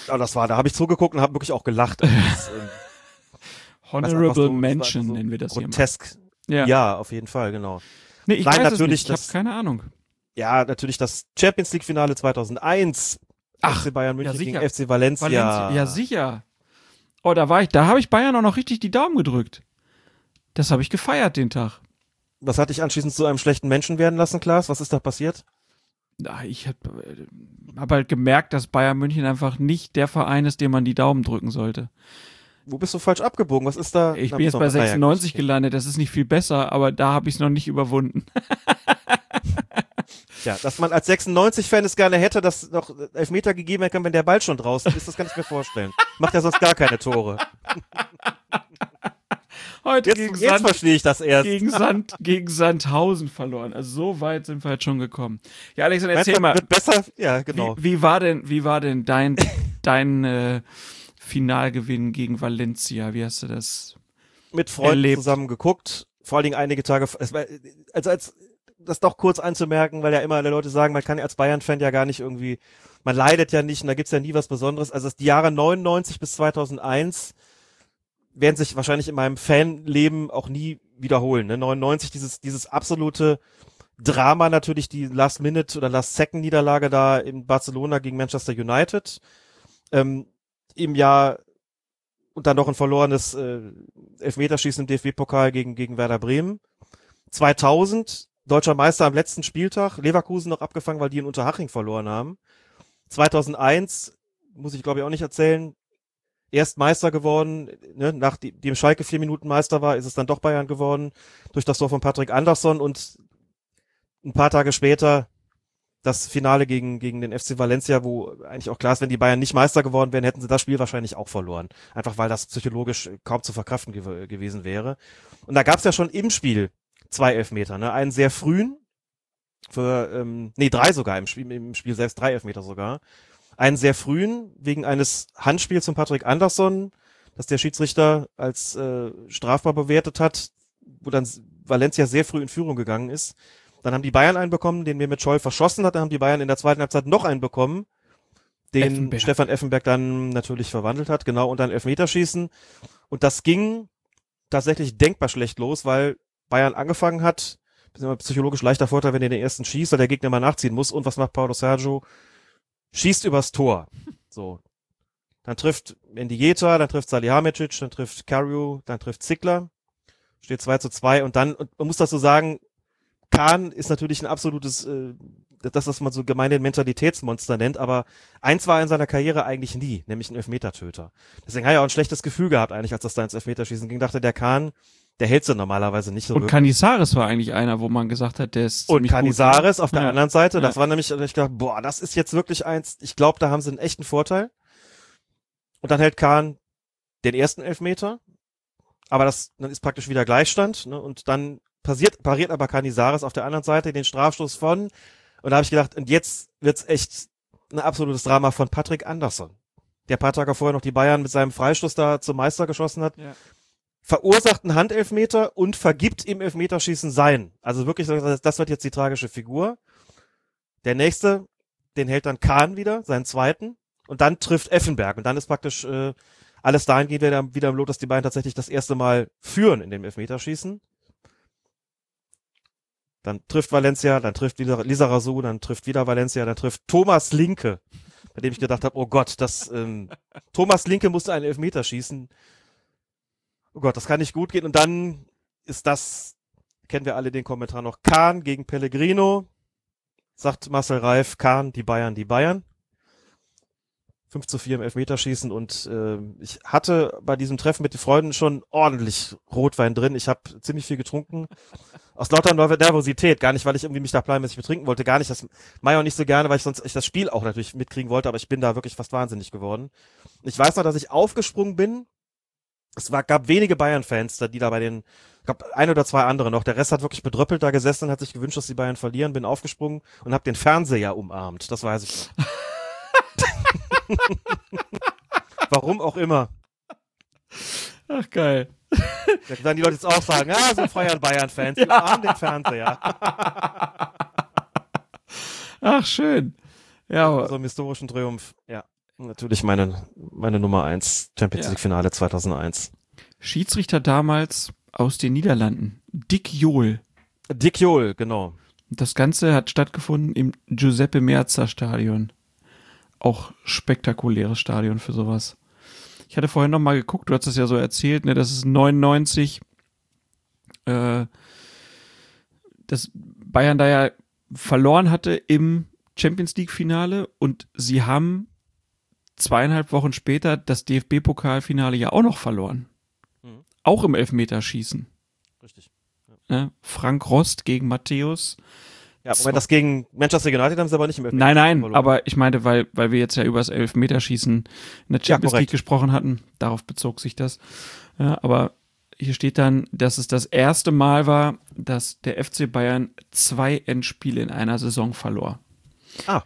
Ja, das war, da habe ich zugeguckt und habe wirklich auch gelacht. das, ähm, Honorable Mention so nennen wir das grotesk. hier mal. Ja. ja, auf jeden Fall, genau. Nee, ich Nein, weiß natürlich, es nicht. ich habe keine Ahnung. Ja, natürlich das Champions League Finale 2001. Ach, FC Bayern München ja, gegen FC Valencia. Valencia. Ja, sicher. Oh, da war ich, da habe ich Bayern auch noch richtig die Daumen gedrückt. Das habe ich gefeiert den Tag. Was hat dich anschließend zu einem schlechten Menschen werden lassen, Klaas? Was ist da passiert? Ich habe hab halt gemerkt, dass Bayern München einfach nicht der Verein ist, dem man die Daumen drücken sollte. Wo bist du falsch abgebogen? Was ist da? Ich bin jetzt bei 96 ja, gelandet. Das ist nicht viel besser, aber da habe ich es noch nicht überwunden. ja, dass man als 96-Fan es gerne hätte, dass noch Elfmeter gegeben werden wenn der Ball schon draußen ist, das kann ich mir vorstellen. Macht ja sonst gar keine Tore. Heute jetzt, gegen jetzt verstehe ich das erst. Gegen, Sand, gegen Sandhausen verloren. Also so weit sind wir jetzt schon gekommen. Ja, Alexander, erzähl mal. Wird besser? Ja, genau. Wie, wie, war denn, wie war denn dein, dein äh, Finalgewinn gegen Valencia? Wie hast du das Mit Freunden erlebt? zusammen geguckt. Vor allen Dingen einige Tage, also als das doch kurz anzumerken, weil ja immer alle Leute sagen, man kann als Bayern-Fan ja gar nicht irgendwie, man leidet ja nicht und da gibt's ja nie was Besonderes. Also die Jahre 99 bis 2001 werden sich wahrscheinlich in meinem Fanleben auch nie wiederholen. Ne? 99, dieses, dieses absolute Drama natürlich, die Last-Minute oder Last-Second-Niederlage da in Barcelona gegen Manchester United. Ähm, Im Jahr und dann noch ein verlorenes äh, Elfmeterschießen im DFB-Pokal gegen, gegen Werder Bremen. 2000, deutscher Meister am letzten Spieltag, Leverkusen noch abgefangen, weil die in Unterhaching verloren haben. 2001, muss ich glaube ich auch nicht erzählen, erst Meister geworden, ne, nach die, dem Schalke vier Minuten Meister war, ist es dann doch Bayern geworden, durch das Tor von Patrick Andersson und ein paar Tage später das Finale gegen, gegen den FC Valencia, wo eigentlich auch klar ist, wenn die Bayern nicht Meister geworden wären, hätten sie das Spiel wahrscheinlich auch verloren. Einfach weil das psychologisch kaum zu verkraften gew gewesen wäre. Und da gab es ja schon im Spiel zwei Elfmeter, ne? Einen sehr frühen, für, ähm, nee, drei sogar im Spiel, im Spiel selbst, drei Elfmeter sogar. Einen sehr frühen, wegen eines Handspiels von Patrick Andersson, das der Schiedsrichter als äh, strafbar bewertet hat, wo dann Valencia sehr früh in Führung gegangen ist. Dann haben die Bayern einen bekommen, den Mehmet Scholl verschossen hat. Dann haben die Bayern in der zweiten Halbzeit noch einen bekommen, den Effenberg. Stefan Effenberg dann natürlich verwandelt hat. Genau, und dann Elfmeterschießen. Und das ging tatsächlich denkbar schlecht los, weil Bayern angefangen hat, das ist immer psychologisch leichter Vorteil, wenn ihr den ersten schießt, weil der Gegner mal nachziehen muss. Und was macht Paulo Sergio? Schießt übers Tor. So. Dann trifft Mendieta, dann trifft Salihamidzic, dann trifft Cario, dann trifft Zickler. Steht 2 zu 2 und dann, und man muss dazu sagen, Kahn ist natürlich ein absolutes, äh, das, was man so gemein Mentalitätsmonster nennt, aber eins war er in seiner Karriere eigentlich nie, nämlich ein Elfmetertöter. Deswegen hat er auch ein schlechtes Gefühl gehabt eigentlich, als das da ins Elfmeterschießen ging. Dachte, der Kahn, der hält sie normalerweise nicht so Und. Canizares war eigentlich einer, wo man gesagt hat, der ist Und gut. Canizares auf der Ja. anderen Seite, das Ja. war nämlich, ich dachte, boah, das ist jetzt wirklich eins, ich glaube, da haben sie einen echten Vorteil. Und dann hält Kahn den ersten Elfmeter, aber das, dann ist praktisch wieder Gleichstand, ne? und dann passiert, pariert aber Canizares auf der anderen Seite den Strafstoß von, und da habe ich gedacht, und jetzt wird's echt ein absolutes Drama von Patrick Andersson. Der paar Tage vorher noch die Bayern mit seinem Freistoß da zum Meister geschossen hat Ja. verursacht einen Handelfmeter und vergibt im Elfmeterschießen sein. Also wirklich, das wird jetzt die tragische Figur. Der nächste, den hält dann Kahn wieder, seinen zweiten, und dann trifft Effenberg. Und dann ist praktisch äh, alles dahingehend wieder, wieder im Lot, dass die beiden tatsächlich das erste Mal führen in dem Elfmeterschießen. Dann trifft Valencia, dann trifft wieder Lisa Razou, dann trifft wieder Valencia, dann trifft Thomas Linke, bei dem ich gedacht habe, oh Gott, das ähm, Thomas Linke musste einen Elfmeter schießen. Oh Gott, das kann nicht gut gehen. Und dann ist das, kennen wir alle den Kommentar noch, Kahn gegen Pellegrino. Sagt Marcel Reif, Kahn, die Bayern, die Bayern. 5 zu 4 im Elfmeterschießen und äh, ich hatte bei diesem Treffen mit den Freunden schon ordentlich Rotwein drin. Ich habe ziemlich viel getrunken. Aus lauter Nerv- Nervosität, gar nicht, weil ich irgendwie mich da planmäßig betrinken wollte, gar nicht. Das auch nicht so gerne, weil ich sonst ich das Spiel auch natürlich mitkriegen wollte, aber ich bin da wirklich fast wahnsinnig geworden. Ich weiß noch, dass ich aufgesprungen bin. Es war, gab wenige Bayern-Fans, da- die da bei den, gab ein oder zwei andere noch. Der Rest hat wirklich bedröppelt da gesessen und hat sich gewünscht, dass die Bayern verlieren. Bin aufgesprungen und habe den Fernseher umarmt. Das weiß ich noch. Warum auch immer. Ach, geil. Da werden die Leute jetzt auch sagen, ah, so feiern Bayern-Fans, ja. umarmen den Fernseher. Ach, schön. Ja, aber So einen historischen Triumph. Ja. Natürlich meine, meine Nummer eins Champions Ja. League Finale 2001. Schiedsrichter damals aus den Niederlanden. Dick Johl. Dick Johl, genau. Das Ganze hat stattgefunden im Giuseppe Meazza Stadion. Auch spektakuläres Stadion für sowas. Ich hatte vorhin noch mal geguckt, du hast es ja so erzählt, ne, das ist 99, äh, dass Bayern da ja verloren hatte im Champions League Finale und sie haben zweieinhalb Wochen später das DFB-Pokalfinale ja auch noch verloren. Mhm. Auch im Elfmeterschießen. Richtig. Ne? Frank Rost gegen Matthäus. Ja, Moment, das gegen Manchester United haben sie aber nicht im Nein, nein, verloren. aber ich meinte, weil, weil wir jetzt ja über das Elfmeterschießen in der Ja, Champions korrekt. League gesprochen hatten, darauf bezog sich das. Ja, aber hier steht dann, dass es das erste Mal war, dass der FC Bayern zwei Endspiele in einer Saison verlor. Ah.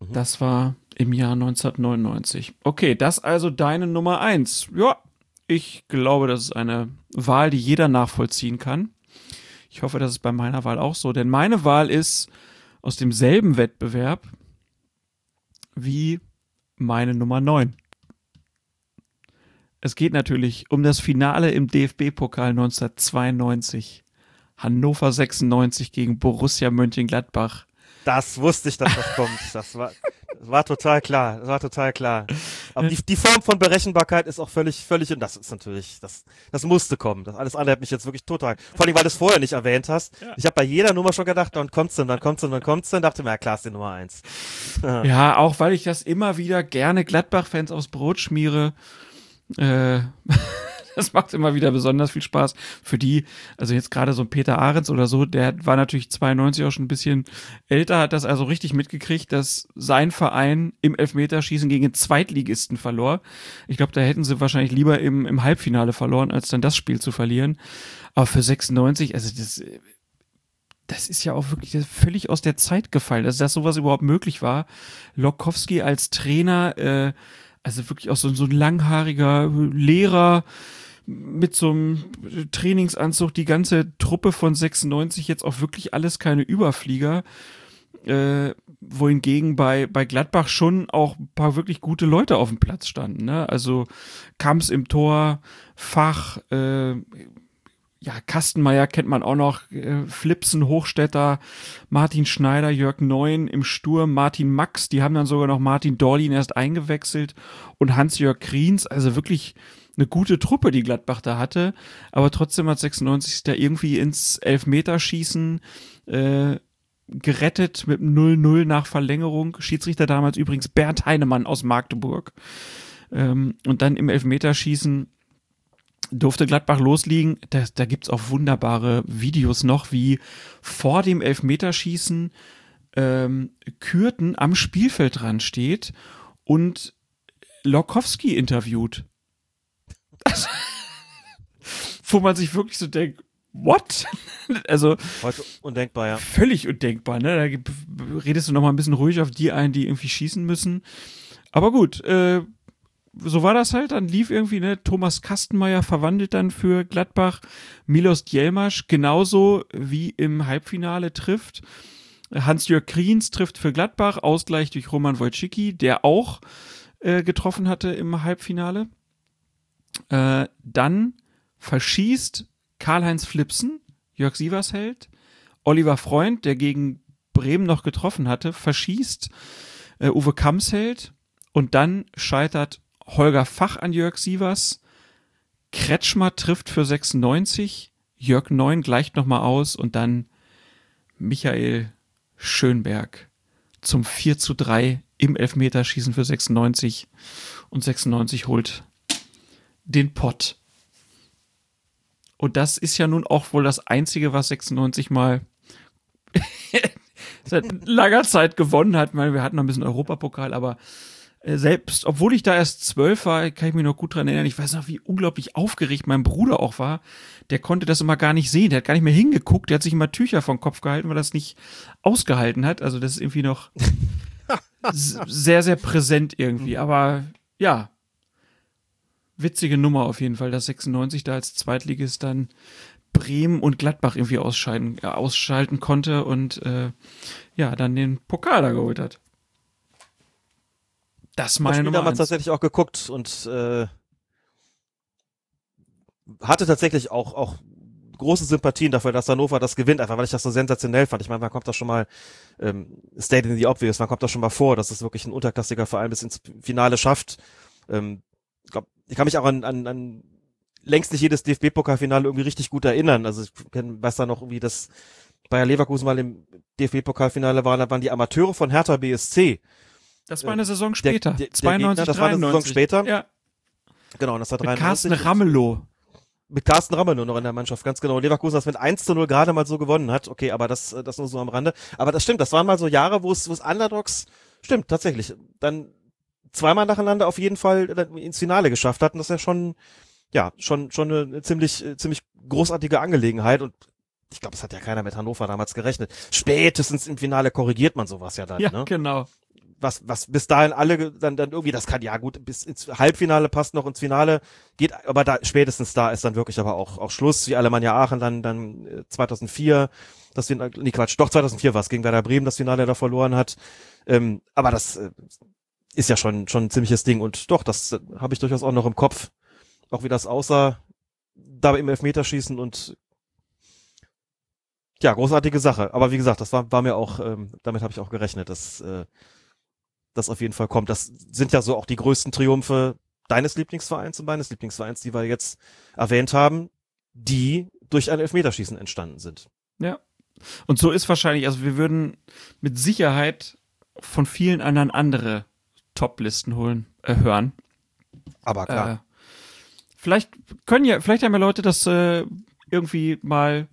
Mhm. Das war im Jahr 1999. Okay, das also deine Nummer eins. Ja, ich glaube, das ist eine Wahl, die jeder nachvollziehen kann. Ich hoffe, das ist bei meiner Wahl auch so, denn meine Wahl ist aus demselben Wettbewerb wie meine Nummer 9. Es geht natürlich um das Finale im DFB-Pokal 1992. Hannover 96 gegen Borussia Mönchengladbach. Das wusste ich, dass das kommt. Das war, war total klar, war total klar. Aber die, die Form von Berechenbarkeit ist auch völlig, völlig, und das ist natürlich, das, das musste kommen. Das alles andere hat mich jetzt wirklich total, vor allem, weil du es vorher nicht erwähnt hast. Ja. Ich habe bei jeder Nummer schon gedacht, dann kommt's denn, dann kommt's denn, dann kommt's denn, dachte mir, ja klar, ist die Nummer eins. Ja, auch weil ich das immer wieder gerne Gladbach-Fans aufs Brot schmiere. Äh, das macht immer wieder besonders viel Spaß. Für die, also jetzt gerade so ein Peter Ahrens oder so, der war natürlich 92 auch schon ein bisschen älter, hat das also richtig mitgekriegt, dass sein Verein im Elfmeterschießen gegen den Zweitligisten verlor. Ich glaube, da hätten sie wahrscheinlich lieber im, im Halbfinale verloren, als dann das Spiel zu verlieren. Aber für 96, also das, das ist ja auch wirklich völlig aus der Zeit gefallen, also dass sowas überhaupt möglich war. Lokowski als Trainer, äh, also wirklich auch so, so ein langhaariger Lehrer mit so einem Trainingsanzug, die ganze Truppe von 96 jetzt auch wirklich alles keine Überflieger. Äh, wohingegen bei, bei Gladbach schon auch ein paar wirklich gute Leute auf dem Platz standen. Ne? Also Kamps im Tor, Fach, äh, ja, Kastenmeier kennt man auch noch, äh, Flipsen, Hochstetter, Martin Schneider, Jörg Neun im Sturm, Martin Max, die haben dann sogar noch Martin Dorlin erst eingewechselt und Hans-Jörg Kriens, also wirklich eine gute Truppe, die Gladbach da hatte, aber trotzdem hat 96 da irgendwie ins Elfmeterschießen äh, gerettet mit 0-0 nach Verlängerung. Schiedsrichter damals übrigens Bernd Heinemann aus Magdeburg. Ähm, und dann im Elfmeterschießen durfte Gladbach losliegen. Da, da gibt's auch wunderbare Videos noch, wie vor dem Elfmeterschießen ähm, Kürten am Spielfeldrand steht und Lokowski interviewt. Wo man sich wirklich so denkt, what? also Heute undenkbar, ja. völlig undenkbar, ne? Da redest du noch mal ein bisschen ruhig auf die ein, die irgendwie schießen müssen. Aber gut, äh, so war das halt. Dann lief irgendwie, ne, Thomas Kastenmeier verwandelt dann für Gladbach. Milos Djelmasch genauso wie im Halbfinale trifft. Hans-Jörg Kriens trifft für Gladbach, Ausgleich durch Roman Wojcicki, der auch äh, getroffen hatte im Halbfinale. Äh, dann verschießt Karl-Heinz Flipsen, Jörg Sieversheld, Oliver Freund, der gegen Bremen noch getroffen hatte, verschießt äh, Uwe Kamsheld und dann scheitert Holger Fach an Jörg Sievers. Kretschmer trifft für 96, Jörg Neun gleicht nochmal aus und dann Michael Schönberg zum 4 zu 3 im Elfmeterschießen für 96 und 96 holt den Pott. Und das ist ja nun auch wohl das Einzige, was 96 mal seit langer Zeit gewonnen hat. Ich meine, wir hatten noch ein bisschen Europapokal, aber äh, selbst, obwohl ich da erst zwölf war, kann ich mich noch gut dran erinnern. Ich weiß noch, wie unglaublich aufgeregt mein Bruder auch war. Der konnte das immer gar nicht sehen. Der hat gar nicht mehr hingeguckt. Der hat sich immer Tücher vom Kopf gehalten, weil er das nicht ausgehalten hat. Also das ist irgendwie noch sehr, sehr präsent irgendwie. Aber ja, witzige Nummer auf jeden Fall, dass 96 da als Zweitligist dann Bremen und Gladbach irgendwie ausscheiden, äh, ausschalten konnte und äh, ja, dann den Pokal da geholt hat. Das meine Spiel Nummer damals eins. tatsächlich auch geguckt und äh, hatte tatsächlich auch, auch große Sympathien dafür, dass Hannover das gewinnt, einfach weil ich das so sensationell fand. Ich meine, man kommt da schon mal, ähm, State in the Obvious, man kommt da schon mal vor, dass es wirklich ein unterklassiger Verein bis ins Finale schafft. Ähm, ich, glaub, ich kann mich auch an, an, an längst nicht jedes DFB-Pokalfinale irgendwie richtig gut erinnern. Also ich kenn, weiß da noch irgendwie, dass Bayer Leverkusen mal im DFB-Pokalfinale waren, da waren die Amateure von Hertha BSC. Das war eine Saison Der- später. der- der 92, Gegner, das war eine Saison 93. später. Ja, Genau, und das war mit 93. Carsten Ramelow. mit Carsten nur noch in der Mannschaft, ganz genau. Leverkusen das mit 1 zu 0 gerade mal so gewonnen hat. Okay, aber das, äh, das nur so am Rande. Aber das stimmt, das waren mal so Jahre, wo es, wo es Underdogs, stimmt, tatsächlich, dann zweimal nacheinander auf jeden Fall äh, ins Finale geschafft hatten. Das ist ja schon, ja, schon, schon eine ziemlich, äh, ziemlich großartige Angelegenheit und ich glaube, es hat ja keiner mit Hannover damals gerechnet. Spätestens im Finale korrigiert man sowas ja dann, Ja, ne? genau. was, was bis dahin alle dann, dann irgendwie, das kann ja gut, bis ins Halbfinale passt noch ins Finale, geht, aber da, spätestens da ist dann wirklich aber auch, auch Schluss, wie Alemannia Aachen dann, dann äh, 2004, das Finale, nee Quatsch, doch 2004 war es, gegen Werder Bremen das Finale da verloren hat, ähm, aber das äh, ist ja schon, schon ein ziemliches Ding und doch, das äh, habe ich durchaus auch noch im Kopf, auch wie das aussah, da im Elfmeterschießen und ja, großartige Sache. Aber wie gesagt, das war, war mir auch, ähm, damit habe ich auch gerechnet, dass, äh, das auf jeden Fall kommt. Das sind ja so auch die größten Triumphe deines Lieblingsvereins und meines Lieblingsvereins, die wir jetzt erwähnt haben, die durch ein Elfmeterschießen entstanden sind. Ja. Und so ist wahrscheinlich, also wir würden mit Sicherheit von vielen anderen andere Top-Listen holen, äh, hören. Aber klar. Äh, vielleicht können ja, vielleicht haben ja Leute das äh, irgendwie mal,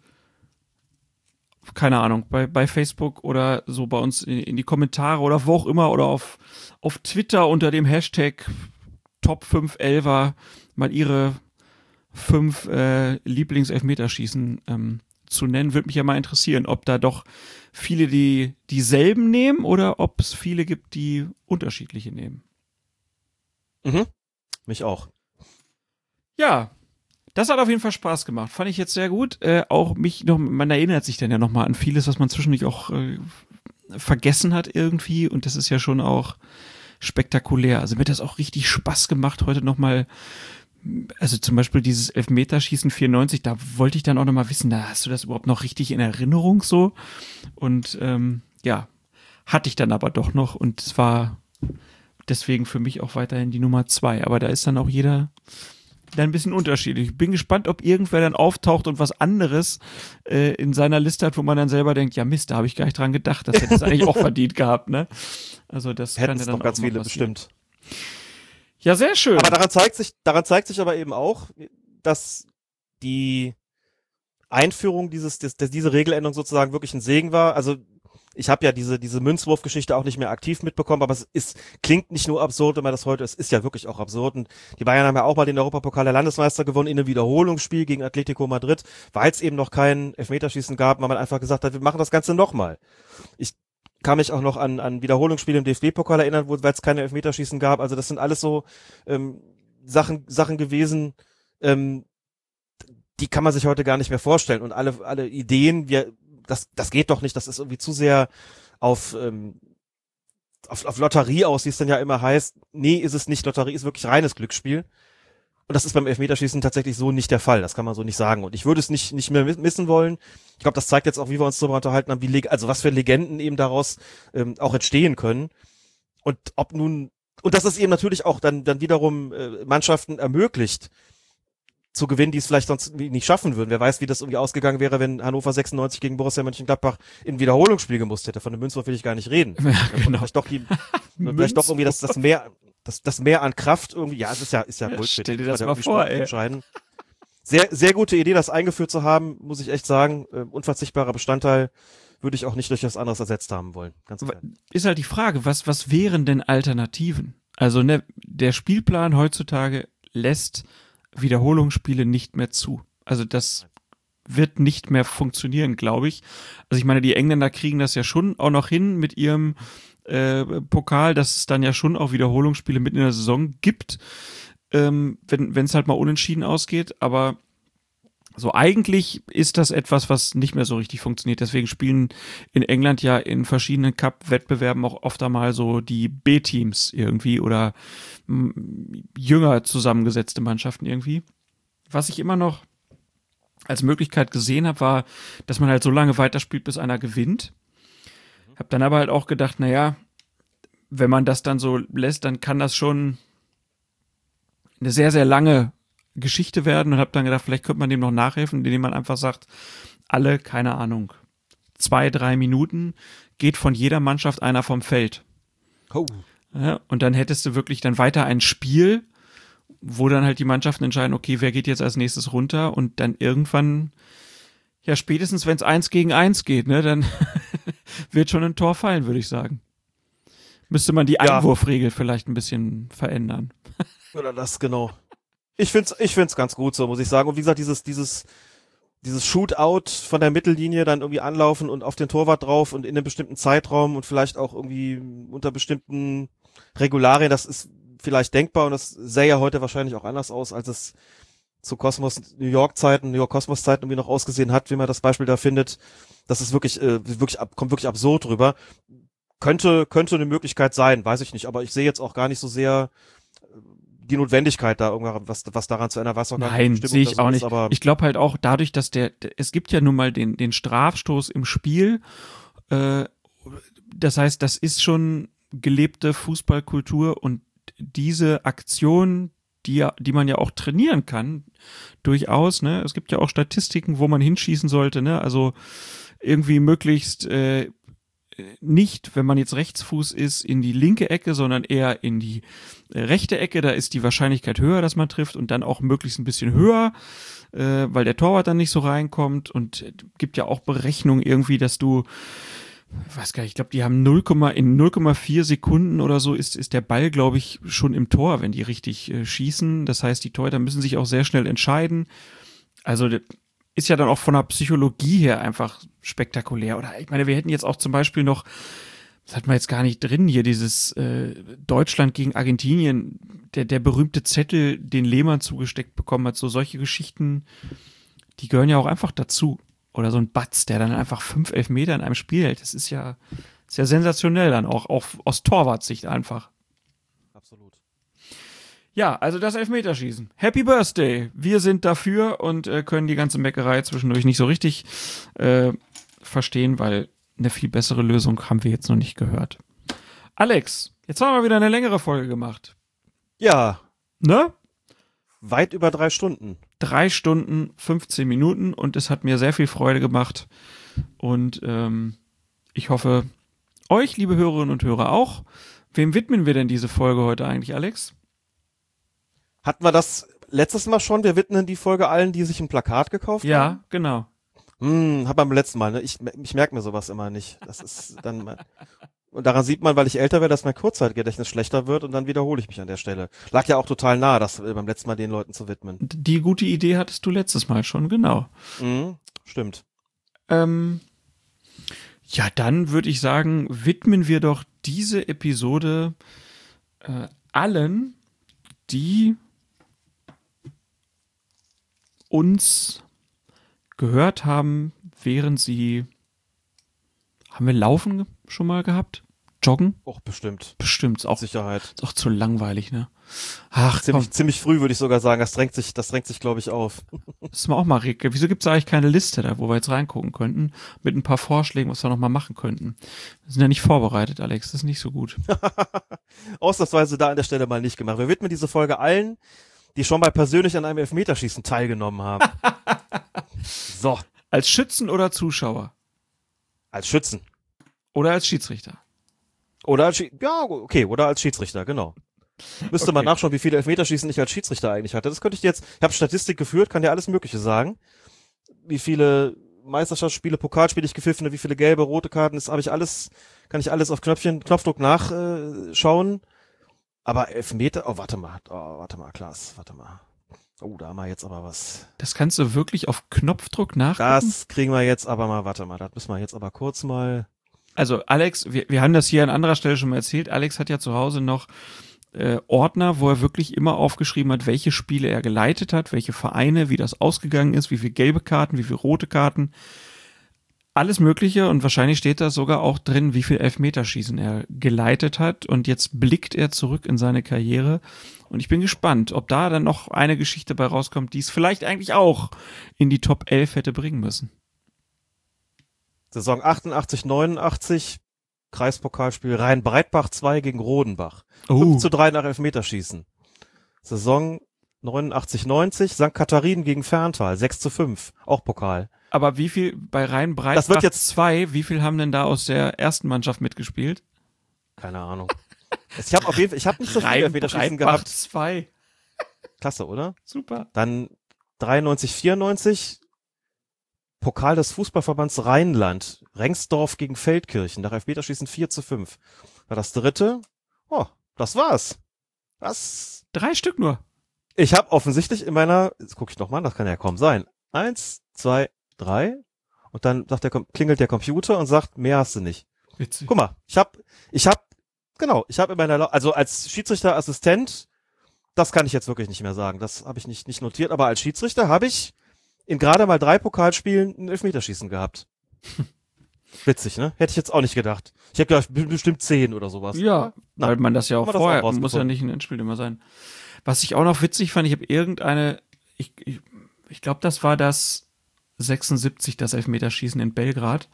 keine Ahnung, bei, bei Facebook oder so bei uns in, in die Kommentare oder wo auch immer oder auf, auf Twitter unter dem Hashtag Top 5 Elver mal ihre fünf äh, Lieblings-Elfmeterschießen ähm, zu nennen, würde mich ja mal interessieren, ob da doch viele die dieselben nehmen oder ob es viele gibt, die unterschiedliche nehmen. Mhm. Mich auch. Ja, das hat auf jeden Fall Spaß gemacht. Fand ich jetzt sehr gut. Äh, auch mich noch, man erinnert sich dann ja noch mal an vieles, was man zwischendurch auch äh, vergessen hat irgendwie. Und das ist ja schon auch spektakulär. Also mir hat das auch richtig Spaß gemacht, heute noch mal also zum Beispiel dieses Elfmeterschießen 94, da wollte ich dann auch noch mal wissen, da hast du das überhaupt noch richtig in Erinnerung so? Und ähm, ja, hatte ich dann aber doch noch und es war deswegen für mich auch weiterhin die Nummer zwei. Aber da ist dann auch jeder dann ein bisschen unterschiedlich. Ich bin gespannt, ob irgendwer dann auftaucht und was anderes äh, in seiner Liste hat, wo man dann selber denkt, ja Mist, da habe ich gar nicht dran gedacht. Das hätte es eigentlich auch verdient gehabt, ne? Also das Hätten kann ja es dann noch ganz viele passieren. bestimmt. Ja, sehr schön. Aber daran zeigt sich, daran zeigt sich aber eben auch, dass die Einführung dieses, des, diese Regeländerung sozusagen wirklich ein Segen war. Also ich habe ja diese, diese Münzwurfgeschichte auch nicht mehr aktiv mitbekommen, aber es ist, klingt nicht nur absurd, wenn man das heute, es ist ja wirklich auch absurd. Und die Bayern haben ja auch mal den Europapokal der Landesmeister gewonnen in einem Wiederholungsspiel gegen Atletico Madrid, weil es eben noch kein Elfmeterschießen gab, weil man einfach gesagt hat, wir machen das Ganze nochmal. Ich kann mich auch noch an, an Wiederholungsspiele im DFB-Pokal erinnern, weil es keine Elfmeterschießen gab. Also das sind alles so ähm, Sachen, Sachen gewesen, ähm, die kann man sich heute gar nicht mehr vorstellen. Und alle, alle Ideen, wir, das, das geht doch nicht, das ist irgendwie zu sehr auf, ähm, auf, auf Lotterie aus, wie es dann ja immer heißt. Nee, ist es nicht. Lotterie ist wirklich reines Glücksspiel. Und das ist beim Elfmeterschießen tatsächlich so nicht der Fall. Das kann man so nicht sagen. Und ich würde es nicht, nicht mehr missen wollen. Ich glaube, das zeigt jetzt auch, wie wir uns darüber unterhalten haben, wie, leg- also was für Legenden eben daraus ähm, auch entstehen können. Und ob nun, und dass es eben natürlich auch dann, dann wiederum äh, Mannschaften ermöglicht, zu gewinnen, die es vielleicht sonst nicht schaffen würden. Wer weiß, wie das irgendwie ausgegangen wäre, wenn Hannover 96 gegen Borussia Mönchengladbach in Wiederholungsspiel gemusst hätte. Von dem Münzwurf will ich gar nicht reden. Ja, genau. Vielleicht doch, die, vielleicht doch irgendwie das, das mehr, das, das mehr an Kraft irgendwie, ja, es ist ja, ist ja Bullshit. stell dir das mal vor, ey. Entscheiden. Sehr, sehr gute Idee, das eingeführt zu haben, muss ich echt sagen. Äh, unverzichtbarer Bestandteil würde ich auch nicht durch was anderes ersetzt haben wollen. Ganz klar. ist halt die Frage, was, was wären denn Alternativen? Also ne, der Spielplan heutzutage lässt Wiederholungsspiele nicht mehr zu. Also das wird nicht mehr funktionieren, glaube ich. Also ich meine, die Engländer kriegen das ja schon auch noch hin mit ihrem äh, Pokal, dass es dann ja schon auch Wiederholungsspiele mitten in der Saison gibt, ähm, wenn wenn es halt mal unentschieden ausgeht. Aber so eigentlich ist das etwas, was nicht mehr so richtig funktioniert. Deswegen spielen in England ja in verschiedenen Cup-Wettbewerben auch oft einmal so die B-Teams irgendwie oder m, jünger zusammengesetzte Mannschaften irgendwie. Was ich immer noch als Möglichkeit gesehen habe, war, dass man halt so lange weiterspielt, bis einer gewinnt. Hab dann aber halt auch gedacht, naja, wenn man das dann so lässt, dann kann das schon eine sehr, sehr lange Geschichte werden und habe dann gedacht, vielleicht könnte man dem noch nachhelfen, indem man einfach sagt, alle, keine Ahnung, zwei, drei Minuten geht von jeder Mannschaft einer vom Feld. Oh. Ja, und dann hättest du wirklich dann weiter ein Spiel, wo dann halt die Mannschaften entscheiden, okay, wer geht jetzt als nächstes runter und dann irgendwann, ja, spätestens wenn es eins gegen eins geht, ne, dann wird schon ein Tor fallen, würde ich sagen. Müsste man die Ja. Einwurfregel vielleicht ein bisschen verändern. Oder das, genau. Ich find's, ich find's ganz gut so, muss ich sagen. Und wie gesagt, dieses, dieses, dieses Shootout von der Mittellinie dann irgendwie anlaufen und auf den Torwart drauf und in einem bestimmten Zeitraum und vielleicht auch irgendwie unter bestimmten Regularien, das ist vielleicht denkbar und das sähe ja heute wahrscheinlich auch anders aus, als es zu Kosmos New York Zeiten, New York Kosmos Zeiten irgendwie noch ausgesehen hat, wie man das Beispiel da findet. Das ist wirklich, äh, wirklich, ab- kommt wirklich absurd rüber. Könnte, könnte eine Möglichkeit sein, weiß ich nicht, aber ich sehe jetzt auch gar nicht so sehr die Notwendigkeit da irgendwas, was, daran zu ändern, weiß auch gar nicht, Nein, die Stimmung sehe ich auch nicht. aber ich glaube halt auch dadurch, dass der, es gibt ja nun mal den, den Strafstoß im Spiel. Äh, das heißt, das ist schon gelebte Fußballkultur und diese Aktion, die, ja- die man ja auch trainieren kann, durchaus, ne? Es gibt ja auch Statistiken, wo man hinschießen sollte, ne? Also irgendwie möglichst äh, nicht, wenn man jetzt Rechtsfuß ist, in die linke Ecke, sondern eher in die rechte Ecke. Da ist die Wahrscheinlichkeit höher, dass man trifft und dann auch möglichst ein bisschen höher, äh, weil der Torwart dann nicht so reinkommt. Und gibt ja auch Berechnungen irgendwie, dass du, weiß gar nicht, ich glaube, die haben 0, in 0,4 Sekunden oder so ist, ist der Ball, glaube ich, schon im Tor, wenn die richtig äh, schießen. Das heißt, die Torhüter müssen sich auch sehr schnell entscheiden. Also ist ja dann auch von der Psychologie her einfach spektakulär. Oder ich meine, wir hätten jetzt auch zum Beispiel noch, das hat man jetzt gar nicht drin hier, dieses äh, Deutschland gegen Argentinien, der, der berühmte Zettel, den Lehmann zugesteckt bekommen hat. So solche Geschichten, die gehören ja auch einfach dazu. Oder so ein Batz, der dann einfach fünf Elfmeter in einem Spiel hält. Das ist ja sehr sensationell dann auch, auch aus Torwartsicht einfach. Absolut. Ja, also das Elfmeterschießen. Happy Birthday. Wir sind dafür und äh, können die ganze Meckerei zwischendurch nicht so richtig äh, verstehen, weil eine viel bessere Lösung haben wir jetzt noch nicht gehört. Alex, jetzt haben wir wieder eine längere Folge gemacht. Ja, Ne? weit über drei Stunden. Drei Stunden, 15 Minuten und es hat mir sehr viel Freude gemacht. Und ähm, ich hoffe, euch, liebe Hörerinnen und Hörer, auch. Wem widmen wir denn diese Folge heute eigentlich, Alex? Hatten wir das letztes Mal schon? Wir widmen die Folge allen, die sich ein Plakat gekauft haben? Ja, genau. Hm, hab beim letzten Mal, ne? Ich, ich merke mir sowas immer nicht. Das ist dann mal. Und daran sieht man, weil ich älter werde, dass mein Kurzzeitgedächtnis schlechter wird und dann wiederhole ich mich an der Stelle. Lag ja auch total nah, das äh, beim letzten Mal den Leuten zu widmen. Die gute Idee hattest du letztes Mal schon, genau. Mhm, stimmt. Ähm, ja, dann würde ich sagen, widmen wir doch diese Episode äh, allen, die uns gehört haben, während sie haben wir Laufen schon mal gehabt? Joggen? Och, bestimmt. Bestimmt. Auch, Sicherheit. ist auch zu langweilig, ne? Ach, Ziemlich, komm, ziemlich früh würde ich sogar sagen, das drängt sich, das drängt sich, glaube ich, auf. das mal auch mal Rick. Wieso gibt es eigentlich keine Liste da, wo wir jetzt reingucken könnten, mit ein paar Vorschlägen, was wir noch mal machen könnten? Wir sind ja nicht vorbereitet, Alex. Das ist nicht so gut. Ausnahmsweise da an der Stelle mal nicht gemacht. Wir widmen diese Folge allen, die schon mal persönlich an einem Elfmeterschießen teilgenommen haben. so, Als Schützen oder Zuschauer? als Schützen. Oder als Schiedsrichter? Oder als, Schie- ja, okay, oder als Schiedsrichter, genau. Müsste man Okay. nachschauen, wie viele Elfmeterschießen ich als Schiedsrichter eigentlich hatte. Das könnte ich jetzt, ich habe Statistik geführt, kann ja alles Mögliche sagen. Wie viele Meisterschaftsspiele, Pokalspiele ich gepfiffen wie viele gelbe, rote Karten, das habe ich alles, kann ich alles auf Knöpfchen, Knopfdruck nachschauen. Äh, schauen. Aber Elfmeter, oh, warte mal, oh, warte mal, Klaas, warte mal. Oh, da haben wir jetzt aber was. Das kannst du wirklich auf Knopfdruck nachgucken? Das kriegen wir jetzt aber mal, warte mal, das müssen wir jetzt aber kurz mal. Also Alex, wir, wir haben das hier an anderer Stelle schon mal erzählt. Alex hat ja zu Hause noch äh, Ordner, wo er wirklich immer aufgeschrieben hat, welche Spiele er geleitet hat, welche Vereine, wie das ausgegangen ist, wie viele gelbe Karten, wie viele rote Karten. Alles Mögliche und wahrscheinlich steht da sogar auch drin, wie viel Elfmeterschießen er geleitet hat. Und jetzt blickt er zurück in seine Karriere. Und ich bin gespannt, ob da dann noch eine Geschichte bei rauskommt, die es vielleicht eigentlich auch in die Top 11 hätte bringen müssen. Saison 88, 89, Kreispokalspiel Rhein-Breitbach 2 gegen Rodenbach. Oh. 5 zu 3 nach Elfmeterschießen. Saison 89, 90, St. Katharinen gegen Ferntal 6 zu 5, auch Pokal. Aber wie viel bei Rhein Breitbach Das wird jetzt- zwei, wie viel haben denn da aus der ersten Mannschaft mitgespielt? Keine Ahnung. Ich habe auf jeden Fall, ich habe nicht so viele Elfmeterschießen gehabt. zwei. Klasse, oder? Super. Dann 93, 94, Pokal des Fußballverbands Rheinland, Rengsdorf gegen Feldkirchen, nach Elfmeterschießen 4 zu 5. War das dritte? Oh, das war's. Das Drei Stück nur. Ich habe offensichtlich in meiner, jetzt gucke ich noch mal, das kann ja kaum sein. Eins, zwei, drei. Und dann sagt der, klingelt der Computer und sagt, mehr hast du nicht. Witzig. Guck mal, ich habe, ich habe, genau, ich habe in meiner, Lau- also als Schiedsrichterassistent, das kann ich jetzt wirklich nicht mehr sagen. Das habe ich nicht, nicht notiert, aber als Schiedsrichter habe ich in gerade mal drei Pokalspielen ein Elfmeterschießen gehabt. Witzig, ne? Hätte ich jetzt auch nicht gedacht. Ich hätte gedacht, bestimmt zehn oder sowas. Ja, Na, weil man das ja auch auch vorher, rausgefunden. muss ja nicht ein Endspiel immer sein. Was ich auch noch witzig fand, ich habe irgendeine, ich, ich, ich glaube, das war das 76, das Elfmeterschießen in Belgrad.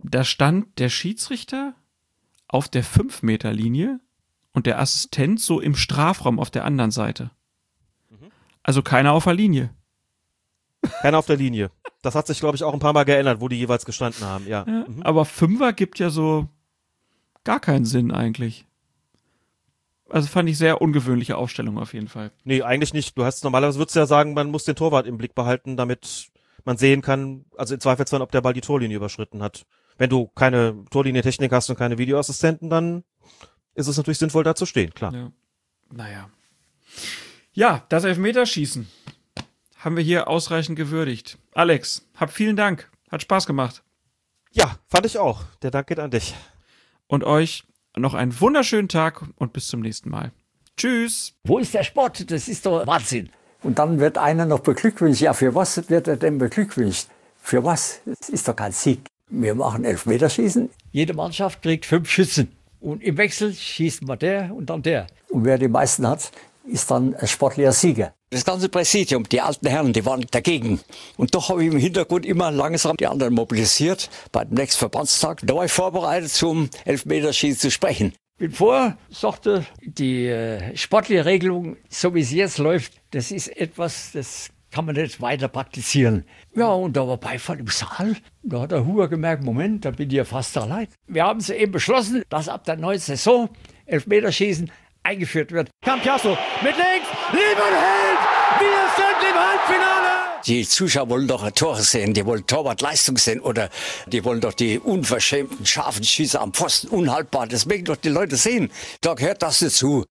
Da stand der Schiedsrichter auf der 5-Meter-Linie und der Assistent so im Strafraum auf der anderen Seite. Also keiner auf der Linie. Keiner auf der Linie. Das hat sich, glaube ich, auch ein paar Mal geändert, wo die jeweils gestanden haben, ja. Ja, Mhm. Aber Fünfer gibt ja so gar keinen Sinn eigentlich. Also fand ich sehr ungewöhnliche Aufstellung auf jeden Fall. Nee, eigentlich nicht. Du hast normalerweise würdest du ja sagen, man muss den Torwart im Blick behalten, damit man sehen kann, also im Zweifelsfall, ob der Ball die Torlinie überschritten hat. Wenn du keine Torlinientechnik hast und keine Videoassistenten, dann ist es natürlich sinnvoll, da zu stehen, klar. Ja. Naja. Ja, das Elfmeterschießen haben wir hier ausreichend gewürdigt. Alex, hab vielen Dank. Hat Spaß gemacht. Ja, fand ich auch. Der Dank geht an dich. Und euch noch einen wunderschönen Tag und bis zum nächsten Mal. Tschüss. Wo ist der Sport? Das ist doch Wahnsinn. Und dann wird einer noch beglückwünscht. Ja, für was wird er denn beglückwünscht? Für was? Das ist doch kein Sieg. Wir machen Elfmeterschießen. Jede Mannschaft kriegt fünf Schützen. Und im Wechsel schießt mal der und dann der. Und wer die meisten hat, ist dann ein sportlicher Sieger. Das ganze Präsidium, die alten Herren, die waren dagegen. Und doch habe ich im Hintergrund immer langsam die anderen mobilisiert. Bei dem nächsten Verbandstag, da war ich vorbereitet, zum Elfmeterschießen zu sprechen. Bin vor, sagte, die äh, sportliche Regelung, so wie sie jetzt läuft, das ist etwas, das kann man nicht weiter praktizieren. Ja, und da war Beifall im Saal. Da hat der Huber gemerkt, Moment, da bin ich ja fast allein. Wir haben es eben beschlossen, dass ab der neuen Saison Elfmeterschießen eingeführt wird. Campiasso mit links, Liebenheld, wir sind im Halbfinale! Die Zuschauer wollen doch Tore sehen, die wollen Torwartleistung sehen oder die wollen doch die unverschämten, scharfen Schüsse am Pfosten unhaltbar. Das mögen doch die Leute sehen. Da gehört das dazu.